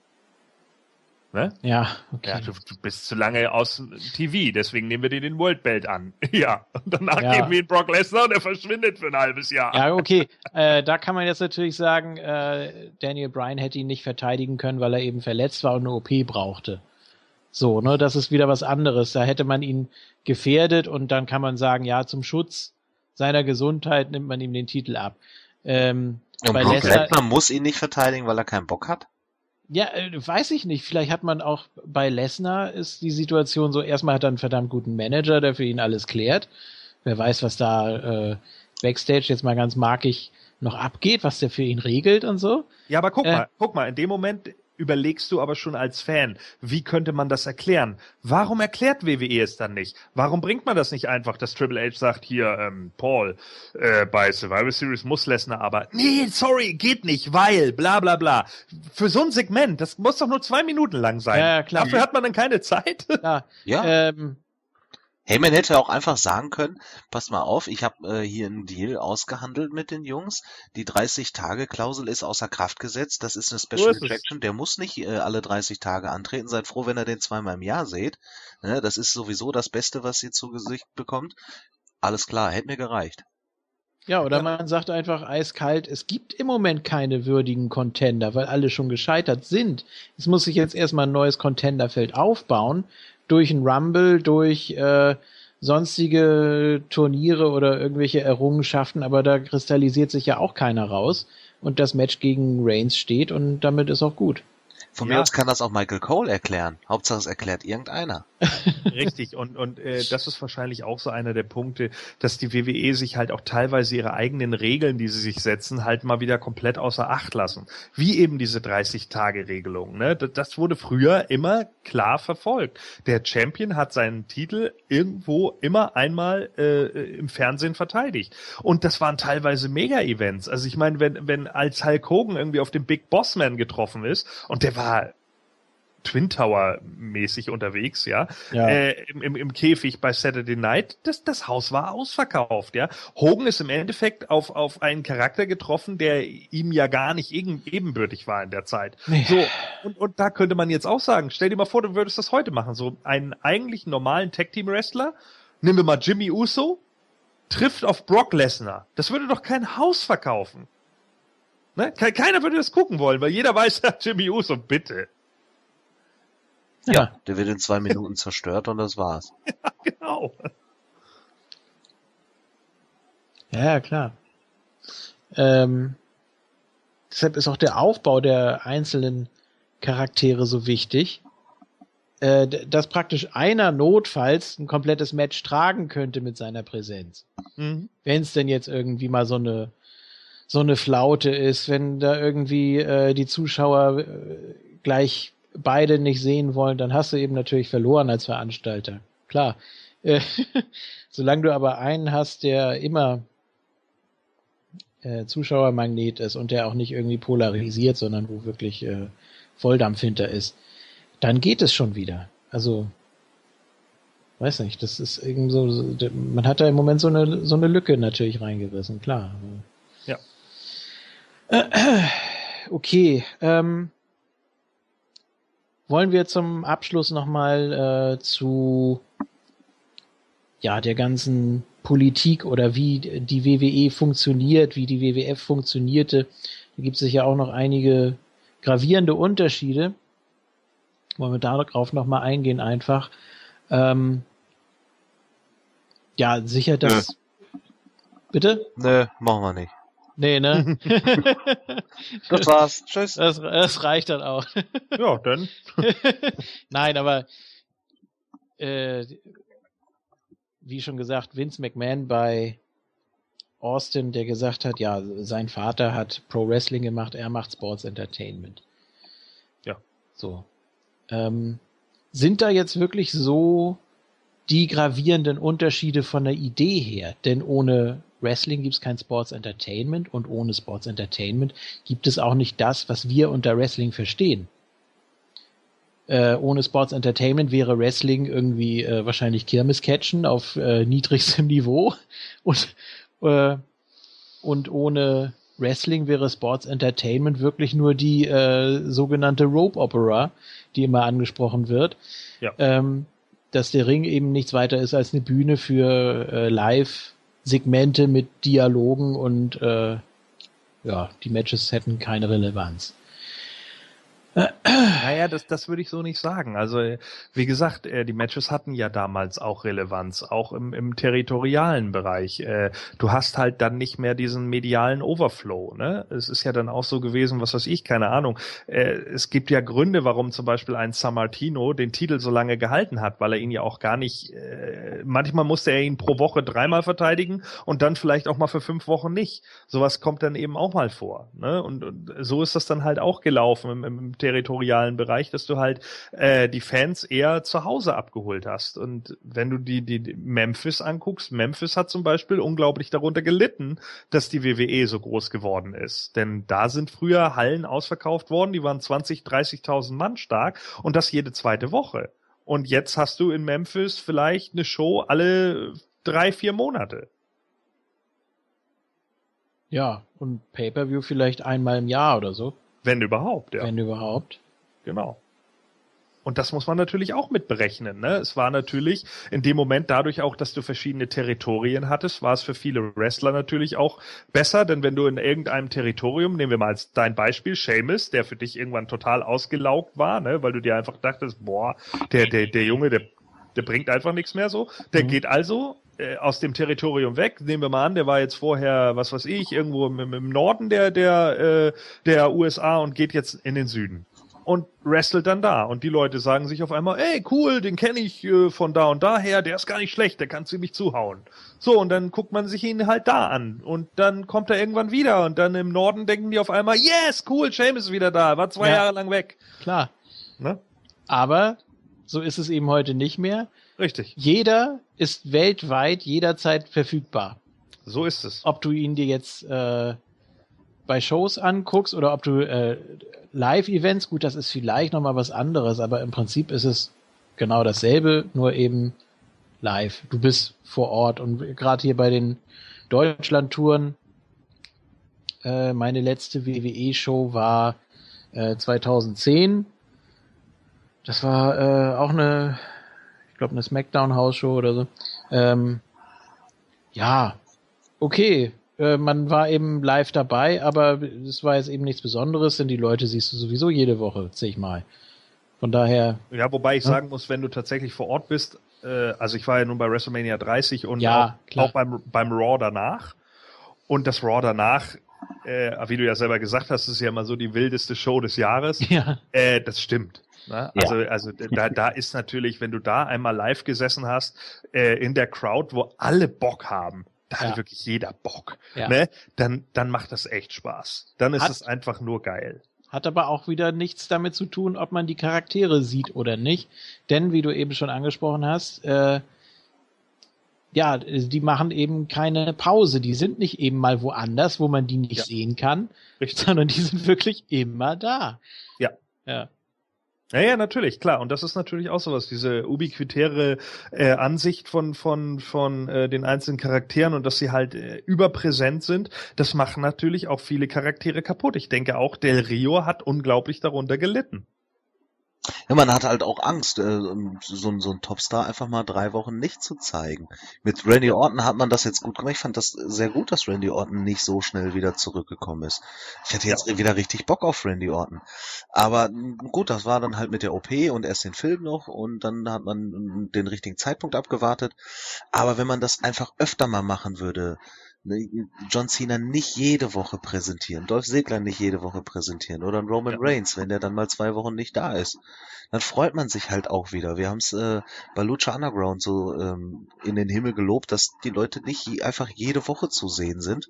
Ne? Ja, okay. Ja, du, du, bist zu lange aus TV, deswegen nehmen wir dir den World Belt an. Ja, und danach ja. geben wir ihn Brock Lesnar und er verschwindet für ein halbes Jahr. Ja, okay. äh, da kann man jetzt natürlich sagen, äh, Daniel Bryan hätte ihn nicht verteidigen können, weil er eben verletzt war und eine OP brauchte. So, ne, das ist wieder was anderes. Da hätte man ihn gefährdet und dann kann man sagen, ja, zum Schutz seiner Gesundheit nimmt man ihm den Titel ab. Ähm, und Brock Lesnar muss ihn nicht verteidigen, weil er keinen Bock hat? Ja, äh, weiß ich nicht. Vielleicht hat man auch bei Lesnar ist die Situation so, erstmal hat er einen verdammt guten Manager, der für ihn alles klärt. Wer weiß, was da äh, Backstage jetzt mal ganz markig noch abgeht, was der für ihn regelt und so. Ja, aber guck äh, mal, guck mal, in dem Moment überlegst du aber schon als Fan, wie könnte man das erklären? Warum erklärt WWE es dann nicht? Warum bringt man das nicht einfach, dass Triple H sagt, hier, ähm, Paul, äh, bei Survivor Series muss Lesnar aber, nee, sorry, geht nicht, weil, bla bla bla. Für so ein Segment, das muss doch nur zwei Minuten lang sein. Ja, klar. Dafür hat man dann keine Zeit. Ja, ja. Ähm, Heyman hätte auch einfach sagen können, passt mal auf, ich habe äh, hier einen Deal ausgehandelt mit den Jungs. Die 30-Tage-Klausel ist außer Kraft gesetzt. Das ist eine Special so Attraction. Der muss nicht äh, alle 30 Tage antreten. Seid froh, wenn ihr den zweimal im Jahr seht. Ne, das ist sowieso das Beste, was ihr zu Gesicht bekommt. Alles klar, hätte mir gereicht. Ja, oder man sagt einfach eiskalt, es gibt im Moment keine würdigen Contender, weil alle schon gescheitert sind. Es muss sich jetzt erstmal ein neues Contenderfeld aufbauen durch ein Rumble, durch äh, sonstige Turniere oder irgendwelche Errungenschaften, aber da kristallisiert sich ja auch keiner raus. Und das Match gegen Reigns steht und damit ist auch gut. Von ja. mir aus kann das auch Michael Cole erklären. Hauptsache es erklärt irgendeiner. Richtig, und, und äh, das ist wahrscheinlich auch so einer der Punkte, dass die WWE sich halt auch teilweise ihre eigenen Regeln, die sie sich setzen, halt mal wieder komplett außer Acht lassen. Wie eben diese 30-Tage-Regelung. Ne? Das wurde früher immer klar verfolgt. Der Champion hat seinen Titel irgendwo immer einmal äh, im Fernsehen verteidigt. Und das waren teilweise Mega-Events. Also ich meine, wenn, wenn als Hulk Hogan irgendwie auf den Big Boss Man getroffen ist und der war Twin Tower mäßig unterwegs, ja, ja. Äh, im, im, Käfig bei Saturday Night, das, das Haus war ausverkauft, ja. Hogan ist im Endeffekt auf, auf einen Charakter getroffen, der ihm ja gar nicht ebenbürtig war in der Zeit. Nee. So, und, und da könnte man jetzt auch sagen, stell dir mal vor, du würdest das heute machen, so einen eigentlich normalen Tag-Team-Wrestler, nehmen wir mal Jimmy Uso, trifft auf Brock Lesnar. Das würde doch kein Haus verkaufen. Ne? Keiner würde das gucken wollen, weil jeder weiß, Jimmy Uso, bitte. Ja, ja, der wird in zwei Minuten zerstört und das war's. Ja, genau. Ja, klar. Ähm, deshalb ist auch der Aufbau der einzelnen Charaktere so wichtig, äh, dass praktisch einer notfalls ein komplettes Match tragen könnte mit seiner Präsenz. Mhm. Wenn es denn jetzt irgendwie mal so eine so eine Flaute ist, wenn da irgendwie äh, die Zuschauer äh, gleich beide nicht sehen wollen, dann hast du eben natürlich verloren als Veranstalter. Klar. Solange du aber einen hast, der immer äh, Zuschauermagnet ist und der auch nicht irgendwie polarisiert, sondern wo wirklich äh, Volldampf hinter ist, dann geht es schon wieder. Also, weiß nicht, das ist irgendwie so, man hat da im Moment so eine, so eine Lücke natürlich reingerissen, klar. Okay, ähm, wollen wir zum Abschluss nochmal äh, zu ja der ganzen Politik oder wie die WWE funktioniert, wie die WWF funktionierte. Da gibt es sicher auch noch einige gravierende Unterschiede. Wollen wir darauf nochmal eingehen einfach. Ähm, Ja, sicher, dass. Bitte? Nö, machen wir nicht. Nee, ne? Das war's. Tschüss. das, das reicht dann auch. Ja, dann. Nein, aber äh, wie schon gesagt, Vince McMahon bei Austin, der gesagt hat, ja, sein Vater hat Pro Wrestling gemacht, er macht Sports Entertainment. Ja. So. Ähm, sind da jetzt wirklich so die gravierenden Unterschiede von der Idee her? Denn ohne Wrestling gibt es kein Sports Entertainment und ohne Sports Entertainment gibt es auch nicht das, was wir unter Wrestling verstehen. Äh, ohne Sports Entertainment wäre Wrestling irgendwie äh, wahrscheinlich Kirmescatchen auf äh, niedrigstem Niveau und äh, und ohne Wrestling wäre Sports Entertainment wirklich nur die äh, sogenannte Rope Opera, die immer angesprochen wird. Ja. Ähm, dass der Ring eben nichts weiter ist als eine Bühne für äh, Live-Segmente mit Dialogen und äh, ja, die Matches hätten keine Relevanz. Naja, das, das würde ich so nicht sagen. Also, äh, wie gesagt, äh, die Matches hatten ja damals auch Relevanz, auch im, im territorialen Bereich. Äh, Du hast halt dann nicht mehr diesen medialen Overflow. Ne? Es ist ja dann auch so gewesen, was weiß ich, keine Ahnung. Es gibt ja Gründe, warum zum Beispiel ein San Martino den Titel so lange gehalten hat, weil er ihn ja auch gar nicht, manchmal musste er ihn pro Woche dreimal verteidigen und dann vielleicht auch mal für fünf Wochen nicht. Sowas kommt dann eben auch mal vor. Ne? Und, und so ist das dann halt auch gelaufen im, im territorialen Bereich, dass du halt äh, die Fans eher zu Hause abgeholt hast. Und wenn du die, die, Memphis anguckst, Memphis hat zum Beispiel unglaublich darunter gelitten, dass die WWE so groß geworden ist. Denn da sind früher Hallen ausverkauft worden, die waren 20, 30.000 Mann stark und das jede zweite Woche. Und jetzt hast du in Memphis vielleicht eine Show alle drei, vier Monate. Ja, und Pay-per-View vielleicht einmal im Jahr oder so, Wenn überhaupt, ja. wenn überhaupt. Genau. Und das muss man natürlich auch mit berechnen. Ne? Es war natürlich in dem Moment dadurch auch, dass du verschiedene Territorien hattest, war es für viele Wrestler natürlich auch besser, denn wenn du in irgendeinem Territorium, nehmen wir mal als dein Beispiel, Seamus, der für dich irgendwann total ausgelaugt war, ne? weil du dir einfach dachtest, boah, der, der, der Junge, der, der bringt einfach nichts mehr so. Der Mhm. geht also äh, aus dem Territorium weg. Nehmen wir mal an, der war jetzt vorher, was weiß ich, irgendwo im, im Norden der, der, äh, der USA und geht jetzt in den Süden und wrestelt dann da. Und die Leute sagen sich auf einmal, ey, cool, den kenne ich äh, von da und daher, der ist gar nicht schlecht, der kann ziemlich zuhauen. So, und dann guckt man sich ihn halt da an. Und dann kommt er irgendwann wieder. Und dann im Norden denken die auf einmal, yes, cool, James ist wieder da, war zwei Ja. Jahre lang weg. Klar. Ne? Aber so ist es eben heute nicht mehr. Richtig, Jeder ist weltweit jederzeit verfügbar. so ist es. Ob du ihn dir jetzt äh, bei Shows anguckst oder ob du äh, Live-Events, gut, das ist vielleicht nochmal was anderes, aber im Prinzip ist es genau dasselbe, nur eben live. Du bist vor Ort und gerade hier bei den Deutschland-Touren, äh, meine letzte WWE-Show war äh, 2010. Das war äh, auch eine, ich glaube, eine Smackdown-House-Show oder so. Ähm, ja, okay, äh, man war eben live dabei, aber es war jetzt eben nichts Besonderes, denn die Leute siehst du sowieso jede Woche zigmal. Von daher, Ja, wobei ich Ja. sagen muss, wenn du tatsächlich vor Ort bist, äh, also ich war ja nun bei WrestleMania 30 und Ja, auch, auch beim, beim Raw danach. Und das Raw danach, äh, wie du ja selber gesagt hast, ist ja immer so die wildeste Show des Jahres. ja, Äh, das stimmt. Ne? Ja. Also, also da, da ist natürlich, wenn du da einmal live gesessen hast, äh, in der Crowd, wo alle Bock haben, da Ja. hat wirklich jeder Bock, Ja. ne? dann, dann macht das echt Spaß. Dann ist Hat- es einfach nur geil. hat aber auch wieder nichts damit zu tun, ob man die Charaktere sieht oder nicht. Denn, wie du eben schon angesprochen hast, äh, ja, die machen eben keine Pause. Die sind nicht eben mal woanders, wo man die nicht Ja. sehen kann, Richtig. sondern die sind wirklich immer da. Ja. Ja. Ja, ja, natürlich, klar. Und das ist natürlich auch sowas, diese ubiquitäre äh, Ansicht von, von, von äh, den einzelnen Charakteren und dass sie halt äh, überpräsent sind, das machen natürlich auch viele Charaktere kaputt. Ich denke auch, Del Rio hat unglaublich darunter gelitten. Ja, man hat halt auch Angst, äh, so, so ein Topstar einfach mal drei Wochen nicht zu zeigen. Mit Randy Orton hat man das jetzt gut gemacht. Ich fand das sehr gut, dass Randy Orton nicht so schnell wieder zurückgekommen ist. Ich hatte jetzt wieder richtig Bock auf Randy Orton. Aber gut, das war dann halt mit der OP und erst den Film noch und dann hat man den richtigen Zeitpunkt abgewartet. Aber wenn man das einfach öfter mal machen würde, John Cena nicht jede Woche präsentieren, Dolph Ziggler nicht jede Woche präsentieren oder Roman ja. Reigns, wenn der dann mal zwei Wochen nicht da ist. Dann freut man sich halt auch wieder. Wir haben es äh, bei Lucha Underground so ähm, in den Himmel gelobt, dass die Leute nicht einfach jede Woche zu sehen sind.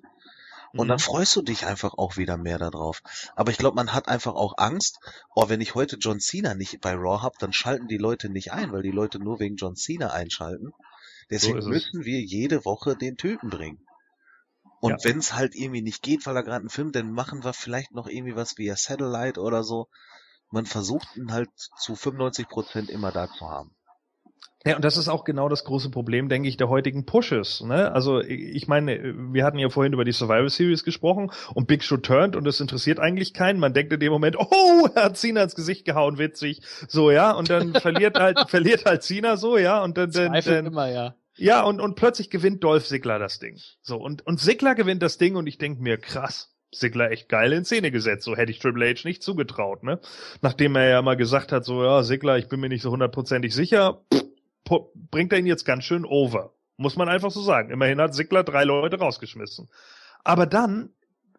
Und mhm. dann freust du dich einfach auch wieder mehr darauf. Aber ich glaube, man hat einfach auch Angst, oh, wenn ich heute John Cena nicht bei Raw hab, dann schalten die Leute nicht ein, weil die Leute nur wegen John Cena einschalten. Deswegen so müssen wir jede Woche den Typen bringen. Und ja. wenn es halt irgendwie nicht geht, weil er gerade einen Film, dann machen wir vielleicht noch irgendwie was wie a Satellite oder so. Man versucht ihn halt zu 95 Prozent immer da zu haben. Ja, und das ist auch genau das große Problem, denke ich, der heutigen Pushes. Ne? Also ich meine, wir hatten ja vorhin über die Survival Series gesprochen und Big Show turned und das interessiert eigentlich keinen. Man denkt in dem Moment, oh, er hat Cena ins Gesicht gehauen, witzig. So, ja, und dann verliert halt, verliert halt Cena so, ja, und dann, dann, dann immer, ja. Ja, und, und plötzlich gewinnt Dolph Ziggler das Ding. So, und, und Ziggler gewinnt das Ding und ich denke mir, krass, Ziggler echt geil in Szene gesetzt. So hätte ich Triple H nicht zugetraut, ne? Nachdem er ja mal gesagt hat, so, ja, Ziggler, ich bin mir nicht so hundertprozentig sicher, pff, bringt er ihn jetzt ganz schön over. Muss man einfach so sagen. Immerhin hat Ziggler drei Leute rausgeschmissen. Aber dann,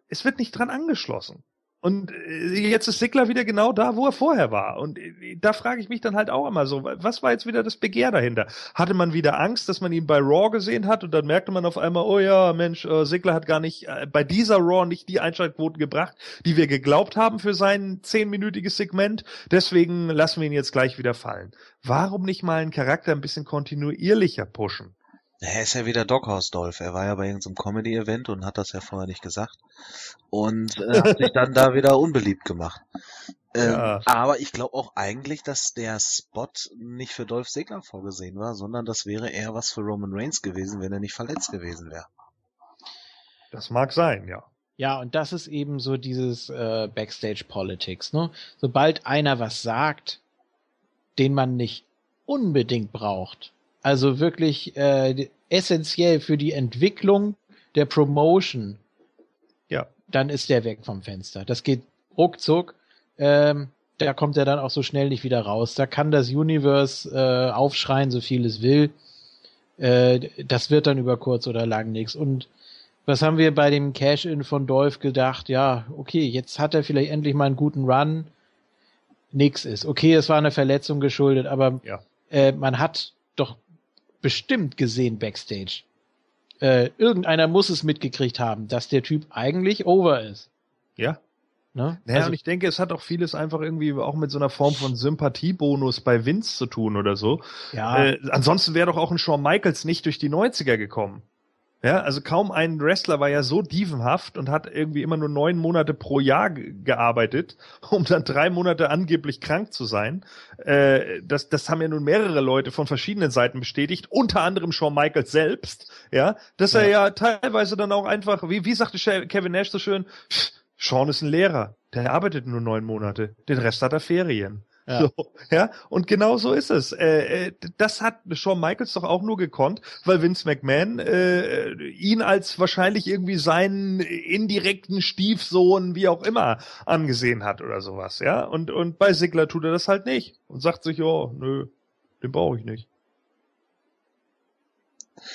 es wird nicht dran angeschlossen. Und äh, jetzt ist Sickler wieder genau da, wo er vorher war. Und äh, da frage ich mich dann halt auch immer so, was war jetzt wieder das Begehr dahinter? Hatte man wieder Angst, dass man ihn bei Raw gesehen hat und dann merkte man auf einmal, oh ja, Mensch, äh, Sickler hat gar nicht bei dieser Raw nicht die Einschaltquoten gebracht, die wir geglaubt haben für sein zehnminütiges Segment. Deswegen lassen wir ihn jetzt gleich wieder fallen. Warum nicht mal einen Charakter ein bisschen kontinuierlicher pushen? Er ist ja wieder Doghouse Dolph. Er war ja bei irgendeinem Comedy-Event und hat das ja vorher nicht gesagt. Und äh, hat sich dann da wieder unbeliebt gemacht. Ähm, ja. Aber ich glaube auch eigentlich, dass der Spot nicht für Dolph Ziggler vorgesehen war, sondern das wäre eher was für Roman Reigns gewesen, wenn er nicht verletzt gewesen wäre. Das mag sein, ja. Ja, und das ist eben so dieses äh, Backstage Politics. Ne? Sobald einer was sagt, den man nicht unbedingt braucht, also wirklich äh, essentiell für die Entwicklung der Promotion, ja, dann ist der weg vom Fenster. Das geht ruckzuck. Ähm, da kommt er dann auch so schnell nicht wieder raus. Da kann das Universe äh, aufschreien, so viel es will. Äh, das wird dann über kurz oder lang nichts. Und was haben wir bei dem Cash-In von Dolph gedacht? Ja, okay, jetzt hat er vielleicht endlich mal einen guten Run. Nix ist. Okay, es war eine Verletzung geschuldet, aber ja. äh, man hat doch bestimmt gesehen backstage. Äh, irgendeiner muss es mitgekriegt haben, dass der Typ eigentlich over ist. Ja. Ne? Naja, also, und ich denke, es hat auch vieles einfach irgendwie auch mit so einer Form von Sympathiebonus bei Vince zu tun oder so. Ja. Äh, ansonsten wäre doch auch ein Shawn Michaels nicht durch die 90er gekommen. Ja, also kaum ein Wrestler war ja so dievenhaft und hat irgendwie immer nur neun Monate pro Jahr gearbeitet, um dann drei Monate angeblich krank zu sein. Äh, das, das haben ja nun mehrere Leute von verschiedenen Seiten bestätigt, unter anderem Shawn Michaels selbst, ja, dass ja. er ja teilweise dann auch einfach, wie, wie sagte Kevin Nash so schön, Sean ist ein Lehrer, der arbeitet nur neun Monate, den Rest hat er Ferien. Ja. So, ja, und genau so ist es. Äh, äh, das hat Shawn Michaels doch auch nur gekonnt, weil Vince McMahon äh, ihn als wahrscheinlich irgendwie seinen indirekten Stiefsohn, wie auch immer, angesehen hat oder sowas, ja. Und, und bei Sigler tut er das halt nicht und sagt sich, oh, nö, den brauche ich nicht.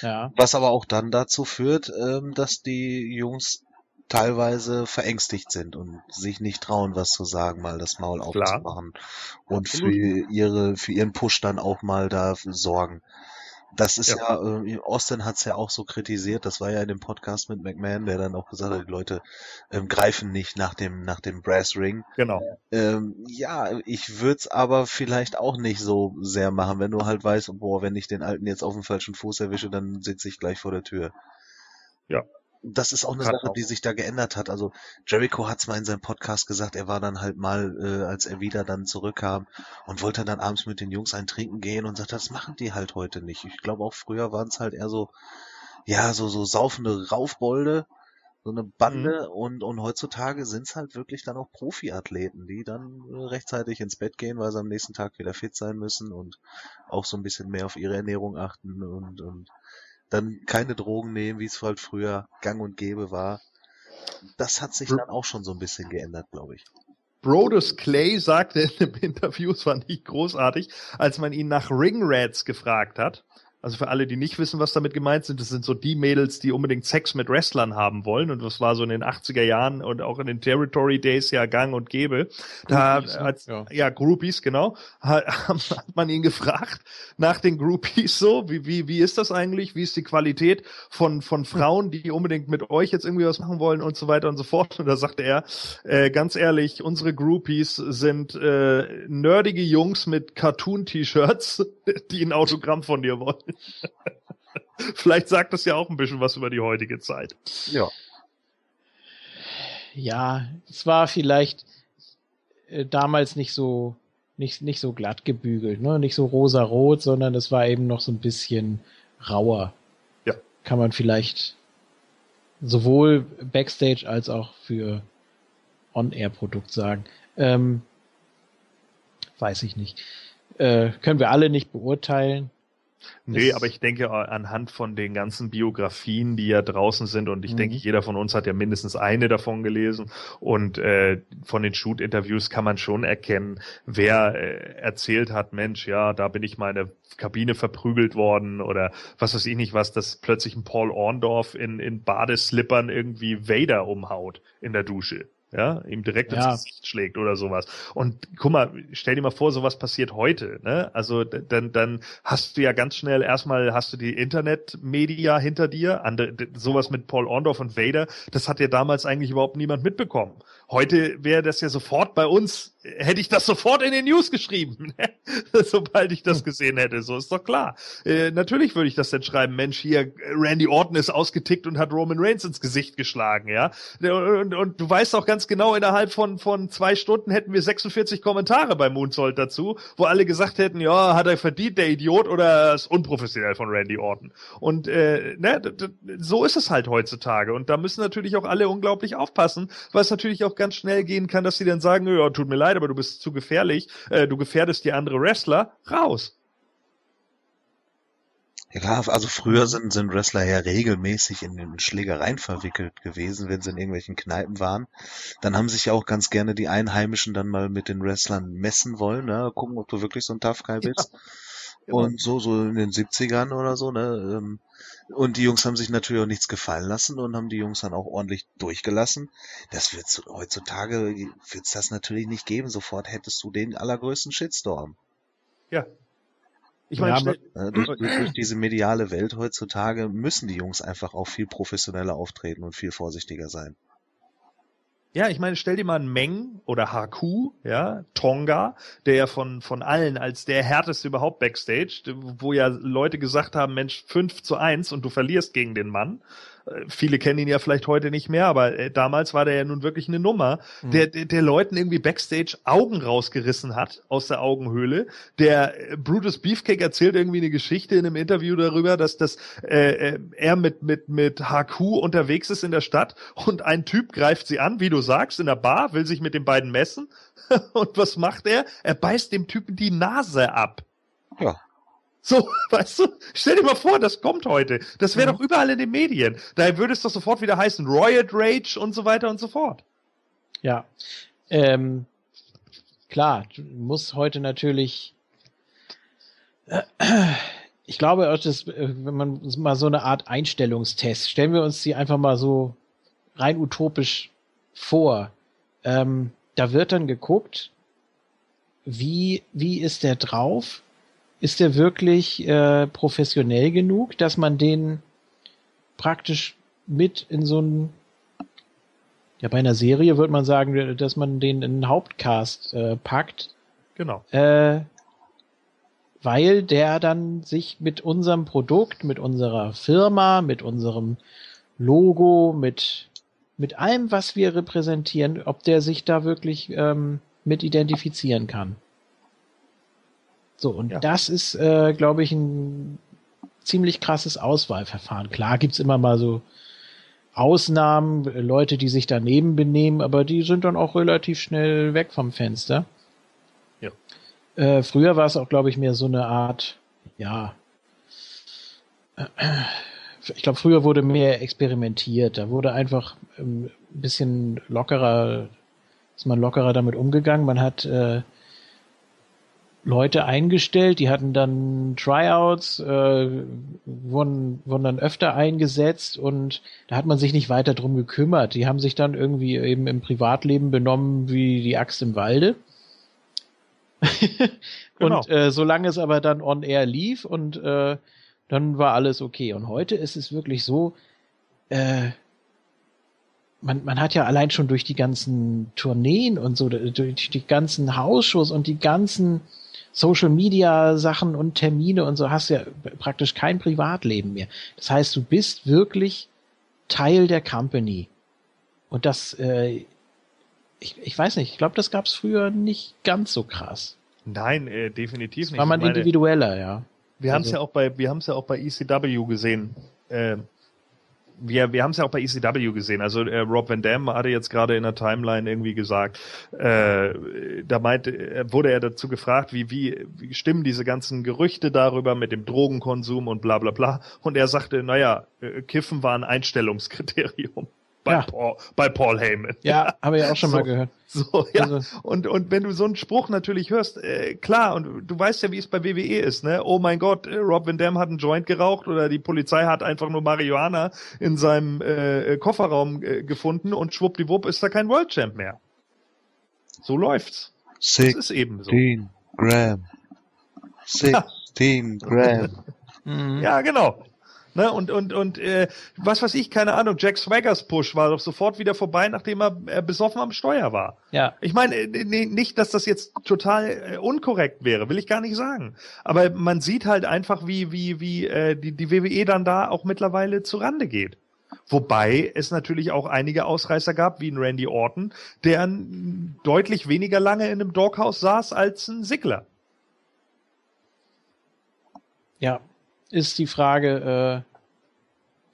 Ja. Was aber auch dann dazu führt, ähm, dass die Jungs teilweise verängstigt sind und sich nicht trauen, was zu sagen, mal das Maul aufzumachen und Absolut. für ihre, für ihren Push dann auch mal da sorgen. Das ist ja, ja äh, Austin hat es ja auch so kritisiert, das war ja in dem Podcast mit McMahon, der dann auch gesagt hat, die Leute ähm, greifen nicht nach dem, nach dem Brass Ring. Genau. Ähm, ja, ich würde es aber vielleicht auch nicht so sehr machen, wenn du halt weißt, boah, wenn ich den Alten jetzt auf dem falschen Fuß erwische, dann sitze ich gleich vor der Tür. Ja, das ist auch eine Sache, die sich da geändert hat. Also Jericho hat es mal in seinem Podcast gesagt, er war dann halt mal, äh, als er wieder dann zurückkam und wollte dann abends mit den Jungs ein Trinken gehen und sagt, das machen die halt heute nicht. Ich glaube auch früher waren es halt eher so, ja, so, so saufende Raufbolde. so eine Bande mhm. und, und heutzutage sind's halt wirklich dann auch Profiathleten, die dann äh, rechtzeitig ins Bett gehen, weil sie am nächsten Tag wieder fit sein müssen und auch so ein bisschen mehr auf ihre Ernährung achten und, und dann keine Drogen nehmen, wie es halt früher gang und gäbe war. Das hat sich dann auch schon so ein bisschen geändert, glaube ich. Brodus Clay sagte in dem Interview, es war nicht großartig, als man ihn nach Ringrats gefragt hat, also für alle, die nicht wissen, was damit gemeint sind, das sind so die Mädels, die unbedingt Sex mit Wrestlern haben wollen. Und das war so in den 80er Jahren und auch in den Territory Days ja gang und gäbe. Da Groupies, hat, ja. ja, Groupies, genau. Hat, hat man ihn gefragt nach den Groupies so, wie, wie, wie ist das eigentlich? Wie ist die Qualität von, von Frauen, die unbedingt mit euch jetzt irgendwie was machen wollen und so weiter und so fort. Und da sagte er, äh, ganz ehrlich, unsere Groupies sind äh, nerdige Jungs mit Cartoon-T-Shirts, die ein Autogramm von dir wollen. Vielleicht sagt das ja auch ein bisschen was über die heutige Zeit. Ja. Ja, es war vielleicht äh, damals nicht so nicht nicht so glatt gebügelt, ne, nicht so rosa-rot, sondern es war eben noch so ein bisschen rauer. Ja. Kann man vielleicht sowohl Backstage als auch für On-Air-Produkt sagen. Ähm, weiß ich nicht. Äh, können wir alle nicht beurteilen. Nee, aber ich denke äh, anhand von den ganzen Biografien, die ja draußen sind, und ich mhm. denke, jeder von uns hat ja mindestens eine davon gelesen, und äh, von den Shoot-Interviews kann man schon erkennen, wer äh, erzählt hat, Mensch, ja, da bin ich meine Kabine verprügelt worden oder was weiß ich nicht was, dass plötzlich ein Paul Orndorff in, in Badeslippern irgendwie Vader umhaut in der Dusche ja, ihm direkt ja. ins Gesicht schlägt oder sowas. Und guck mal, stell dir mal vor, sowas passiert heute, ne? Also dann, dann hast du ja ganz schnell erstmal hast du die Internetmedia hinter dir, andere, sowas mit Paul Orndorff und Vader, das hat ja damals eigentlich überhaupt niemand mitbekommen. Heute wäre das ja sofort bei uns, hätte ich das sofort in den News geschrieben, sobald ich das gesehen hätte. So ist doch klar. Äh, natürlich würde ich das dann schreiben, Mensch, hier, Randy Orton ist ausgetickt und hat Roman Reigns ins Gesicht geschlagen, ja. Und, und du weißt auch ganz genau, innerhalb von, von zwei Stunden hätten wir 46 Kommentare bei Moonsault dazu, wo alle gesagt hätten, ja, hat er verdient, der Idiot, oder ist unprofessionell von Randy Orton. Und äh, ne, so ist es halt heutzutage. Und da müssen natürlich auch alle unglaublich aufpassen, weil es natürlich auch auch ganz schnell gehen kann, dass sie dann sagen, ja, tut mir leid, aber du bist zu gefährlich, äh, du gefährdest die andere Wrestler, raus. Ja, also früher sind, sind Wrestler ja regelmäßig in den Schlägereien verwickelt gewesen, wenn sie in irgendwelchen Kneipen waren. Dann haben sich ja auch ganz gerne die Einheimischen dann mal mit den Wrestlern messen wollen, ne? gucken, ob du wirklich so ein Tough Guy bist. Ja. Und so, so in den 70ern oder so, ne? Ähm, und die Jungs haben sich natürlich auch nichts gefallen lassen und haben die Jungs dann auch ordentlich durchgelassen. Das wird heutzutage wird's das natürlich nicht geben. Sofort hättest du den allergrößten Shitstorm. Ja. Ich meine, ja, durch, durch, durch diese mediale Welt heutzutage müssen die Jungs einfach auch viel professioneller auftreten und viel vorsichtiger sein. Ja, ich meine, stell dir mal einen Meng oder Haku, ja, Tonga, der ja von, von allen als der härteste überhaupt Backstage, wo ja Leute gesagt haben, Mensch, 5 zu 1 und du verlierst gegen den Mann. Äh, viele kennen ihn ja vielleicht heute nicht mehr, aber äh, damals war der ja nun wirklich eine Nummer, mhm. der, der, der Leuten irgendwie Backstage Augen rausgerissen hat aus der Augenhöhle. Der äh, Brutus Beefcake erzählt irgendwie eine Geschichte in einem Interview darüber, dass das äh, er mit mit mit HQ unterwegs ist in der Stadt und ein Typ greift sie an, wie du sagst, in der Bar, will sich mit den beiden messen und was macht er? Er beißt dem Typen die Nase ab. Ja. So, weißt du, stell dir mal vor, das kommt heute. Das wäre mhm. doch überall in den Medien. Da würde es doch sofort wieder heißen Riot Rage und so weiter und so fort. Ja. Ähm, klar, du musst heute natürlich. Äh, ich glaube, das, äh, wenn man mal so eine Art Einstellungstest, stellen wir uns die einfach mal so rein utopisch vor. Ähm, da wird dann geguckt, wie, wie ist der drauf? Ist der wirklich äh, professionell genug, dass man den praktisch mit in so ein ja bei einer Serie würde man sagen, dass man den in einen Hauptcast äh, packt. Genau. Äh, weil der dann sich mit unserem Produkt, mit unserer Firma, mit unserem Logo, mit mit allem, was wir repräsentieren, ob der sich da wirklich ähm, mit identifizieren kann. So, und ja. das ist, äh, glaube ich, ein ziemlich krasses Auswahlverfahren. Klar gibt's immer mal so Ausnahmen, Leute, die sich daneben benehmen, aber die sind dann auch relativ schnell weg vom Fenster. Ja. Äh, früher war es auch, glaube ich, mehr so eine Art, ja, ich glaube, früher wurde mehr experimentiert. Da wurde einfach ähm, ein bisschen lockerer, ist man lockerer damit umgegangen. Man hat äh, Leute eingestellt, die hatten dann Tryouts, äh, wurden, wurden dann öfter eingesetzt und da hat man sich nicht weiter drum gekümmert. Die haben sich dann irgendwie eben im Privatleben benommen wie die Axt im Walde. genau. Und äh, solange es aber dann on air lief und äh, dann war alles okay. Und heute ist es wirklich so, äh, man, man hat ja allein schon durch die ganzen Tourneen und so, durch die ganzen Hausshows und die ganzen Social Media Sachen und Termine und so hast du ja praktisch kein Privatleben mehr. Das heißt, du bist wirklich Teil der Company. Und das, äh, ich, ich weiß nicht, ich glaube, das gab es früher nicht ganz so krass. Nein, äh, definitiv nicht. War man individueller, ja. Wir also, haben es ja auch bei, wir haben es ja auch bei ECW gesehen. Äh, wir, wir haben es ja auch bei ECW gesehen. Also äh, Rob Van Dam hatte jetzt gerade in der Timeline irgendwie gesagt, äh, da meinte, äh, wurde er dazu gefragt, wie, wie, wie stimmen diese ganzen Gerüchte darüber mit dem Drogenkonsum und bla bla bla. Und er sagte, naja, äh, Kiffen war ein Einstellungskriterium bei, ja. Paul, bei Paul Heyman. Ja, habe ich auch schon so, mal gehört. So, ja. Also. Und, und wenn du so einen Spruch natürlich hörst, äh, klar, und du weißt ja, wie es bei WWE ist, ne? Oh mein Gott, äh, Rob Van Dam hat einen Joint geraucht oder die Polizei hat einfach nur Marihuana in seinem äh, Kofferraum äh, gefunden und schwuppdiwupp ist da kein World Champ mehr. So läuft's. 16 das ist eben so. Gramm. 16 Gramm. Ja, genau. Ne? Und, und, und äh, was weiß ich, keine Ahnung, Jack Swaggers Push war doch sofort wieder vorbei, nachdem er äh, besoffen am Steuer war. Ja. Ich meine, äh, nicht, dass das jetzt total äh, unkorrekt wäre, will ich gar nicht sagen. Aber man sieht halt einfach, wie, wie, wie äh, die, die WWE dann da auch mittlerweile zu Rande geht. Wobei es natürlich auch einige Ausreißer gab, wie ein Randy Orton, der deutlich weniger lange in einem Doghouse saß als ein Sigler. Ja, ist die Frage, äh,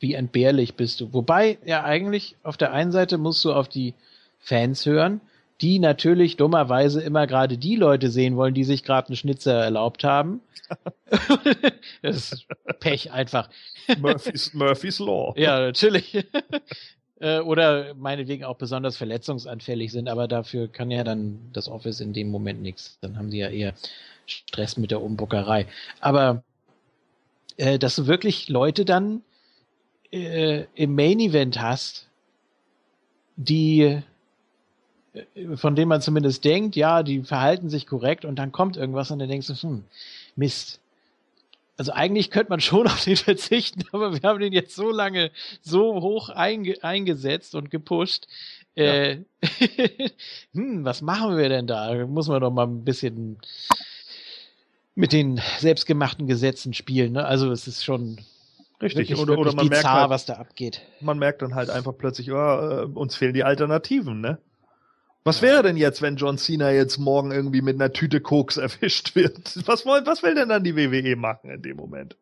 wie entbehrlich bist du. Wobei, ja, eigentlich auf der einen Seite musst du auf die Fans hören, die natürlich dummerweise immer gerade die Leute sehen wollen, die sich gerade einen Schnitzer erlaubt haben. das ist Pech einfach. Murphy's, Murphy's Law. Ja, natürlich. Äh, oder meinetwegen auch besonders verletzungsanfällig sind, aber dafür kann ja dann das Office in dem Moment nichts. Dann haben die ja eher Stress mit der Umbuckerei. Aber äh, dass du wirklich Leute dann äh, im Main Event hast, die äh, von denen man zumindest denkt, ja, die verhalten sich korrekt und dann kommt irgendwas und dann denkst du, hm, Mist. Also eigentlich könnte man schon auf den verzichten, aber wir haben den jetzt so lange so hoch einge eingesetzt und gepusht. Ja. Äh, hm, was machen wir denn da? Muss man doch mal ein bisschen mit den selbstgemachten Gesetzen spielen. Ne? Also es ist schon richtig wirklich, oder, oder man bizarr, merkt halt, was da abgeht. Man merkt dann halt einfach plötzlich, oh, äh, uns fehlen die Alternativen, ne? Was ja. wäre denn jetzt, wenn John Cena jetzt morgen irgendwie mit einer Tüte Koks erwischt wird? Was, wollen, was will denn dann die WWE machen in dem Moment?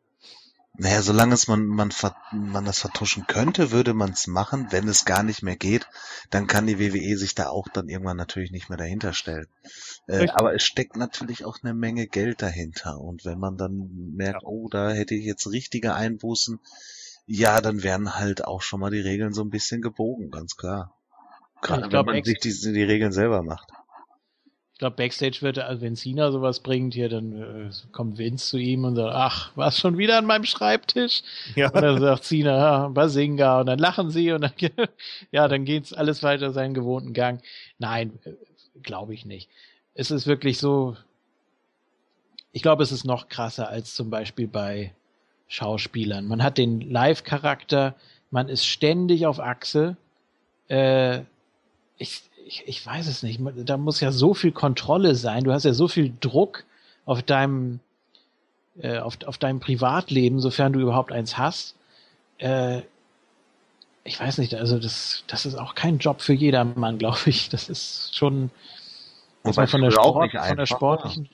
Naja, solange es man, man, man das vertuschen könnte, würde man es machen. Wenn es gar nicht mehr geht, dann kann die WWE sich da auch dann irgendwann natürlich nicht mehr dahinter stellen. Äh, aber es steckt natürlich auch eine Menge Geld dahinter. Und wenn man dann merkt, ja. oh, da hätte ich jetzt richtige Einbußen, ja, dann werden halt auch schon mal die Regeln so ein bisschen gebogen, ganz klar. Gerade wenn man sich die, die Regeln selber macht. Ich glaube, Backstage wird, also wenn Cena sowas bringt, hier, dann äh, kommt Vince zu ihm und sagt, ach, war's schon wieder an meinem Schreibtisch? Ja. Und dann sagt Cena, ja, Basinga, und dann lachen sie und dann, ja, dann geht's alles weiter seinen gewohnten Gang. Nein, äh, glaube ich nicht. Es ist wirklich so, ich glaube, es ist noch krasser als zum Beispiel bei Schauspielern. Man hat den Live-Charakter, man ist ständig auf Achse. Äh, ich, ich, ich weiß es nicht. Da muss ja so viel Kontrolle sein. Du hast ja so viel Druck auf deinem, äh, auf, auf deinem Privatleben, sofern du überhaupt eins hast. Äh, ich weiß nicht, also das, das ist auch kein Job für jedermann, glaube ich. Das ist schon Wobei von der, Sport, von der sportlichen.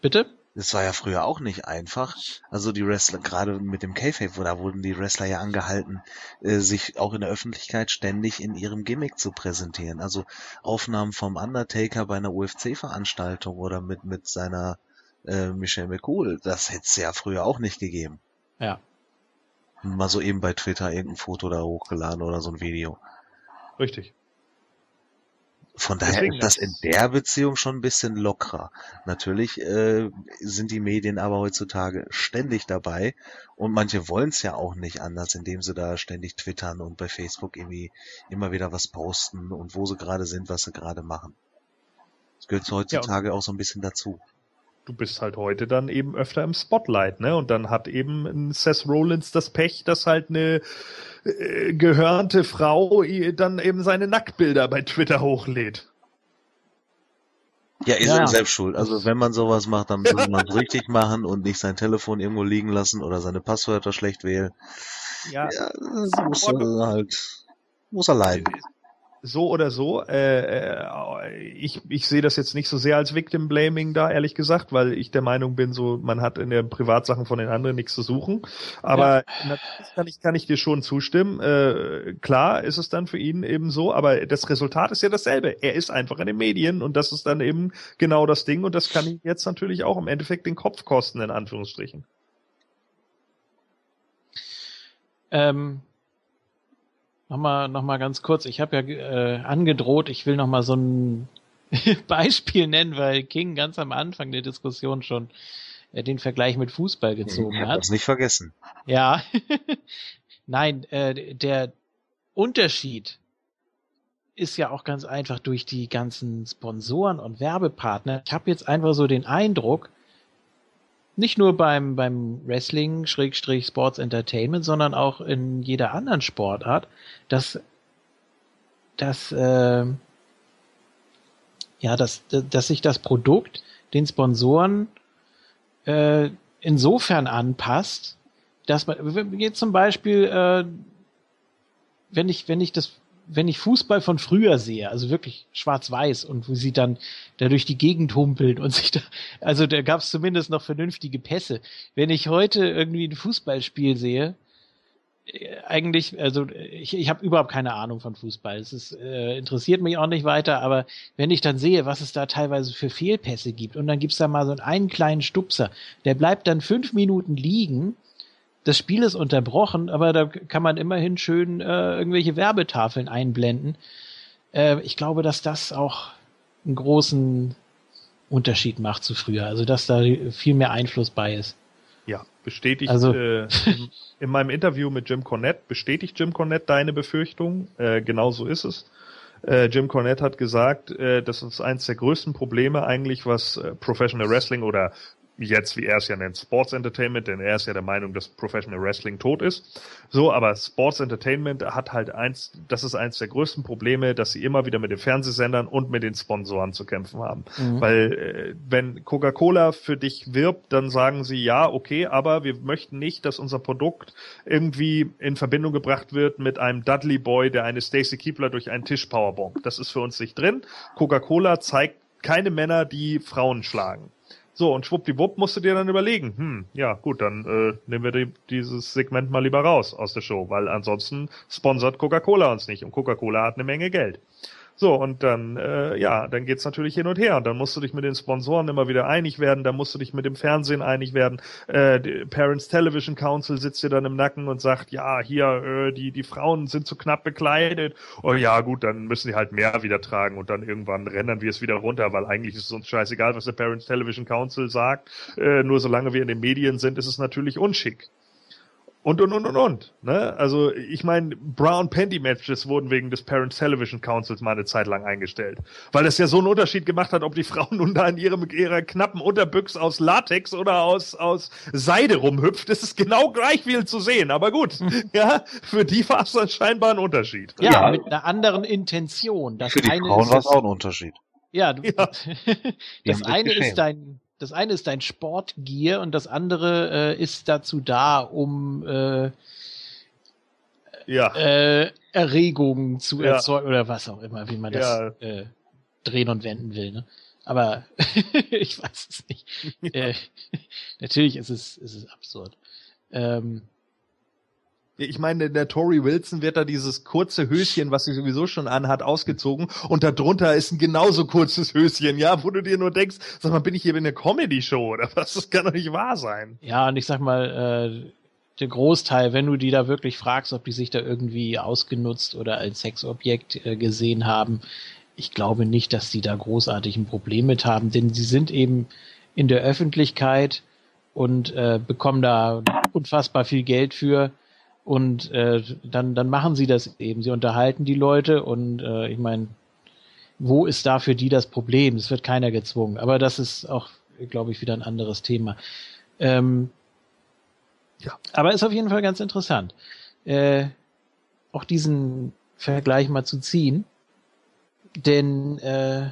Bitte? Das war ja früher auch nicht einfach. Also die Wrestler, gerade mit dem K-Fape, da wurden die Wrestler ja angehalten, äh, sich auch in der Öffentlichkeit ständig in ihrem Gimmick zu präsentieren. Also Aufnahmen vom Undertaker bei einer UFC-Veranstaltung oder mit, mit seiner äh, Michelle McCool, das hätte es ja früher auch nicht gegeben. Ja. Mal so eben bei Twitter irgendein Foto da hochgeladen oder so ein Video. Richtig. Von daher Deswegen ist das in der Beziehung schon ein bisschen lockerer. Natürlich äh, sind die Medien aber heutzutage ständig dabei und manche wollen es ja auch nicht anders, indem sie da ständig twittern und bei Facebook irgendwie immer wieder was posten und wo sie gerade sind, was sie gerade machen. Das gehört heutzutage auch so ein bisschen dazu. Du bist halt heute dann eben öfter im Spotlight, ne? Und dann hat eben Seth Rollins das Pech, dass halt eine äh, gehörnte Frau dann eben seine Nacktbilder bei Twitter hochlädt. Ja, ist ja. selbst schuld. Also wenn man sowas macht, dann muss man es richtig machen und nicht sein Telefon irgendwo liegen lassen oder seine Passwörter schlecht wählen. Ja, Ja, das muss er halt, muss er leiden. So oder so. Äh, äh, ich, ich sehe das jetzt nicht so sehr als Victim Blaming da, ehrlich gesagt, weil ich der Meinung bin, so man hat in den Privatsachen von den anderen nichts zu suchen. Aber natürlich kann ich, kann ich dir schon zustimmen. Äh, klar ist es dann für ihn eben so, aber das Resultat ist ja dasselbe. Er ist einfach in den Medien und das ist dann eben genau das Ding und das kann ihm jetzt natürlich auch im Endeffekt den Kopf kosten, in Anführungsstrichen. Ähm, nochmal noch mal ganz kurz, ich habe ja äh, angedroht, ich will nochmal so ein Beispiel nennen, weil King ganz am Anfang der Diskussion schon äh, den Vergleich mit Fußball gezogen Ich hat. das nicht vergessen. Ja. Nein, äh, der Unterschied ist ja auch ganz einfach durch die ganzen Sponsoren und Werbepartner. Ich habe jetzt einfach so den Eindruck, nicht nur beim, beim Wrestling, Schrägstrich Sports Entertainment, sondern auch in jeder anderen Sportart, dass, dass, äh, ja, dass, dass sich das Produkt den Sponsoren äh, insofern anpasst, dass man, jetzt zum Beispiel, äh, wenn ich, wenn ich das, wenn ich Fußball von früher sehe, also wirklich schwarz-weiß und wo sie dann da durch die Gegend humpeln und sich da, also da gab es zumindest noch vernünftige Pässe. Wenn ich heute irgendwie ein Fußballspiel sehe, äh, eigentlich, also ich, ich habe überhaupt keine Ahnung von Fußball. Es ist, äh, interessiert mich auch nicht weiter, aber wenn ich dann sehe, was es da teilweise für Fehlpässe gibt und dann gibt's da mal so einen kleinen Stupser, der bleibt dann fünf Minuten liegen, das Spiel ist unterbrochen, aber da kann man immerhin schön äh, irgendwelche Werbetafeln einblenden. Äh, ich glaube, dass das auch einen großen Unterschied macht zu früher, also dass da viel mehr Einfluss bei ist. Ja, bestätigt. Also- äh, in, in meinem Interview mit Jim Cornette bestätigt Jim Cornette deine Befürchtung. Äh, genau so ist es. Äh, Jim Cornette hat gesagt, äh, das ist eins der größten Probleme eigentlich, was äh, Professional Wrestling oder jetzt, wie er es ja nennt, Sports Entertainment, denn er ist ja der Meinung, dass Professional Wrestling tot ist. So, aber Sports Entertainment hat halt eins, das ist eins der größten Probleme, dass sie immer wieder mit den Fernsehsendern und mit den Sponsoren zu kämpfen haben. Mhm. Weil äh, wenn Coca-Cola für dich wirbt, dann sagen sie ja, okay, aber wir möchten nicht, dass unser Produkt irgendwie in Verbindung gebracht wird mit einem Dudley Boy, der eine Stacy Keebler durch einen Tisch powerbombt. Das ist für uns nicht drin. Coca-Cola zeigt keine Männer, die Frauen schlagen. So, und schwuppdiwupp musst du dir dann überlegen, hm, ja, gut, dann äh, nehmen wir die, dieses Segment mal lieber raus aus der Show, weil ansonsten sponsert Coca-Cola uns nicht und Coca-Cola hat eine Menge Geld. So, und dann, äh, ja, dann geht's natürlich hin und her. Und dann musst du dich mit den Sponsoren immer wieder einig werden, dann musst du dich mit dem Fernsehen einig werden. Äh, Parents Television Council sitzt dir dann im Nacken und sagt, ja, hier, äh, die, die Frauen sind zu knapp bekleidet. Oh ja, gut, dann müssen die halt mehr wieder tragen und dann irgendwann rendern wir es wieder runter, weil eigentlich ist es uns scheißegal, was der Parents Television Council sagt. Äh, nur solange wir in den Medien sind, ist es natürlich unschick. Und, und, und, und, und. Ne? Also, ich meine, Brown Panty Matches wurden wegen des Parents Television Councils mal eine Zeit lang eingestellt. Weil das ja so einen Unterschied gemacht hat, ob die Frau nun da in ihrem, ihrer knappen Unterbüchs aus Latex oder aus, aus Seide rumhüpft. Das ist genau gleich viel zu sehen. Aber gut, ja, für die war es dann scheinbar ein Unterschied. Ja, Ja. mit einer anderen Intention. Das Für die eine Frauen ist war es auch ein Unterschied. Ja, du, Ja. das eine ist dein, das eine ist dein Sportgier und das andere äh, ist dazu da, um äh, Ja. äh, Erregungen zu Ja. erzeugen oder was auch immer, wie man das Ja. äh, drehen und wenden will. Ne? Aber ich weiß es nicht. Äh, natürlich ist es, ist es absurd. Ähm, ich meine, der Tori Wilson wird da dieses kurze Höschen, was sie sowieso schon anhat, ausgezogen und darunter ist ein genauso kurzes Höschen, ja, wo du dir nur denkst, sag mal, bin ich hier in einer Comedy-Show oder was? Das kann doch nicht wahr sein. Ja, und ich sag mal, äh, der Großteil, wenn du die da wirklich fragst, ob die sich da irgendwie ausgenutzt oder als Sexobjekt äh, gesehen haben, ich glaube nicht, dass die da großartig ein Problem mit haben, denn sie sind eben in der Öffentlichkeit und äh, bekommen da unfassbar viel Geld für und äh, dann dann machen sie das eben. Sie unterhalten die Leute und äh, ich meine, wo ist da für die das Problem? Es wird keiner gezwungen. Aber das ist auch, glaube ich, wieder ein anderes Thema. Ähm, ja, aber ist auf jeden Fall ganz interessant, äh, auch diesen Vergleich mal zu ziehen. Denn äh,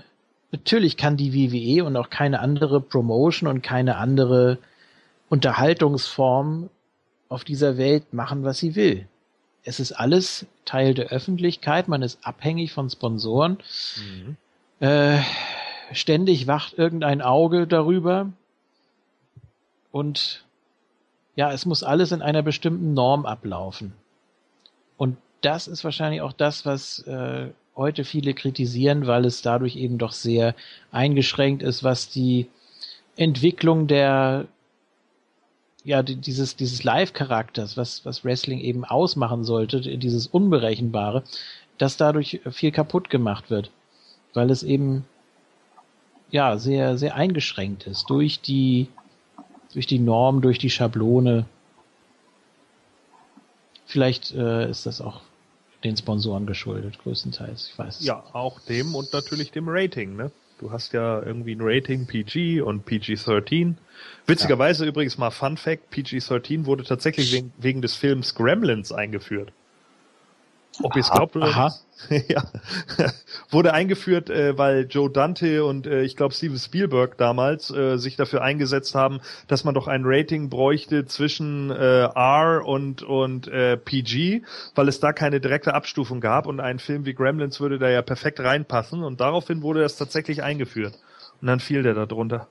natürlich kann die WWE und auch keine andere Promotion und keine andere Unterhaltungsform auf dieser Welt machen, was sie will. Es ist alles Teil der Öffentlichkeit, man ist abhängig von Sponsoren. Mhm. Äh, ständig wacht irgendein Auge darüber. Und ja, es muss alles in einer bestimmten Norm ablaufen. Und das ist wahrscheinlich auch das, was äh, heute viele kritisieren, weil es dadurch eben doch sehr eingeschränkt ist, was die Entwicklung der ja dieses dieses Live-Charakters, was was Wrestling eben ausmachen sollte, dieses Unberechenbare, dass dadurch viel kaputt gemacht wird, weil es eben ja sehr sehr eingeschränkt ist durch die durch die Norm, durch die Schablone. Vielleicht äh, ist das auch den Sponsoren geschuldet, größtenteils. Ich weiß. Ja, auch dem und natürlich dem Rating, ne? Du hast ja irgendwie ein Rating PG und PG-13. Witzigerweise ja. übrigens mal Fun Fact, PG-13 wurde tatsächlich wegen, wegen des Films Gremlins eingeführt. Ob ihr es glaubt oder aha. ja. Wurde eingeführt, äh, weil Joe Dante und äh, ich glaube Steven Spielberg damals äh, sich dafür eingesetzt haben, dass man doch ein Rating bräuchte zwischen äh, R und und äh, PG, weil es da keine direkte Abstufung gab und ein Film wie Gremlins würde da ja perfekt reinpassen und daraufhin wurde das tatsächlich eingeführt. Und dann fiel der da drunter.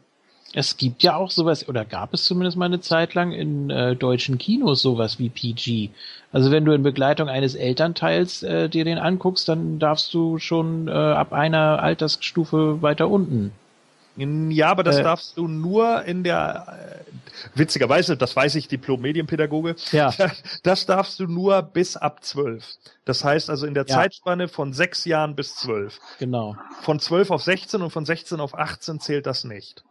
Es gibt ja auch sowas, oder gab es zumindest mal eine Zeit lang in äh, deutschen Kinos sowas wie PG. Also wenn du in Begleitung eines Elternteils äh, dir den anguckst, dann darfst du schon äh, ab einer Altersstufe weiter unten. Ja, aber das äh, darfst du nur in der, äh, witzigerweise, das weiß ich, Diplom-Medienpädagoge, ja. das darfst du nur bis ab zwölf. Das heißt also in der ja. Zeitspanne von sechs Jahren bis zwölf. Genau. Von zwölf auf sechzehn und von sechzehn auf achtzehn zählt das nicht.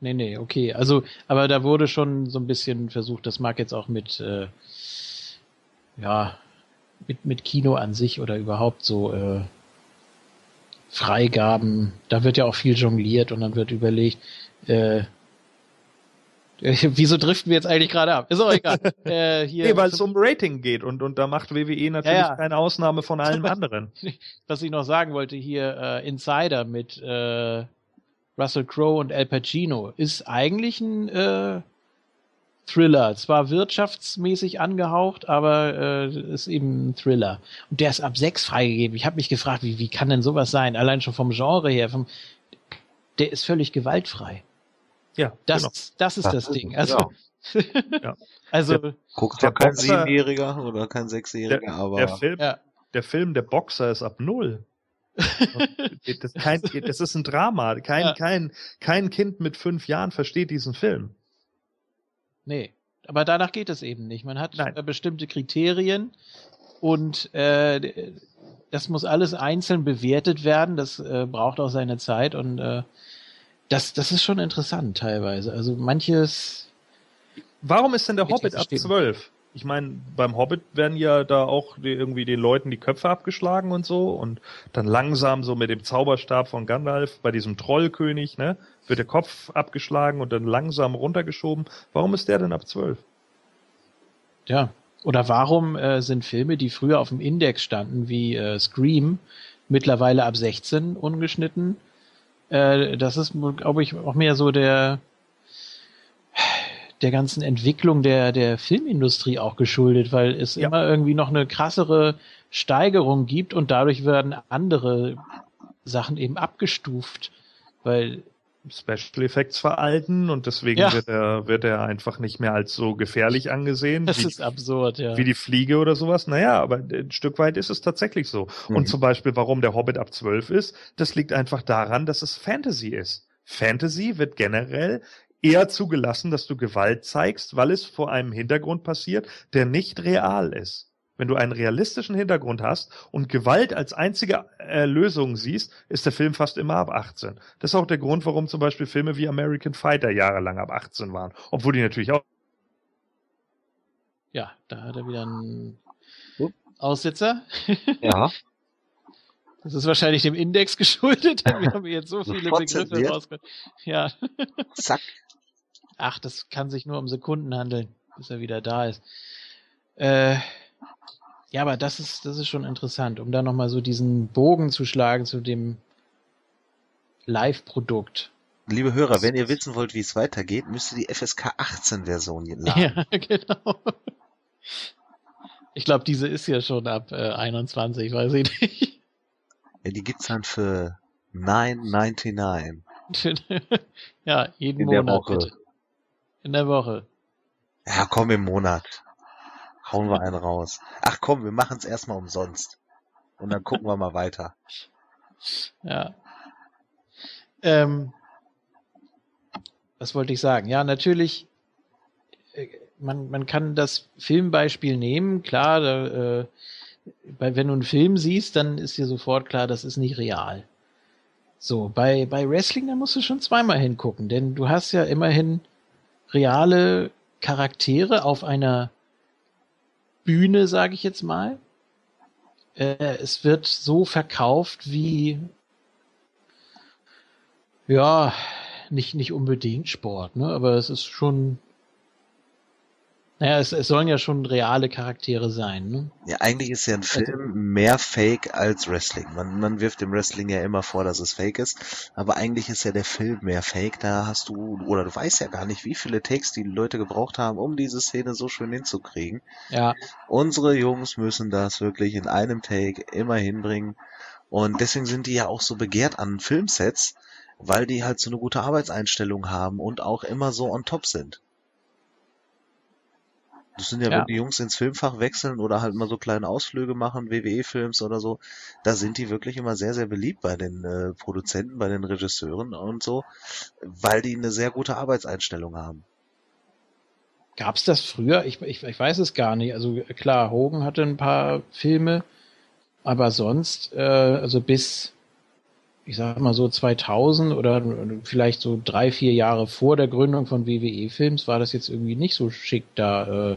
Nee, nee, okay. Also, aber da wurde schon so ein bisschen versucht, das mag jetzt auch mit, äh, ja, mit, mit Kino an sich oder überhaupt so äh, Freigaben, da wird ja auch viel jongliert und dann wird überlegt, äh, Wieso driften wir jetzt eigentlich gerade ab? Ist auch egal. äh, hier nee, weil es um Rating geht und, und da macht WWE natürlich ja, ja. keine Ausnahme von allem anderen. Was ich noch sagen wollte, hier äh, Insider mit äh, Russell Crowe und Al Pacino, ist eigentlich ein äh, Thriller. Zwar wirtschaftsmäßig angehaucht, aber äh, ist eben ein Thriller. Und der ist ab sechs freigegeben. Ich habe mich gefragt, wie, wie kann denn sowas sein? Allein schon vom Genre her. Vom, der ist völlig gewaltfrei. Ja, das, genau. das ist das, das Ding. Also, ja. ja. also der, guckt ja kein Siebenjähriger oder kein Sechsjähriger, der, aber der Film, ja. der Film, der Boxer ist ab null das, kein, das ist ein Drama. Kein, ja. kein, kein Kind mit fünf Jahren versteht diesen Film. Nee, aber danach geht es eben nicht. Man hat Nein. bestimmte Kriterien und äh, das muss alles einzeln bewertet werden. Das äh, braucht auch seine Zeit und äh, das, das ist schon interessant teilweise. Also manches. Warum ist denn der Hobbit ab zwölf? Ich meine, beim Hobbit werden ja da auch die, irgendwie den Leuten die Köpfe abgeschlagen und so und dann langsam so mit dem Zauberstab von Gandalf bei diesem Trollkönig, ne, wird der Kopf abgeschlagen und dann langsam runtergeschoben. Warum ist der denn ab zwölf? Ja, oder warum äh, sind Filme, die früher auf dem Index standen, wie äh, Scream, mittlerweile ab 16 ungeschnitten? Äh, das ist, glaube ich, auch mehr so der der ganzen Entwicklung der, der Filmindustrie auch geschuldet, weil es ja. immer irgendwie noch eine krassere Steigerung gibt und dadurch werden andere Sachen eben abgestuft, weil Special Effects veralten und deswegen Ja. wird er wird er einfach nicht mehr als so gefährlich angesehen das wie, ist absurd, ja. wie die Fliege oder sowas. Naja, aber ein Stück weit ist es tatsächlich so. Mhm. Und zum Beispiel, warum der Hobbit ab 12 ist, das liegt einfach daran, dass es Fantasy ist. Fantasy wird generell eher zugelassen, dass du Gewalt zeigst, weil es vor einem Hintergrund passiert, der nicht real ist. Wenn du einen realistischen Hintergrund hast und Gewalt als einzige äh, Lösung siehst, ist der Film fast immer ab 18. Das ist auch der Grund, warum zum Beispiel Filme wie American Fighter jahrelang ab 18 waren. Obwohl die natürlich auch ja, da hat er wieder einen Upp. Aussitzer. Ja. Das ist wahrscheinlich dem Index geschuldet. Wir haben jetzt so viele Sofort Begriffe rausgehört. Ja. Zack. Ach, das kann sich nur um Sekunden handeln, bis er wieder da ist. Äh, ja, aber das ist, das ist schon interessant, um da nochmal so diesen Bogen zu schlagen zu dem Live-Produkt. Liebe Hörer, wenn ihr wissen wollt, wie es weitergeht, müsst ihr die FSK 18 Version laden. Ja, genau. Ich glaube, diese ist ja schon ab äh, 21, weiß ich nicht. Ja, die gibt's dann für 9,99. ja, jeden In Monat bitte. In der Woche. Ja, komm im Monat. Hauen wir einen raus. Ach komm, wir machen's erstmal umsonst. Und dann gucken wir mal weiter. Ja. Ähm, was wollte ich sagen? Ja, natürlich, äh, man, man kann das Filmbeispiel nehmen, klar, da, äh, wenn du einen Film siehst, dann ist dir sofort klar, das ist nicht real. So, bei, bei Wrestling, da musst du schon zweimal hingucken, denn du hast ja immerhin reale Charaktere auf einer Bühne, sage ich jetzt mal. Äh, es wird so verkauft wie ja, nicht, nicht unbedingt Sport, ne? Aber es ist schon. Naja, es, es sollen ja schon reale Charaktere sein, ne? Ja, eigentlich ist ja ein Film mehr Fake als Wrestling. Man, man wirft dem Wrestling ja immer vor, dass es Fake ist, aber eigentlich ist ja der Film mehr Fake. Da hast du, oder du weißt ja gar nicht, wie viele Takes die Leute gebraucht haben, um diese Szene so schön hinzukriegen. Ja, Unsere Jungs müssen das wirklich in einem Take immer hinbringen. Und deswegen sind die ja auch so begehrt an Filmsets, weil die halt so eine gute Arbeitseinstellung haben und auch immer so on top sind. Das sind ja, Ja. wenn die Jungs ins Filmfach wechseln oder halt mal so kleine Ausflüge machen, WWE-Films oder so, da sind die wirklich immer sehr, sehr beliebt bei den äh, Produzenten, bei den Regisseuren und so, weil die eine sehr gute Arbeitseinstellung haben. gab's das früher? Ich, ich, ich weiß es gar nicht. Also klar, Hogan hatte ein paar Filme, aber sonst, äh, also bis, ich sag mal so 2000 oder vielleicht so drei, vier Jahre vor der Gründung von WWE-Films war das jetzt irgendwie nicht so schick, da äh,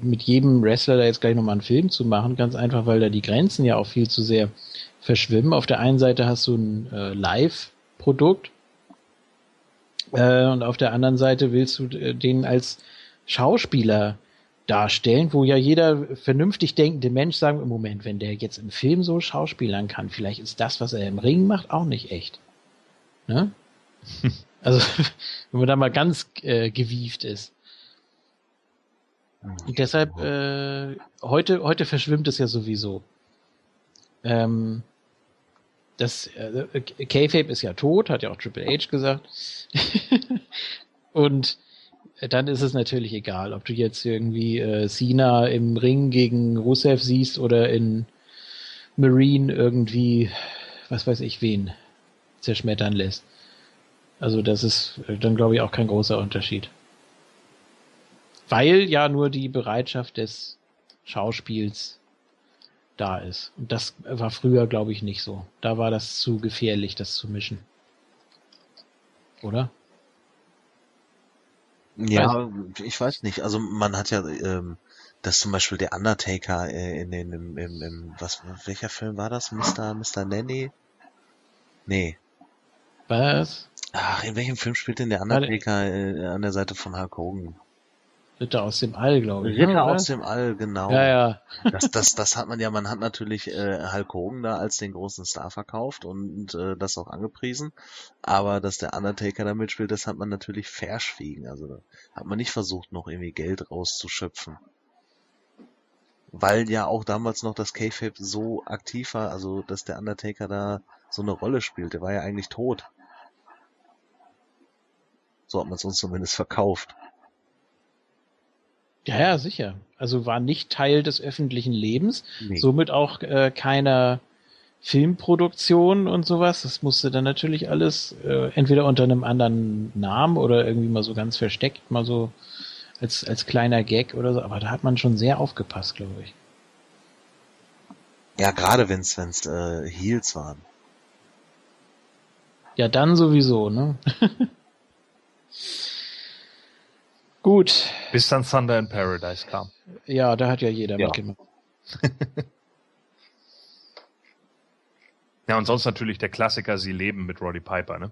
mit jedem Wrestler da jetzt gleich nochmal einen Film zu machen. Ganz einfach, weil da die Grenzen ja auch viel zu sehr verschwimmen. Auf der einen Seite hast du ein äh, Live-Produkt äh, und auf der anderen Seite willst du äh, den als Schauspieler darstellen, wo ja jeder vernünftig denkende Mensch sagen, im Moment, wenn der jetzt im Film so schauspielern kann, vielleicht ist das, was er im Ring macht, auch nicht echt. Ne? also, wenn man da mal ganz äh, gewieft ist. Und deshalb, äh, heute, heute verschwimmt es ja sowieso. Ähm, das äh, K-Fape ist ja tot, hat ja auch Triple H gesagt. Und dann ist es natürlich egal, ob du jetzt irgendwie äh, Cena im Ring gegen Rusev siehst oder in Marine irgendwie, was weiß ich wen, zerschmettern lässt. Also das ist dann glaube ich auch kein großer Unterschied. Weil ja nur die Bereitschaft des Schauspiels da ist. Und das war früher, glaube ich, nicht so. Da war das zu gefährlich, das zu mischen. Oder? Ja, ich weiß nicht. Also man hat ja, ähm, dass zum Beispiel der Undertaker äh, in den, im, im, im, was, welcher Film war das? Mr. Mr. Nanny? Nee. Was? Ach, in welchem Film spielt denn der. Undertaker äh, an der Seite von Hulk Hogan? Ritter aus dem All, glaube ich. ne, Ritter oder? aus dem All, genau. Ja, ja. Das, das, das hat man ja, man hat natürlich äh, Hulk Hogan da als den großen Star verkauft und äh, das auch angepriesen. Aber dass der Undertaker da mitspielt, das hat man natürlich verschwiegen. Also da hat man nicht versucht, noch irgendwie Geld rauszuschöpfen. Weil ja auch damals noch das K-Fape so aktiv war, also dass der Undertaker da so eine Rolle spielt. Der war ja eigentlich tot. So hat man es uns zumindest verkauft. Ja, ja, sicher. Also war nicht Teil des öffentlichen Lebens, Nee. somit auch äh, keiner Filmproduktion und sowas. Das musste dann natürlich alles äh, entweder unter einem anderen Namen oder irgendwie mal so ganz versteckt, mal so als, als kleiner Gag oder so. Aber da hat man schon sehr aufgepasst, glaube ich. Ja, gerade wenn's wenn's äh, Heels waren. Ja, dann sowieso, ne? Gut. Bis dann Thunder in Paradise kam. Ja, da hat ja jeder Ja. mitgemacht. Ja, und sonst natürlich der Klassiker Sie leben mit Roddy Piper, ne?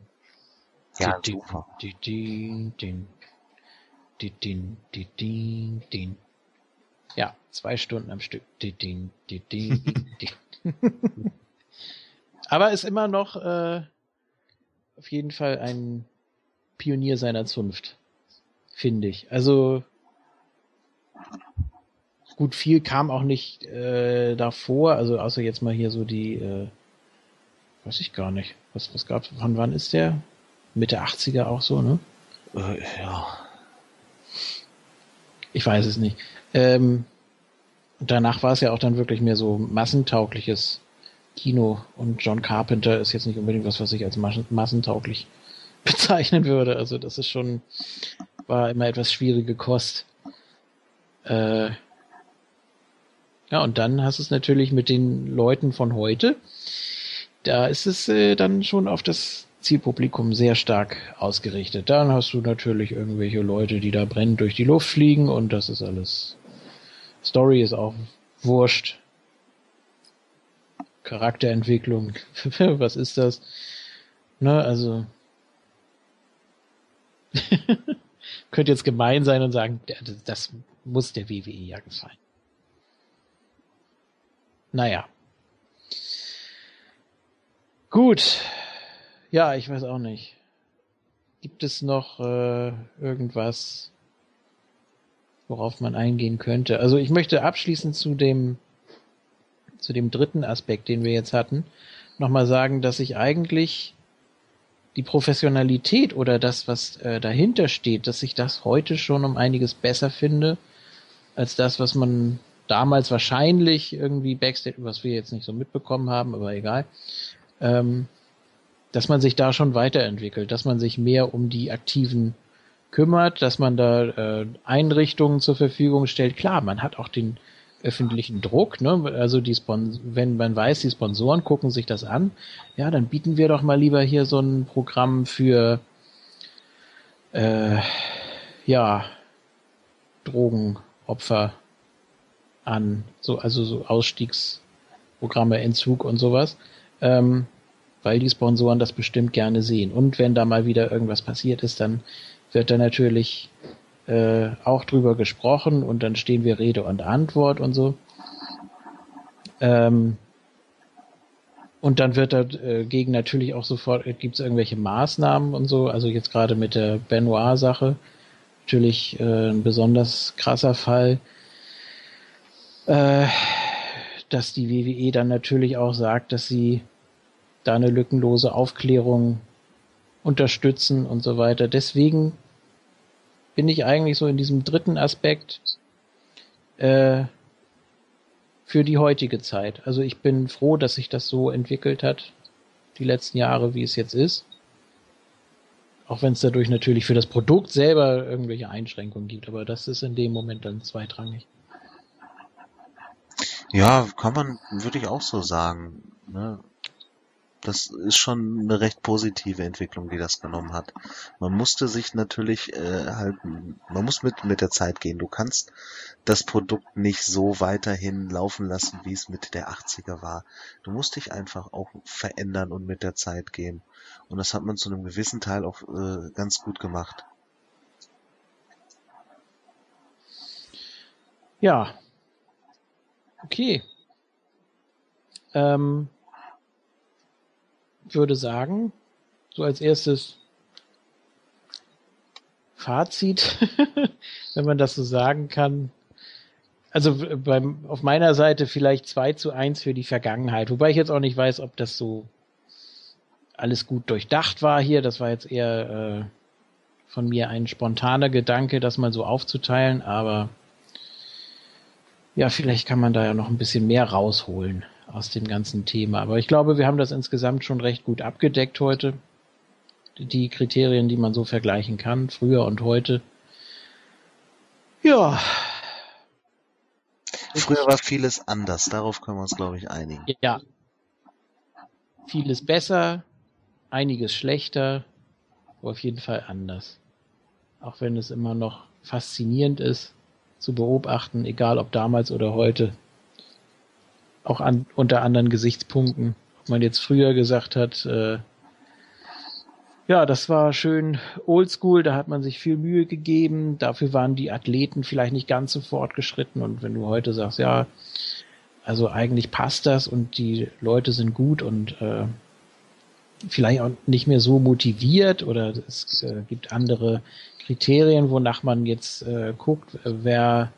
Ja, din. Di- din, di- din, din. Ja, zwei Stunden am Stück. Din, din, din. Aber ist immer noch äh, auf jeden Fall ein Pionier seiner Zunft, finde ich. Also gut, viel kam auch nicht äh, davor, also außer jetzt mal hier so die, äh, weiß ich gar nicht. Was, was gab's? Wann, wann ist der? Mitte 80er auch so, ne? Äh, ja. Ich weiß es nicht. Ähm, danach war es ja auch dann wirklich mehr so massentaugliches Kino und John Carpenter ist jetzt nicht unbedingt was, was ich als massen- massentauglich bezeichnen würde. Also das ist schon, war immer etwas schwierige Kost. Äh, ja, und dann hast du es natürlich mit den Leuten von heute. Da ist es äh, dann schon auf das Zielpublikum sehr stark ausgerichtet. Dann hast du natürlich irgendwelche Leute, die da brennend durch die Luft fliegen und das ist alles. Story ist auch wurscht. Charakterentwicklung, was ist das? Ne, also könnte jetzt gemein sein und sagen, das muss der WWE ja gefallen. Naja. Gut. Ja, ich weiß auch nicht. Gibt es noch äh, irgendwas, worauf man eingehen könnte? Also ich möchte abschließend zu dem zu dem dritten Aspekt, den wir jetzt hatten, nochmal sagen, dass ich eigentlich die Professionalität oder das, was äh, dahinter steht, dass ich das heute schon um einiges besser finde, als das, was man damals wahrscheinlich irgendwie Backstage, was wir jetzt nicht so mitbekommen haben, aber egal, ähm, dass man sich da schon weiterentwickelt, dass man sich mehr um die Aktiven kümmert, dass man da äh, Einrichtungen zur Verfügung stellt. Klar, man hat auch den öffentlichen Druck, ne? Also die Spon wenn man weiß, die Sponsoren gucken sich das an, ja, dann bieten wir doch mal lieber hier so ein Programm für äh, ja Drogenopfer an, so also so Ausstiegsprogramme, Entzug und sowas, ähm, weil die Sponsoren das bestimmt gerne sehen. Und wenn da mal wieder irgendwas passiert ist, dann wird da natürlich äh, auch drüber gesprochen und dann stehen wir Rede und Antwort und so. Ähm, und dann wird dagegen natürlich auch sofort, gibt es irgendwelche Maßnahmen und so, also jetzt gerade mit der Benoit-Sache, natürlich äh, ein besonders krasser Fall, äh, dass die WWE dann natürlich auch sagt, dass sie da eine lückenlose Aufklärung unterstützen und so weiter. Deswegen bin ich eigentlich so in diesem dritten Aspekt äh, für die heutige Zeit. Also ich bin froh, dass sich das so entwickelt hat, die letzten Jahre, wie es jetzt ist. Auch wenn es dadurch natürlich für das Produkt selber irgendwelche Einschränkungen gibt, aber das ist in dem Moment dann zweitrangig. Ja, kann man, würde ich auch so sagen. Ne? Das ist schon eine recht positive Entwicklung, die das genommen hat. Man musste sich natürlich äh, halt, man muss mit mit der Zeit gehen. Du kannst das Produkt nicht so weiterhin laufen lassen, wie es mit der 80er war. Du musst dich einfach auch verändern und mit der Zeit gehen. Und das hat man zu einem gewissen Teil auch äh, ganz gut gemacht. Ja. Okay. Ähm, würde sagen, so als erstes Fazit, wenn man das so sagen kann. Also beim, auf meiner Seite vielleicht 2 zu 1 für die Vergangenheit, wobei ich jetzt auch nicht weiß, ob das so alles gut durchdacht war hier. Das war jetzt eher äh, von mir ein spontaner Gedanke, das mal so aufzuteilen, aber ja, vielleicht kann man da ja noch ein bisschen mehr rausholen aus dem ganzen Thema. Aber ich glaube, wir haben das insgesamt schon recht gut abgedeckt heute. Die Kriterien, die man so vergleichen kann, früher und heute. Ja. Früher war vieles anders, darauf können wir uns, glaube ich, einigen. Ja. Vieles besser, einiges schlechter, aber auf jeden Fall anders. Auch wenn es immer noch faszinierend ist zu beobachten, egal ob damals oder heute. Auch an, unter anderen Gesichtspunkten. Ob man jetzt früher gesagt hat, äh, ja, das war schön oldschool, da hat man sich viel Mühe gegeben, dafür waren die Athleten vielleicht nicht ganz so fortgeschritten und wenn du heute sagst, ja, also eigentlich passt das und die Leute sind gut und äh, vielleicht auch nicht mehr so motiviert oder es äh, gibt andere Kriterien, wonach man jetzt äh, guckt, wer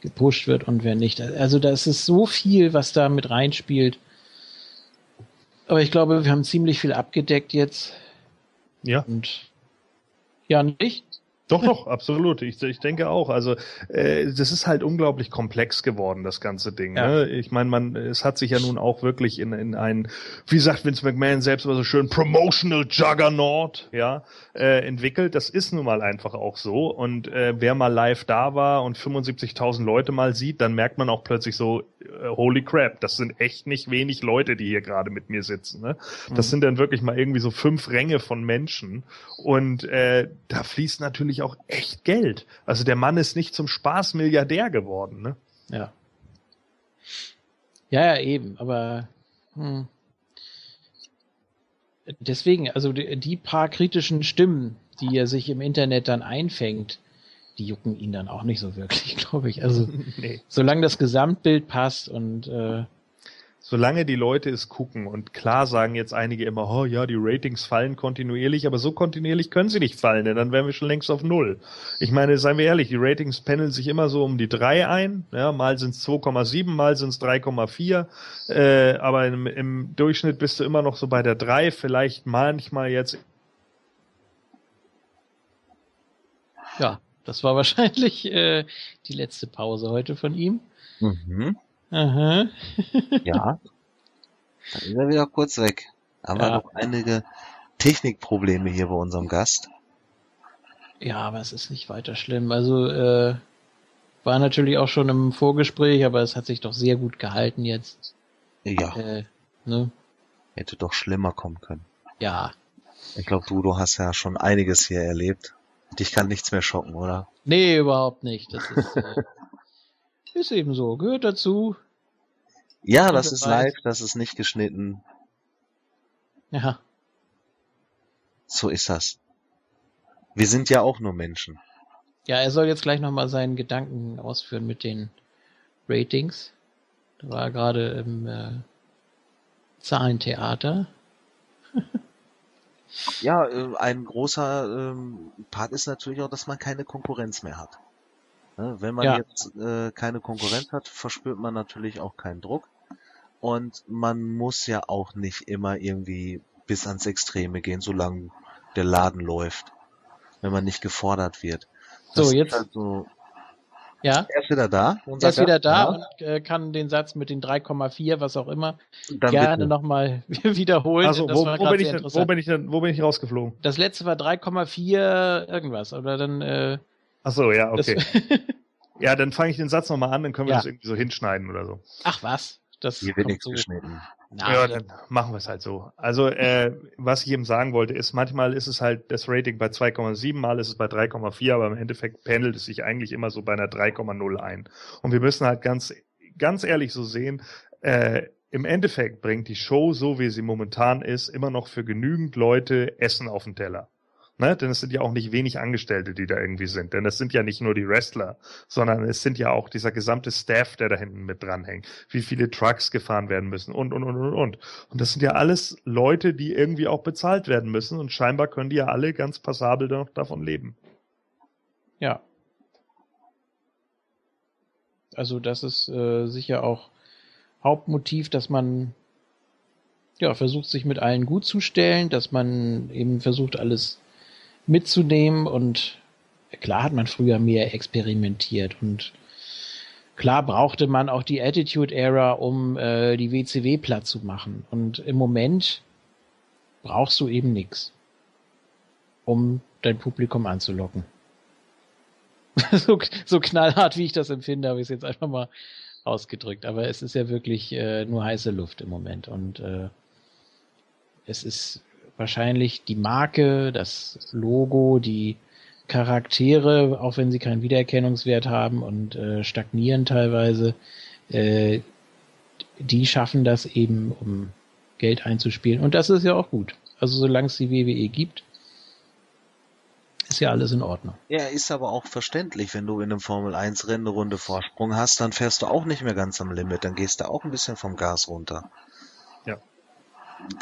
gepusht wird und wer nicht. Also da ist es so viel, was da mit reinspielt. Aber ich glaube, wir haben ziemlich viel abgedeckt jetzt. Ja. Und ja, nicht? Doch, doch, absolut. Ich, ich denke auch. Also äh, das ist halt unglaublich komplex geworden, das ganze Ding. Ja. Ne? Ich meine, man, es hat sich ja nun auch wirklich in, in ein, wie sagt Vince McMahon selbst war so schön, Promotional Juggernaut, ja, äh, entwickelt. Das ist nun mal einfach auch so. Und äh, wer mal live da war und 75.000 Leute mal sieht, dann merkt man auch plötzlich so, äh, holy crap, das sind echt nicht wenig Leute, die hier gerade mit mir sitzen. Ne? Das mhm. sind dann wirklich mal irgendwie so fünf Ränge von Menschen. Und äh, da fließt natürlich auch echt Geld. Also der Mann ist nicht zum Spaß Milliardär geworden, ne? Ja. Ja, ja, eben, aber hm. deswegen, also die, die paar kritischen Stimmen, die er sich im Internet dann einfängt, die jucken ihn dann auch nicht so wirklich, glaube ich. Also nee. solange das Gesamtbild passt und äh, solange die Leute es gucken und klar sagen jetzt einige immer, oh ja, die Ratings fallen kontinuierlich, aber so kontinuierlich können sie nicht fallen, denn dann wären wir schon längst auf Null. Ich meine, seien wir ehrlich, die Ratings pendeln sich immer so um die drei ein, ja, mal sind es 2,7, mal sind es 3,4, äh, aber im, im Durchschnitt bist du immer noch so bei der drei, vielleicht manchmal jetzt. Ja, das war wahrscheinlich äh, die letzte Pause heute von ihm. Mhm. Aha. ja. Dann ist er wieder kurz weg. Haben ja. wir noch einige Technikprobleme hier bei unserem Gast. Ja, aber es ist nicht weiter schlimm. Also äh, war natürlich auch schon im Vorgespräch, aber es hat sich doch sehr gut gehalten jetzt. Ja. Äh, ne? Hätte doch schlimmer kommen können. Ja. Ich glaube, du, du hast ja schon einiges hier erlebt. Dich kann nichts mehr schocken, oder? Nee, überhaupt nicht. Das ist, äh, Ist eben so, gehört dazu. Ja, das ist live, das ist nicht geschnitten. Ja. So ist das. Wir sind ja auch nur Menschen. Ja, er soll jetzt gleich nochmal seinen Gedanken ausführen mit den Ratings. Da war er gerade im äh, Zahlentheater. ja, äh, ein großer ähm, Part ist natürlich auch, dass man keine Konkurrenz mehr hat. Ne? Wenn man ja. jetzt äh, keine Konkurrenz hat, verspürt man natürlich auch keinen Druck. Und man muss ja auch nicht immer irgendwie bis ans Extreme gehen, solange der Laden läuft. Wenn man nicht gefordert wird. Das so, jetzt. Halt so, ja. Er ist wieder da. Er ist wieder da ja. und äh, kann den Satz mit den 3,4, was auch immer, Dann gerne nochmal wiederholen. Also, wo, wo, bin ich denn, wo bin ich denn, wo bin ich rausgeflogen? Das letzte war 3,4 irgendwas, oder dann, äh, Ach so, ja, okay. ja, dann fange ich den Satz nochmal an, dann können wir ja. das irgendwie so hinschneiden oder so. Ach was? Das Hier wird nichts so. geschnitten. Nein. Ja, dann machen wir es halt so. Also, äh, was ich eben sagen wollte, ist, manchmal ist es halt das Rating bei 2,7, mal ist es bei 3,4, aber im Endeffekt pendelt es sich eigentlich immer so bei einer 3,0 ein. Und wir müssen halt ganz, ganz ehrlich so sehen, äh, im Endeffekt bringt die Show, so wie sie momentan ist, immer noch für genügend Leute Essen auf den Teller. Ne? Denn es sind ja auch nicht wenig Angestellte, die da irgendwie sind. Denn es sind ja nicht nur die Wrestler, sondern es sind ja auch dieser gesamte Staff, der da hinten mit dranhängt. Wie viele Trucks gefahren werden müssen und, und, und, und, und. Und das sind ja alles Leute, die irgendwie auch bezahlt werden müssen. Und scheinbar können die ja alle ganz passabel noch davon leben. Ja. Also das ist äh, sicher auch Hauptmotiv, dass man ja versucht, sich mit allen gut zu stellen, dass man eben versucht, alles mitzunehmen und klar hat man früher mehr experimentiert und klar brauchte man auch die Attitude Era, um äh, die WCW platt zu machen. Und im Moment brauchst du eben nichts, um dein Publikum anzulocken. so, so knallhart, wie ich das empfinde, habe ich es jetzt einfach mal ausgedrückt. Aber es ist ja wirklich äh, nur heiße Luft im Moment. Und äh, es ist wahrscheinlich die Marke, das Logo, die Charaktere, auch wenn sie keinen Wiedererkennungswert haben und äh, stagnieren teilweise, äh, die schaffen das eben, um Geld einzuspielen. Und das ist ja auch gut. Also solange es die WWE gibt, ist ja alles in Ordnung. Ja, ist aber auch verständlich, wenn du in einem Formel 1 Rennen eine Runde Vorsprung hast, dann fährst du auch nicht mehr ganz am Limit, dann gehst du auch ein bisschen vom Gas runter.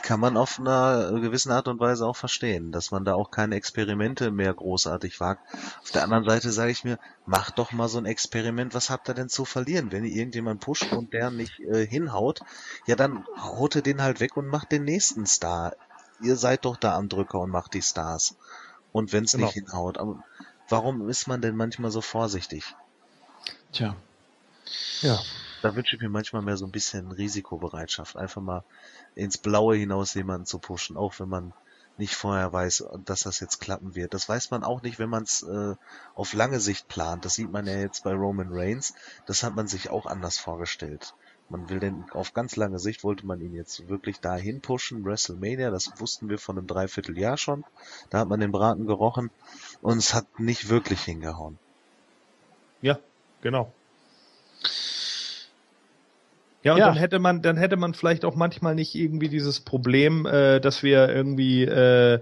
Kann man auf einer gewissen Art und Weise auch verstehen, dass man da auch keine Experimente mehr großartig wagt. Auf der anderen Seite sage ich mir, mach doch mal so ein Experiment, was habt ihr denn zu verlieren? Wenn ihr irgendjemand pusht und der nicht äh, hinhaut, ja dann haut ihr den halt weg und macht den nächsten Star. Ihr seid doch da am Drücker und macht die Stars. Und wenn es Genau. nicht hinhaut, aber warum ist man denn manchmal so vorsichtig? Tja. Ja. Da wünsche ich mir manchmal mehr so ein bisschen Risikobereitschaft, einfach mal ins Blaue hinaus jemanden zu pushen, auch wenn man nicht vorher weiß, dass das jetzt klappen wird. Das weiß man auch nicht, wenn man es äh, auf lange Sicht plant. Das sieht man ja jetzt bei Roman Reigns. Das hat man sich auch anders vorgestellt. Man will den auf ganz lange Sicht wollte man ihn jetzt wirklich dahin pushen. WrestleMania, das wussten wir von einem Dreivierteljahr schon. Da hat man den Braten gerochen und es hat nicht wirklich hingehauen. Ja, genau. Ja, und Ja. dann hätte man, dann hätte man vielleicht auch manchmal nicht irgendwie dieses Problem, äh, dass wir irgendwie äh,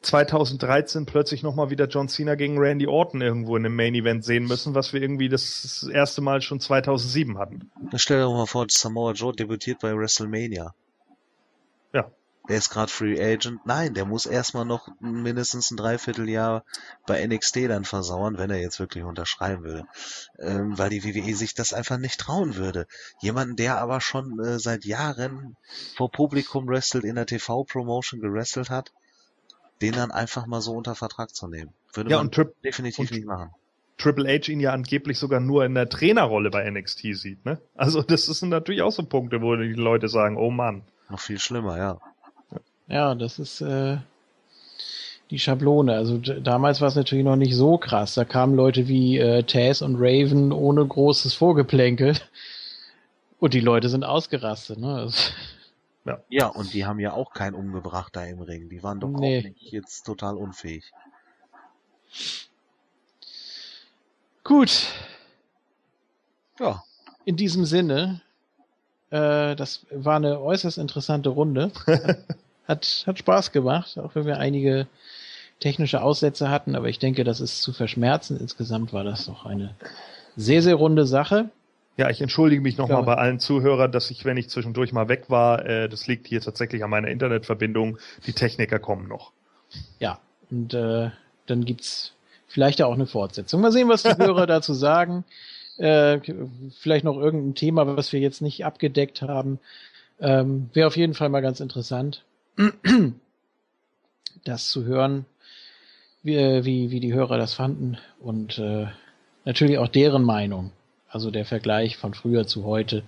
2013 plötzlich nochmal wieder John Cena gegen Randy Orton irgendwo in einem Main Event sehen müssen, was wir irgendwie das erste Mal schon 2007 hatten. Stell dir mal vor, Samoa Joe debütiert bei WrestleMania. Ja. Der ist gerade Free Agent. Nein, der muss erstmal noch mindestens ein Dreivierteljahr bei NXT dann versauern, wenn er jetzt wirklich unterschreiben würde. Ähm, weil die WWE sich das einfach nicht trauen würde. Jemanden, der aber schon äh, seit Jahren vor Publikum wrestelt, in der TV-Promotion gewrestelt hat, den dann einfach mal so unter Vertrag zu nehmen. Würde Ja, man definitiv und- nicht machen. Triple H ihn ja angeblich sogar nur in der Trainerrolle bei NXT sieht, ne? Also das sind natürlich auch so Punkte, wo die Leute sagen, oh Mann. Noch viel schlimmer, ja. Ja, das ist äh, die Schablone. Also damals war es natürlich noch nicht so krass. Da kamen Leute wie äh, Taz und Raven ohne großes Vorgeplänkel. Und die Leute sind ausgerastet. Ne? Das, Ja, und die haben ja auch keinen umgebracht da im Ring. Die waren doch Nee. auch nicht jetzt total unfähig. gut, Ja. in diesem Sinne, äh, das war eine äußerst interessante Runde. Hat, hat Spaß gemacht, auch wenn wir einige technische Aussätze hatten, aber ich denke, das ist zu verschmerzen. Insgesamt war das doch eine sehr, sehr runde Sache. Ja, ich entschuldige mich nochmal bei allen Zuhörern, dass ich, wenn ich zwischendurch mal weg war, äh, das liegt hier tatsächlich an meiner Internetverbindung. Die Techniker kommen noch. Ja, und äh, dann gibt's vielleicht auch eine Fortsetzung. Mal sehen, was die Hörer dazu sagen. Äh, vielleicht noch irgendein Thema, was wir jetzt nicht abgedeckt haben. Ähm, Wäre auf jeden Fall mal ganz interessant, das zu hören, wie, wie, wie die Hörer das fanden und äh, natürlich auch deren Meinung. Also der Vergleich von früher zu heute.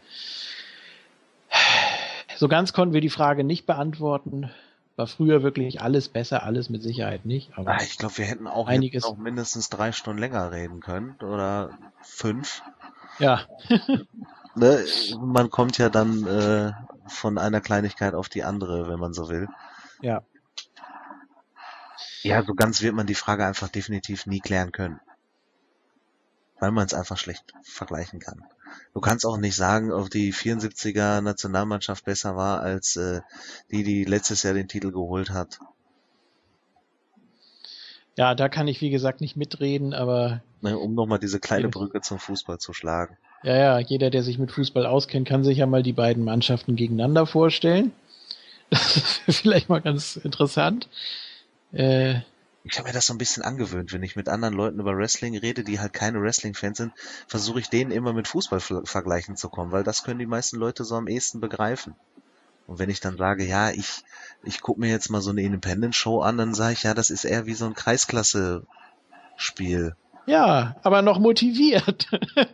So ganz konnten wir die Frage nicht beantworten. War früher wirklich alles besser, alles mit Sicherheit nicht. Aber Ah, ich glaube, wir hätten auch Einiges. noch mindestens drei Stunden länger reden können. Oder fünf. ja, Ne? Man kommt ja dann äh, von einer Kleinigkeit auf die andere, wenn man so will. ja. Ja, so ganz wird man die Frage einfach definitiv nie klären können. Weil man es einfach schlecht vergleichen kann. Du kannst auch nicht sagen, ob die 74er Nationalmannschaft besser war als äh, die, die letztes Jahr den Titel geholt hat. Ja, da kann ich wie gesagt nicht mitreden, aber Ne, um nochmal diese kleine. Brücke zum Fußball zu schlagen. Ja, ja, jeder, der sich mit Fußball auskennt, kann sich ja mal die beiden Mannschaften gegeneinander vorstellen. Das ist vielleicht mal ganz interessant. Äh, Ich habe mir das so ein bisschen angewöhnt, wenn ich mit anderen Leuten über Wrestling rede, die halt keine Wrestling-Fans sind, versuche ich denen immer mit Fußball ver- vergleichen zu kommen, weil das können die meisten Leute so am ehesten begreifen. Und wenn ich dann sage, ja, ich, ich gucke mir jetzt mal so eine Independent-Show an, dann sage ich, ja, das ist eher wie so ein Kreisklasse-Spiel. Ja, aber noch motiviert.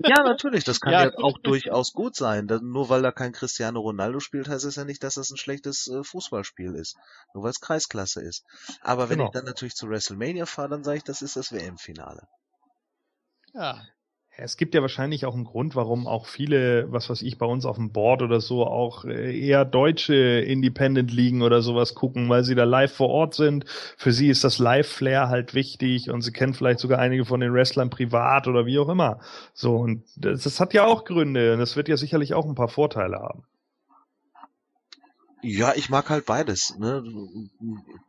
Ja, natürlich, das kann Ja. ja, auch durchaus gut sein. Nur weil da kein Cristiano Ronaldo spielt, heißt es ja nicht, dass das ein schlechtes äh, Fußballspiel ist. Nur weil es Kreisklasse ist. Aber wenn Genau. ich dann natürlich zu WrestleMania fahre, dann sage ich, das ist das WM-Finale. Ja. Es gibt ja wahrscheinlich auch einen Grund, warum auch viele, was weiß ich, bei uns auf dem Board oder so auch äh, eher deutsche Independent-Ligen oder sowas gucken, weil sie da live vor Ort sind. Für sie ist das Live-Flair halt wichtig und sie kennen vielleicht sogar einige von den Wrestlern privat oder wie auch immer. So, und das, das hat ja auch Gründe und das wird ja sicherlich auch ein paar Vorteile haben. Ja, ich mag halt beides. Ne?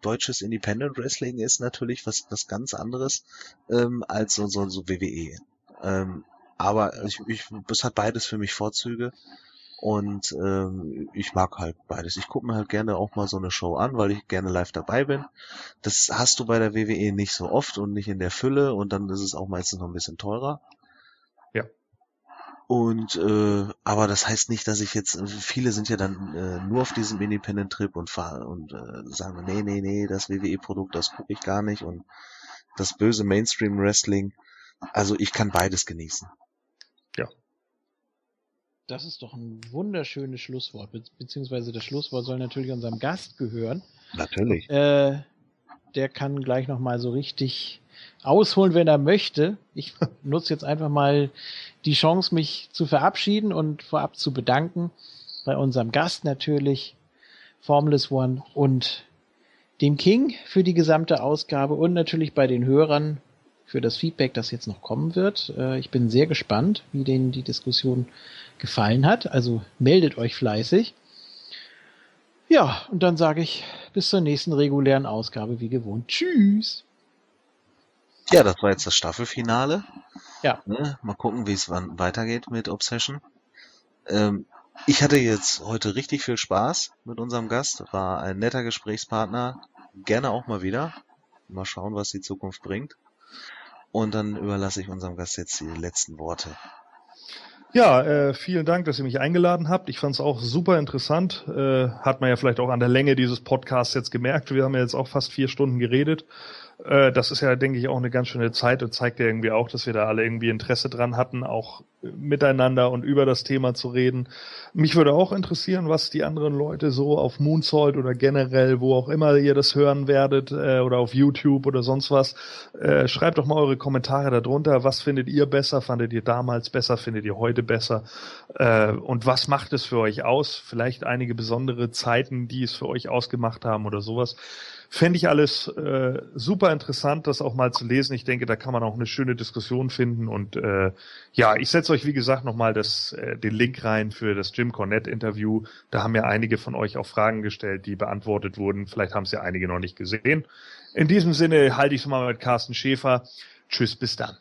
Deutsches Independent Wrestling ist natürlich was, was ganz anderes ähm, als so, so, so WWE. Ähm, aber ich, ich, es hat beides für mich Vorzüge und ähm, ich mag halt beides. Ich gucke mir halt gerne auch mal so eine Show an, weil ich gerne live dabei bin. Das hast du bei der WWE nicht so oft und nicht in der Fülle und dann ist es auch meistens noch ein bisschen teurer. Ja. Und äh, aber das heißt nicht, dass ich jetzt viele sind ja dann äh, nur auf diesem Independent Trip und fahren und äh, sagen nee nee nee das WWE Produkt das gucke ich gar nicht und das böse Mainstream Wrestling. Also ich kann beides genießen. Das ist doch ein wunderschönes Schlusswort. Be beziehungsweise das Schlusswort soll natürlich unserem Gast gehören. Natürlich. Äh, der kann gleich nochmal so richtig ausholen, wenn er möchte. Ich nutze jetzt einfach mal die Chance, mich zu verabschieden und vorab zu bedanken bei unserem Gast natürlich, Formless One und dem King für die gesamte Ausgabe und natürlich bei den Hörern für das Feedback, das jetzt noch kommen wird. Äh, ich bin sehr gespannt, wie denen die Diskussion gefallen hat. Also meldet euch fleißig. Ja, und dann sage ich bis zur nächsten regulären Ausgabe wie gewohnt. Tschüss. Ja, das war jetzt das Staffelfinale. Ja. Ne? Mal gucken, wie es weitergeht mit Obsession. Ähm, ich hatte jetzt heute richtig viel Spaß mit unserem Gast. War ein netter Gesprächspartner. Gerne auch mal wieder. Mal schauen, was die Zukunft bringt. Und dann überlasse ich unserem Gast jetzt die letzten Worte. Ja, äh, vielen Dank, dass ihr mich eingeladen habt. Ich fand es auch super interessant. Äh, hat man ja vielleicht auch an der Länge dieses Podcasts jetzt gemerkt. Wir haben ja jetzt auch fast vier Stunden geredet. Äh, das ist ja, denke ich, auch eine ganz schöne Zeit und zeigt ja irgendwie auch, dass wir da alle irgendwie Interesse dran hatten, auch miteinander und über das Thema zu reden. Mich würde auch interessieren, was die anderen Leute so auf Moonsault oder generell, wo auch immer ihr das hören werdet, äh, oder auf YouTube oder sonst was. Äh, schreibt doch mal eure Kommentare darunter. Was findet ihr besser? Fandet ihr damals besser? Findet ihr heute besser? Äh, und was macht es für euch aus? Vielleicht einige besondere Zeiten, die es für euch ausgemacht haben oder sowas. Fände ich alles äh, super interessant, das auch mal zu lesen. Ich denke, da kann man auch eine schöne Diskussion finden. Und äh, ja, ich setze euch, wie gesagt, nochmal äh, den Link rein für das Jim Cornette-Interview. Da haben ja einige von euch auch Fragen gestellt, die beantwortet wurden. Vielleicht haben es ja einige noch nicht gesehen. In diesem Sinne halte ich es mal mit Carsten Schäfer. Tschüss, bis dann.